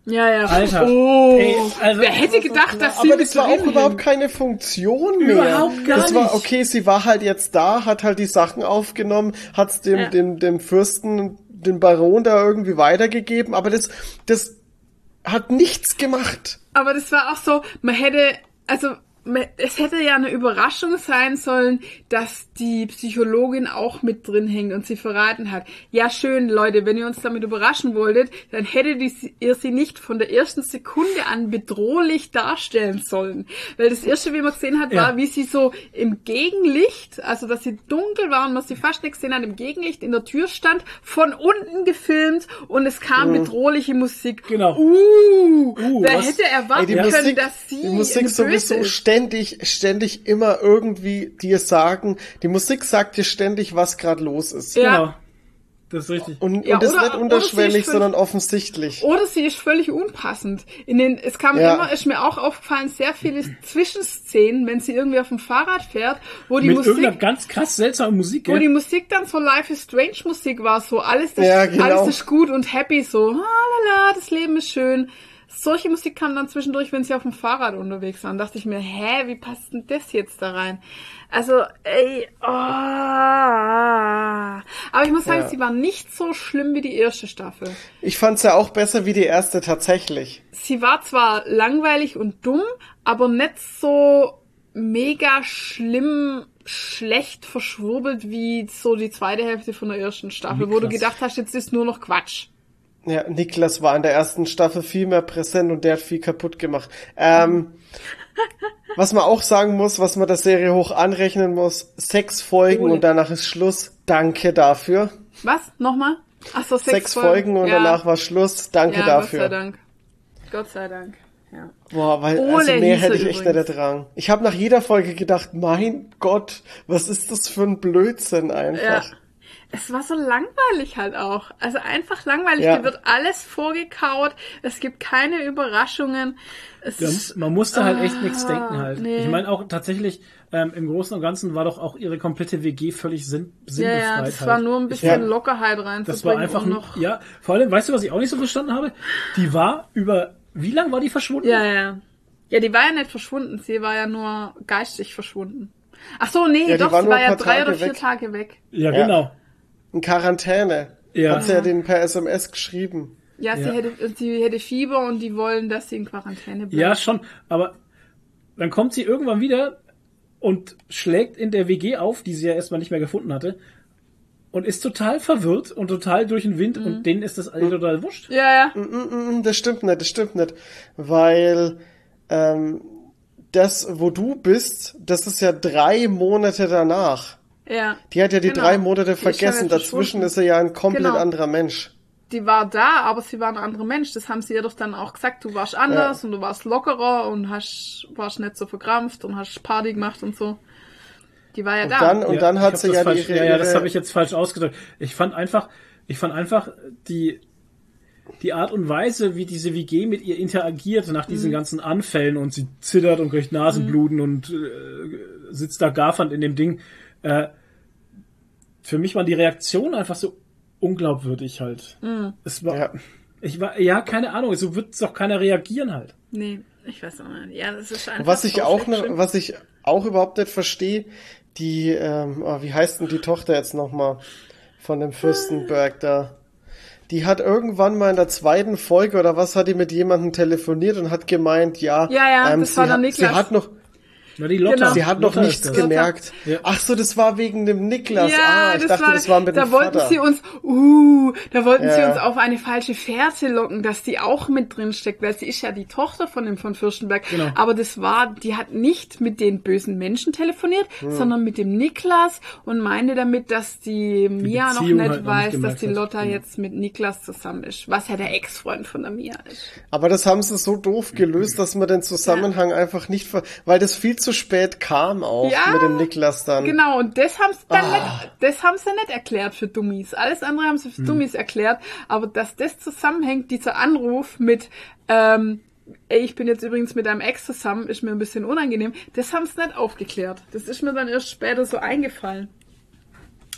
ja, ja. Alter. Oh, Ey, also- wer hätte gedacht, dass sie aber das war auch drin überhaupt keine Funktion mehr. Überhaupt gar das war nicht. okay, sie war halt jetzt da, hat halt die Sachen aufgenommen, hat's dem Ja. dem dem Fürsten, den Baron da irgendwie weitergegeben, aber das das hat nichts gemacht. Aber das war auch so, man hätte, also es hätte ja eine Überraschung sein sollen, dass die Psychologin auch mit drin hängt und sie verraten hat. Ja, schön, Leute, wenn ihr uns damit überraschen wolltet, dann hättet ihr- sie nicht von der ersten Sekunde an bedrohlich darstellen sollen. Weil das erste, wie man gesehen hat, Ja. war, wie sie so im Gegenlicht, also dass sie dunkel war und man sie fast nicht gesehen hat, im Gegenlicht in der Tür stand, von unten gefilmt und es kam bedrohliche Musik. Genau. Uh, Uh, wer was- hätte erwarten Ey, können, Musik, dass sie die Musik sowieso ist? Ständig, ständig immer irgendwie dir sagen, die Musik sagt dir ständig, was gerade los ist. Ja. Genau. Das ist richtig. Und, Ja, und das oder- nicht oder sie unterschwellig, ist sondern offensichtlich. Oder sie ist völlig unpassend. In den, es kam Ja. immer, ist mir auch aufgefallen, sehr viele Zwischenszenen, wenn sie irgendwie auf dem Fahrrad fährt, wo die Mit Musik, irgendeiner ganz krass seltsamen Musik, wo gell? die Musik dann so Life is Strange Musik war, so alles ist, Ja, genau. alles ist gut und happy, so, ah, la, la, das Leben ist schön. Solche Musik kam dann zwischendurch, wenn sie auf dem Fahrrad unterwegs waren. Dachte ich mir, hä, wie passt denn das jetzt da rein? Also, ey, oh. Aber ich muss sagen, Ja. sie war nicht so schlimm wie die erste Staffel. Ich fand's ja auch besser wie die erste tatsächlich. sie war zwar langweilig und dumm, aber nicht so mega schlimm schlecht verschwurbelt wie so die zweite Hälfte von der ersten Staffel, wo du Krass. gedacht hast, jetzt ist nur noch Quatsch. Ja, Niklas war in der ersten Staffel viel mehr präsent und der hat viel kaputt gemacht. Ähm, was man auch sagen muss, was man der Serie hoch anrechnen muss, sechs Folgen Ohne. und danach ist Schluss. Danke dafür. Was? Nochmal? Ach so, sechs, Sechs, Folgen und Ja. danach war Schluss. Danke ja, dafür. Gott sei Dank. Gott sei Dank. Ja. Boah, weil Ole also mehr hätte ich echt übrigens. nicht ertragen. Ich habe nach jeder Folge gedacht, mein Gott, was ist das für ein Blödsinn Ja. Es war so langweilig halt auch. Also einfach langweilig. Ja. Dir wird alles vorgekaut. Es gibt keine Überraschungen. Es Ja, ist, man musste halt echt Ah, nichts denken halt. nee. Ich meine auch tatsächlich, ähm, im Großen und Ganzen war doch auch ihre komplette WG völlig sinn, ja, sinnbefreit ja, das halt. war nur ein bisschen Ja. Lockerheit reinzubringen. das war einfach noch, ja, vor allem, weißt du, was ich auch nicht so verstanden habe? Die war über, wie lang war die verschwunden? Ja, ja. Ja, die war ja nicht verschwunden. Sie war ja nur geistig verschwunden. Ach so, nee, Ja, doch, sie war ja drei Tage oder vier weg. Tage weg. Ja, Ja. genau. In Quarantäne. Ja. Hat sie ja den per SMS geschrieben. Ja, sie Ja. hätte, sie hätte Fieber und die wollen, dass sie in Quarantäne bleibt. Ja, schon, aber dann kommt sie irgendwann wieder und schlägt in der WG auf, die sie ja erstmal nicht mehr gefunden hatte, und ist total verwirrt und total durch den Wind und denen ist das alle total wurscht. Ja, ja. Mm, Das stimmt nicht, das stimmt nicht. Weil ähm, das, wo du bist, das ist ja drei Monate danach. Ja. Die hat ja die Genau. drei Monate Die ist vergessen. wieder Dazwischen ist er ja ein komplett Genau. anderer Mensch. die war da, aber sie war ein anderer Mensch. Das haben sie ihr doch dann auch gesagt. Du warst anders und du warst lockerer und hast, warst nicht so verkrampft und hast Party gemacht und so. Die war ja Und da. dann, und Ja, dann hat sie ja falsch, ihre, ja, ja, das habe ich jetzt falsch ausgedrückt. Ich fand einfach, ich fand einfach die die Art und Weise, wie diese WG mit ihr interagiert nach Mhm. diesen ganzen Anfällen und sie zittert und kriegt Nasenbluten und äh, sitzt da gaffernd in dem Ding. Äh, für mich war die Reaktion einfach so unglaubwürdig halt. Mhm. Es war, Ja. ich war, ja, keine Ahnung, so wird doch keiner reagieren halt. Nee, ich weiß auch nicht. Ja, das ist einfach. Was ich auch schlimm. was ich auch überhaupt nicht verstehe, die, ähm, oh, wie heißt denn die Tochter jetzt nochmal von dem Fürstenberg da? Die hat irgendwann mal in der zweiten Folge oder was hat die mit jemandem telefoniert und hat gemeint, ja, Ja, ja, ähm, das sie, war hat, Niklas. sie hat noch, Na, die Lotta. Genau. sie hat noch Lotta nichts gemerkt. Ja. Ach so, das war wegen dem Niklas. Ja, ah, ich das dachte, war, das war mit da dem wollten Vater. sie uns, uh, da wollten sie Ja. uns auf eine falsche Fährte locken, dass die auch mit drin steckt, weil sie ist ja die Tochter von dem von Fürstenberg. Genau. Aber das war, die hat nicht mit den bösen Menschen telefoniert, Hm. sondern mit dem Niklas und meinte damit, dass die Mia noch Beziehung nicht halt noch nicht weiß, dass gemerkt die hat. Lotta Genau. jetzt mit Niklas zusammen ist, was ja der Ex-Freund von der Mia ist. Aber das haben sie so doof gelöst, dass man den Zusammenhang einfach nicht, ver weil das viel zu spät kam auch Ja, mit dem Niklas dann. Genau, und das haben sie dann Ah. nicht, das haben sie nicht erklärt für Dummies. Alles andere haben sie für Dummies erklärt, aber dass das zusammenhängt, dieser Anruf mit, ähm, ey, ich bin jetzt übrigens mit einem Ex zusammen, ist mir ein bisschen unangenehm, das haben sie nicht aufgeklärt. Das ist mir dann erst später so eingefallen.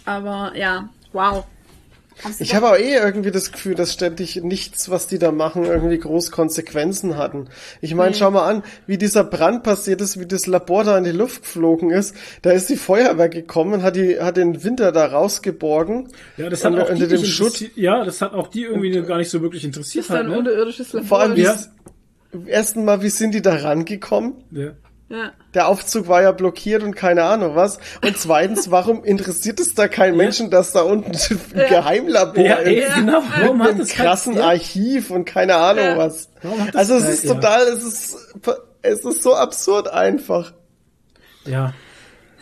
Aber ja, wow. Ich habe auch eh irgendwie das Gefühl, dass ständig nichts, was die da machen, irgendwie groß Konsequenzen hatten. Ich meine, schau mal an, wie dieser Brand passiert ist, wie das Labor da in die Luft geflogen ist. Da ist die Feuerwehr gekommen, hat die, hat den Winter da rausgeborgen. Ja, das hat unter, auch die unter dem interessiert- Ja, das hat auch die irgendwie gar nicht so wirklich interessiert ist da halt, ein ne? unterirdisches Labor. Vor allem, wie, Ja. ersten Mal, wie sind die da rangekommen? Ja. Ja. Der Aufzug war ja blockiert und keine Ahnung was. Und zweitens, warum interessiert es da keinen Menschen, dass da unten ein Geheimlabor Ja, ist? ey, genau, warum mit einem das kein- krassen ja. Archiv und keine Ahnung Ja. was. Also es kein- ist ja. total, es ist, es ist so absurd einfach. Ja,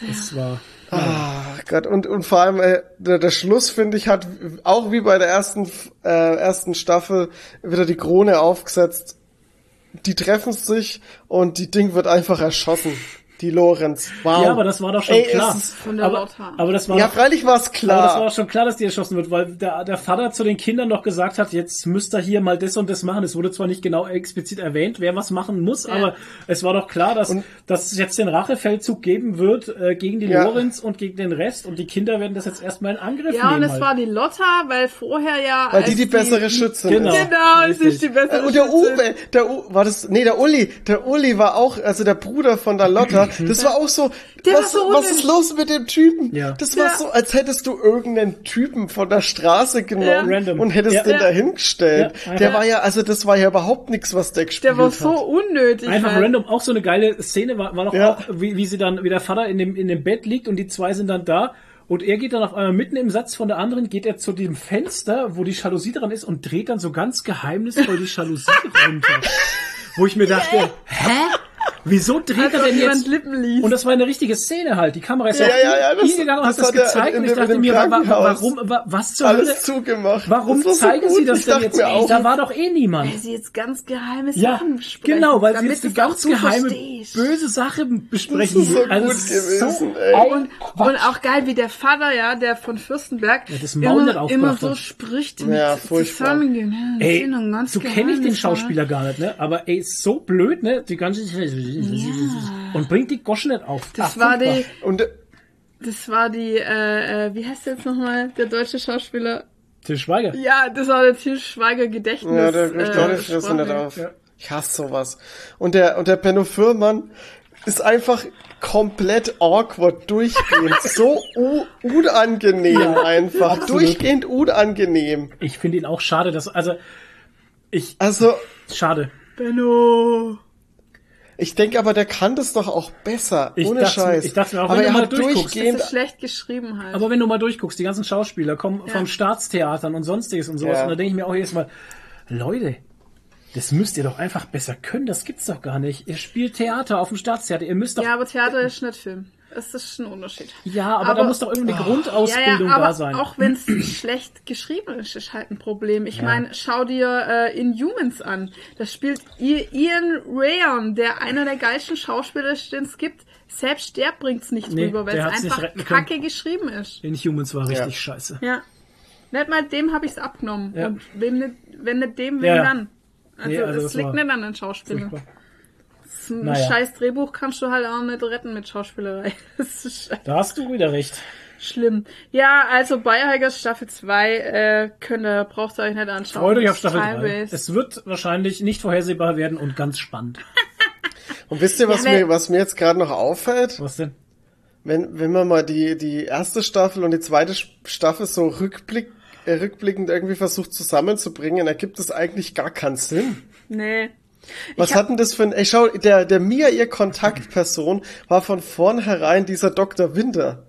das war. Ah Gott, und, und vor allem äh, der, der Schluss, finde ich, hat auch wie bei der ersten, äh, ersten Staffel wieder die Krone aufgesetzt. Die treffen sich und die Ding wird einfach erschossen. Die Lorenz. Wow. Ja, aber das war doch schon Ey, klar. aber, Lotta. aber das war Ja, doch, freilich war es aber das war klar. auch schon klar, dass die erschossen wird, weil der, der Vater zu den Kindern doch gesagt hat, jetzt müsst ihr hier mal das und das machen. Es wurde zwar nicht genau explizit erwähnt, wer was machen muss, aber es war doch klar, dass, dass es jetzt den Rachefeldzug geben wird äh, gegen die Ja. Lorenz und gegen den Rest und die Kinder werden das jetzt erstmal in Angriff Ja, und nehmen. es halt. war die Lotta, weil vorher ja. Weil die als die bessere Schützin Genau. ist. Genau, es ist die bessere Äh, Und der. Uwe, der U, war das, nee, der Uli, der Uli war auch, also der Bruder von der Lotta, das war auch so, Der was, war so was ist los mit dem Typen? Ja. Das war Ja. so, als hättest du irgendeinen Typen von der Straße genommen Ja. Und hättest Ja. den Ja. dahingestellt. Ja. Der war ja, also das war ja überhaupt nichts, was der gespielt Der war hat. so unnötig. Einfach halt. random, auch so eine geile Szene war, war doch Ja. auch, wie, wie sie dann, wie der Vater in dem, in dem Bett liegt und die zwei sind dann da und er geht dann auf einmal mitten im Satz von der anderen, geht er zu dem Fenster, wo die Jalousie dran ist und dreht dann so ganz geheimnisvoll die Jalousie runter. Wo ich mir dachte, hä? Wieso dreht er denn jemand jetzt? Lippen liest. Und das war eine richtige Szene halt. Die Kamera ist Ja, auf ja, ja, ihn das- hingegangen und hat das das gezeigt und ich dachte mir, warum, wa- was zur Hölle? Alles zugemacht. Warum so zeigen gut. sie das denn jetzt? da war doch eh niemand. Weil sie jetzt ganz geheime Ja, Sachen besprechen. genau, weil sie jetzt eine ganz geheime, böse Sache besprechen. Das ist so Also gut ist gewesen, so ey. Und, auch geil, wie der Vater, ja, der von Fürstenberg, Ja, immer, immer so spricht Ja, mit furchtbar. Ja, Ey, so kenne ich den. Schauspieler gar nicht, ne? Aber ey, ist so blöd, ne? Die ganze und bringt die Goschen nicht auf. Das Ach, war die, Und das war die, äh, äh, wie heißt der jetzt nochmal, der deutsche Schauspieler? Til Schweiger. Ja, das war der Til Schweiger Gedächtnis. Ja, der kriegt äh, Leute fressen nicht auf. Ich hasse sowas. Und der, und der Benno Fürmann ist einfach komplett awkward durchgehend. so unangenehm einfach. absolut. Durchgehend unangenehm. Ich finde ihn auch schade, dass, also, ich, Also, schade. Benno. Ich denke aber, der kann das doch auch besser. Ich ohne dachte- Scheiß. ich dachte mir auch, aber wenn du er mal hat durchguckst, Das ist schlecht geschrieben halt. Aber wenn du mal durchguckst, die ganzen Schauspieler kommen von Staatstheatern und sonstiges und sowas, Ja. und da denke ich mir auch jedes Mal, Leute, das müsst ihr doch einfach besser können, das gibt's doch gar nicht. Ihr spielt Theater auf dem Staatstheater, ihr müsst doch ja, aber Theater ist nicht Film. Es ist ein Unterschied. Ja, aber, da muss doch irgendwie eine Grundausbildung ja, ja, aber da sein. Auch wenn es schlecht geschrieben ist, ist halt ein Problem. Ich Ja. meine, schau dir äh, Inhumans an. Das spielt Ian Rayon, der einer der geilsten Schauspieler ist, den es gibt. Selbst der bringt's nicht Nee, rüber, weil es einfach retten können. kacke geschrieben ist. Inhumans war richtig Ja. scheiße. Ja. Nicht mal dem habe ich's abgenommen. Ja. Und wem nicht, wenn nicht dem, wem dann? Also, Nee, also es das liegt war nicht an den Schauspielern. Furchtbar. Ein Naja. scheiß Drehbuch kannst du halt auch nicht retten mit Schauspielerei. Das ist Da hast du wieder recht. schlimm. Ja, also Biohackers Staffel 2 äh, könnt ihr, braucht ihr euch nicht anschauen. Freut euch auf Staffel 3. Teilweise. Es wird wahrscheinlich nicht vorhersehbar werden und ganz spannend. Und wisst ihr, was, Ja, mir, was mir jetzt gerade noch auffällt? Was denn? Wenn, wenn man mal die, die erste Staffel und die zweite Staffel so rückblick, äh, rückblickend irgendwie versucht zusammenzubringen, ergibt es eigentlich gar keinen Sinn. Nee. Was hab- hat denn das für ein, ey, schau, der, der Mia, ihr Kontaktperson, war von vornherein dieser Dr. Winter.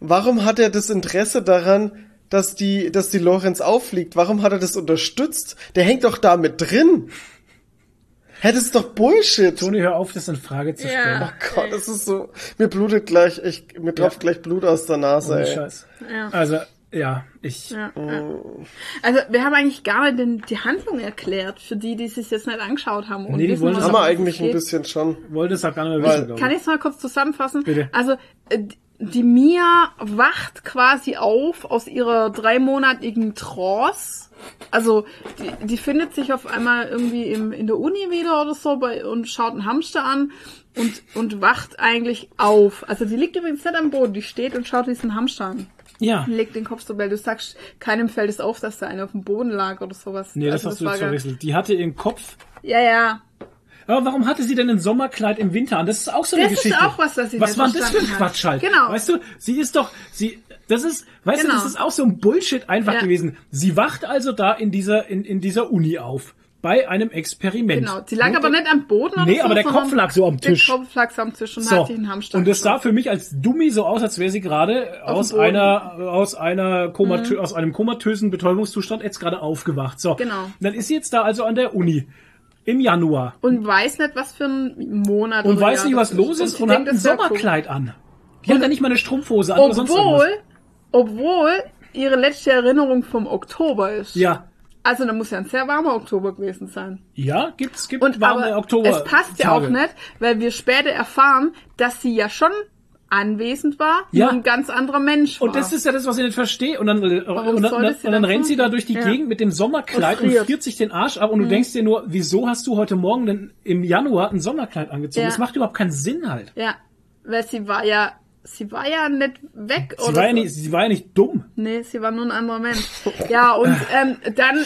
Warum hat er das Interesse daran, dass die, dass die Lorenz auffliegt? Warum hat er das unterstützt? Der hängt doch da mit drin. Hä, das ist doch Bullshit. Toni, hör auf, das in Frage zu stellen. Ja. Oh Gott, das ist so, mir blutet gleich, ich, mir tropft gleich Blut aus der Nase, Ohne ey. Scheiß. Ja. Also, ja, ich. Ja, ja. Also wir haben eigentlich gar nicht den, die Handlung erklärt, für die, die sich jetzt nicht angeschaut haben. Und Nee, die wollen das Haben wir es eigentlich ein bisschen schon. wollte es halt gar nicht mehr wissen, Kann ich. ich es mal kurz zusammenfassen? Bitte. Also äh, die Mia wacht quasi auf aus ihrer dreimonatigen Trance. Also die, die findet sich auf einmal irgendwie im, in der Uni wieder oder so bei, und schaut einen Hamster an und, und wacht eigentlich auf. Also die liegt übrigens nicht am Boden, die steht und schaut diesen Hamster an. Ja. Legt den Kopf so, weil du sagst, keinem fällt es auf, dass da einer auf dem Boden lag oder sowas. Nee, das Also hast du war jetzt verwechselt. Die hatte ihren Kopf. Ja, ja. Aber warum hatte sie denn ein Sommerkleid im Winter an? Das ist auch so eine Das ist Geschichte. auch was, das sie Was war denn das für ein. Quatsch halt? Genau. Weißt du, sie ist doch, sie, das ist, weißt Genau. du, das ist auch so ein Bullshit einfach Ja. gewesen. Sie wacht also da in dieser, in, in dieser Uni auf. Bei einem Experiment. Genau. Sie lag Und aber der- nicht am Boden oder Nee, so, aber der Kopf lag so am Tisch. Der Kopf lag so am Tisch und So. hat sich einen Hamster Und das sah für mich als Dummi so aus, als wäre sie gerade aus. Mhm. einer, aus einer komatö aus einem komatösen Betäubungszustand jetzt gerade aufgewacht. So. Genau. Dann ist sie jetzt da also an der Uni. Im Januar. Und weiß nicht, was für ein Monat Und weiß Jahr nicht, was los ist und denkt, hat ein Sommerkleid an. Die hat ja nicht mal eine Strumpfhose an oder sonst Obwohl, irgendwas. obwohl ihre letzte Erinnerung vom Oktober ist. Ja. Also da muss ja ein sehr warmer Oktober gewesen sein. Ja, gibt's, gibt Und warme aber Oktober. es passt ja auch nicht, weil wir später erfahren, dass sie ja schon anwesend war, Ja. ein ganz anderer Mensch war. Und das ist ja das, was ich nicht verstehe. Und dann, und dann, sollte und dann, und dann dann rennt sie da durch die Ja. Gegend mit dem Sommerkleid Und und friert. Mhm. sich den Arsch ab. Und du denkst dir nur, wieso hast du heute Morgen denn im Januar ein Sommerkleid angezogen? Ja. Das macht überhaupt keinen Sinn halt. ja, weil sie war ja, sie war ja nicht weg Sie oder war, ja nicht, sie war ja nicht dumm. Nee, sie war nur ein anderer Mensch. Ja, und ähm, dann,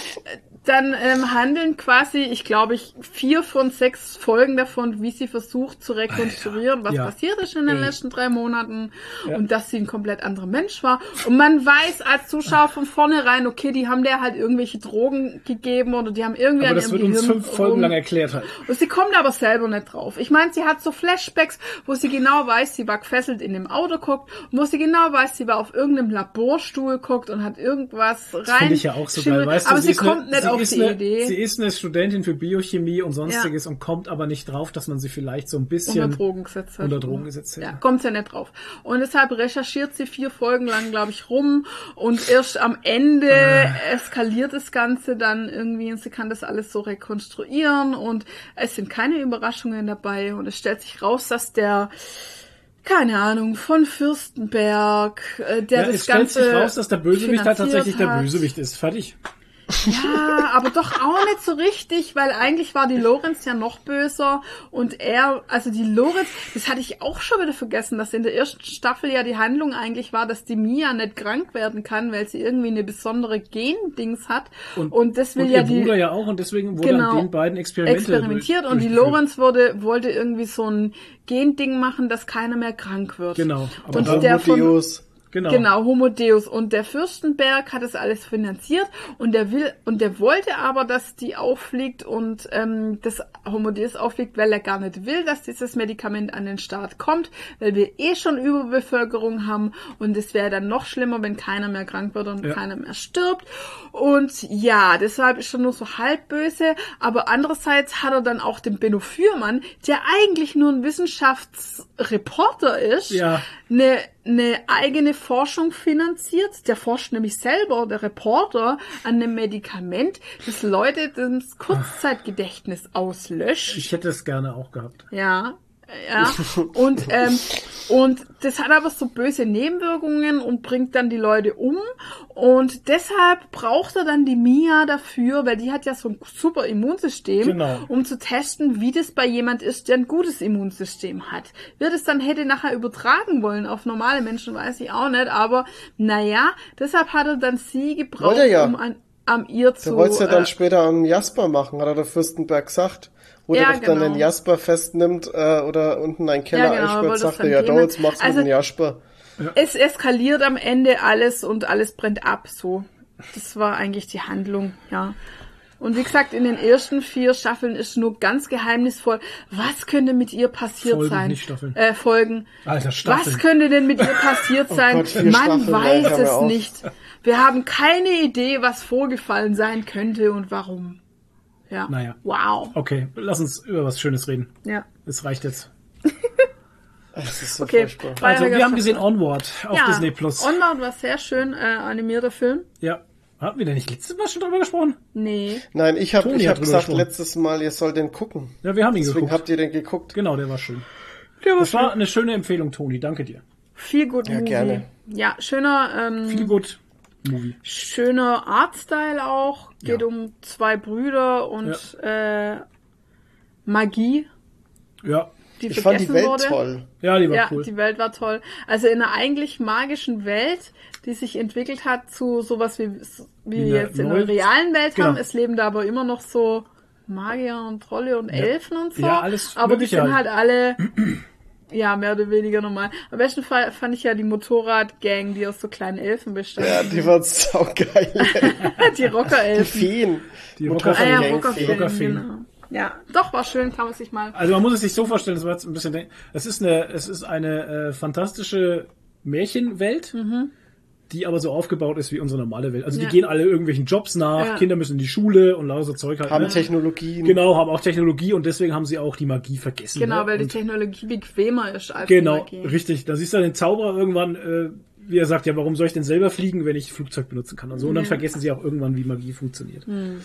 dann ähm, handeln quasi, ich glaube, ich vier von sechs Folgen davon, wie sie versucht zu rekonstruieren, was Ja. passiert ist in den Ey. letzten drei Monaten Ja. und dass sie ein komplett anderer Mensch war. Und man weiß als Zuschauer von vornherein, okay, die haben der halt irgendwelche Drogen gegeben oder die haben irgendwie Aber an das wird uns Gehirn fünf Folgen rum- lang erklärt halt. und sie kommt aber selber nicht drauf. Ich meine, sie hat so Flashbacks, wo sie genau weiß, sie war gefesselt in dem Auto guckt, wo sie genau weiß, sie war auf irgendeinem Laborstuhl guckt und hat irgendwas rein. Finde ich ja auch so geil. Weißt du, aber sie, kommt eine, nicht sie ist eine, Idee. Sie ist eine Studentin für Biochemie und sonstiges und kommt aber nicht drauf, dass man sie vielleicht so ein bisschen unter Drogen gesetzt hat. unter Drogen gesetzt hätte. Ja, kommt ja nicht drauf. Und deshalb recherchiert sie vier Folgen lang, glaube ich, rum und erst am Ende Ah. eskaliert das Ganze dann irgendwie und sie kann das alles so rekonstruieren und es sind keine Überraschungen dabei und es stellt sich raus, dass der keine Ahnung, von Fürstenberg, äh, der Ja, das es stellt Ganze sich raus, dass der Bösewicht halt tatsächlich der hat. Bösewicht ist. Fertig. Ja, aber doch auch nicht so richtig, weil eigentlich war die Lorenz ja noch böser und er, also die Lorenz, das hatte ich auch schon wieder vergessen, dass in der ersten Staffel ja die Handlung eigentlich war, dass die Mia nicht krank werden kann, weil sie irgendwie eine besondere Gendings hat und, das will und ja ihr die Bruder ja auch und deswegen wurde Genau. an den beiden Experimente experimentiert durch- und die. Lorenz wurde, wollte irgendwie so ein Gending machen, dass keiner mehr krank wird. Genau. Aber Und der von, Homodeus. Genau. Genau, Homo Deus. Und der Fürstenberg hat das alles finanziert und der will, und der wollte aber, dass die auffliegt und ähm, das Homo Deus auffliegt, weil er gar nicht will, dass dieses Medikament an den Start kommt, weil wir eh schon Überbevölkerung haben und es wäre dann noch schlimmer, wenn keiner mehr krank wird und Ja. keiner mehr stirbt. Und ja, deshalb ist er nur so halb böse, aber andererseits hat er dann auch den Benno Fürmann, der eigentlich nur ein Wissenschafts Reporter ist, Ja. eine, eine eigene Forschung finanziert. Der forscht nämlich selber, der Reporter, an einem Medikament, das Leute das Kurzzeitgedächtnis auslöscht. Ich hätte es gerne auch gehabt. Ja, ja. Und, ähm, und das hat aber so böse Nebenwirkungen und bringt dann die Leute um. Und deshalb braucht er dann die Mia dafür, weil die hat ja so ein super Immunsystem, Genau. um zu testen, wie das bei jemand ist, der ein gutes Immunsystem hat. Wer das dann hätte nachher übertragen wollen auf normale Menschen, weiß ich auch nicht. Aber naja, deshalb hat er dann sie gebraucht, ja. um an, am ihr Der zu... wollte es ja dann äh, später am Jasper machen, hat er der Fürstenberg gesagt. Wo Ja, der doch dann genau. den Jasper festnimmt äh, oder unten einen Keller Ja, genau, er einsperrt, sagt er, ja, dann da, jetzt nehmen. macht's Also- mit dem Jasper. Es eskaliert am Ende alles und alles brennt ab, so. Das war eigentlich die Handlung, ja. Und wie gesagt, in den ersten vier Staffeln ist nur ganz geheimnisvoll, was könnte mit ihr passiert Folgen, sein? nicht Staffeln. Äh, Folgen. Alter, Staffeln. Was könnte denn mit ihr passiert sein? Oh Gott, Man Staffeln, weiß es nicht. Wir haben keine Idee, was vorgefallen sein könnte und warum. Ja. Naja. Wow. Okay, lass uns über was Schönes reden. Ja. Es reicht jetzt. Es ist so Okay. furchtbar. Also, wir haben gesehen Onward auf ja. Disney Plus. Onward war sehr schön äh, animierter Film. Ja. Hatten wir denn nicht letztes Mal schon drüber gesprochen? Nee. Nein, ich habe hab gesagt gesprochen. letztes Mal, ihr sollt den gucken. Ja, wir haben ihn Deswegen geguckt. habt ihr den geguckt. Genau, der war schön. Der war Das war eine schöne Empfehlung, Toni. Danke dir. Viel gut Ja, Movie. gerne. Ja, schöner, ähm, Viel gut Movie. schöner Artstyle auch. Geht Ja. um zwei Brüder und äh, Magie, Ja. die Ich fand vergessen die Welt wurde. toll. Ja, die war Ja, cool. die Welt war toll. Also in einer eigentlich magischen Welt, die sich entwickelt hat zu sowas wie, wie Wie wir jetzt in der realen Welt Genau. haben. Es leben da aber immer noch so Magier und Trolle und Elfen und so. Ja, alles aber die sind halt alle ja, mehr oder weniger normal. Am besten Fall fand ich ja die Motorradgang, die aus so kleinen Elfen bestand. Ja, die war saugeil. die die Rockerelfen. Feen. Die Ah ja. Rockerfeen, Rockerfeen. genau. Ja, doch, war schön, kann man sich mal. Also man muss es sich so vorstellen, das war jetzt ein bisschen, denk- es ist eine, es ist eine äh, fantastische Märchenwelt, die aber so aufgebaut ist wie unsere normale Welt. Also. Ja. die gehen alle irgendwelchen Jobs nach, Ja. Kinder müssen in die Schule und lauter so Zeug halt. Haben ne? Technologien. Genau, haben auch Technologie und deswegen haben sie auch die Magie vergessen. Genau, ne? weil die und, Technologie bequemer ist als Genau, die Magie. richtig. Da siehst du den Zauberer irgendwann, äh, wie er sagt, ja, warum soll ich denn selber fliegen, wenn ich Flugzeug benutzen kann und so. Und dann Ja. vergessen sie auch irgendwann, wie Magie funktioniert. Hm.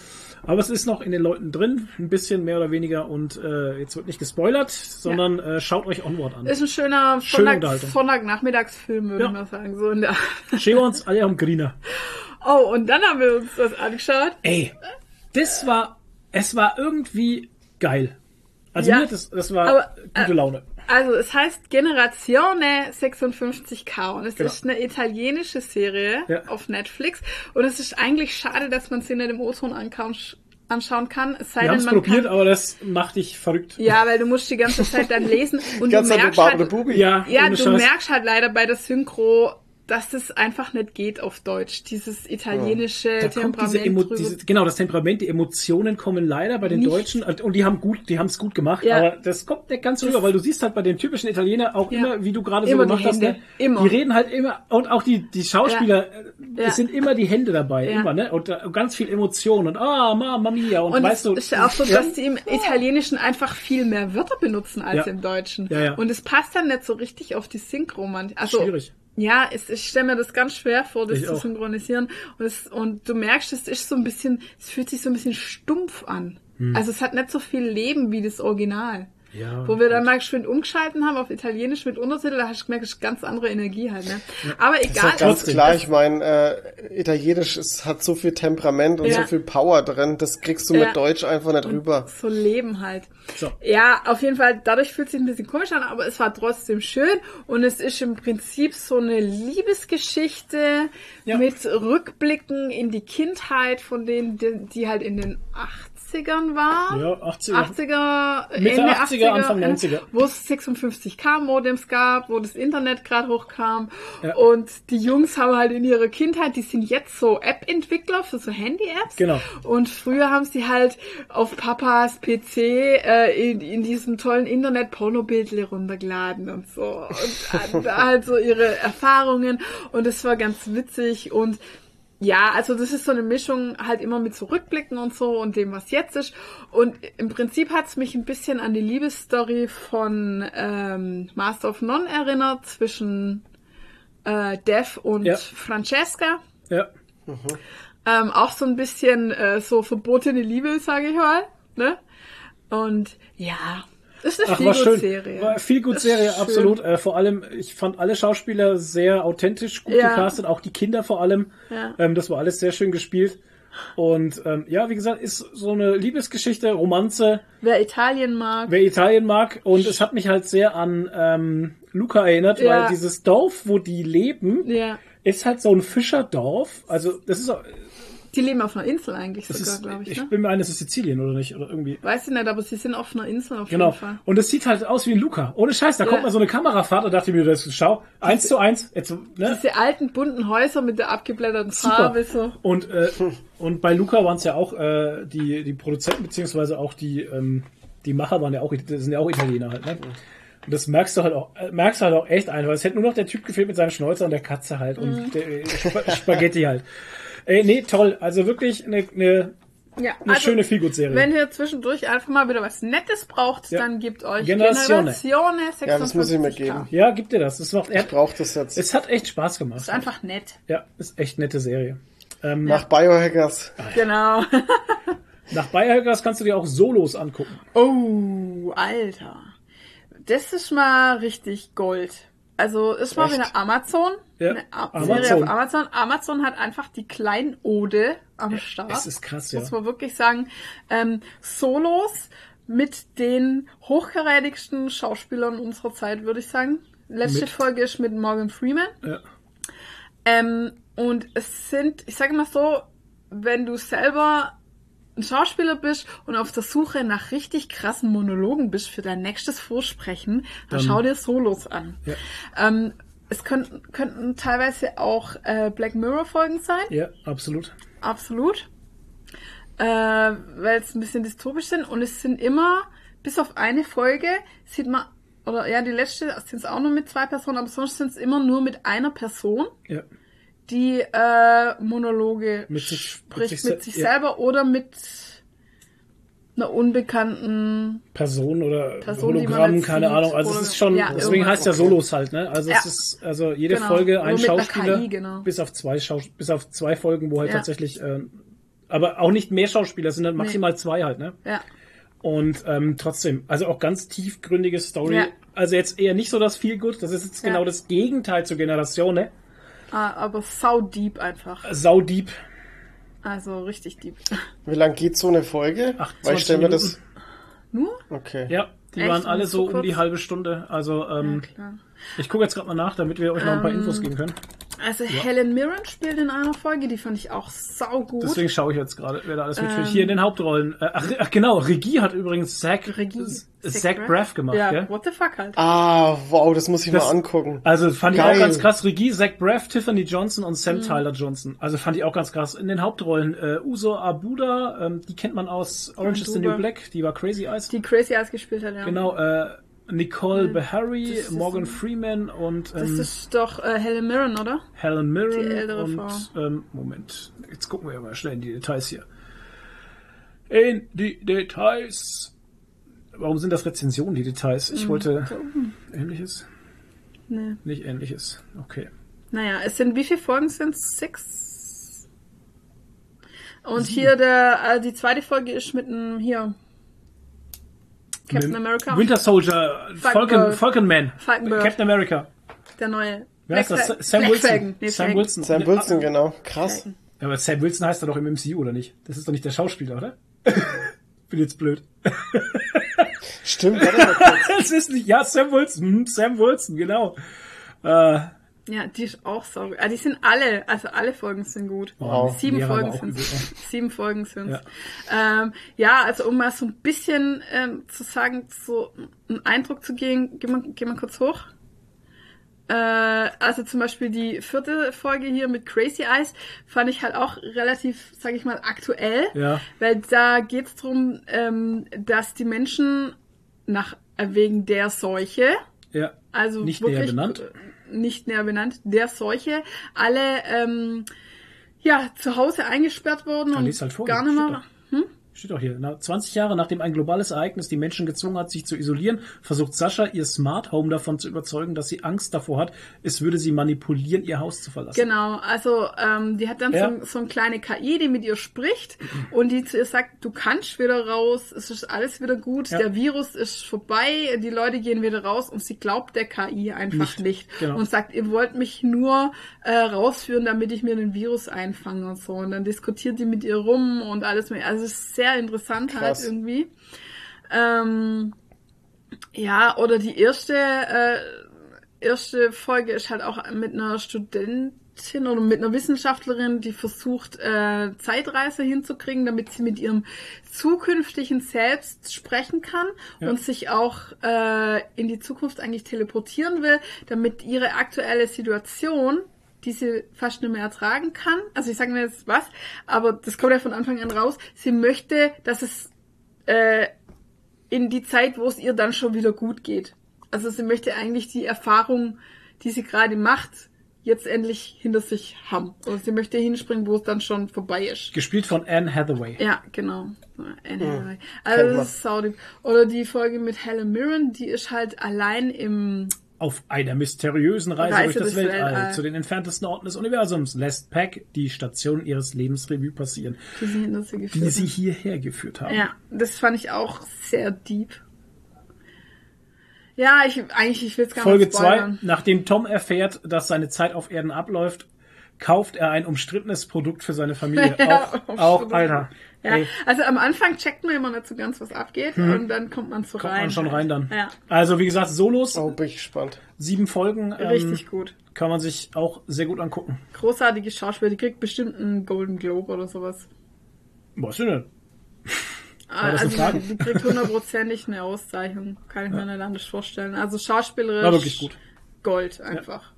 Aber es ist noch in den Leuten drin, ein bisschen mehr oder weniger und äh, jetzt wird nicht gespoilert, sondern äh, schaut euch Onward an. Ist ein schöner. Sonntagnachmittagsfilm, würde Ja. ich mal sagen. So in der Schauen wir uns alle am Griner. oh, und dann haben wir uns das angeschaut. Ey, das war, es war irgendwie geil. Also Ja. mir, das, das war Aber, gute äh, Laune. Also es heißt Generazione 56K und es Genau. ist eine italienische Serie Ja. auf Netflix und es ist eigentlich schade, dass man sie nicht im O-Ton anschauen kann. Es sei Wir haben denn, es probiert, kann, aber das macht dich verrückt. ja, weil du musst die ganze Zeit dann lesen und du merkst halt. Ja, ja, du Scheiß. merkst halt leider bei der Synchro, dass das einfach nicht geht auf Deutsch. Dieses italienische Da kommt Temperament diese, Emo drüber. diese, genau, das Temperament, die Emotionen kommen leider bei den Nicht. Deutschen und und die haben gut, die haben es gut gemacht, Ja. aber das kommt nicht ganz rüber, weil du siehst halt bei den typischen Italiener auch Ja. immer, wie du gerade so gemacht hast, ne? Immer. die reden halt immer und auch die die Schauspieler, äh, Ja. es sind immer die Hände dabei, Ja. immer, ne? Und äh, ganz viel Emotion und ah, Mamma mia und, Und weißt du, es ist ja auch so, dass die im Italienischen einfach viel mehr Wörter benutzen als Ja. im Deutschen. Ja, ja. Und es passt dann nicht so richtig auf die Synchro. Man, also, Schwierig. Ja, es, ich stelle mir das ganz schwer vor, das Ich zu auch. synchronisieren. Und, es, und du merkst, es ist so ein bisschen, es fühlt sich so ein bisschen stumpf an. Also es hat nicht so viel Leben wie das Original. Ja, Wo wir dann mal geschwind umgeschalten haben auf Italienisch mit Untertitel, da hast du gemerkt, ist ganz andere Energie halt. Ne? Aber ist egal. halt ganz trotzdem. klar, ich meine, äh, Italienisch ist, hat so viel Temperament und Ja. so viel Power drin, das kriegst du Ja. mit Deutsch einfach nicht rüber. So Leben halt. So. Ja, auf jeden Fall, dadurch fühlt es sich ein bisschen komisch an, aber es war trotzdem schön und es ist im Prinzip so eine Liebesgeschichte Ja. mit Rückblicken in die Kindheit von denen, die, die halt in den 80ern war. Ja, 80er. 80er, Mitte Ende 80er, Anfang äh, 90er. Wo es 56k Modems gab, wo das Internet gerade hochkam. Ja. Und die Jungs haben halt in ihrer Kindheit, die sind jetzt so App-Entwickler für so Handy-Apps. Genau. Und früher haben sie halt auf Papas PC äh, in, in diesem tollen Internet Pornobildle runtergeladen und so. Und halt so ihre Erfahrungen und es war ganz witzig und ja, also das ist so eine Mischung halt immer mit Zurückblicken und so und dem, was jetzt ist. Und im Prinzip hat's mich ein bisschen an die Liebesstory von ähm, Master of None erinnert zwischen äh, Dev und Ja. Francesca. Ja. Ähm, auch so ein bisschen äh, so verbotene Liebe, sage ich mal. Ne? Und ja, das ist eine Ach, war schön. Serie. War viel gut Serie, absolut. Äh, vor allem, ich fand alle Schauspieler sehr authentisch, gut Ja. gecastet, auch die Kinder vor allem. Ja. Ähm, das war alles sehr schön gespielt. Und ähm, ja, wie gesagt, ist so eine Liebesgeschichte, Romanze, Wer Italien mag. wer Italien mag. Und es hat mich halt sehr an ähm, Luca erinnert, Ja. weil dieses Dorf, wo die leben, ja. ist halt so ein Fischerdorf. Also das ist, Die leben auf einer Insel eigentlich das sogar, glaube ich. ich ne? bin mir ein, das ist Sizilien oder nicht oder irgendwie. Weiß ich nicht, aber sie sind auf einer Insel auf Genau. jeden Fall. Und es sieht halt aus wie ein Luca. Ohne Scheiß, da Ja. kommt mal so eine Kamerafahrt und dachte mir, das ist, schau, eins zu eins. Jetzt, ne? Diese alten bunten Häuser mit der abgeblätterten Super. Farbe so. Und, äh, und bei Luca waren es ja auch äh, die, die Produzenten, beziehungsweise auch die, ähm, die Macher waren ja auch, sind ja auch Italiener halt, ne? Und das merkst du halt auch, äh, merkst du halt auch echt einfach. Es hätte nur noch der Typ gefehlt mit seinem Schnäuzer und der Katze halt und Mhm. der äh, Sp Spaghetti halt. Ey, nee, toll. Also wirklich eine, eine, Ja, eine also, schöne Feelgood-Serie. Wenn ihr zwischendurch einfach mal wieder was Nettes braucht, Ja. dann gebt euch Generazione. Generazione 56 Ja, das muss ich mir geben. Ja, gib dir das. Das macht, Ich brauche das jetzt. es hat echt Spaß gemacht. Ist einfach nett. Ja, ist echt nette Serie. Ähm, Nach Biohackers. Genau. Nach Biohackers kannst du dir auch Solos angucken. Oh, Alter. Das ist mal richtig Gold. Also ist mal Echt? wieder Amazon. Ja, A Amazon. Amazon. Amazon hat einfach die Kleinode am Start. Es ist krass, ja. Muss man wirklich sagen. Ähm, Solos mit den hochkarätigsten Schauspielern unserer Zeit, würde ich sagen. Letzte Mit- Folge ist mit Morgan Freeman. Ja. Ähm, und es sind, ich sage mal so, wenn du selber ein Schauspieler bist und auf der Suche nach richtig krassen Monologen bist für dein nächstes Vorsprechen, dann, Dann- schau dir Solos an. Ja. Ähm, es könnten, könnten teilweise auch äh, Black Mirror Folgen sein, Ja, absolut. absolut. Äh, weil es ein bisschen dystopisch sind und es sind immer, bis auf eine Folge, sieht man, oder ja, die letzte sind es auch nur mit zwei Personen, aber sonst sind es immer nur mit einer Person Ja. die äh, Monologe Mit sich- spricht mit mit sich sich, se- ja. selber oder mit einer unbekannten Person oder Person, Hologramm, keine sieht Ahnung. Also es ist schon, ja, deswegen heißt ja Solos halt, ne? Also Ja. es ist also jede Genau. Folge ein Schauspieler, KI, genau. bis auf zwei Schaus bis auf zwei Folgen, wo halt Ja. tatsächlich, äh, aber auch nicht mehr Schauspieler, es sind dann maximal zwei halt, ne? ja Und ähm, trotzdem, also auch ganz tiefgründige Story. Also jetzt eher nicht so das viel gut, das ist jetzt genau das Gegenteil zur Generation, ne? ah, aber sau deep einfach Sau deep. Also richtig deep Wie lang geht so eine Folge? 28 Weil ich stell mir das. nur Okay. Ja, die Echt? waren alle so So um die halbe Stunde. Also ähm, klar ich gucke jetzt gerade mal nach, damit wir euch noch ein paar Ähm, Infos geben können. Also Helen Mirren spielt in einer Folge die fand ich auch sau gut Deswegen schaue ich jetzt gerade, wer da alles mitspielt. Ähm. Hier in den Hauptrollen. Äh, ach, ach genau, Regie hat übrigens Zach, Regie. Zach, Braff gemacht, ja gell? what the fuck halt Ah, wow, das muss ich Das- mal angucken. Also fand ich Geil. auch ganz krass. Regie, Zach Braff, Tiffany Johnson und Mhm. Sam Tyler Johnson. Also fand ich auch ganz krass. In den Hauptrollen äh, Uso Abuda, ähm, die kennt man aus Orange is the New. Black, die war Crazy Eyes. die Crazy Eyes gespielt hat ja Genau, äh, Nicole Beharry, das ist Morgan Freeman und das ähm, ist doch äh, Helen Mirren oder Helen Mirren Die ältere und Frau. ähm, Moment, jetzt gucken wir mal schnell in die Details hier. In die Details. Warum sind das Rezensionen, die Details? Ich wollte ähnliches, nee. nicht ähnliches. Okay. Naja, es sind, wie viele Folgen sind es? Six? Und hier der, äh, die zweite Folge ist mit einem, hier, Captain America. Winter Soldier, Falcon, Falcon- Falcon Man, Falconbird. Captain America. Der neue. Wer heißt das? Sam Black Wilson. Falcon. Nee, Sam Falcon. Wilson. Sam Wilson, genau. Krass. Falcon. Ja, aber Sam Wilson heißt er doch im MCU, oder nicht? Das ist doch nicht der Schauspieler, oder? Bin jetzt blöd. Stimmt, warte mal kurz. Es ist nicht, ja, Sam Wilson, hm, Sam Wilson, genau. Äh, Ja, die ist auch so. Ah, die sind alle, also alle Folgen sind gut. Wow. Sieben Folgen sind Sieben Folgen sind ja. Ähm, ja, also um mal so ein bisschen ähm, zu sagen, so einen Eindruck zu gehen, geh mal, geh mal kurz hoch. Äh, also zum Beispiel die vierte Folge hier mit Crazy Eyes fand ich halt auch relativ, sag ich mal, aktuell. Ja. Weil da geht's drum, ähm, dass die Menschen nach äh, wegen der Seuche, ja. also Nicht wirklich benannt. Nicht näher benannt, der Seuche, alle ähm, ja, zu Hause eingesperrt worden Dann und halt vor, gar nicht mehr. Steht auch hier. Na, 20 Jahre nachdem ein globales Ereignis die Menschen gezwungen hat, sich zu isolieren, versucht Sascha ihr Smart Home davon zu überzeugen, dass sie Angst davor hat, es würde sie manipulieren, ihr Haus zu verlassen. Genau, also ähm, die hat dann Ja. so, so eine kleine KI, die mit ihr spricht und die zu ihr sagt, du kannst wieder raus, es ist alles wieder gut, Ja. der Virus ist vorbei, die Leute gehen wieder raus und sie glaubt der KI einfach Nicht, nicht, genau. und sagt, ihr wollt mich nur äh, rausführen, damit ich mir den Virus einfange und so. Und dann diskutiert die mit ihr rum und alles mehr. Also es ist sehr interessant halt Krass. irgendwie. Ähm, ja, oder die erste, äh, erste Folge ist halt auch mit einer Studentin oder mit einer Wissenschaftlerin, die versucht, äh, Zeitreise hinzukriegen, damit sie mit ihrem zukünftigen Selbst sprechen kann Ja. und sich auch äh, in die Zukunft eigentlich teleportieren will, damit ihre aktuelle Situation die sie fast nicht mehr ertragen kann. Also ich sage mir jetzt was, aber das kommt ja von Anfang an raus. Sie möchte, dass es äh, in die Zeit, wo es ihr dann schon wieder gut geht. Also sie möchte eigentlich die Erfahrung, die sie gerade macht, jetzt endlich hinter sich haben. Oder sie möchte hinspringen, wo es dann schon vorbei ist. Gespielt von Anne Hathaway. Ja, genau. Anyway. Kennt Also man. das ist saudig. Oder die Folge mit Helen Mirren, die ist halt allein im Auf einer mysteriösen Reise, Reise durch das Weltall, Weltall. zu den entferntesten Orten des Universums lässt Pack die Station ihres Lebens Revue passieren, die sie geführt die sie hierher geführt haben. Ja, das fand ich auch sehr deep. Ja, ich eigentlich, ich will es gar Folge nicht 2. spoilern. Nachdem Tom erfährt, dass seine Zeit auf Erden abläuft, kauft er ein umstrittenes Produkt für seine Familie. Ja, auch, auch umstritten. Ja, Ey, also am Anfang checkt man immer nicht so ganz, was abgeht und dann kommt man so kommt rein. man schon rein dann. Ja, Also wie gesagt, Solos, Oh, bin ich gespannt. sieben Folgen. Ähm, richtig gut. Kann man sich auch sehr gut angucken. Großartige Schauspieler, die kriegt bestimmt einen Golden Globe oder sowas. Was denn? Ah, das eine Also die, die kriegt hundertprozentig eine Auszeichnung. Kann ich mir nicht anders vorstellen. Also schauspielerisch War wirklich gut. Gold einfach.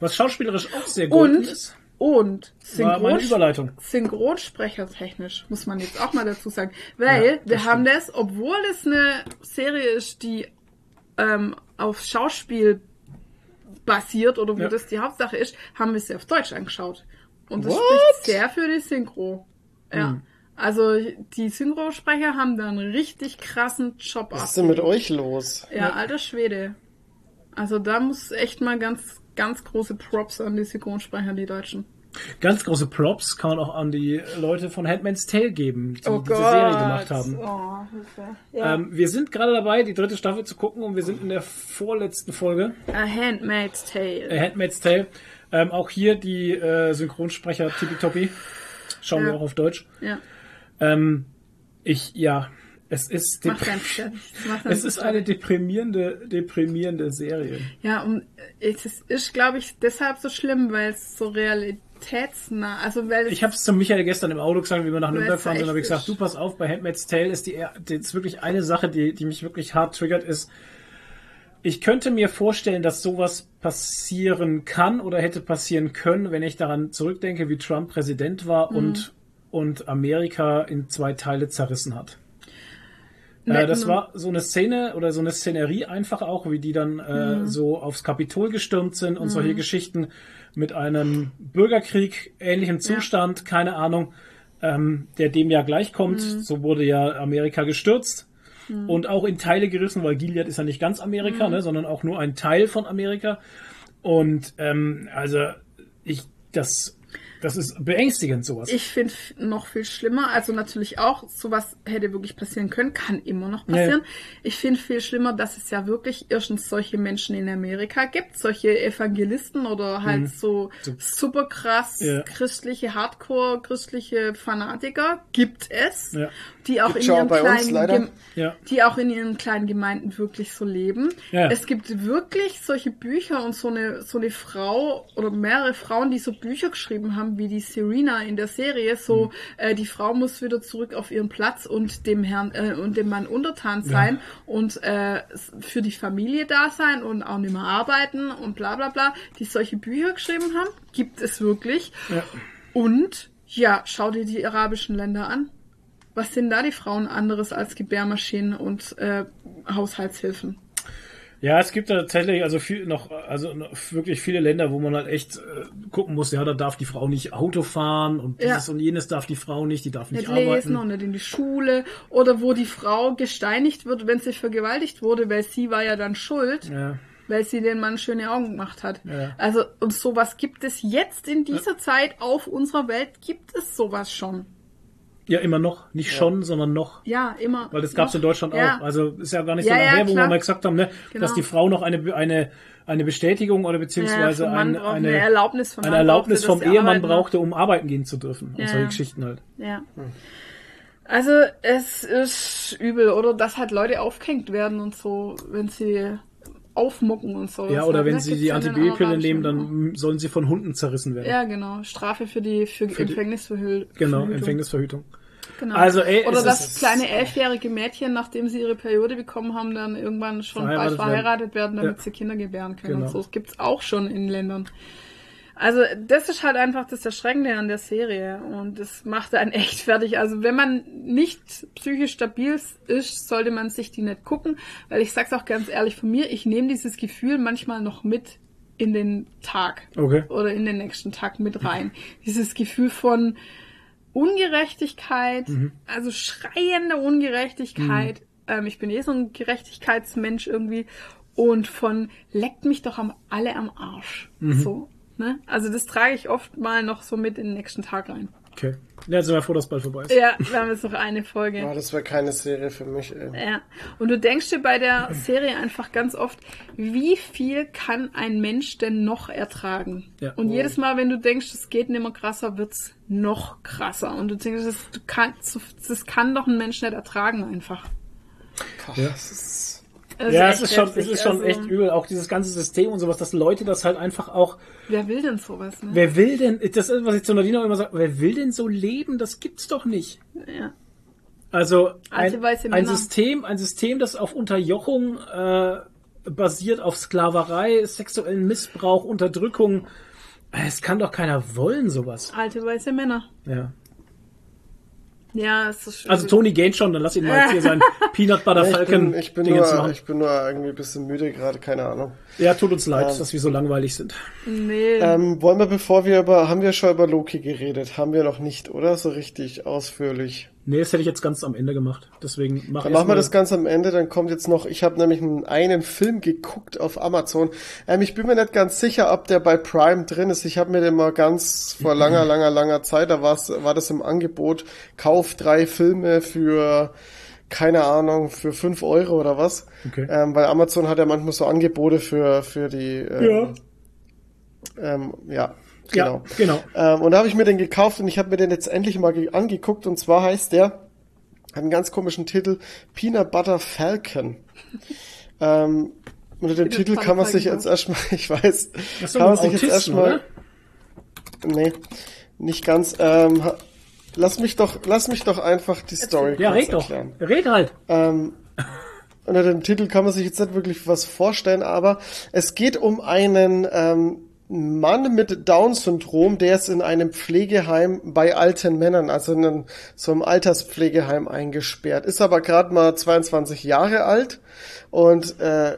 Was schauspielerisch auch sehr gut Und, ist, und Synchron Überleitung. Synchronsprechertechnisch, muss man jetzt auch mal dazu sagen. Weil Ja, wir haben das, obwohl es eine Serie ist, die ähm, auf Schauspiel basiert oder wo Ja. das die Hauptsache ist, haben wir sie auf Deutsch angeschaut. Und das What? spricht sehr für die Synchro. Ja. Mhm. Also die Synchrosprecher haben da einen richtig krassen Job Was ist denn mit euch los? Ja, alter Schwede. Also da muss echt mal ganz, ganz große Props an die Synchronsprecher, die Deutschen. Ganz große Props kann man auch an die Leute von Handmaid's Tale geben, die Oh diese Serie gemacht haben. Oh. Ja. Ähm, wir sind gerade dabei, die dritte Staffel zu gucken und wir sind in der vorletzten Folge, A Handmaid's Tale. äh, Handmaid's Tale. Ähm, auch hier die äh, Synchronsprecher tippitoppi. Schauen wir Ja. auch auf Deutsch. Ja, Ähm, ich, ja, es ist, es ist eine deprimierende, deprimierende Serie. Ja, und es ist, glaube ich, deshalb so schlimm, weil es so realitätsnah, also weil Ich habe es zu Michael gestern im Auto gesagt, wie wir nach Nürnberg fahren sind, habe ich gesagt, du pass auf, bei Handmaid's Tale ist die, die ist wirklich eine Sache, die, die mich wirklich hart triggert, ist, ich könnte mir vorstellen, dass sowas passieren kann oder hätte passieren können, wenn ich daran zurückdenke, wie Trump Präsident war Mhm. und, und Amerika in zwei Teile zerrissen hat. Äh, das war so eine Szene oder so eine Szenerie einfach auch, wie die dann äh, Mhm. so aufs Kapitol gestürmt sind und solche Geschichten mit einem Bürgerkrieg, ähnlichem Zustand, keine Ahnung, ähm, der dem ja gleichkommt. Mhm. So wurde ja Amerika gestürzt und auch in Teile gerissen, weil Gilead ist ja nicht ganz Amerika, Mhm. ne, sondern auch nur ein Teil von Amerika. Und ähm, also ich, das, das ist beängstigend sowas. Ich finde noch viel schlimmer, also natürlich auch, sowas hätte wirklich passieren können, kann immer noch passieren. Ich finde viel schlimmer, dass es ja wirklich erstens solche Menschen in Amerika gibt, solche Evangelisten oder halt so, So- super krass Ja. christliche, hardcore christliche Fanatiker, gibt es, Ja. die auch Gibt's in ihren bei uns kleinen leider. Gem- Ja. die auch in ihren kleinen Gemeinden wirklich so leben. Ja. Es gibt wirklich solche Bücher und so eine, so eine Frau oder mehrere Frauen, die so Bücher geschrieben haben, wie die Serena in der Serie, so Mhm. äh, die Frau muss wieder zurück auf ihren Platz und dem Herrn äh, und dem Mann untertan sein und äh, für die Familie da sein und auch nicht mehr arbeiten und bla bla bla, die solche Bücher geschrieben haben, gibt es wirklich. Ja. Und ja, schau dir die arabischen Länder an. Was sind da die Frauen anderes als Gebärmaschinen und äh, Haushaltshilfen? Ja, es gibt tatsächlich also viel noch, also noch wirklich viele Länder, wo man halt echt äh, gucken muss, ja, da darf die Frau nicht Auto fahren und Ja. dieses und jenes darf die Frau nicht, die darf nicht, nicht lesen arbeiten. und nicht in die Schule oder wo die Frau gesteinigt wird, wenn sie vergewaltigt wurde, weil sie war ja dann schuld, Ja, weil sie den Mann schöne Augen gemacht hat. Ja. Also und sowas gibt es jetzt in dieser Zeit auf unserer Welt gibt es sowas schon. Ja, immer noch, nicht schon, sondern noch. Ja, immer. Weil das gab's in Deutschland Ja. auch. Also ist ja gar nicht Ja, so lange ja, her, wo klar. wir mal gesagt haben, ne, Genau. dass die Frau noch eine eine eine Bestätigung oder ja, beziehungsweise ein, eine, eine Erlaubnis vom eine Erlaubnis brauchte, vom Ehemann brauchte, um arbeiten gehen zu dürfen. Ja. Und solche Geschichten halt. Ja. Also es ist übel, oder dass halt Leute aufgehängt werden und so, wenn sie aufmucken und so. Ja, oder wenn sie die ja arabischen nehmen, dann sollen sie von Hunden zerrissen werden. Ja, genau. Strafe für die für, Für die- Empfängnisverhüllung. Genau, Empfängnisverhütung. Genau. Also, ey, Oder ist- kleine elfjährige Mädchen, nachdem sie ihre Periode bekommen haben, dann irgendwann schon Verheiratet bald verheiratet werden, damit Ja. sie Kinder gebären können Genau. und so. Das gibt's auch schon in Ländern. Also das ist halt einfach das Erschreckende an der Serie und das macht einen echt fertig. Also wenn man nicht psychisch stabil ist, sollte man sich die nicht gucken, weil ich sag's auch ganz ehrlich von mir, ich nehme dieses Gefühl manchmal noch mit in den Tag Okay. oder in den nächsten Tag mit rein. Dieses Gefühl von Ungerechtigkeit, Mhm. also schreiende Ungerechtigkeit. Ähm, ich bin eh so ein Gerechtigkeitsmensch irgendwie und von leckt mich doch am, alle am Arsch. Mhm. So, ne? Also das trage ich oft mal noch so mit in den nächsten Tag rein. Okay. Ja, jetzt sind wir froh, dass bald vorbei ist. Ja, wir haben jetzt noch eine Folge. Ja, das wäre keine Serie für mich, ey. Ja, und du denkst dir bei der Serie einfach ganz oft, wie viel kann ein Mensch denn noch ertragen? Ja. Und jedes Mal, wenn du denkst, es geht nicht mehr krasser, wird's noch krasser. Und du denkst, das, du kannst, das kann doch ein Mensch nicht ertragen einfach. Boah, das ist Das Ja, es ist schon, es ist schon Also, echt übel, auch dieses ganze System und sowas, dass Leute das halt einfach auch, Wer will denn sowas, ne? wer will denn, das ist, was ich zu Nadine auch immer sage, wer will denn so leben? Das gibt's doch nicht. Ja. Also ein, ein. System, ein System, das auf Unterjochung äh, basiert, auf Sklaverei, sexuellen Missbrauch, Unterdrückung. Es kann doch keiner wollen, sowas. Alte weiße Männer. Ja. Ja, es ist Also Tony Gaines schon, dann lass ihn mal jetzt hier sein Peanut Butter ich Falcon bin, ich bin nur, ich bin nur irgendwie ein bisschen müde gerade, keine Ahnung. Ja, tut uns leid, Ja. dass wir so langweilig sind. Nee. Ähm, wollen wir, bevor wir über, haben wir schon über Loki geredet? Haben wir noch nicht, oder? So richtig ausführlich. Nee, das hätte ich jetzt ganz am Ende gemacht. Deswegen mach Dann machen wir das ganz am Ende, dann kommt jetzt noch, ich habe nämlich einen, einen Film geguckt auf Amazon. Ähm, ich bin mir nicht ganz sicher, ob der bei Prime drin ist. Ich habe mir den mal ganz vor langer, langer, langer Zeit, da war's, war das im Angebot, kauf drei Filme für, keine Ahnung, für fünf Euro oder was. Okay. Ähm, weil Amazon hat ja manchmal so Angebote für, für die, ähm, ähm, ja, genau. Ja, genau. Ähm, und da habe ich mir den gekauft und ich habe mir den jetzt endlich mal ge- angeguckt und zwar heißt der, hat einen ganz komischen Titel, Peanut Butter Falcon. ähm, unter dem Titel kann man sich jetzt erstmal, ich weiß, Das doch kann man sich jetzt erstmal, nee, nicht ganz, ähm, lass mich doch, lass mich doch einfach die Story Ja, kurz red doch. erklären. Red halt. Ähm, unter dem Titel kann man sich jetzt nicht wirklich was vorstellen, aber es geht um einen ähm, Mann mit Down-Syndrom, der ist in einem Pflegeheim bei alten Männern, also in einem, so einem Alterspflegeheim eingesperrt, ist aber gerade mal 22 Jahre alt und äh,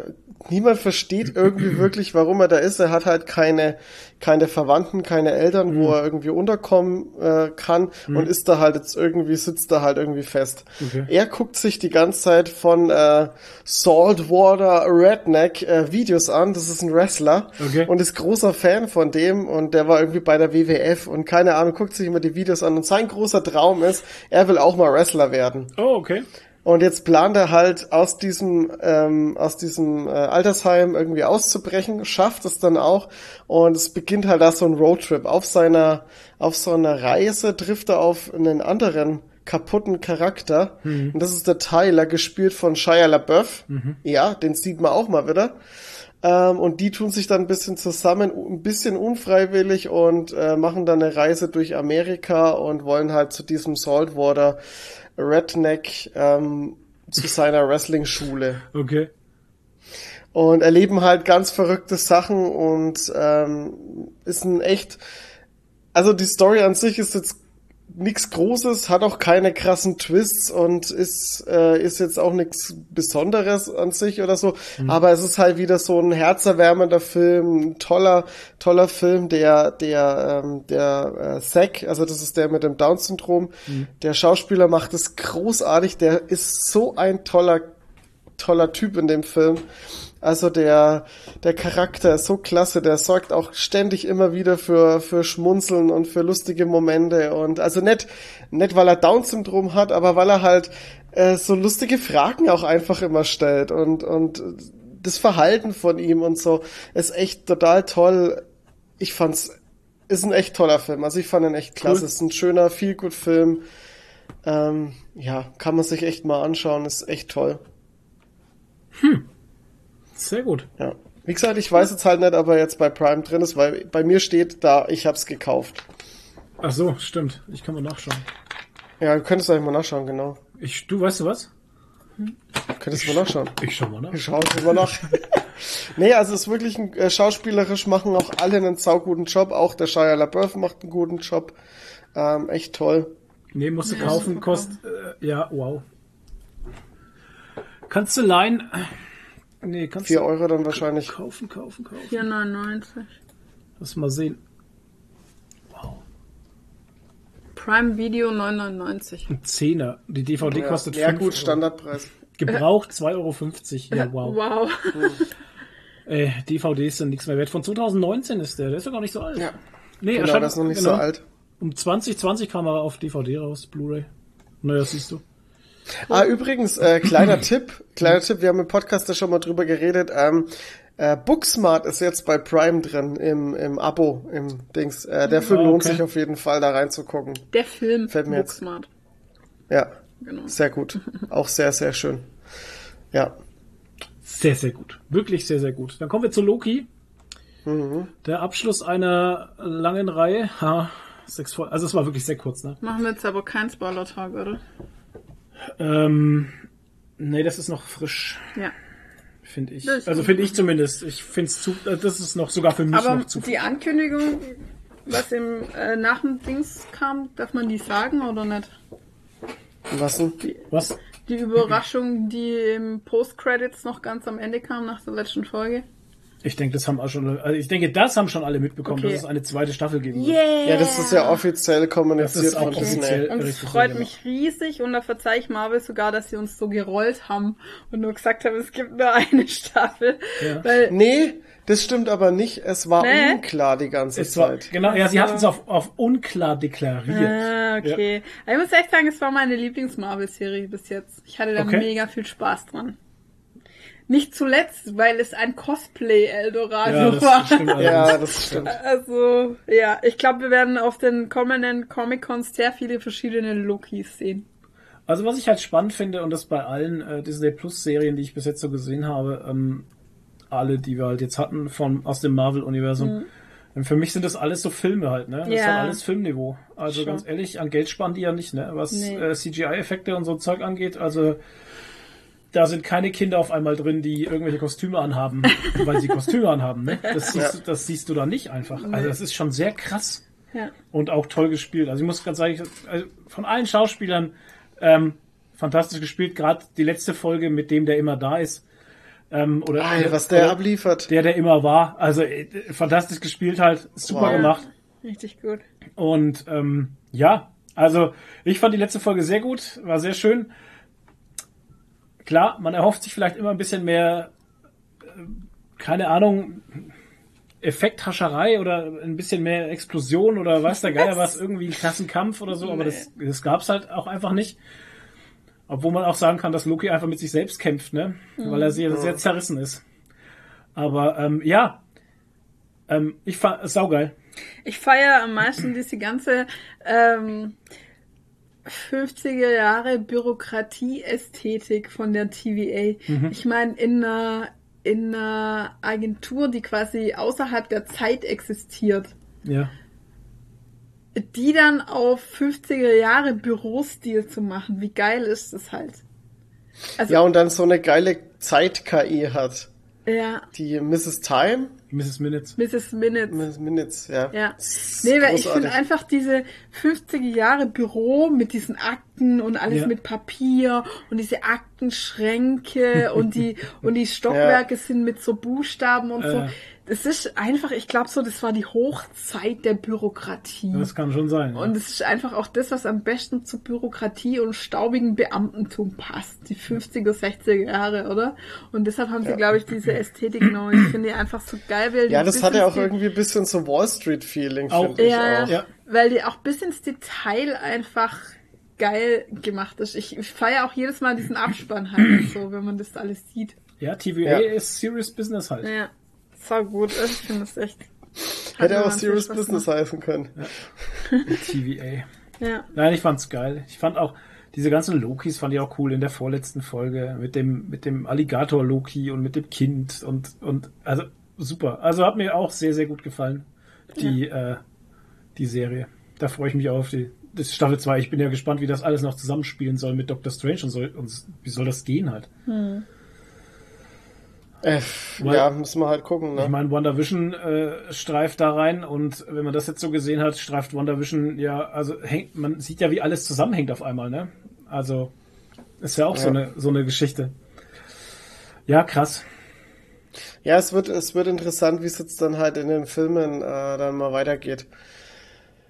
niemand versteht irgendwie wirklich, warum er da ist. Er hat halt keine, keine Verwandten, keine Eltern, wo er irgendwie unterkommen äh, kann und ist da halt jetzt irgendwie, sitzt da halt irgendwie fest. Okay. Er guckt sich die ganze Zeit von äh, Saltwater Redneck äh, Videos an. Das ist ein Wrestler Okay. und ist großer Fan von dem und der war irgendwie bei der WWF und keine Ahnung, guckt sich immer die Videos an und sein großer Traum ist, er will auch mal Wrestler werden. Oh, okay. Und jetzt plant er halt aus diesem ähm, aus diesem äh, Altersheim irgendwie auszubrechen, schafft es dann auch und es beginnt halt da so ein Roadtrip. Auf seiner auf so einer Reise trifft er auf einen anderen kaputten Charakter und das ist der Tyler, gespielt von Shia LaBeouf. Ja, den sieht man auch mal wieder. Ähm, und die tun sich dann ein bisschen zusammen, ein bisschen unfreiwillig und äh, machen dann eine Reise durch Amerika und wollen halt zu diesem Saltwater Redneck ähm, zu seiner Wrestling-Schule Okay. und erleben halt ganz verrückte Sachen und ähm, ist ein echt, also die Story an sich ist jetzt nichts Großes, hat auch keine krassen Twists und ist, äh, ist jetzt auch nichts Besonderes an sich oder so. Aber es ist halt wieder so ein herzerwärmender Film, ein toller, toller Film, der, der, ähm, der äh, Zack, also das ist der mit dem Down-Syndrom, der Schauspieler macht es großartig, der ist so ein toller, toller Typ in dem Film. Also der, der Charakter ist so klasse, der sorgt auch ständig immer wieder für, für Schmunzeln und für lustige Momente und also nicht, nicht weil er Down-Syndrom hat, aber weil er halt äh, so lustige Fragen auch einfach immer stellt und, und das Verhalten von ihm und so ist echt total toll. Ich fand's, ist ein echt toller Film. Also ich fand ihn echt klasse. Cool. Ist ein schöner, viel gut Film. Ähm, ja, kann man sich echt mal anschauen. Ist echt toll. Sehr gut. Ja. Wie gesagt, ich weiß jetzt halt nicht, ob er jetzt bei Prime drin ist, weil bei mir steht da, ich hab's gekauft. Ach so, stimmt. Ich kann mal nachschauen. Ja, du könntest eigentlich mal nachschauen, genau. Ich, du weißt du was? Könntest du mal nachschauen. Ich schau mal nach. Schau es mal nach. nee, also es ist wirklich ein, äh, schauspielerisch machen auch alle einen sauguten Job. Auch der Shia LaBeouf macht einen guten Job. Ähm, echt toll. Nee, musst du kaufen, kostet, äh, ja, wow. Kannst du leihen? Nee, kannst Vier du Euro dann wahrscheinlich. kaufen, kaufen, kaufen. 4,99. Lass mal sehen. Prime Video 9,99. Ein Zehner. Die DVD Ja, kostet ja 5 gut, Euro. Standardpreis. Gebraucht 2,50 Euro. Ja, wow. Wow. Äh, DVDs sind nichts mehr wert. Von 2019 ist der. Der ist ja gar nicht so alt. Ja, Nee, genau, erscheint- das ist noch nicht genau. so alt. Um 2020 kam er auf DVD raus, Blu-ray. Naja, siehst du. Ah, übrigens, äh, kleiner Tipp, kleiner Tipp, wir haben im Podcast da schon mal drüber geredet, ähm, äh, Booksmart ist jetzt bei Prime drin, im, im Abo, im Dings. Äh, der Film lohnt okay. sich auf jeden Fall, da reinzugucken. Der Film Fällt mir jetzt- Booksmart. Ja, Genau. sehr gut. Auch sehr, sehr schön. Ja. Sehr, sehr gut. Wirklich sehr, sehr gut. Dann kommen wir zu Loki. Mhm. Der Abschluss einer langen Reihe. Ha, sechs Folgen. Also es war wirklich sehr kurz, ne? Machen wir jetzt aber keinen Spoiler-Tag, oder? Ähm, nee, das ist noch frisch, Ja. finde ich. Also finde ich zumindest. Ich finde es zu, äh, das ist noch sogar für mich Aber noch zu die Ankündigung, was im, äh, nach dem Dings kam, darf man die sagen oder nicht? Was denn? Was? Die Überraschung, die im Post-Credits noch ganz am Ende kam nach der letzten Folge. Ich denke, das haben auch schon, also ich denke, das haben schon alle mitbekommen, Okay. dass es eine zweite Staffel geben wird. Yeah! Ja, das ist ja offiziell Das kommuniziert ist offiziell. Disney. Und es Richtig, freut genau. mich riesig und da verzeih ich Marvel sogar, dass sie uns so gerollt haben und nur gesagt haben, es gibt nur eine Staffel. Ja. Weil, Nee, das stimmt aber nicht. Es war Nee? unklar die ganze Es war, Zeit. genau, ja, sie Also- hatten es auf, auf unklar deklariert. Ah, okay. Ich muss echt sagen, es war meine Lieblings-Marvel-Serie bis jetzt. Ich hatte da Okay. mega viel Spaß dran. Nicht zuletzt, weil es ein Cosplay-Eldorado Ja, das war. stimmt. Ja, das stimmt. Also, ja, ich glaube, wir werden auf den kommenden Comic-Cons sehr viele verschiedene Lokis sehen. Also was ich halt spannend finde, und das bei allen äh, Disney Plus Serien, die ich bis jetzt so gesehen habe, ähm, alle, die wir halt jetzt hatten von aus dem Marvel-Universum, ähm, für mich sind das alles so Filme halt, ne? Das ist Mhm. Ja. halt alles Filmniveau. Also Schon. ganz ehrlich, an Geld sparen die ja nicht, ne? Was Nee. äh, CGI-Effekte und so Zeug angeht, also da sind keine Kinder auf einmal drin, die irgendwelche Kostüme anhaben, weil sie Kostüme anhaben, ne? Das siehst, Ja. du, das siehst du da nicht einfach. Also das ist schon sehr krass Ja. und auch toll gespielt. Also ich muss ganz sagen, also von allen Schauspielern ähm, fantastisch gespielt. Gerade die letzte Folge mit dem, der immer da ist. Ähm, oder Alter, was der oder abliefert. der, der immer war. Also äh, fantastisch gespielt halt, super Wow. gemacht. Richtig gut. Und ähm, ja, also ich fand die letzte Folge sehr gut, war sehr schön. Klar, man erhofft sich vielleicht immer ein bisschen mehr, äh, keine Ahnung, Effekthascherei oder ein bisschen mehr Explosion oder weiß der Geier was, irgendwie ein Klassenkampf oder so, aber das, das gab's halt auch einfach nicht. Obwohl man auch sagen kann, dass Loki einfach mit sich selbst kämpft, ne? Weil er sehr, sehr zerrissen ist. Aber ähm, ja, ähm, ich fand es saugeil. Ich feiere am meisten diese ganze ähm, 50er Jahre Bürokratie-Ästhetik von der TVA. Ich meine, in einer, in einer Agentur, die quasi außerhalb der Zeit existiert, Ja. die dann auf 50er Jahre Bürostil zu machen, wie geil ist das halt? Also, Ja, und dann so eine geile Zeit-KI hat. ja, Die Mrs. Time, Mrs. Minutes. Mrs. Minutes. Mrs. Minutes, ja. Ja. Nee, weil ich finde einfach diese 50er Jahre Büro mit diesen Akten und alles Ja. mit Papier und diese Aktenschränke und die und die Stockwerke sind mit so Buchstaben und so. Das ist einfach, ich glaube so, das war die Hochzeit der Bürokratie. Das kann schon sein. Und es ist einfach auch das, was am besten zu Bürokratie und staubigen Beamtentum passt. Die 50er, 60er Jahre, oder? Und deshalb haben sie, glaube ich, diese Ästhetik genommen. Ich finde die einfach so geil, weil die Ja, das hat ja auch irgendwie ein bisschen so Wall Street-Feeling, finde ich ja, auch. ja, Ja. weil die auch bis ins Detail einfach geil gemacht ist. Ich, ich feiere auch jedes Mal diesen Abspann halt so, wenn man das alles sieht. ja, TVA Ja. ist Serious Business halt. Ja, so gut. Ich finde das echt. Hätte auch Serious Business gemacht. heißen können. TVA. Ja. Nein, ich fand's geil. Ich fand auch diese ganzen Lokis fand ich auch cool in der vorletzten Folge mit dem mit dem Alligator Loki und mit dem Kind und und also super. Also hat mir auch sehr sehr gut gefallen die äh, die Serie. Da freue ich mich auf die das ist Staffel 2. Ich bin ja gespannt, wie das alles noch zusammenspielen soll mit Doctor Strange und, soll, und wie soll das gehen halt. Äh, Weil- ja, müssen wir halt gucken, Ich ne? meine, WandaVision äh, streift da rein und wenn man das jetzt so gesehen hat, streift WandaVision ja, also hängt, man sieht ja, wie alles zusammenhängt auf einmal, ne? Also ist ja auch so Ja. eine so eine Geschichte. Ja, krass. Ja, es wird, es wird interessant, wie es jetzt dann halt in den Filmen äh, dann mal weitergeht.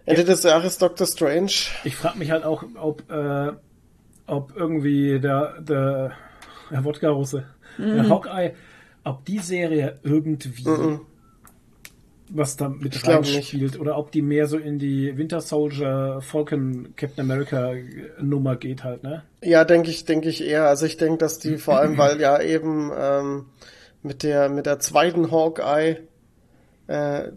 Ende des Jahres Doctor Strange. Ich frage mich halt auch, ob äh, ob irgendwie der der Herr Wodka-Russe, der Hawkeye, ob die Serie irgendwie was da mit reinspielt oder ob die mehr so in die Winter Soldier, Falcon, Captain America Nummer geht halt, ne? Ja, denke ich, denke ich eher. Also ich denke, dass die vor allem, weil ja eben ähm, mit der mit der zweiten Hawkeye äh,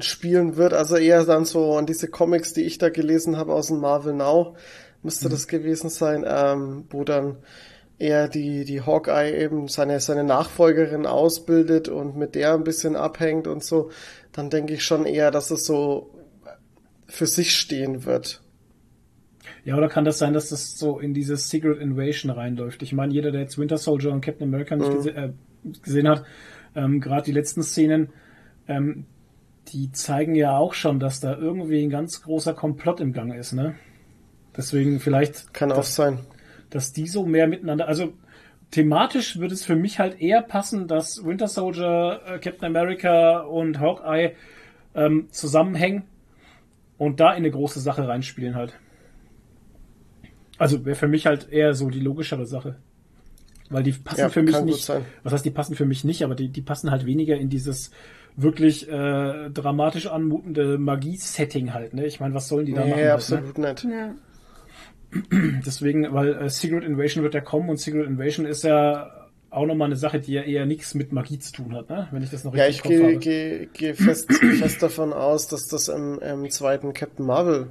spielen wird, also eher dann so an diese Comics, die ich da gelesen habe aus dem Marvel Now, müsste das gewesen sein, ähm, wo dann er die die Hawkeye eben seine seine Nachfolgerin ausbildet und mit der ein bisschen abhängt und so, dann denke ich schon eher, dass es so für sich stehen wird. Ja, oder kann das sein, dass das so in dieses Secret Invasion reinläuft? Ich meine, jeder, der jetzt Winter Soldier und Captain America nicht gese äh, gesehen hat, ähm, gerade die letzten Szenen, ähm, die zeigen ja auch schon, dass da irgendwie ein ganz großer Komplott im Gang ist, ne? Deswegen vielleicht, Kann auch sein. Dass die so mehr miteinander, also thematisch würde es für mich halt eher passen, dass Winter Soldier, äh, Captain America und Hawkeye ähm, zusammenhängen und da in eine große Sache reinspielen halt. Also wäre für mich halt eher so die logischere Sache. Weil die passen Ja, für mich nicht. sein. Was heißt, die passen für mich nicht, aber die, die passen halt weniger in dieses wirklich äh, dramatisch anmutende Magie-Setting halt. Ne? Ich meine, was sollen die da Nee, machen? Halt, ne? absolut nicht. Ja. Deswegen, weil äh, Secret Invasion wird ja kommen und Secret Invasion ist ja auch nochmal eine Sache, die ja eher nichts mit Magie zu tun hat, ne? wenn ich das noch Ja, richtig ich im Kopf gehe habe. geh, geh fest, fest davon aus, dass das im, im zweiten Captain Marvel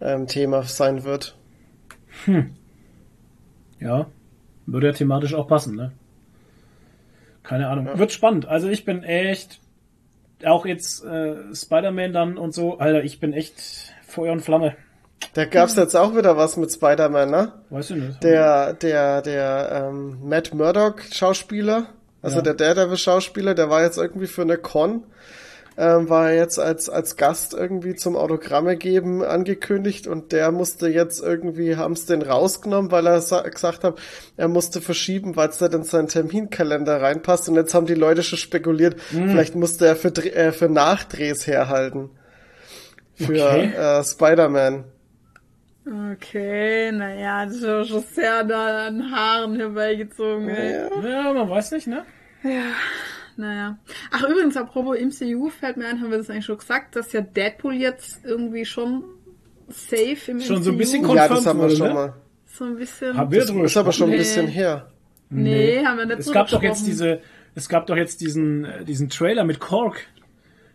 ähm, Thema sein wird. Ja, würde ja thematisch auch passen, ne? Keine Ahnung. Wird spannend. Also ich bin echt, auch jetzt äh, Spider-Man dann und so, Alter, ich bin echt Feuer und Flamme. Da gab's jetzt auch wieder was mit Spider-Man, ne? Weißt du nicht? Der, der, der ähm, Matt Murdock Schauspieler, also Ja. der Daredevil Schauspieler, der war jetzt irgendwie für eine Con, ähm, war er jetzt als, als Gast irgendwie zum Autogramme geben angekündigt und der musste jetzt irgendwie, haben's den rausgenommen, weil er sa- gesagt hat, er musste verschieben, weil es nicht in seinen Terminkalender reinpasst und jetzt haben die Leute schon spekuliert, Mhm. vielleicht musste er für, äh, für Nachdrehs herhalten. Für Okay. äh, Spider-Man. Okay, naja, das ist aber schon sehr da an Haaren herbeigezogen. ey. Ja, man weiß nicht, ne? Naja. Ach, übrigens, apropos MCU, fällt mir ein, haben wir das eigentlich schon gesagt, dass ja Deadpool jetzt irgendwie schon safe im Schon MCU so ein bisschen Ja, das Confirmed haben wir wurde, schon ne? mal. so ein bisschen. Haben wir Das drüber ist aber schon ein Nee. bisschen her. nee, haben wir nicht Es so gab doch jetzt diese, es gab doch jetzt diesen, äh, diesen Trailer mit Kork,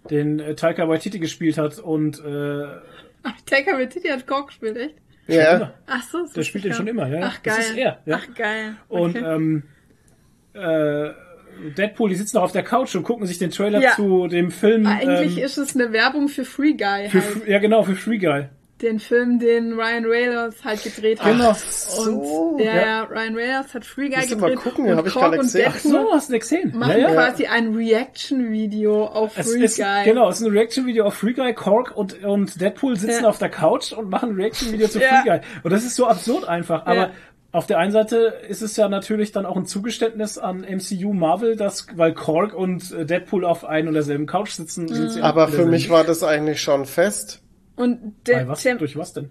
den äh, Taika Waititi gespielt hat und äh, Taika Waititi hat Kork gespielt, echt? Ja, immer. Ach so. das Der spielt den schon immer, ja. Ach, geil. Das ist er, ja. Ach, geil. Und Okay. ähm, äh, Deadpool, die sitzen noch auf der Couch und gucken sich den Trailer Ja. zu dem Film. Eigentlich ähm, ist es eine Werbung für Free Guy für, halt. Ja, genau, für Free Guy. Den Film, den Ryan Reynolds halt gedreht hat. Genau. so. Und, ja, Ja. ja, Ryan Reynolds hat Free Guy gedreht. mal gucken, und hab ich Kork gar nicht und gesehen. Ach Deadpool so, hast du nicht gesehen? machen ja, ja. quasi ein Reaction-Video auf Es Free ist, Guy. genau, es ist ein Reaction-Video auf Free Guy, Kork und, und Deadpool sitzen Ja. auf der Couch und machen ein Reaction-Video zu Ja. Free Guy. Und das ist so absurd einfach. Aber Ja. auf der einen Seite ist es ja natürlich dann auch ein Zugeständnis an MCU Marvel, dass, weil Kork und Deadpool auf ein und derselben Couch sitzen, sind sie Aber für mich war das eigentlich schon fest. Und der was? Durch was denn?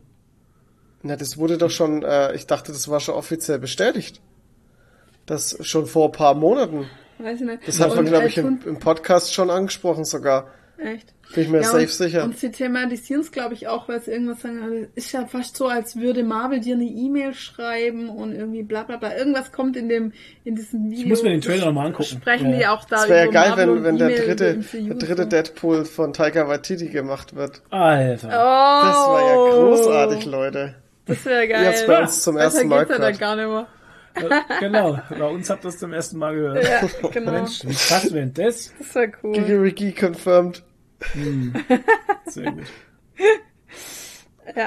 Na, das wurde doch schon, äh, ich dachte, das war schon offiziell bestätigt. Das schon vor ein paar Monaten. weiß ich nicht. Das hat man, glaube ich, im, im Podcast schon angesprochen sogar. Echt? Bin ich mir safe und, sicher. Und sie thematisieren es, glaube ich, auch, weil sie irgendwas sagen, also, ist ja fast so, als würde Marvel dir eine E-Mail schreiben und irgendwie bla bla bla. Irgendwas kommt in dem, in diesem Video. Ich muss mir den Trailer nochmal angucken. Sprechen Ja. die auch da Es wäre ja geil, Marvel wenn, und wenn der dritte, der dritte. Deadpool von Taika Waititi gemacht wird. Alter. Oh, Das war ja großartig, Leute. Das wäre geil. habt's bei uns zum ersten Mal geht's ja dann gehört. gar nicht mehr. Äh, genau, bei uns habt ihr das zum ersten Mal gehört. Ja, genau. Mensch, wie krass wäre das? Das wäre cool. Gigi confirmed. Sehr gut.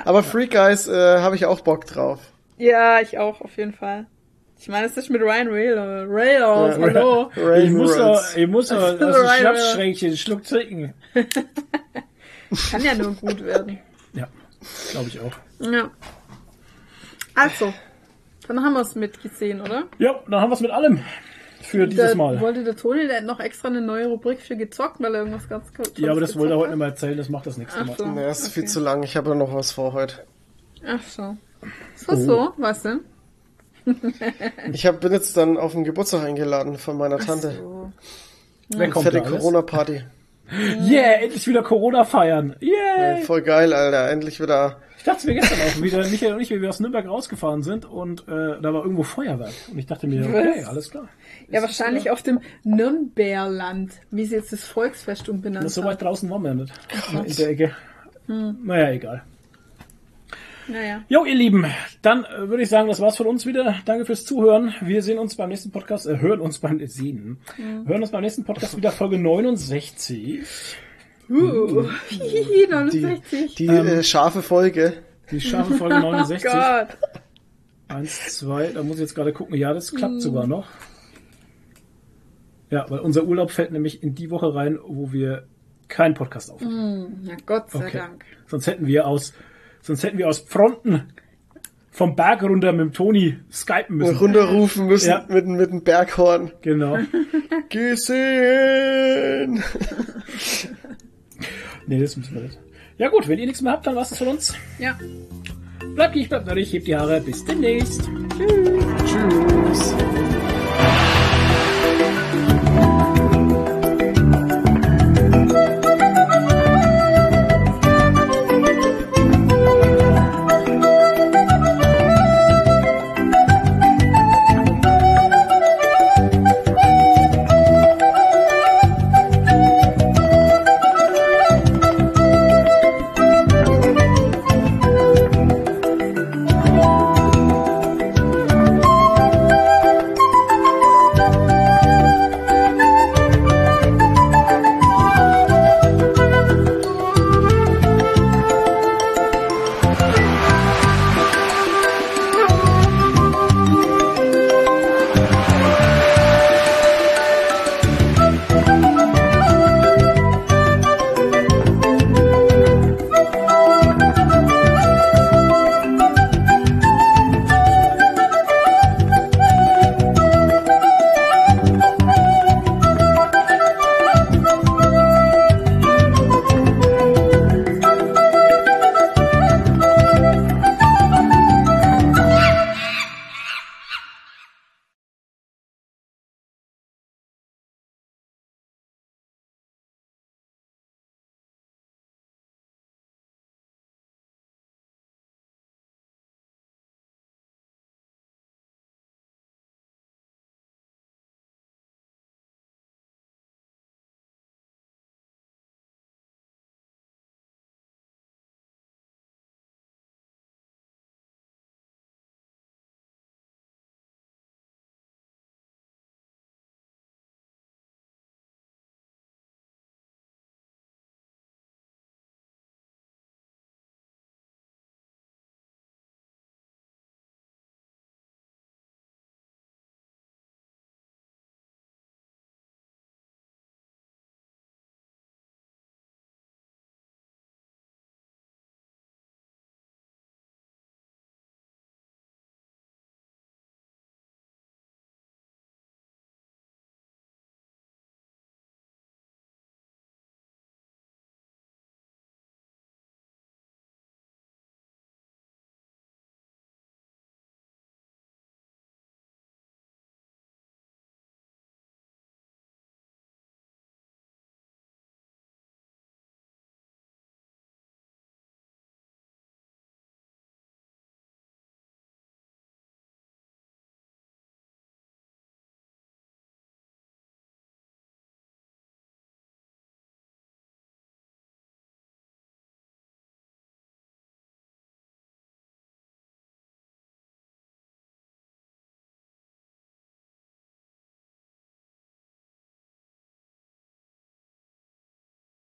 Aber Free Guys äh, habe ich auch Bock drauf. Ja, ich auch, auf jeden Fall. Ich meine, es ist mit Ryan Reynolds. Reynolds, Ja. hallo. Ray Ich muss doch, ich muss doch aus dem Schnapsschränkchen Schluck trinken. Kann ja nur gut werden. Ja, glaube ich auch. Ja. Also, dann haben wir es mitgesehen, oder? Ja, dann haben wir es mit allem für dieses Da Mal. wollte der Toni, der hat noch extra eine neue Rubrik für gezockt, weil er irgendwas ganz Tolles Ja, aber das wollte er heute nicht mal erzählen, das macht das nächste Mal. so. Nee, ist viel zu lang. Ich habe ja noch was vor heute. Ach so. So, Oh. so, was denn? Ich hab, bin jetzt dann auf den Geburtstag eingeladen von meiner Tante. So. Wer kommt Fette alles? Corona-Party. Yeah, endlich wieder Corona feiern. Ja, Yeah. voll geil, Alter. Endlich wieder. Ich dachte mir gestern auch wieder, Michael und ich, wie wir aus Nürnberg rausgefahren sind und äh, da war irgendwo Feuerwerk. Und ich dachte mir, okay, alles klar. Ja, wahrscheinlich auf dem Nürnberland, wie sie jetzt das Volksfest umbenannt Das so haben. weit draußen waren wir nicht. In der Ecke. Naja, egal. Naja. Jo, ihr Lieben, dann äh, würde ich sagen, das war's von uns wieder. Danke fürs Zuhören. Wir sehen uns beim nächsten Podcast, äh, hören uns beim sehen, hören uns beim nächsten Podcast wieder Folge 69. Uh, hihihi, Die, 69. die äh, scharfe Folge. Die scharfe Folge oh 69. Gott. Eins, zwei, da muss ich jetzt gerade gucken. Ja, das klappt sogar noch. Ja, weil unser Urlaub fällt nämlich in die Woche rein, wo wir keinen Podcast aufnehmen. Na Gott sei Okay. Dank. Sonst hätten wir aus, sonst hätten wir aus Fronten vom Berg runter mit dem Toni skypen müssen. Runterrufen müssen Ja. mit, mit dem Berghorn. Genau. Gesehen! Nee, das müssen wir nicht. Ja gut, wenn ihr nichts mehr habt, dann war's das von uns. Ja. Bleibt ich, bleibt euch, hebt die Haare. Bis demnächst. Tschüss.